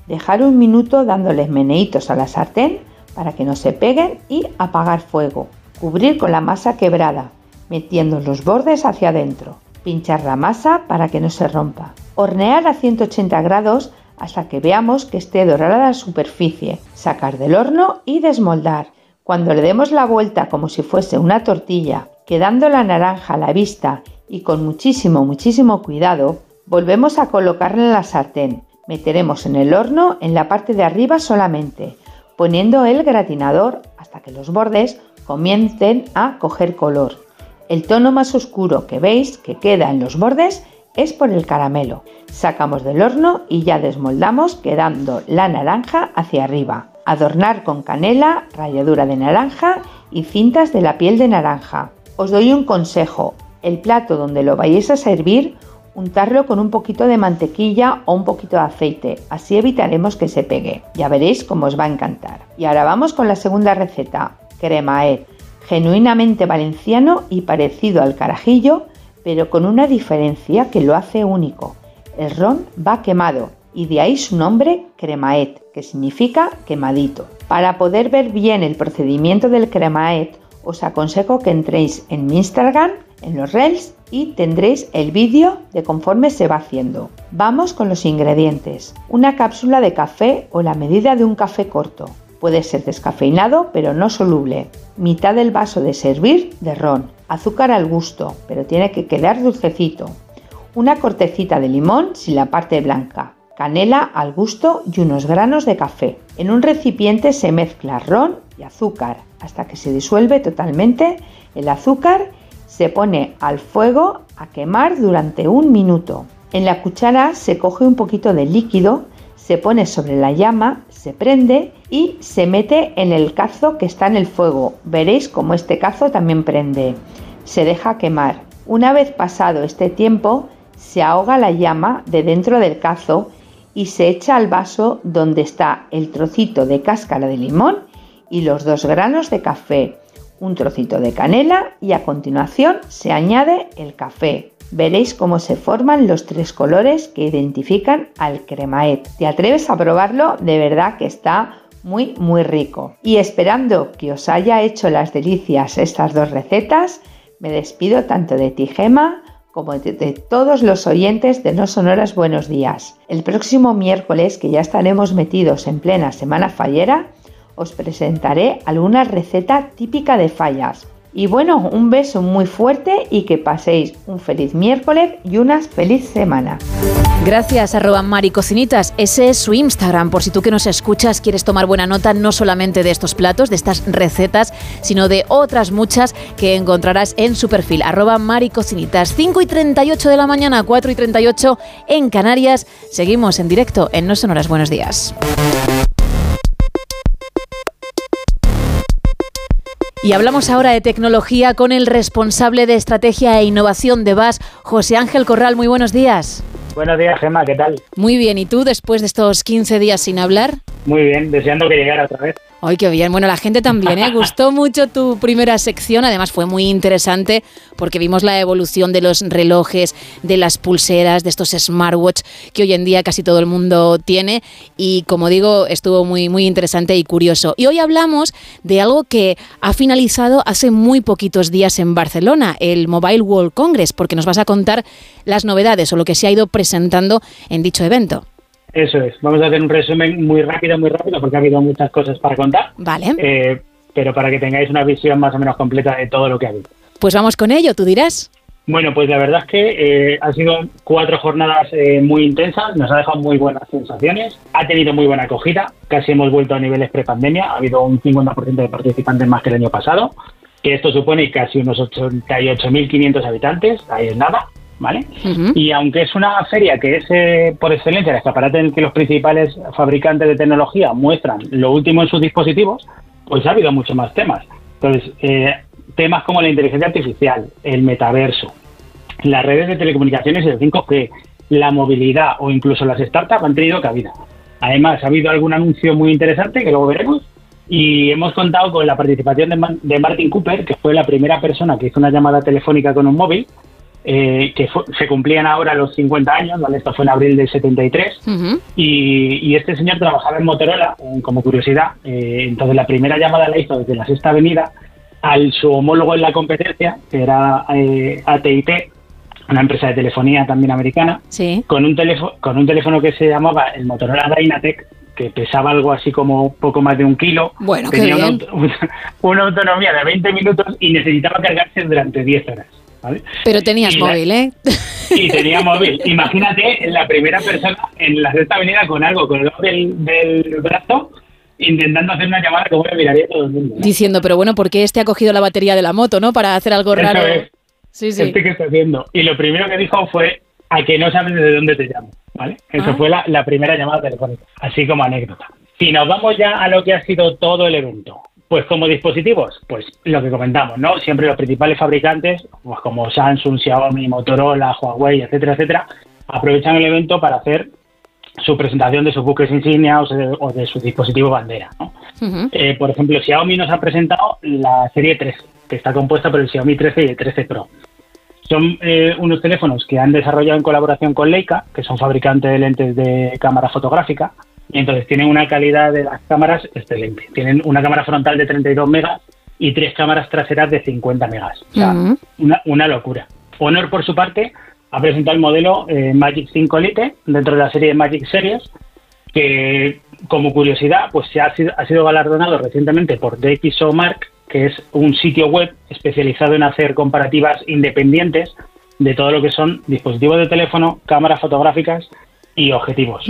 Dejar un minuto dándoles meneitos a la sartén para que no se peguen y apagar fuego. Cubrir con la masa quebrada, metiendo los bordes hacia adentro. Pinchar la masa para que no se rompa. Hornear a 180 grados hasta que veamos que esté dorada la superficie. Sacar del horno y desmoldar. Cuando le demos la vuelta como si fuese una tortilla, quedando la naranja a la vista y con muchísimo, muchísimo cuidado, volvemos a colocarla en la sartén. Meteremos en el horno en la parte de arriba solamente, poniendo el gratinador hasta que los bordes comiencen a coger color. El tono más oscuro que veis que queda en los bordes es por el caramelo. Sacamos del horno y ya desmoldamos quedando la naranja hacia arriba. Adornar con canela, ralladura de naranja y cintas de la piel de naranja. Os doy un consejo, el plato donde lo vayáis a servir, untarlo con un poquito de mantequilla o un poquito de aceite, así evitaremos que se pegue. Ya veréis cómo os va a encantar. Y ahora vamos con la segunda receta, cremaet, genuinamente valenciano y parecido al carajillo, pero con una diferencia que lo hace único. El ron va quemado y de ahí su nombre cremaet, que significa quemadito. Para poder ver bien el procedimiento del cremaet, os aconsejo que entréis en mi Instagram, en los Reels y tendréis el vídeo de conforme se va haciendo. Vamos con los ingredientes. Una cápsula de café o la medida de un café corto. Puede ser descafeinado pero no soluble. Mitad del vaso de servir de ron. Azúcar al gusto, pero tiene que quedar dulcecito. Una cortecita de limón sin la parte blanca. Canela al gusto y unos granos de café. En un recipiente se mezcla ron y azúcar hasta que se disuelve totalmente el azúcar. Se pone al fuego a quemar durante un minuto. En la cuchara se coge un poquito de líquido, se pone sobre la llama, se prende y se mete en el cazo que está en el fuego. Veréis como este cazo también prende. Se deja quemar. Una vez pasado este tiempo, se ahoga la llama de dentro del cazo y se echa al vaso donde está el trocito de cáscara de limón y los dos granos de café, un trocito de canela y a continuación se añade el café. Veréis cómo se forman los tres colores que identifican al cremaet. ¿Te atreves a probarlo? De verdad que está muy muy rico. Y esperando que os haya hecho las delicias estas dos recetas, me despido tanto de ti Gema como de, de, todos los oyentes de No Sonoras Buenos Días. El próximo miércoles, que ya estaremos metidos en plena semana fallera, os presentaré alguna receta típica de fallas. Y bueno, un beso muy fuerte y que paséis un feliz miércoles y una feliz semana. Gracias, arroba maricocinitas. Ese es su Instagram, por si tú que nos escuchas quieres tomar buena nota no solamente de estos platos, de estas recetas, sino de otras muchas que encontrarás en su perfil, arroba maricocinitas. 5 y 38 de la mañana, 4 y 38 en Canarias. Seguimos en directo en No Sonoras. Buenos días. Y hablamos ahora de tecnología con el responsable de estrategia e innovación de VAS, José Ángel Corral. Muy buenos días. Buenos días, Gemma, ¿qué tal? Muy bien, ¿y tú después de estos 15 días sin hablar? Muy bien, deseando que llegara otra vez. Ay, qué bien. Bueno, la gente también, ¿eh? Gustó mucho tu primera sección. Además, fue muy interesante porque vimos la evolución de los relojes, de las pulseras, de estos smartwatch que hoy en día casi todo el mundo tiene. Y como digo, estuvo muy, muy interesante y curioso. Y hoy hablamos de algo que ha finalizado hace muy poquitos días en Barcelona, el Mobile World Congress, porque nos vas a contar las novedades o lo que se ha ido presentando en dicho evento. Eso es. Vamos a hacer un resumen muy rápido, muy rápido, porque ha habido muchas cosas para contar. Vale. Eh, pero para que tengáis una visión más o menos completa de todo lo que ha habido. Pues vamos con ello, tú dirás. Bueno, pues la verdad es que eh, han sido cuatro jornadas eh, muy intensas, nos ha dejado muy buenas sensaciones, ha tenido muy buena acogida, casi hemos vuelto a niveles prepandemia, ha habido un 50% de participantes más que el año pasado, que esto supone casi unos 88.500 habitantes, ahí es nada, ¿vale? Y aunque es una feria que es eh, por excelencia el escaparate en el que los principales fabricantes de tecnología muestran lo último en sus dispositivos, pues ha habido muchos más temas. Entonces, eh, temas como la inteligencia artificial, el metaverso, las redes de telecomunicaciones y el 5G, la movilidad o incluso las startups han tenido cabida. Además, ha habido algún anuncio muy interesante que luego veremos y hemos contado con la participación de, Martin Cooper, que fue la primera persona que hizo una llamada telefónica con un móvil, eh, que fue- se cumplían ahora los 50 años, ¿vale? Esto fue en abril del 73. Y, y este señor trabajaba en Motorola, eh, como curiosidad. eh, entonces, la primera llamada la hizo desde la Sexta Avenida al su homólogo en la competencia, que era eh, AT&T, una empresa de telefonía también americana, con, un teléfono, con un teléfono que se llamaba el Motorola Dynatec, que pesaba algo así como poco más de un kilo. Bueno, tenía [laughs] una autonomía de 20 minutos y necesitaba cargarse durante 10 horas. ¿Vale? Pero tenías Y la- móvil, ¿eh? y tenía móvil. Imagínate la primera persona en la sexta avenida con algo colgado del, del brazo intentando hacer una llamada que bueno, miraría todo el mundo. ¿no? Diciendo, pero bueno, ¿por qué este ha cogido la batería de la moto, no? Para hacer algo raro. es. Sí, sí. Este que está haciendo. Y lo primero que dijo fue a que no sabes de dónde te llamo. ¿vale? Eso Ah. fue la, la primera llamada telefónica, así como anécdota. Si nos vamos ya a lo que ha sido todo el evento, pues como dispositivos, pues lo que comentamos, ¿no? Siempre los principales fabricantes, pues como Samsung, Xiaomi, Motorola, Huawei, etcétera, etcétera, aprovechan el evento para hacer su presentación de sus buques insignia o, se- o de sus dispositivos bandera, ¿no? Eh, por ejemplo, Xiaomi nos ha presentado la serie 3, que está compuesta por el Xiaomi 13 y el 13 Pro. Son eh, unos teléfonos que han desarrollado en colaboración con Leica, que son fabricantes de lentes de cámara fotográfica, y entonces tienen una calidad de las cámaras excelente. Tienen una cámara frontal de 32 megas y tres cámaras traseras de 50 megas. O sea, una, una locura. Honor, por su parte, ha presentado el modelo eh, Magic 5 Lite dentro de la serie Magic Series, que como curiosidad, pues se ha sido, ha sido galardonado recientemente por DxO Mark, que es un sitio web especializado en hacer comparativas independientes de todo lo que son dispositivos de teléfono, cámaras fotográficas y objetivos.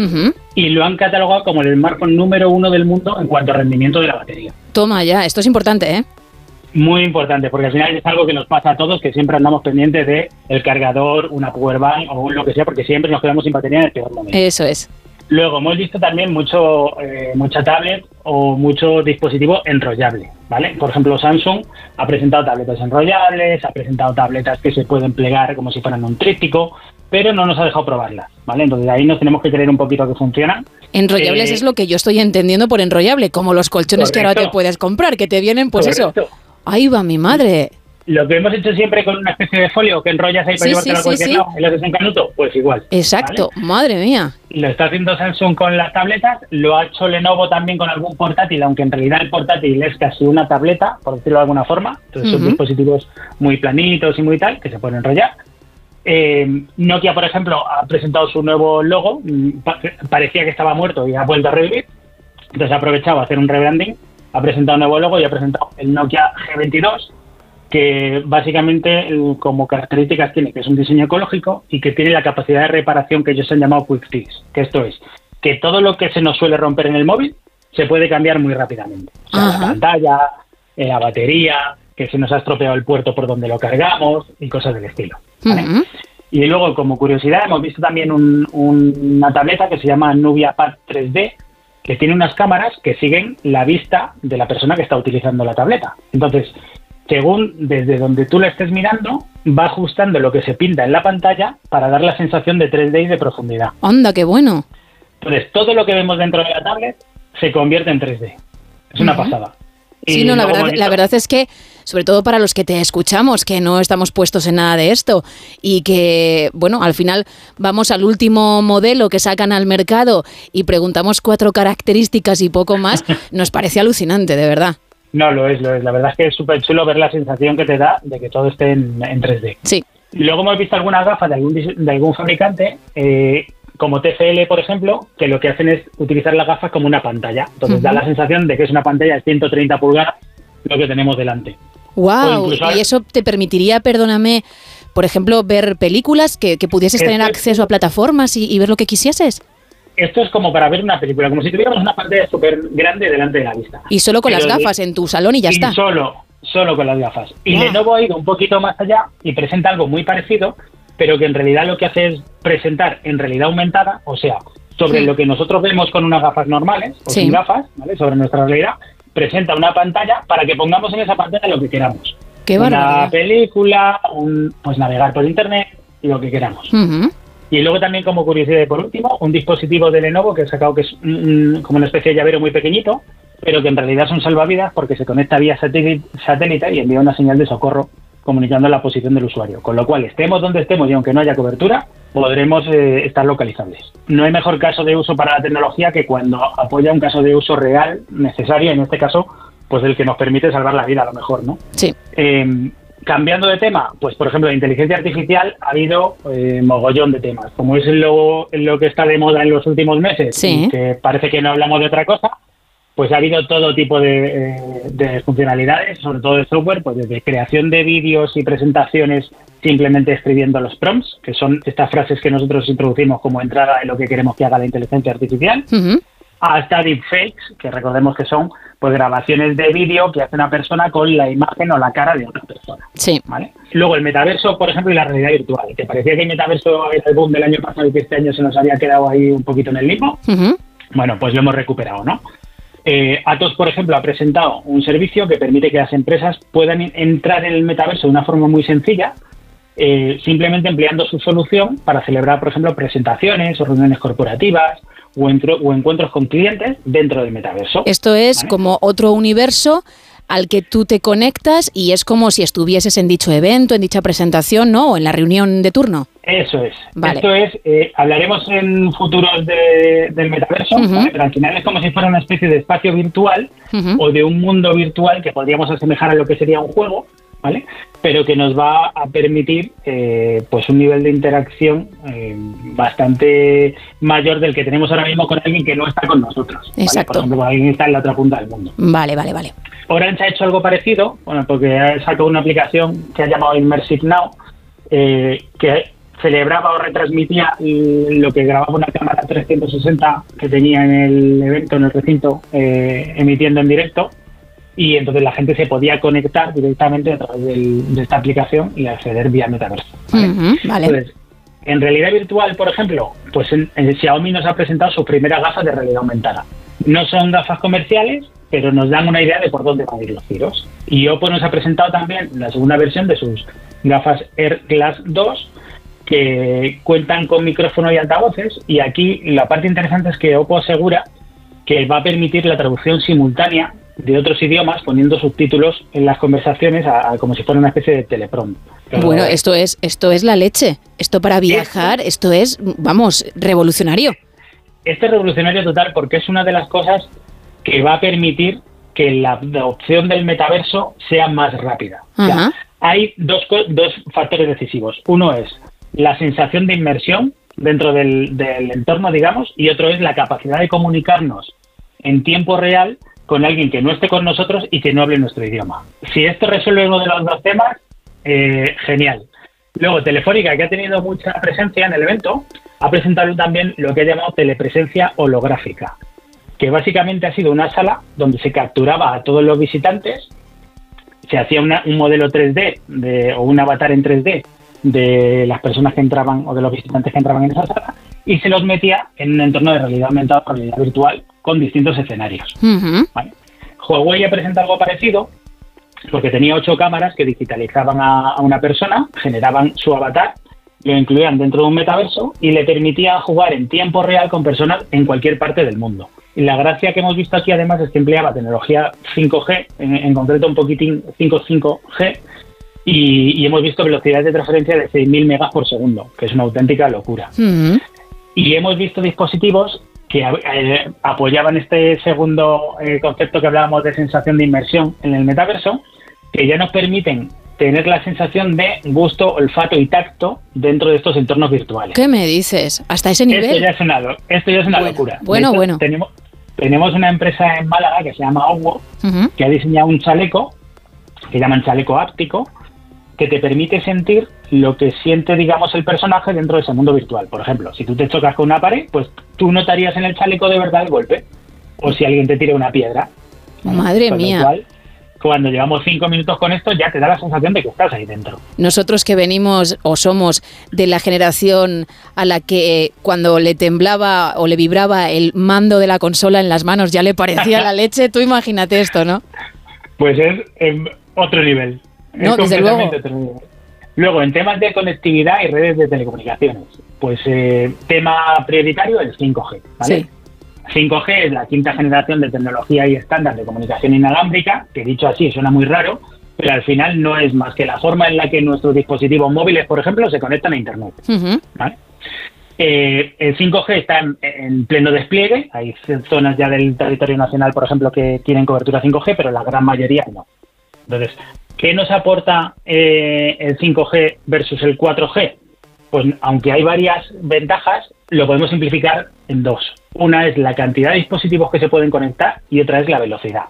Y lo han catalogado como el smartphone número uno del mundo en cuanto a rendimiento de la batería. Toma ya, esto es importante, ¿eh? Muy importante, porque al final es algo que nos pasa a todos, que siempre andamos pendientes de el cargador, una powerbank o lo que sea, porque siempre nos quedamos sin batería en el peor momento. Eso es. Luego hemos visto también mucho eh, mucha tablet o mucho dispositivo enrollable, ¿vale? Por ejemplo, Samsung ha presentado tabletas enrollables, ha presentado tabletas que se pueden plegar como si fueran un tríptico, pero no nos ha dejado probarlas, ¿vale? Entonces ahí nos tenemos que creer un poquito que funcionan. Enrollables Eh, es lo que yo estoy entendiendo por enrollable, como los colchones que ahora te puedes comprar, que te vienen, pues Correcto. eso. Ahí va mi madre. Lo que hemos hecho siempre con una especie de folio que enrollas ahí para Sí, llevártelo sí, a cualquier sí, lado y lo haces en canuto, pues igual. Exacto, madre mía. Lo está haciendo Samsung con las tabletas, lo ha hecho Lenovo también con algún portátil, aunque en realidad el portátil es casi una tableta, por decirlo de alguna forma. Entonces son dispositivos muy planitos y muy tal, que se pueden enrollar. Eh, Nokia, por ejemplo, ha presentado su nuevo logo, pa- parecía que estaba muerto y ha vuelto a revivir. Entonces ha aprovechado a hacer un rebranding, ha presentado un nuevo logo y ha presentado el Nokia G22, que básicamente el- como características tiene que es un diseño ecológico y que tiene la capacidad de reparación que ellos han llamado Quick Fix, que esto es que todo lo que se nos suele romper en el móvil se puede cambiar muy rápidamente. O sea, la pantalla, eh, la batería, que se nos ha estropeado el puerto por donde lo cargamos y cosas del estilo. ¿vale? Y luego, como curiosidad, hemos visto también un- un- una tableta que se llama Nubia Pad 3D, que tiene unas cámaras que siguen la vista de la persona que está utilizando la tableta. Entonces, según desde donde tú la estés mirando, va ajustando lo que se pinta en la pantalla para dar la sensación de 3D y de profundidad. Anda, qué bueno. Entonces, todo lo que vemos dentro de la tablet se convierte en 3D. Es una pasada. Sí, Y no, la verdad, la verdad es que, sobre todo para los que te escuchamos, que no estamos puestos en nada de esto y que, bueno, al final vamos al último modelo que sacan al mercado y preguntamos cuatro características y poco más, [laughs] nos parece alucinante, de verdad. No, lo es, lo es. La verdad es que es súper chulo ver la sensación que te da de que todo esté en, en 3D. Sí. Luego hemos visto algunas gafas de algún, de algún fabricante, eh, como TFL, por ejemplo, que lo que hacen es utilizar las gafas como una pantalla. Entonces da la sensación de que es una pantalla de 130 pulgadas lo que tenemos delante. Wow, incluso- y eso te permitiría, perdóname, por ejemplo, ver películas que, que pudieses tener acceso a plataformas y, y ver lo que quisieses. Esto es como para ver una película, como si tuviéramos una pantalla súper grande delante de la vista. Y solo con las de- gafas en tu salón y ya y está. Solo, solo con las gafas. Y Wow. Lenovo ha ido un poquito más allá y presenta algo muy parecido, pero que en realidad lo que hace es presentar en realidad aumentada, o sea, sobre Sí. lo que nosotros vemos con unas gafas normales o Sí. sin gafas, ¿vale? Sobre nuestra realidad, presenta una pantalla para que pongamos en esa pantalla lo que queramos. Qué una barbaridad. película, un, pues navegar por internet, lo que queramos. Y luego también como curiosidad por último, un dispositivo de Lenovo que he sacado que es un- un- como una especie de llavero muy pequeñito, pero que en realidad son salvavidas porque se conecta vía satélite, satélite y envía una señal de socorro comunicando la posición del usuario. Con lo cual, estemos donde estemos y aunque no haya cobertura, podremos eh, estar localizables. No hay mejor caso de uso para la tecnología que cuando apoya un caso de uso real, necesario, en este caso, pues el que nos permite salvar la vida a lo mejor, ¿no? Sí. Eh, cambiando de tema, pues por ejemplo, la inteligencia artificial ha habido eh, mogollón de temas. Como es lo, lo que está de moda en los últimos meses, Sí. y que parece que no hablamos de otra cosa, pues ha habido todo tipo de, de funcionalidades, sobre todo de software, pues desde creación de vídeos y presentaciones simplemente escribiendo los prompts, que son estas frases que nosotros introducimos como entrada en lo que queremos que haga la inteligencia artificial, Ujú. hasta deepfakes, que recordemos que son pues grabaciones de vídeo que hace una persona con la imagen o la cara de otra persona. Sí. ¿vale? Luego el metaverso, por ejemplo, y la realidad virtual. ¿Te parecía que el metaverso era el boom del año pasado y que este año se nos había quedado ahí un poquito en el limbo? Bueno, pues lo hemos recuperado, ¿no? Eh, Atos, por ejemplo, ha presentado un servicio que permite que las empresas puedan en- entrar en el metaverso de una forma muy sencilla, eh, simplemente empleando su solución para celebrar, por ejemplo, presentaciones o reuniones corporativas o, entro- o encuentros con clientes dentro del metaverso. Esto es como otro universo al que tú te conectas y es como si estuvieses en dicho evento, en dicha presentación, ¿no? O en la reunión de turno. Eso es. Vale. Esto es, eh, hablaremos en futuros de- del metaverso, Ujú. ¿vale? pero al final es como si fuera una especie de espacio virtual o de un mundo virtual que podríamos asemejar a lo que sería un juego, ¿vale? Pero que nos va a permitir eh, pues un nivel de interacción eh, bastante mayor del que tenemos ahora mismo con alguien que no está con nosotros. ¿vale? Exacto. Por ejemplo, con alguien que está en la otra punta del mundo. Vale, vale, vale. Orange ha hecho algo parecido, bueno, porque ha sacado una aplicación que ha llamado Immersive Now, eh, que celebraba o retransmitía lo que grababa una cámara 360 que tenía en el evento, en el recinto, eh, emitiendo en directo. Y entonces la gente se podía conectar directamente a través del- de esta aplicación y acceder vía metaverso. Vale. Entonces, en realidad virtual, por ejemplo, pues en, en Xiaomi nos ha presentado sus primeras gafas de realidad aumentada. No son gafas comerciales, pero nos dan una idea de por dónde van a ir los tiros. Y Oppo nos ha presentado también la segunda versión de sus gafas Air Glass 2, que cuentan con micrófono y altavoces. Y aquí la parte interesante es que Oppo asegura que va a permitir la traducción simultánea de otros idiomas poniendo subtítulos en las conversaciones a- a- como si fuera una especie de teleprompt. Bueno, esto es, esto es la leche. Esto para viajar, esto es, vamos, revolucionario. Este es revolucionario total porque es una de las cosas que va a permitir que la adopción del metaverso sea más rápida. O sea, Ajá. hay dos, co- dos factores decisivos. Uno es la sensación de inmersión dentro del, del entorno, digamos, y otro es la capacidad de comunicarnos en tiempo real con alguien que no esté con nosotros y que no hable nuestro idioma. Si esto resuelve uno de los dos temas, eh, genial. Luego, Telefónica, que ha tenido mucha presencia en el evento, ha presentado también lo que ha llamado telepresencia holográfica, que básicamente ha sido una sala donde se capturaba a todos los visitantes, se hacía un modelo 3D de, o un avatar en 3D de las personas que entraban o de los visitantes que entraban en esa sala y se los metía en un entorno de realidad aumentada realidad virtual con distintos escenarios. Ujú. Huawei ha presentado algo parecido porque tenía ocho cámaras que digitalizaban a, a una persona, generaban su avatar, lo incluían dentro de un metaverso y le permitía jugar en tiempo real con personas en cualquier parte del mundo. Y la gracia que hemos visto aquí además es que empleaba tecnología 5G, en, en concreto un poquitín 5.5G, y, y hemos visto velocidades de transferencia de 6.000 megas por segundo, que es una auténtica locura. Y hemos visto dispositivos que eh, apoyaban este segundo eh, concepto que hablábamos de sensación de inmersión en el metaverso, que ya nos permiten tener la sensación de gusto, olfato y tacto dentro de estos entornos virtuales. ¿Qué me dices? ¿Hasta ese Esto nivel? ya es una, lo- esto ya es una locura. De bueno, hecho, bueno. Tenemos, tenemos una empresa en Málaga que se llama Owo, que ha diseñado un chaleco, que llaman chaleco áptico, que te permite sentir lo que siente, digamos, el personaje dentro de ese mundo virtual. Por ejemplo, si tú te chocas con una pared, pues tú notarías en el chaleco de verdad el golpe. O si alguien te tira una piedra. Madre Con lo mía. cual, cuando llevamos cinco minutos con esto, ya te da la sensación de que estás ahí dentro. Nosotros que venimos o somos de la generación a la que eh, cuando le temblaba o le vibraba el mando de la consola en las manos ya le parecía la [laughs] leche, tú imagínate esto, ¿no? Pues es otro nivel. Es No, desde nivel. Luego, en temas de conectividad y redes de telecomunicaciones, pues eh, tema prioritario el 5G, ¿vale? Sí. 5G es la quinta generación de tecnología y estándar de comunicación inalámbrica, que dicho así suena muy raro, pero al final no es más que la forma en la que nuestros dispositivos móviles, por ejemplo, se conectan a Internet. Eh, el 5G está en, en pleno despliegue. Hay zonas ya del territorio nacional, por ejemplo, que tienen cobertura 5G, pero la gran mayoría no. Entonces, ¿qué nos aporta eh, el 5G versus el 4G? Pues aunque hay varias ventajas, lo podemos simplificar en dos. Una es la cantidad de dispositivos que se pueden conectar y otra es la velocidad.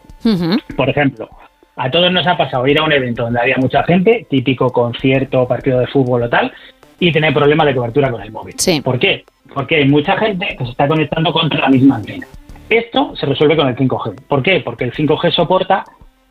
Por ejemplo, a todos nos ha pasado ir a un evento donde había mucha gente, típico concierto, partido de fútbol o tal, y tener problemas de cobertura con el móvil. ¿Por qué? Porque hay mucha gente que se está conectando contra la misma antena. Esto se resuelve con el 5G. ¿Por qué? Porque el 5G soporta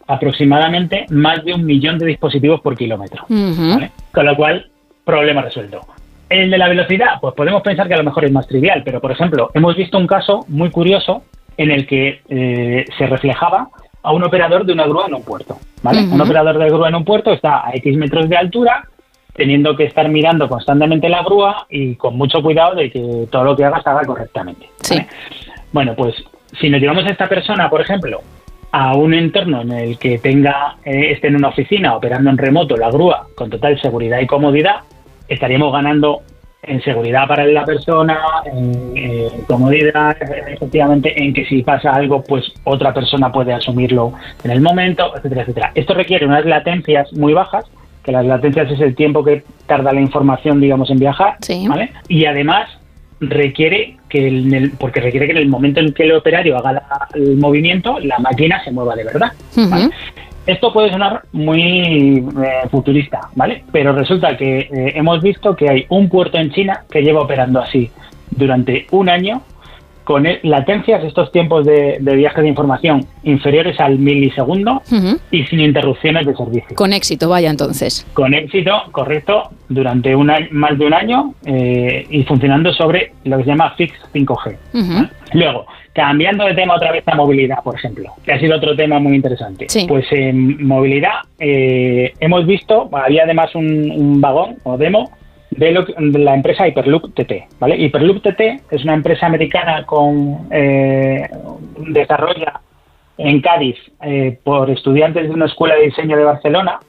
aproximadamente más de un millón de dispositivos por kilómetro. Con lo cual, problema resuelto. El de la velocidad, pues podemos pensar que a lo mejor es más trivial, pero por ejemplo, hemos visto un caso muy curioso en el que eh, se reflejaba a un operador de una grúa en un puerto. ¿vale? Un operador de grúa en un puerto está a X metros de altura, teniendo que estar mirando constantemente la grúa y con mucho cuidado de que todo lo que haga se haga correctamente. ¿vale? Bueno, pues si nos llevamos a esta persona, por ejemplo, a un entorno en el que tenga eh, esté en una oficina operando en remoto la grúa con total seguridad y comodidad, estaríamos ganando en seguridad para la persona, en eh, comodidad, efectivamente, en que si pasa algo, pues otra persona puede asumirlo en el momento, etcétera, etcétera. Esto requiere unas latencias muy bajas, que las latencias es el tiempo que tarda la información, digamos, en viajar, ¿vale? Y además requiere que en el, porque requiere que en el momento en que el operario haga la- el movimiento, la máquina se mueva de verdad. ¿vale? Esto puede sonar muy eh, futurista, ¿vale? Pero resulta que eh, hemos visto que hay un puerto en China que lleva operando así durante un año con eh, latencias, estos tiempos de, de viaje de información inferiores al milisegundo y sin interrupciones de servicio. Con éxito, vaya entonces. Con éxito, correcto, durante un año- más de un año eh, y funcionando sobre lo que se llama Fix 5G. Ujú. Luego, cambiando de tema otra vez a movilidad, por ejemplo, que ha sido otro tema muy interesante. Sí. Pues en movilidad eh, hemos visto, había además un, un vagón o demo de, lo de la empresa Hyperloop TT. ¿vale? Hyperloop TT es una empresa americana con eh, desarrolla en Cádiz eh, por estudiantes de una escuela de diseño de Barcelona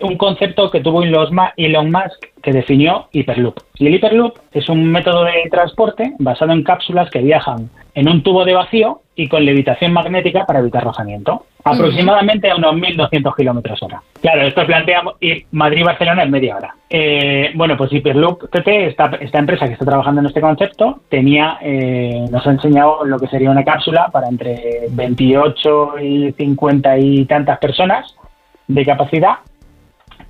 un concepto que tuvo Elon Musk que definió Hyperloop. Y el Hyperloop es un método de transporte basado en cápsulas que viajan en un tubo de vacío y con levitación magnética para evitar rozamiento, aproximadamente a unos 1.200 kilómetros hora. Claro, esto plantea ir Madrid-Barcelona en media hora. Eh, bueno, pues Hyperloop TT, esta, esta empresa que está trabajando en este concepto, tenía, eh, nos ha enseñado lo que sería una cápsula para entre 28 y 50 y tantas personas de capacidad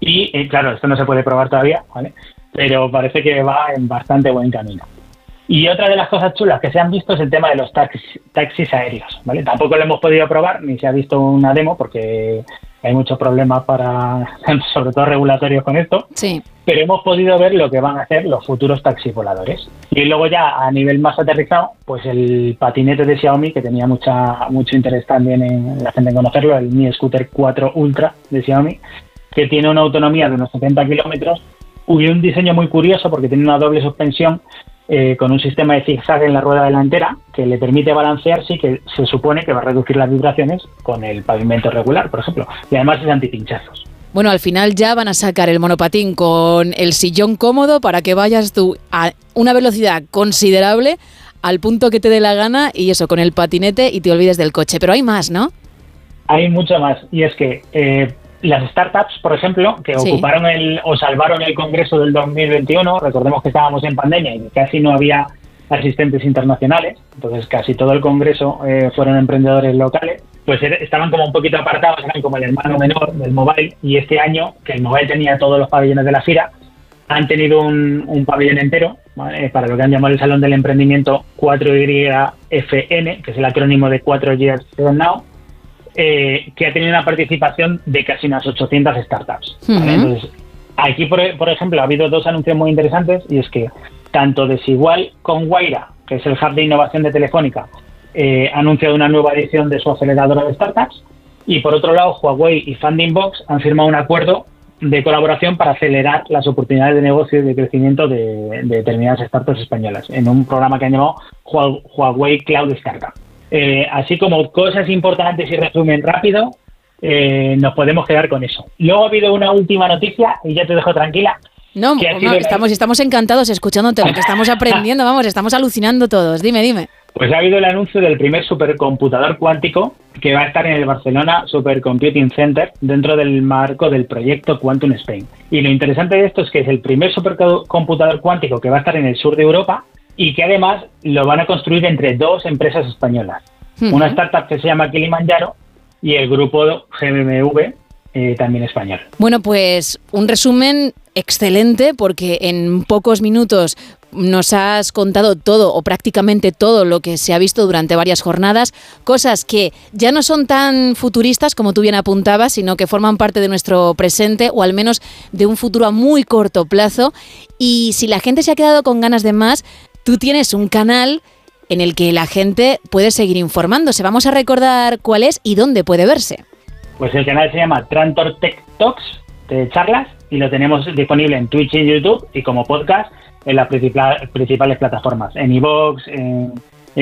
y eh, claro, esto no se puede probar todavía, ¿vale? Pero parece que va en bastante buen camino. Y otra de las cosas chulas que se han visto es el tema de los taxis, taxis aéreos, ¿vale? Tampoco lo hemos podido probar ni se ha visto una demo porque hay muchos problemas para, [laughs] sobre todo regulatorios con esto, Sí. pero hemos podido ver lo que van a hacer los futuros taxis voladores. Y luego ya a nivel más aterrizado, pues el patinete de Xiaomi, que tenía mucha mucho interés también en la gente en conocerlo, el Mi Scooter 4 Ultra de Xiaomi, que tiene una autonomía de unos 70 kilómetros y un diseño muy curioso porque tiene una doble suspensión eh, con un sistema de zigzag en la rueda delantera que le permite balancearse y que se supone que va a reducir las vibraciones con el pavimento regular, por ejemplo. Y además es antipinchazos. Bueno, al final ya van a sacar el monopatín con el sillón cómodo para que vayas tú a una velocidad considerable al punto que te dé la gana y eso con el patinete y te olvides del coche. Pero hay más, ¿no? Hay mucho más y es que eh, las startups, por ejemplo, que Sí. ocuparon el o salvaron el Congreso del 2021, recordemos que estábamos en pandemia y casi no había asistentes internacionales, entonces casi todo el congreso eh, fueron emprendedores locales, pues er- estaban como un poquito apartados, eran como el hermano menor del mobile, y este año, que el mobile tenía todos los pabellones de la FIRA, han tenido un, un pabellón entero ¿vale? para lo que han llamado el Salón del Emprendimiento 4YFN, que es el acrónimo de 4 Years from Now, eh, que ha tenido una participación de casi unas 800 startups. Entonces, aquí, por, por ejemplo, ha habido dos anuncios muy interesantes y es que tanto Desigual con Guaira, que es el hub de innovación de Telefónica, eh, ha anunciado una nueva edición de su aceleradora de startups y por otro lado Huawei y Funding Box han firmado un acuerdo de colaboración para acelerar las oportunidades de negocio y de crecimiento de, de determinadas startups españolas en un programa que han llamado Hua- Huawei Cloud Startup. Eh, así como cosas importantes y resumen rápido, eh, nos podemos quedar con eso. Luego ha habido una última noticia y ya te dejo tranquila. No, que no, estamos encantados escuchándote, lo que estamos aprendiendo, [laughs] vamos, estamos alucinando todos. Dime, dime. Pues ha habido el anuncio del primer supercomputador cuántico que va a estar en el Barcelona Supercomputing Center dentro del marco del proyecto Quantum Spain. Y lo interesante de esto es que es el primer supercomputador cuántico que va a estar en el sur de Europa y que además lo van a construir entre dos empresas españolas. Una startup que se llama Kilimanjaro y el grupo GMV, eh, también español. Bueno, pues un resumen excelente porque en pocos minutos nos has contado todo o prácticamente todo lo que se ha visto durante varias jornadas, cosas que ya no son tan futuristas como tú bien apuntabas, sino que forman parte de nuestro presente o al menos de un futuro a muy corto plazo. Y si la gente se ha quedado con ganas de más, tú tienes un canal en el que la gente puede seguir informándose. Vamos a recordar cuál es y dónde puede verse. Pues el canal se llama Trantor Tech Talks de charlas y lo tenemos disponible en Twitch y YouTube y como podcast en las principal- principales plataformas, en iVoox, en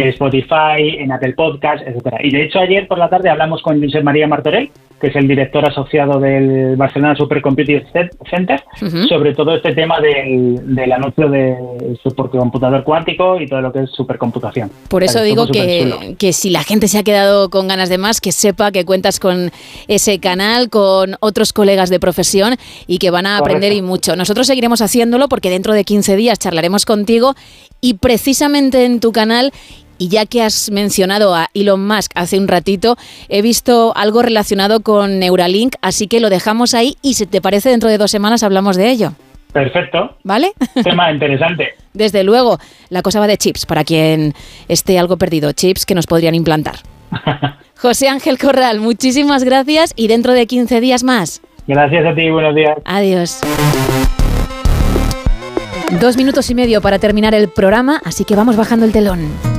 Spotify, en Apple Podcast, etcétera. Y de hecho ayer por la tarde hablamos con Josep María Martorell, que es el director asociado del Barcelona Supercomputing Center, sobre todo este tema del, del anuncio del supercomputador cuántico y todo lo que es supercomputación. Por eso O sea, digo que, que si la gente se ha quedado con ganas de más, que sepa que cuentas con ese canal, con otros colegas de profesión y que van a aprender y mucho. Nosotros seguiremos haciéndolo porque dentro de 15 días charlaremos contigo y precisamente en tu canal y ya que has mencionado a Elon Musk hace un ratito, he visto algo relacionado con Neuralink, así que lo dejamos ahí y si te parece dentro de dos semanas hablamos de ello. Perfecto. ¿Vale? Tema [laughs] interesante. Desde luego, la cosa va de chips, para quien esté algo perdido, chips que nos podrían implantar. [laughs] José Ángel Corral, muchísimas gracias y dentro de 15 días más. Gracias a ti, buenos días. Adiós. Dos minutos y medio para terminar el programa, así que vamos bajando el telón.